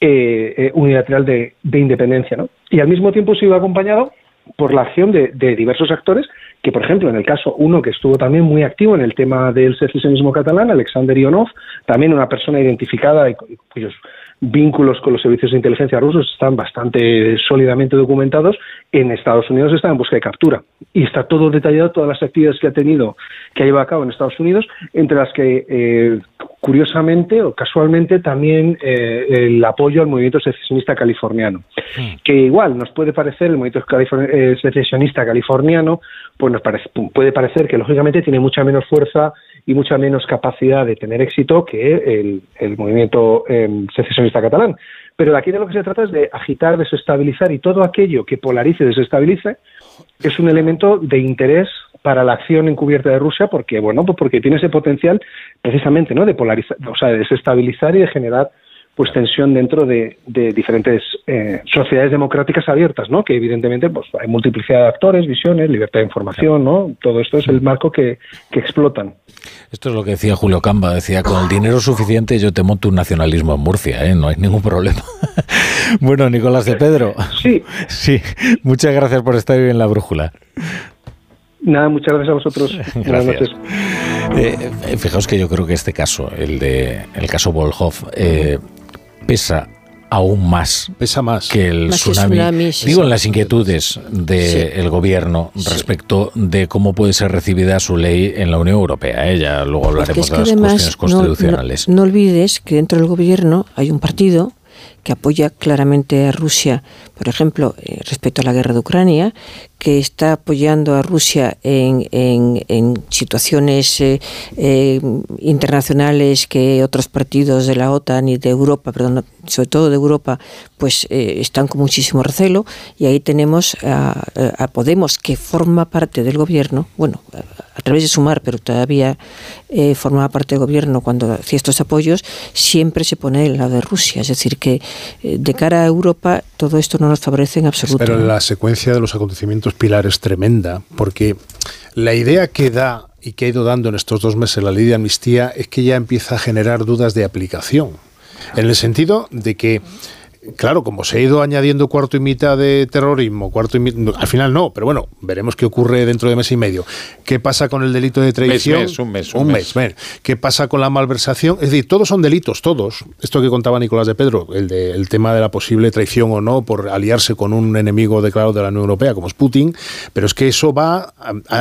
eh, eh, unilateral de, de independencia, ¿no? Y al mismo tiempo se iba acompañado por la acción de, diversos actores que, por ejemplo, en el caso uno que estuvo también muy activo en el tema del secesionismo catalán, Alexander Ionov, también una persona identificada y cuyos vínculos con los servicios de inteligencia rusos están bastante sólidamente documentados, en Estados Unidos está en busca de captura. Y está todo detallado, todas las actividades que ha tenido, que ha llevado a cabo en Estados Unidos, entre las que, eh, curiosamente o casualmente, también eh, el apoyo al movimiento secesionista californiano. Hmm. Que igual nos puede parecer, el movimiento eh, secesionista californiano, pues nos parece, puede parecer que lógicamente tiene mucha menos fuerza y mucha menos capacidad de tener éxito que el, movimiento em, secesionista catalán. Pero aquí de lo que se trata es de agitar, desestabilizar y todo aquello que polarice y desestabilice es un elemento de interés para la acción encubierta de Rusia porque bueno pues porque tiene ese potencial precisamente no de polarizar o sea de desestabilizar y de generar pues tensión dentro de, diferentes eh, sociedades democráticas abiertas, ¿no? Que evidentemente pues hay multiplicidad de actores, visiones, libertad de información, ¿no? Todo esto es el marco que, explotan. Esto es lo que decía Julio Camba, decía, con el dinero suficiente yo te monto un nacionalismo en Murcia, ¿eh? No hay ningún problema. bueno, Nicolás de Pedro. Sí. Sí, muchas gracias por estar hoy en La Brújula. Nada, muchas gracias a vosotros. Buenas noches. Eh, fijaos que yo creo que este caso, el de el caso Volhov, eh, pesa aún más, pesa más que el tsunami. Digo en las inquietudes del gobierno respecto de cómo puede ser recibida su ley en la Unión Europea. Ella ¿eh? luego hablaremos de las cuestiones constitucionales. no, olvides que dentro del gobierno hay un partido que apoya claramente a Rusia, por ejemplo, eh, respecto a la guerra de Ucrania, que está apoyando a Rusia en, en, situaciones eh, eh, internacionales que otros partidos de la OTAN y de Europa, perdón, sobre todo de Europa, pues están con muchísimo recelo. Y ahí tenemos a, a Podemos, que forma parte del gobierno, bueno, a través de Sumar, pero todavía eh, formaba parte del gobierno cuando hacía estos apoyos, siempre se pone en lado de Rusia. Es decir, que eh, de cara a Europa todo esto no nos favorece en absoluto. Pero la secuencia de los acontecimientos pilar es tremenda, porque la idea que da y que ha ido dando en estos dos meses la ley de amnistía es que ya empieza a generar dudas de aplicación. En el sentido de que claro, como se ha ido añadiendo cuarto y mitad de terrorismo, cuarto y al final no, pero bueno, veremos qué ocurre dentro de mes y medio. ¿Qué pasa con el delito de traición? un mes, un, mes. ¿Qué pasa con la malversación? Es decir, todos son delitos, todos. Esto que contaba Nicolás de Pedro, el, de, el tema de la posible traición o no por aliarse con un enemigo declarado de la Unión Europea, como es Putin, pero es que eso va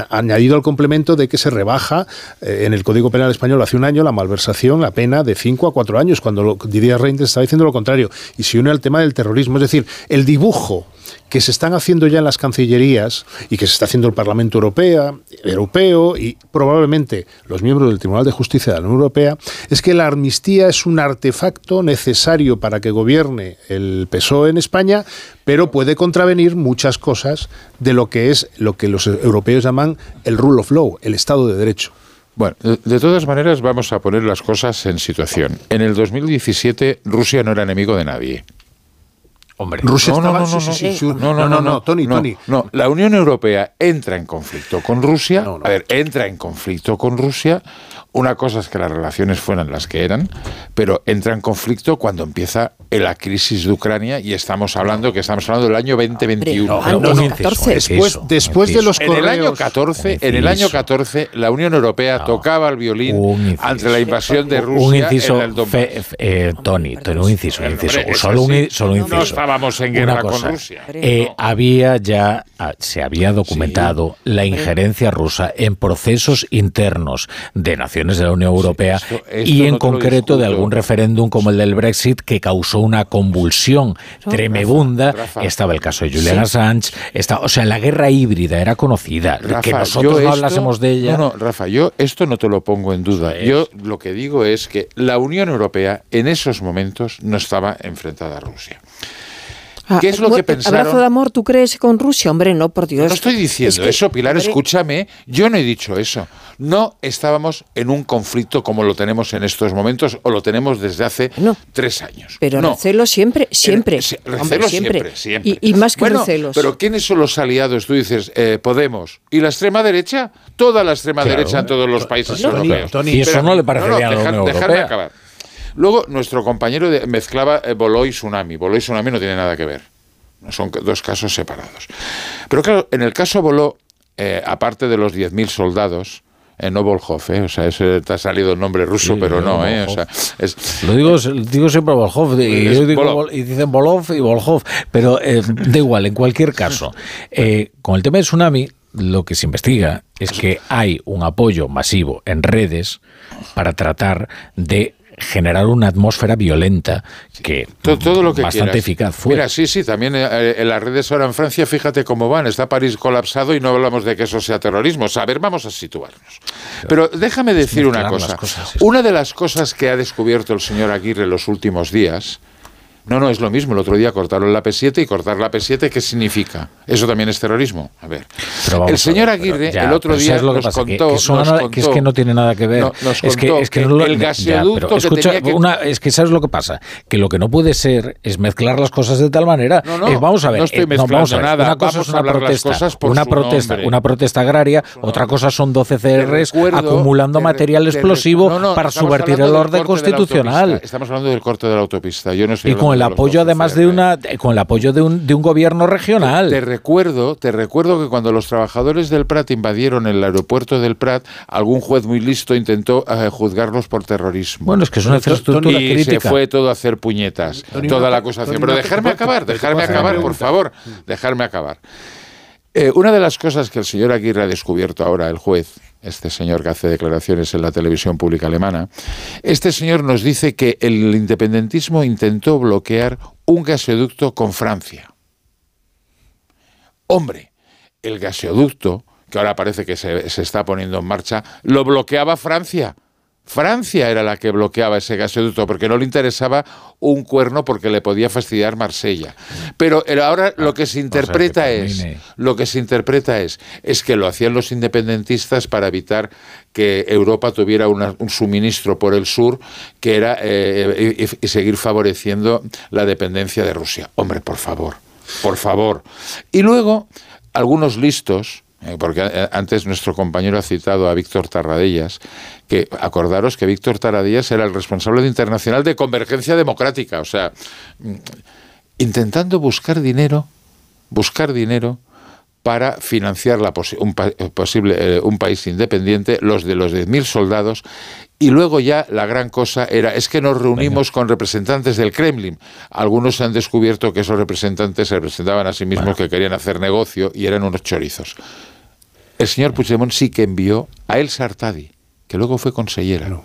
añadido al complemento de que se rebaja eh, en el Código Penal Español hace un año la malversación, la pena de 5 a 4 años, cuando lo, Didier Reinders estaba diciendo lo contrario. Y si uno el tema del terrorismo. Es decir, el dibujo que se están haciendo ya en las cancillerías y que se está haciendo el Parlamento Europeo, Europeo y probablemente los miembros del Tribunal de Justicia de la Unión Europea, es que la amnistía es un artefacto necesario para que gobierne el PSOE en España, pero puede contravenir muchas cosas de lo que es lo que los europeos llaman el rule of law, el Estado de Derecho. Bueno, de todas maneras vamos a poner las cosas en situación. En el 2017 Rusia no era enemigo de nadie. Hombre, Rusia no, no, no, no, no, no, no, Tony, Tony. No, la Unión Europea entra en conflicto con Rusia. A ver, entra en conflicto con Rusia una cosa es que las relaciones fueran las que eran, pero entra en conflicto cuando empieza la crisis de Ucrania y estamos hablando que estamos hablando del año 2021. después, después de los en el año 14, en el año 14 la Unión Europea tocaba el violín ante la invasión de Rusia un inciso, en el eh, Tony, un inciso, un inciso. solo, un, solo un inciso. No estábamos en guerra con Rusia. Eh, había ya ah, se había documentado la injerencia rusa en procesos internos de naciones de la Unión Europea y en concreto de algún referéndum como el del Brexit que causó una convulsión tremebunda. Estaba el caso de Julian Assange, o sea, la guerra híbrida era conocida, que nosotros no hablásemos de ella. No, no, Rafa, yo esto no te lo pongo en duda. Yo lo que digo es que la Unión Europea en esos momentos no estaba enfrentada a Rusia. Ah, ¿Qué es lo que pensaron? Abrazo de amor, ¿tú crees con Rusia? Hombre, no, por Dios. No estoy diciendo eso, Pilar, escúchame. Yo no he dicho eso. No estábamos en un conflicto como lo tenemos en estos momentos o lo tenemos desde hace tres años. Pero no. recelos siempre, siempre. recelos siempre, siempre. Y, más que bueno, recelos. Pero ¿quiénes son los aliados? Tú dices, eh, Podemos. ¿Y la extrema derecha? Toda la extrema derecha en todos los países europeos. y eso no le parece bien a la Unión Europea. acabar. Luego, nuestro compañero mezclaba eh, Boló y Tsunami. Boló y Tsunami no tiene nada que ver. Son dos casos separados. Pero claro, en el caso Boló, eh, aparte de los 10.000 soldados, Eh, no Volhov, ¿eh? O sea, ese te ha salido el nombre ruso, pero no, ¿eh? O sea, es, Lo digo, digo siempre Volhov, y, y dicen Volov y Volhov, pero eh, da igual, en cualquier caso. Con el tema del tsunami, lo que se investiga es que hay un apoyo masivo en redes para tratar de generar una atmósfera violenta que todo, lo que bastante eficaz fue. Mira, sí, sí, también eh, en las redes ahora en Francia, fíjate cómo van, está París colapsado y no hablamos de que eso sea terrorismo. A ver, vamos a situarnos. Pero déjame decir una cosa. Una de las cosas que ha descubierto el señor Aguirre los últimos días no, no, es lo mismo. El otro día cortaron la P7 y cortar la P7, ¿qué significa? Eso también es terrorismo. A ver. el señor Aguirre el otro día nos, contó, que, es que no tiene nada que ver. es que, es que, el gasoducto escucha, que una, es que sabes lo que pasa, que lo que no puede ser es mezclar las cosas de tal manera. No, no, vamos a ver. No estoy eh, mezclando nada. Una cosa es una protesta, una protesta, una protesta agraria. Otra cosa son 12 CRs acumulando material explosivo para subvertir el orden constitucional. Estamos hablando del corte de la autopista. Yo no estoy el apoyo además de una con el apoyo de un, de un gobierno regional. Te, recuerdo, te recuerdo que cuando los trabajadores del Prat invadieron el aeropuerto del Prat, algún juez muy listo intentó eh, juzgarlos por terrorismo. Bueno, es que es una infraestructura y se fue todo a hacer puñetas, toda la acusación. Pero dejarme acabar, dejarme acabar, por favor, dejarme acabar. Eh, una de las cosas que el señor Aguirre ha descubierto ahora, el juez, este señor que hace declaraciones en la televisión pública alemana, este señor nos dice que el independentismo intentó bloquear un gasoducto con Francia. Hombre, el gasoducto, que ahora parece que se, se está poniendo en marcha, lo bloqueaba Francia. Francia era la que bloqueaba ese gasoducto porque no le interesaba un cuerno porque le podía fastidiar Marsella. Pero ahora lo que se interpreta es lo que se interpreta es es que lo hacían los independentistas para evitar que Europa tuviera un suministro por el sur que era eh, y seguir favoreciendo la dependencia de Rusia. Hombre, por favor, por favor. Y luego algunos listos porque eh, antes nuestro compañero ha citado a Víctor Tarradellas, que acordaros que Víctor Tarradellas era el responsable de Internacional de Convergencia Democrática, o sea, mm, intentando buscar dinero, buscar dinero para financiar la un, posible, eh, un país independiente, los de los 10.000 soldados, y luego ya la gran cosa era, es que nos reunimos con representantes del Kremlin. Algunos han descubierto que esos representantes se representaban a sí mismos que querían hacer negocio y eran unos chorizos el señor Puigdemont sí que envió a El Sartadi, que luego fue consellera.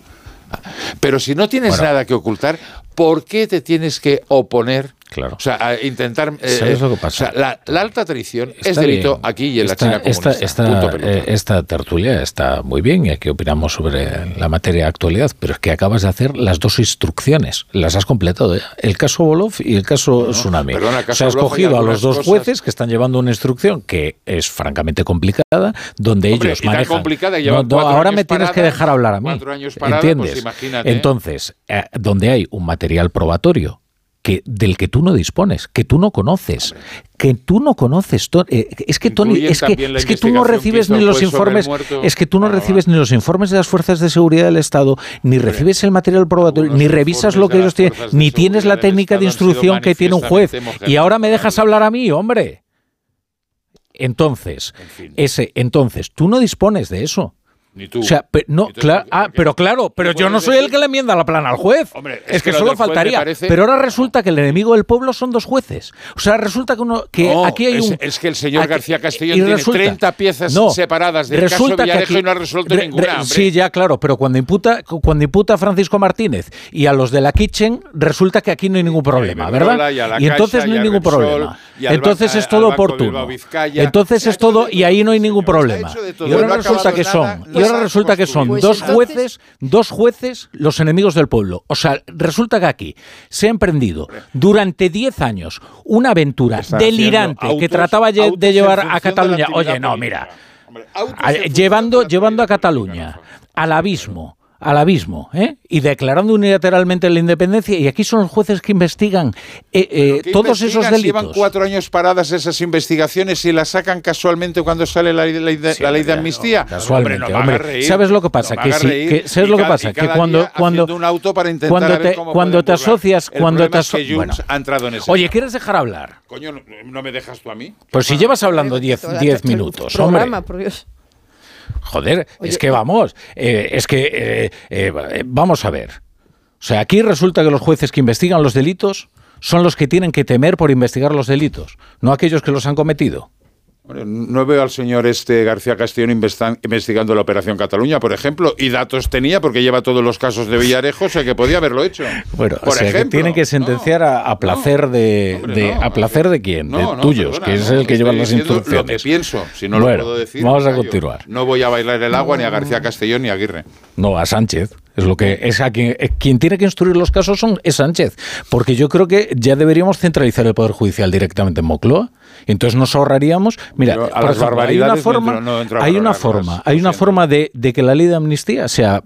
Pero si no tienes nada que ocultar, ¿por qué te tienes que oponer Claro. O sea, intentar. Eh, lo que pasa? O sea, la, alta traición es delito aquí y en la China. Esta, eh, esta, tertulia está muy bien y aquí opinamos sobre la materia de actualidad, pero es que acabas de hacer las dos instrucciones. Las has completado ya. El caso Bolov y el caso Tsunami. Perdona, o sea, has escogido a los dos jueces que están llevando una instrucción que es francamente complicada, donde ellos manejan. complicada ahora me tienes que dejar hablar a mí. Pues ¿Entiendes? Entonces, eh, donde hay un material probatorio que, del que tú no dispones, que tú no conoces, que tú no conoces. Eh, es que Tony, es que, es que tú no recibes ni los informes, es que tú no recibes ni los informes de las fuerzas de seguridad del Estado, ni recibes el material probatorio, ni revisas lo que ellos tienen, ni tienes la técnica de instrucción que tiene un juez. Y ahora me dejas hablar a mí, hombre. Entonces, ese, entonces, tú no dispones de eso. Ni tú. O sea, no, claro, ah, pero claro, pero yo no soy el que le enmienda la plana al juez. es, que, solo faltaría. Pero ahora resulta que el enemigo del pueblo son dos jueces. O sea, resulta que uno que aquí hay un es, que el señor García Castellón tiene 30 piezas separadas del resulta caso Villarejo y no ha resuelto ninguna. sí, ya claro, pero cuando imputa cuando imputa a Francisco Martínez y a los de la Kitchen resulta que aquí no hay ningún problema, ¿verdad? Y, entonces no hay ningún problema. Entonces es todo oportuno. Entonces es todo y ahí no hay ningún problema. Y ahora resulta que son y ahora resulta que son pues dos jueces, dos jueces los enemigos del pueblo. O sea, resulta que aquí se ha emprendido durante 10 años una aventura delirante que trataba de llevar a Cataluña. Oye, no, mira, llevando, llevando a Cataluña al abismo al abismo ¿eh? y declarando unilateralmente la independencia. Y aquí son los jueces que investigan eh, eh, todos esos delitos. Llevan cuatro años paradas esas investigaciones y las sacan casualmente cuando sale la, ley de amnistía. Casualmente, hombre, ¿Sabes lo que pasa? que, sí, ¿Sabes lo que pasa? Que cuando cuando un auto para cuando te, cuando te asocias, cuando te asocias, bueno. ha entrado en ese Oye, ¿quieres dejar hablar? Coño, ¿no me dejas tú a mí? Pues si llevas hablando 10 minutos, hombre. Joder, es que vamos, eh, es que eh, vamos a ver. O sea, aquí resulta que los jueces que investigan los delitos son los que tienen que temer por investigar los delitos, no aquellos que los han cometido. No veo al señor este García Castellón investigando la Operación Cataluña, por ejemplo, y datos tenía porque lleva todos los casos de Villarejo, o sea que podía haberlo hecho. Bueno, por ejemplo, que tiene que sentenciar a, placer de, a placer de quién, de tuyos, que es el que lleva las instrucciones. Lo que pienso, si no lo puedo decir. Vamos a continuar. no voy a bailar el agua ni a García Castellón ni a Aguirre. No, a Sánchez. Es lo que es a quien, quien tiene que instruir los casos son es Sánchez, porque yo creo que ya deberíamos centralizar el poder judicial directamente en Moncloa entonces nos ahorraríamos. Mira, hay una forma, hay una forma, hay una forma de, que la ley de amnistía sea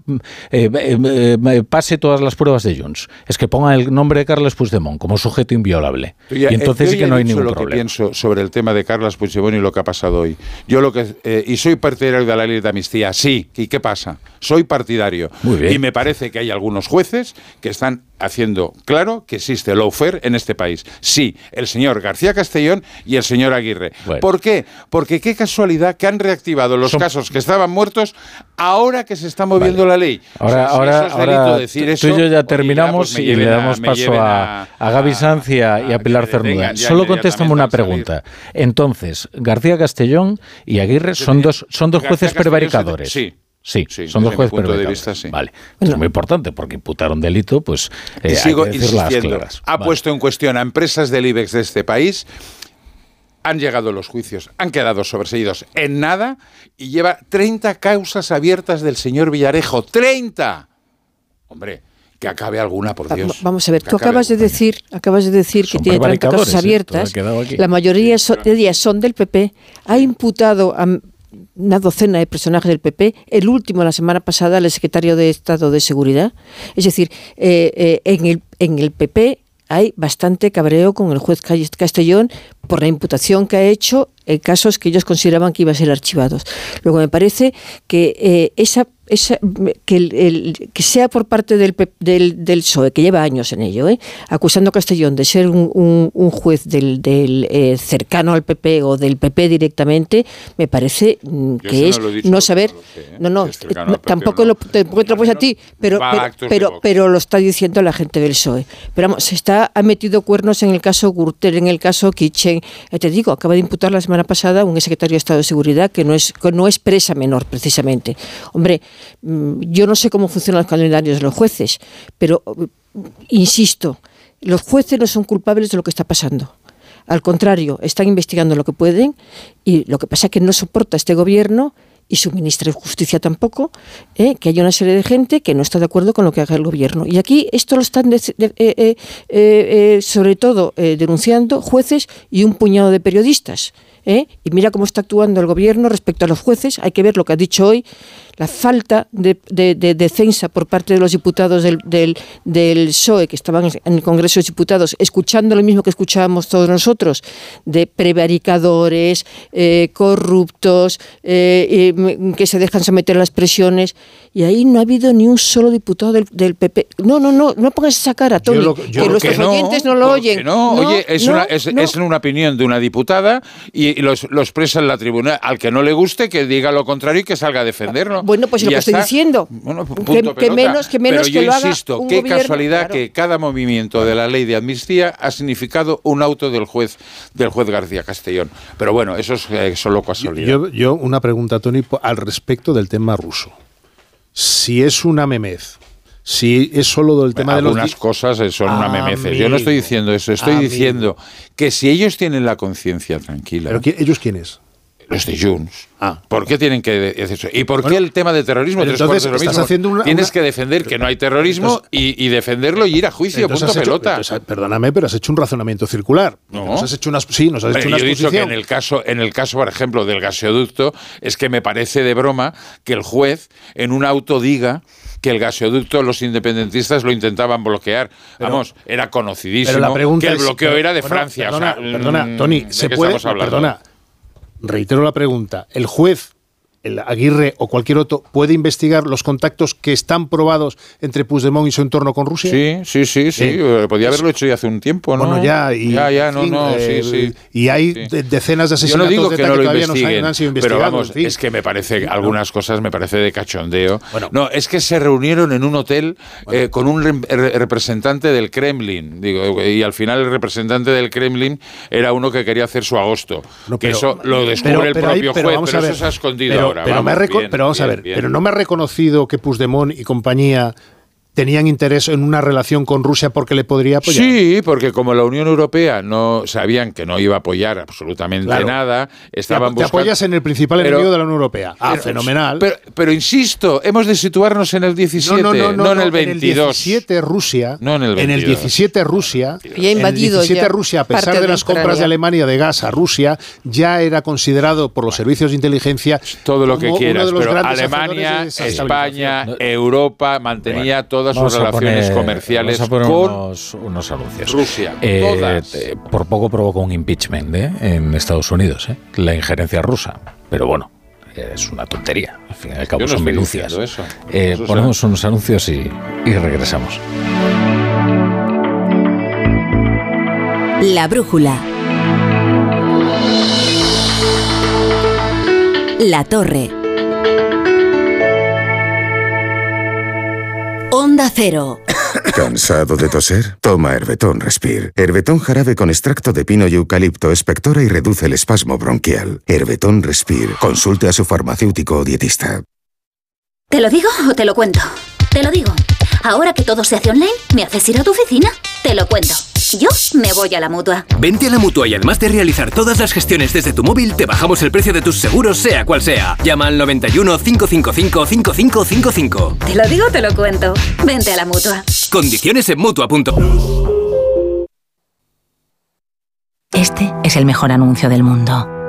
eh, eh, eh, pase todas las pruebas de Junts. Es que ponga el nombre de Carles Puigdemont como sujeto inviolable. y entonces sí que no hay ningún lo problema. que pienso sobre el tema de Carles Puigdemont y lo que ha pasado hoy. Yo lo que y soy partidario de la ley de amnistía, sí. ¿Y qué pasa? Soy partidario. Y me parece que hay algunos jueces que están haciendo claro que existe lawfare en este país. Sí, el señor García Castellón y el señor Aguirre. ¿Por qué? Porque qué casualidad que han reactivado los casos que estaban muertos ahora que se está moviendo la ley. Ahora, ahora, decir eso, tú y yo ya terminamos pues y le damos paso a, a, Gaby Sancia y a Pilar Cernuda. Solo contéstame una pregunta. Entonces, García Castellón y Aguirre son dos, son dos jueces prevaricadores. Sí. Sí, son dos jueces punto de vista, sí. Vale, es muy importante porque imputaron delito, pues eh, sigo insistiendo. Ha puesto en cuestión a empresas del IBEX de este país han llegado los juicios, han quedado sobreseídos en nada y lleva 30 causas abiertas del señor Villarejo. ¡30! Hombre, que acabe alguna, por Dios. Vamos a ver, tú acabas de decir, acabas de decir que tiene 30 causas ¿eh? abiertas. La mayoría de ellas son del PP. Ha imputado a una docena de personajes del PP, el último la semana pasada, el secretario de Estado de Seguridad. Es decir, eh, eh, en, el, en el PP hay bastante cabreo con el juez Castellón por la imputación que ha hecho en casos que ellos consideraban que iban a ser archivados. Luego me parece que eh, esa que, el, que sea por parte del, del, del, PSOE, que lleva años en ello, ¿eh? acusando a Castellón de ser un, un, juez del, del eh, cercano al PP o del PP directamente, me parece mm, que es no, saber. ¿eh? No, no, tampoco, Lo, te lo a ti, pero, pero, pero, lo está diciendo la gente del PSOE. Pero vamos, se está, ha metido cuernos en el caso Gürtel, en el caso Kitchen. te digo, acaba de imputar la semana pasada un secretario de Estado de Seguridad que no es, no es presa menor, precisamente. Hombre, Mm, yo no sé cómo funcionan los calendarios de los jueces, pero mm, insisto, los jueces no son culpables de lo que está pasando. Al contrario, están investigando lo que pueden y lo que pasa es que no soporta este gobierno y su ministra de Justicia tampoco, ¿eh? que haya una serie de gente que no está de acuerdo con lo que haga el gobierno. Y aquí esto lo están, eh, eh, sobre todo, denunciando jueces y un puñado de periodistas. Y mira cómo está actuando el gobierno respecto a los jueces. Hay que ver lo que ha dicho hoy la falta de, defensa por parte de los diputados del, del, PSOE que estaban en el Congreso de Diputados, escuchando lo mismo que escuchábamos todos nosotros, de prevaricadores, eh, corruptos, eh, que se dejan someter a las presiones, y ahí no ha habido ni un solo diputado del, PP. No, no, no, no pongas esa cara, Tony, que nuestros oyentes no lo oyen. No, oye, es, una, es, una opinión de una diputada y lo, lo expresa en la tribuna. Al que no le guste, que diga lo contrario y que salga a defenderlo. Bueno, pues lo que estoy diciendo. que, menos que menos Pero yo insisto, qué casualidad que cada movimiento de la ley de amnistía ha significado un auto del juez del juez García Castellón. Pero bueno, eso es eh, solo casualidad. Yo, yo una pregunta, Tony, al respecto del tema ruso. Si es una memez, si es solo del tema de los algunas cosas son una memez. Yo no estoy diciendo eso, estoy diciendo que si ellos tienen la conciencia tranquila. ¿Pero ellos quiénes? Los de Junts. Ah. ¿Por qué tienen que decir eso? ¿Y por qué el tema de terrorismo? entonces, estás haciendo Tienes que defender que no hay terrorismo y, defenderlo y ir a juicio, punto pelota. perdóname, pero has hecho un razonamiento circular. No. Nos has hecho una, sí, nos has hecho una yo he dicho que en el, caso, en el caso, por ejemplo, del gaseoducto, es que me parece de broma que el juez en un auto diga que el gaseoducto los independentistas lo intentaban bloquear. Vamos, era conocidísimo que el bloqueo era de Francia. Perdona, perdona mm, Tony, se puede, perdona, reitero la pregunta, el juez el Aguirre o cualquier otro puede investigar los contactos que están probados entre Puigdemont y su entorno con Rusia? Sí, sí, sí, sí. Eh, Podía haberlo hecho ya hace un tiempo, ¿no? Bueno, ya, y, ya, ya, no, no, sí, eh, sí. Y hay decenas de asesinatos Yo no digo que, no lo todavía no han sido investigados. Pero vamos, en fin. es que me parece, algunas cosas me parece de cachondeo. no, es que se reunieron en un hotel eh, con un re- re- representante del Kremlin, digo, y al final el representante del Kremlin era uno que quería hacer su agosto. No, que eso lo descubre pero- el pero propio pero juez, vamos pero a ver, eso se ha escondido pero, ahora. Pero, vamos, me bien, pero vamos a bien, ver, bien. pero no me ha reconocido que Puigdemont y compañía tenían interés en una relación con Rusia porque le podría apoyar. Sí, porque como la Unión Europea no sabían que no iba a apoyar absolutamente Claro. nada, estaban te, te buscando. apoyas en el principal Pero- enemigo de la Unión Europea. Ah, Pero- fenomenal. Pero, pero insisto, hemos de situarnos en el 17, no, no, no, no, en el 22. 17 Rusia, No en el en el 22. 17 Rusia, Y ha invadido en el 17 ya Rusia, a pesar de de las compras de Alemania de gas a Rusia, ya era considerado por los servicios de inteligencia todo lo que quieras, de los pero grandes Alemania, España. Europa mantenía todas sus Vamos relaciones poner- comerciales vamos a poner con unos, unos anuncios. Rusia. Eh, todas. eh, por poco provocó un impeachment ¿eh? en Estados Unidos, ¿eh? la injerencia rusa. Pero bueno, es una tontería. Al fin y al cabo no son minucias. diciendo eso. Eh, Eso ponemos unos anuncios y, y regresamos. La brújula. La torre. Onda cero. ¿Cansado de toser? Toma Herbetón Respire. Herbetón jarabe con extracto de pino y eucalipto espectora y reduce el espasmo bronquial. Herbetón Respire. Consulte a su farmacéutico o dietista. ¿Te lo digo o te lo cuento? Te lo digo. Ahora que todo se hace online, ¿me haces ir a tu oficina? Te lo cuento. Yo me voy a la mutua. Vente a la mutua y además de realizar todas las gestiones desde tu móvil, te bajamos el precio de tus seguros, sea cual sea. Llama al 91 555 5555. Te lo digo o te lo cuento. Vente a la mutua. Condiciones en mutua.com. Este es el mejor anuncio del mundo.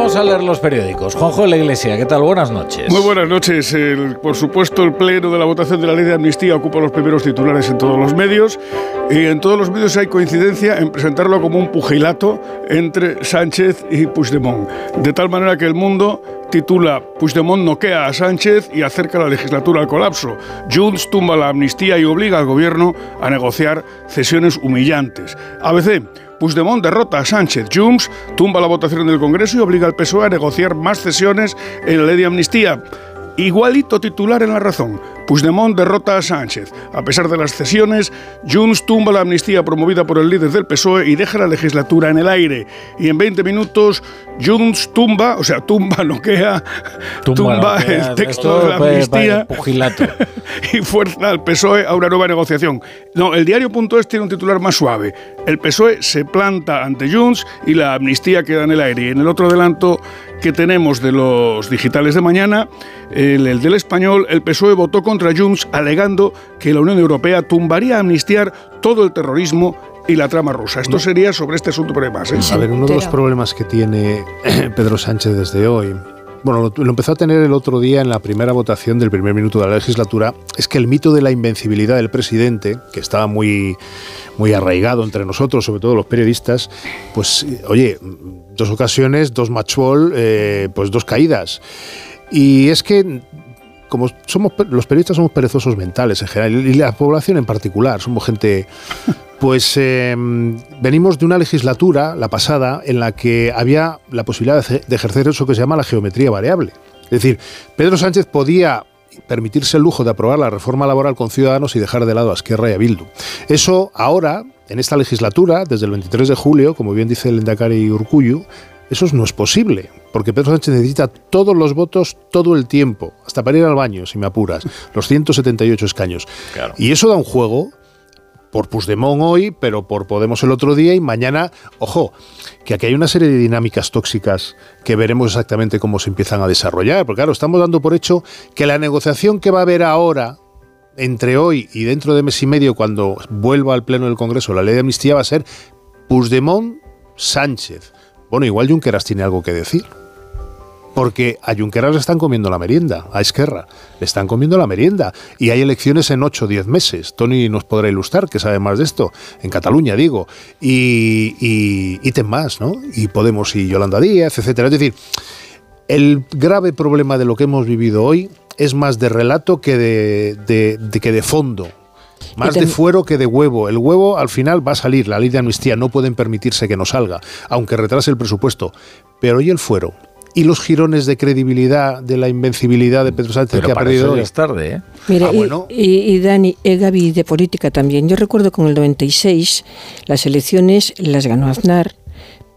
Vamos a leer los periódicos. Juanjo de la Iglesia, ¿qué tal? Buenas noches. Muy buenas noches. El- por supuesto, el pleno de la votación de la ley de amnistía ocupa los primeros titulares en todos los medios. Y en todos los medios hay coincidencia en presentarlo como un pugilato entre Sánchez y Puigdemont. De tal manera que el mundo titula Puigdemont noquea a Sánchez y acerca la legislatura al colapso. Junts tumba la amnistía y obliga al gobierno a negociar cesiones humillantes. ABC. Puigdemont derrota a Sánchez. Junts tumba la votación del Congreso y obliga al PSOE a negociar más cesiones en la ley de amnistía. Igualito titular en la razón. Puigdemont derrota a Sánchez. A pesar de las cesiones, Junts tumba la amnistía promovida por el líder del PSOE y deja la legislatura en el aire. Y en 20 minutos, Junts tumba, o sea, tumba, noquea, tumba, tumba el texto de la amnistía y fuerza al PSOE a una nueva negociación. No, el diario.es tiene un titular más suave. El PSOE se planta ante Junts y la amnistía queda en el aire. Y en el otro adelanto que tenemos de los digitales de mañana, el, el del español, el PSOE votó contra Junts alegando que la Unión Europea tumbaría a amnistiar todo el terrorismo y la trama rusa. Esto sería sobre este asunto, pero más. ¿eh? A ver, uno de los problemas que tiene Pedro Sánchez desde hoy bueno, lo, empezó a tener el otro día en la primera votación del primer minuto de la legislatura, es que el mito de la invencibilidad del presidente, que estaba muy, muy arraigado entre nosotros, sobre todo los periodistas, pues, oye, dos ocasiones, dos matchball, eh, pues dos caídas. Y es que como somos los periodistas somos perezosos mentales en general y la población en particular, somos gente pues em, venimos de una legislatura, la pasada, en la que había la posibilidad de ejercer eso que se llama la geometría variable. Es decir, Pedro Sánchez podía permitirse el lujo de aprobar la reforma laboral con Ciudadanos y dejar de lado a Esquerra y a Bildu. Eso ahora, en esta legislatura, desde el 23 de julio, como bien dice el Endacari Urcuyu, eso no es posible, porque Pedro Sánchez necesita todos los votos todo el tiempo, hasta para ir al baño, si me apuras, los 178 escaños. Y eso da un juego por Puigdemont hoy, pero por Podemos el otro día y mañana, ojo, que aquí hay una serie de dinámicas tóxicas que veremos exactamente cómo se empiezan a desarrollar, porque claro, estamos dando por hecho que la negociación que va a haber ahora entre hoy y dentro de mes y medio cuando vuelva al pleno del Congreso la ley de amnistía va a ser Puigdemont Sánchez. Bueno, igual Junqueras tiene algo que decir porque a Junqueras le están comiendo la merienda, a Esquerra le están comiendo la merienda. Y hay elecciones en 8 o 10 meses. Tony nos podrá ilustrar, que sabe más de esto, en Cataluña, digo. Y, y, y más, ¿no? Y Podemos y Yolanda Díaz, etcétera. Es decir, el grave problema de lo que hemos vivido hoy es más de relato que de, que de fondo. Más de fuero que de huevo. El huevo al final va a salir. La ley de amnistía no pueden permitirse que no salga, aunque retrase el presupuesto. Pero hoy el fuero y los girones de credibilidad de la invencibilidad de Pedro Sánchez que ha perdido hoy. es tarde, ¿eh? Mira, ah, y, Dani, eh, Gaby, de política también. Yo recuerdo con el 96 las elecciones las ganó Aznar,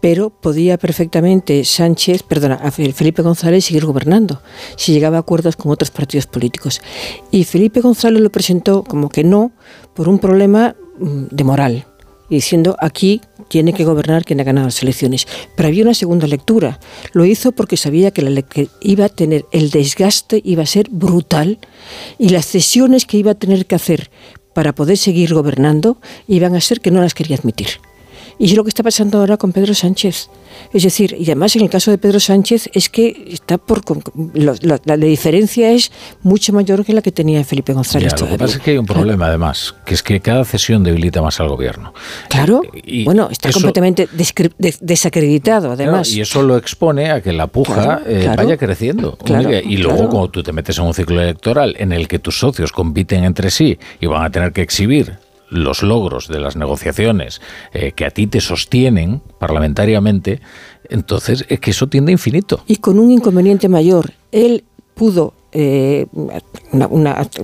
pero podía perfectamente Sánchez, perdona, Felipe González seguir gobernando si llegaba a acuerdos con otros partidos políticos. Y Felipe González lo presentó como que no por un problema mm, de moral diciendo aquí tiene que gobernar quien ha ganado las elecciones. Pero había una segunda lectura. Lo hizo porque sabía que, la, que iba a tener el desgaste, iba a ser brutal y las cesiones que iba a tener que hacer para poder seguir gobernando iban a ser que no las quería admitir. Y es lo que está pasando ahora con Pedro Sánchez. Es decir, y además en el caso de Pedro Sánchez es que está por la, diferencia es mucho mayor que la que tenía Felipe González. lo que pasa es que hay un problema además, que es que cada cesión debilita más al gobierno. Claro, y bueno, está completamente desacreditado además. y eso lo expone a que la puja eh, vaya creciendo. y luego cuando tú te metes en un ciclo electoral en el que tus socios compiten entre sí y van a tener que exhibir los logros de las negociaciones eh, que a ti te sostienen parlamentariamente, entonces es que eso tiende a infinito. Y con un inconveniente mayor, él pudo eh,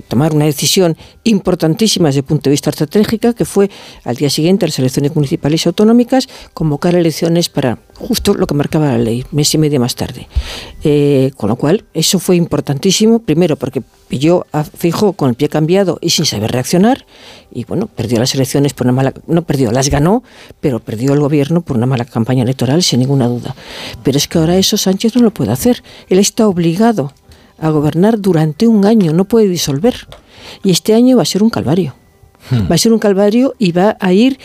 tomar una decisión importantísima desde el punto de vista estratégico, que fue al día siguiente a las elecciones municipales y autonómicas, convocar elecciones para justo lo que marcaba la ley, mes y medio más tarde. Eh, con lo cual, eso fue importantísimo, primero porque pilló a Fijo con el pie cambiado y sin saber reaccionar, y bueno, perdió las elecciones por una mala, no perdió, las ganó, pero perdió el gobierno por una mala campaña electoral, sin ninguna duda. Pero es que ahora eso Sánchez no lo puede hacer. Él está obligado a gobernar durante un año, no puede disolver. Y este año va a ser un calvario. Hmm. Va a ser un calvario y va a ir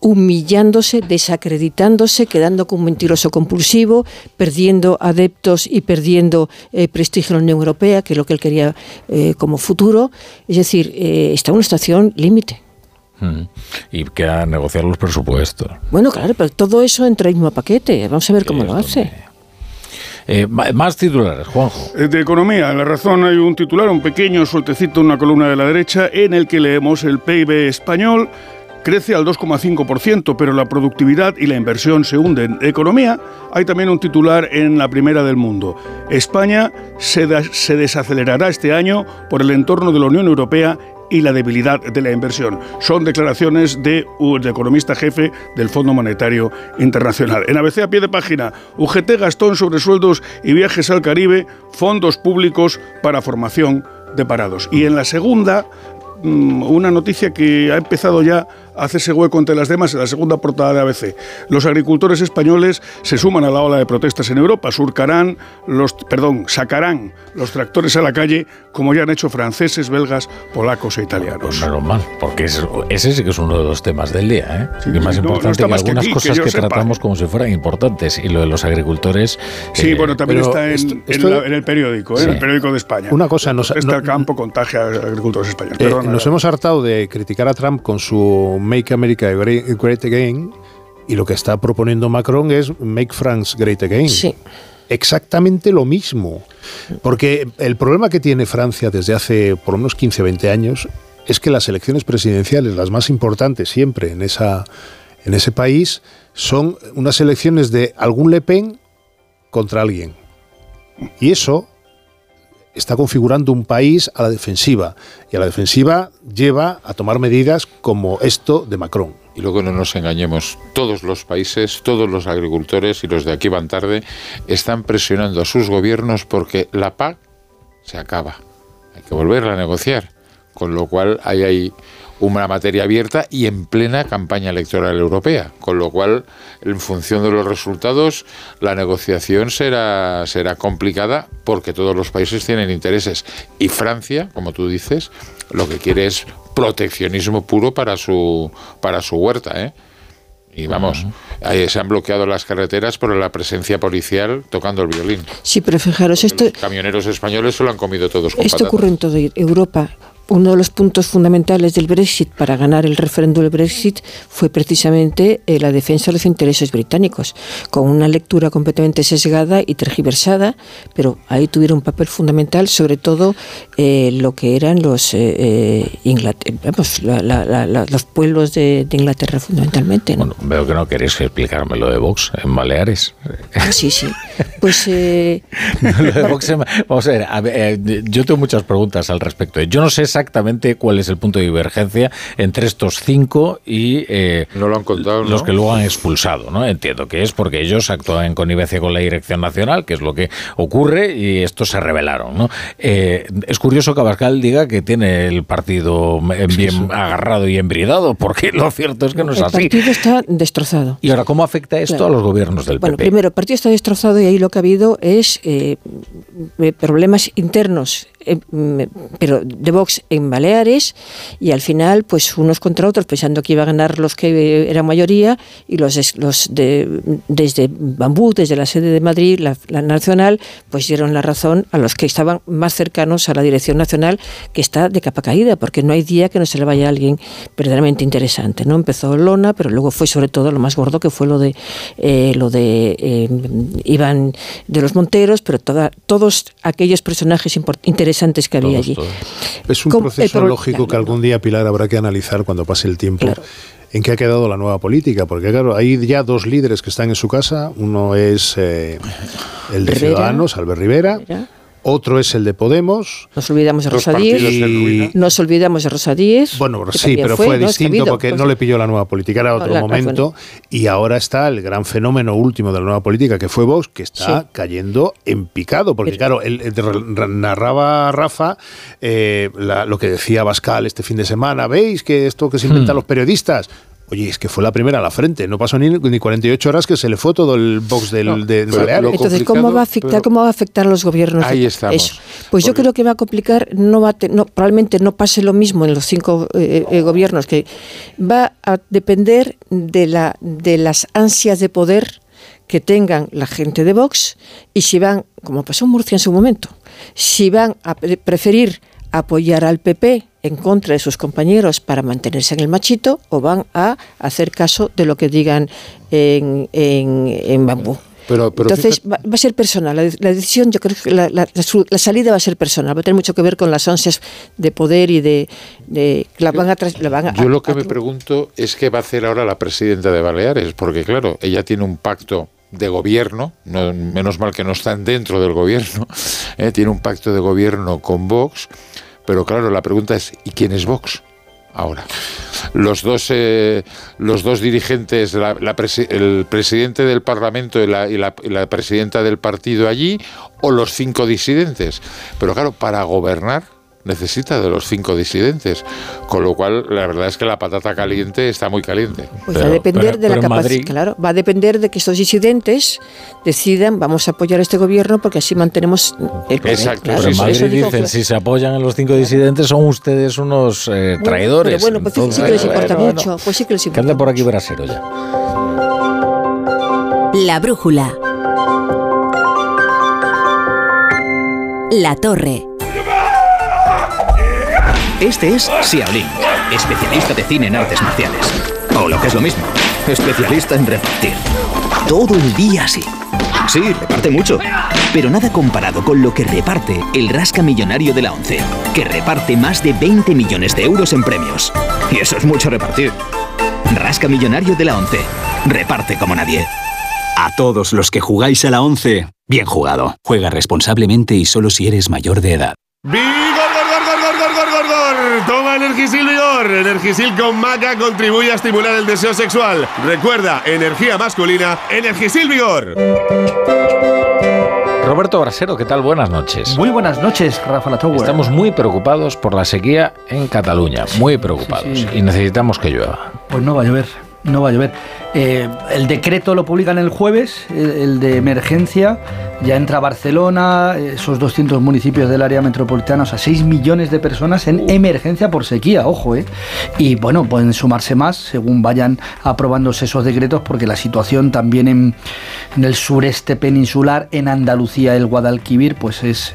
humillándose, desacreditándose, quedando como un mentiroso compulsivo, perdiendo adeptos y perdiendo eh, prestigio en la Unión Europea, que es lo que él quería eh, como futuro. Es decir, eh, está en una estación límite. Hmm. Y queda negociar los presupuestos. Bueno, claro, pero todo eso entra en el mismo paquete. Vamos a ver cómo lo hace. Eh, más titulares, Juanjo. Eh, de economía, en La Razón hay un titular, un pequeño sueltecito, una columna de la derecha, en el que leemos el PIB español crece al 2,5%, pero la productividad y la inversión se hunden. Economía, hay también un titular en la primera del mundo. España se, desacelerará este año por el entorno de la Unión Europea y la debilidad de la inversión. Son declaraciones de, de, economista jefe del Fondo Monetario Internacional. En ABC a pie de página, UGT Gastón sobre sueldos y viajes al Caribe, fondos públicos para formación de parados. Y en la segunda, mm, una noticia que ha empezado ya hacerse hueco entre las demás en la segunda portada de ABC. Los agricultores españoles se suman a la ola de protestas en Europa, surcarán los, perdón, sacarán los tractores a la calle como ya han hecho franceses, belgas, polacos e italianos. Pues normal, porque ese sí que es uno de los temas del día, ¿eh? y más importante que algunas cosas que, tratamos como si fueran importantes y lo de los agricultores. Sí, eh, bueno, también está en, el periódico, ¿eh? en el periódico de España. Una cosa, nos, no, el campo contagia a agricultores españoles. Eh, nos hemos hartado de criticar a Trump con su Make America Great, Again y lo que está proponiendo Macron es Make France Great Again. Sí. Exactamente lo mismo. Porque el problema que tiene Francia desde hace por unos 15 o 20 años es que las elecciones presidenciales, las más importantes siempre en, esa, en ese país, son unas elecciones de algún Le Pen contra alguien. Y eso está configurando un país a la defensiva. Y a la defensiva lleva a tomar medidas como esto de Macron. Y luego no nos engañemos, todos los países, todos los agricultores y los de aquí van tarde, están presionando a sus gobiernos porque la PAC se acaba. Hay que volverla a negociar. Con lo cual hay ahí una materia abierta y en plena campaña electoral europea, con lo cual, en función de los resultados, la negociación será, será complicada porque todos los países tienen intereses. Y Francia, como tú dices, lo que quiere es proteccionismo puro para su, para su huerta, ¿eh? Y vamos, se han bloqueado las carreteras por la presencia policial tocando el violín. Sí, pero fijaros, esto... Los camioneros españoles se lo han comido todos con Esto ocurre en toda Europa uno de los puntos fundamentales del Brexit para ganar el referéndum del Brexit fue precisamente eh, la defensa de los intereses británicos, con una lectura completamente sesgada y tergiversada, pero ahí tuvieron un papel fundamental, sobre todo eh, lo que eran los eh, los pueblos de, Inglaterra fundamentalmente. Bueno, veo que no queréis explicarme lo de Vox en Baleares. Ah, sí, sí. Pues vamos a ver, yo tengo muchas preguntas al respecto. Yo no sé exactamente cuál es el punto de divergencia entre estos cinco y eh, no lo han contado, los que luego han expulsado. ¿no? Entiendo que es porque ellos actúan en connivencia con la Dirección Nacional, que es lo que ocurre, y estos se rebelaron. ¿no? Eh, es curioso que Abascal diga que tiene el partido bien agarrado y embridado, porque lo cierto es que no es así. El partido está destrozado. ¿Y ahora cómo afecta esto a los gobiernos del bueno, primero, el partido está destrozado y ahí lo que ha habido es eh, problemas internos eh, pero de Vox en Baleares y al final pues unos contra otros pensando que iba a ganar los que eran mayoría y los, los de, desde Bambú, desde la sede de Madrid, la, nacional, pues dieron la razón a los que estaban más cercanos a la dirección nacional que está de capa caída porque no hay día que no se le vaya a alguien verdaderamente interesante. ¿no? Empezó Lona, pero luego fue sobre todo lo más gordo que fue lo de eh, lo de eh, Iván de los Monteros, pero toda, todos aquellos personajes interesantes que había allí. Es un proceso lógico que algún día, Pilar, habrá que analizar cuando pase el tiempo. ¿En qué ha quedado la nueva política? Porque, claro, hay ya dos líderes que están en su casa. Uno es eh, el de Ciudadanos, Albert Rivera otro es el de Podemos. Nos olvidamos de Rosa Díez. Nos olvidamos de Rosa Díez. Bueno, sí, pero fue, distinto porque pues no le pilló la nueva política, era otro momento. Y ahora está el gran fenómeno último de la nueva política, que fue Vox, que está cayendo en picado. Porque, claro, él, narraba Rafa eh, lo que decía Bascal este fin de semana. ¿Veis que esto que se inventan hmm. los periodistas? Oye, es que fue la primera a la frente, no pasó ni, ni 48 horas que se le fue todo el box del, de Entonces, ¿cómo va a afectar, cómo va a afectar a los gobiernos? Ahí estamos. Pues yo creo que va a complicar, no va no, probablemente no pase lo mismo en los cinco eh, eh, gobiernos, que va a depender de, la, de las ansias de poder que tengan la gente de Vox y si van, como pasó en Murcia en su momento, si van a preferir apoyar al PP en contra de sus compañeros para mantenerse en el machito o van a hacer caso de lo que digan en, en, Bambú. Pero, Entonces va, a ser personal. La, decisión, yo creo que la, la, salida va a ser personal. Va a tener mucho que ver con las ansias de poder y de, la van a, van Yo lo que me pregunto es qué va a hacer ahora la presidenta de Baleares, porque claro, ella tiene un pacto de gobierno, menos mal que no están dentro del gobierno, ¿eh? tiene un pacto de gobierno con Vox, pero claro, la pregunta es, ¿y quién es Vox? Ahora, los dos, eh, los dos dirigentes, el presidente del Parlamento y la, y la presidenta del partido allí, o los cinco disidentes. Pero claro, para gobernar necesita de los cinco disidentes, con lo cual la verdad es que la patata caliente está muy caliente. Pues va a depender de la capacidad, claro, va a depender de que estos disidentes decidan vamos a apoyar a este gobierno porque así mantenemos el poder. Exacto. pero en Madrid dicen si se apoyan a los cinco disidentes son ustedes unos eh, traidores. Bueno, pues sí que les importa mucho, pues sí que les importa. Que ande por aquí brasero ya. La brújula. La torre. Este es Xiaolin, especialista de cine en artes marciales. O lo que es lo mismo, especialista en repartir. Todo el día así. Sí, reparte mucho. Pero nada comparado con lo que reparte el Rasca Millonario de la ONCE, que reparte más de 20 millones de euros en premios. Y eso es mucho repartir. Rasca Millonario de la ONCE. Reparte como nadie. A todos los que jugáis a la ONCE, bien jugado. Juega responsablemente y solo si eres mayor de edad. Energisil Vigor. Energisil con maca contribuye a estimular el deseo sexual. Recuerda, energía masculina, Energisil Vigor. Roberto Brasero, ¿qué tal? Buenas noches. Muy buenas noches, Rafa Tower. Estamos muy preocupados por la sequía en Cataluña, muy preocupados. Y necesitamos que llueva. Pues no va a llover, no va a llover. Eh, el decreto lo publican el jueves, el, de emergencia. Ya entra Barcelona, esos 200 municipios del área metropolitana, o sea, 6 millones de personas en emergencia por sequía, ojo, ¿eh? Y bueno, pueden sumarse más según vayan aprobándose esos decretos, porque la situación también en, el sureste peninsular, en Andalucía, el Guadalquivir, pues es,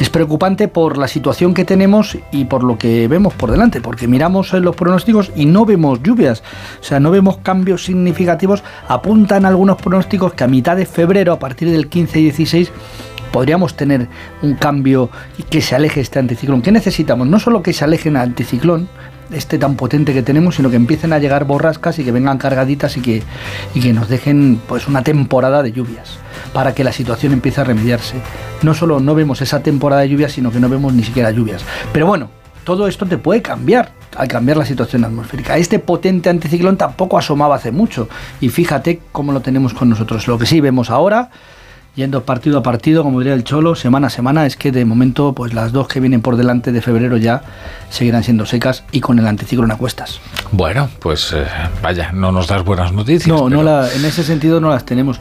es preocupante por la situación que tenemos y por lo que vemos por delante, porque miramos en los pronósticos y no vemos lluvias, o sea, no vemos cambios significativos. Significativos, apuntan algunos pronósticos que a mitad de febrero, a partir del 15 y 16, podríamos tener un cambio y que se aleje este anticiclón. ¿Qué necesitamos? No solo que se aleje el anticiclón, este tan potente que tenemos, sino que empiecen a llegar borrascas y que vengan cargaditas y que, y que nos dejen pues una temporada de lluvias para que la situación empiece a remediarse. No solo no vemos esa temporada de lluvias, sino que no vemos ni siquiera lluvias. Pero bueno, todo esto te puede cambiar al cambiar la situación atmosférica. Este potente anticiclón tampoco asomaba hace mucho y fíjate cómo lo tenemos con nosotros. Lo que sí vemos ahora, yendo partido a partido, como diría el Cholo, semana a semana, es que de momento pues las dos que vienen por delante de febrero ya seguirán siendo secas y con el anticiclón a cuestas. Bueno, pues eh, vaya, no nos das buenas noticias. No, no la, en ese sentido no las tenemos.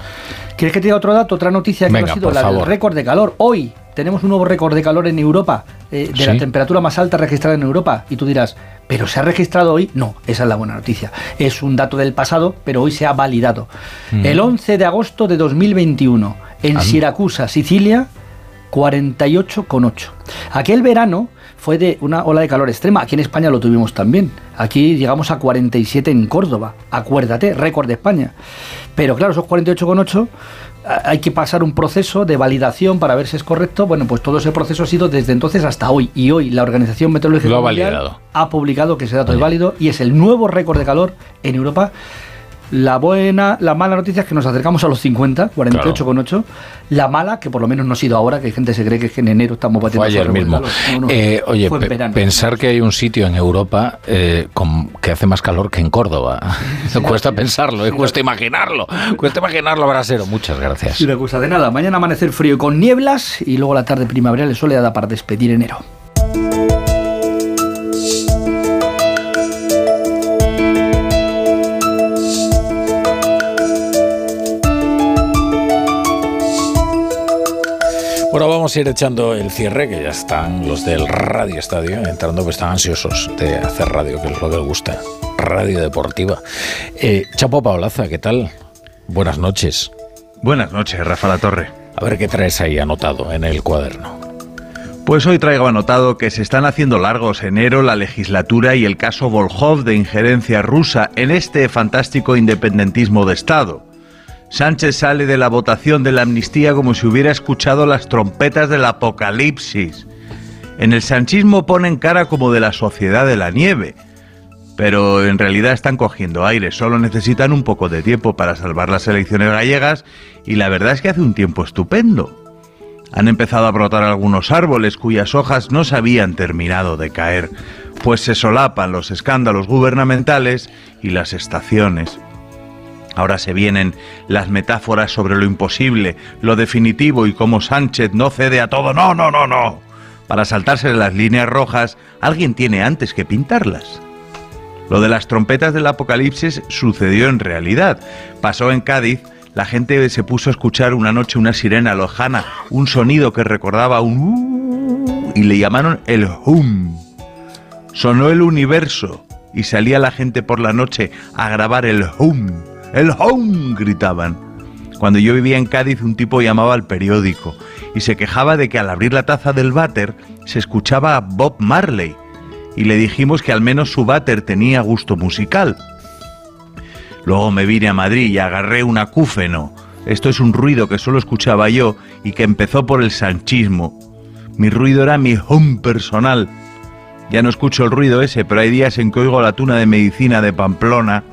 ¿Quieres que te diga otro dato, otra noticia que ha sido la del récord de calor? Hoy tenemos un nuevo récord de calor en Europa, eh, de la temperatura más alta registrada en Europa. Y tú dirás, ¿pero se ha registrado hoy? No, esa es la buena noticia. Es un dato del pasado, pero hoy se ha validado. Mm. El 11 de agosto de 2021, en Siracusa, Sicilia, 48,8. Aquel verano fue de una ola de calor extrema. Aquí en España lo tuvimos también. Aquí llegamos a 47 en Córdoba. Acuérdate, récord de España. Pero claro, esos 48,8 hay que pasar un proceso de validación para ver si es correcto. Bueno, pues todo ese proceso ha sido desde entonces hasta hoy. Y hoy la Organización Meteorológica Mundial ha publicado que ese dato es válido y es el nuevo récord de calor en Europa la buena, la mala noticia es que nos acercamos a los 50, 48,8. La mala, que por lo menos no ha sido ahora, que hay gente se cree que en enero estamos batiendo. ayer mismo. Eh, oye, pensar que hay un sitio en Europa eh, que hace más calor que en Córdoba. cuesta pensarlo, eh, cuesta imaginarlo. Cuesta imaginarlo, Brasero. Muchas gracias. Y una cosa de nada. Mañana amanecer frío y con nieblas y luego la tarde primaveral soleada para despedir enero. Bueno, vamos a ir echando el cierre, que ya están los del Radio Estadio entrando, que están ansiosos de hacer radio, que es lo que les gusta. Radio deportiva. Eh, Chapo Paolaza, ¿qué tal? Buenas noches. Buenas noches, Rafa La Torre. A ver qué traes ahí anotado en el cuaderno. Pues hoy traigo anotado que se están haciendo largos enero la legislatura y el caso Volhov de injerencia rusa en este fantástico independentismo de Estado. Sánchez sale de la votación de la amnistía como si hubiera escuchado las trompetas del apocalipsis. En el sanchismo ponen cara como de la sociedad de la nieve, pero en realidad están cogiendo aire, solo necesitan un poco de tiempo para salvar las elecciones gallegas y la verdad es que hace un tiempo estupendo. Han empezado a brotar algunos árboles cuyas hojas no se habían terminado de caer, pues se solapan los escándalos gubernamentales y las estaciones. Ahora se vienen las metáforas sobre lo imposible, lo definitivo y cómo Sánchez no cede a todo. No, no, no, no. Para saltarse las líneas rojas, alguien tiene antes que pintarlas. Lo de las trompetas del apocalipsis sucedió en realidad. Pasó en Cádiz, la gente se puso a escuchar una noche una sirena lojana, un sonido que recordaba un... Y le llamaron el hum. Sonó el universo y salía la gente por la noche a grabar el hum. El hum gritaban. Cuando yo vivía en Cádiz un tipo llamaba al periódico y se quejaba de que al abrir la taza del váter se escuchaba a Bob Marley y le dijimos que al menos su váter tenía gusto musical. Luego me vine a Madrid y agarré un acúfeno. Esto es un ruido que solo escuchaba yo y que empezó por el sanchismo. Mi ruido era mi hum personal. Ya no escucho el ruido ese, pero hay días en que oigo la tuna de medicina de Pamplona.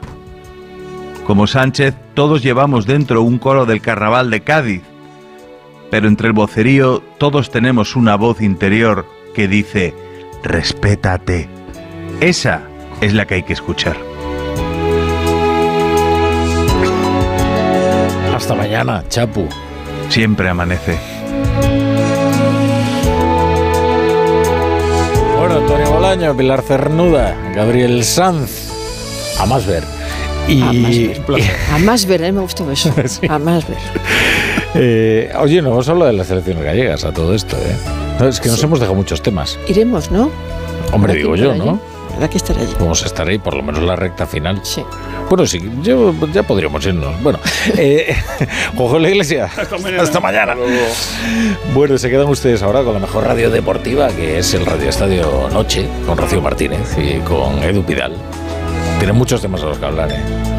Como Sánchez, todos llevamos dentro un coro del carnaval de Cádiz. Pero entre el vocerío todos tenemos una voz interior que dice, respétate. Esa es la que hay que escuchar. Hasta mañana, Chapu. Siempre amanece. Bueno, Antonio Bolaño, Pilar Cernuda, Gabriel Sanz. A más ver. Y, a más ver, a mí me gustó eso. A más ver. Eh, oye, no vamos a hablar de las elecciones gallegas a todo esto, ¿eh? es que nos hemos dejado muchos temas. Iremos, ¿no? Hombre, digo yo, ¿no? Habrá que estar allí. Vamos a estar ahí, por lo menos la recta final. Sí. Bueno, sí, yo, ya podríamos irnos. Bueno, eh, la iglesia. Hasta mañana. Hasta mañana. Bueno, se quedan ustedes ahora con la mejor radio deportiva, que es el Radio Estadio Noche, con Rocío Martínez y con Edu Pidal. Tienen muchos temas a los que hablar, ¿eh?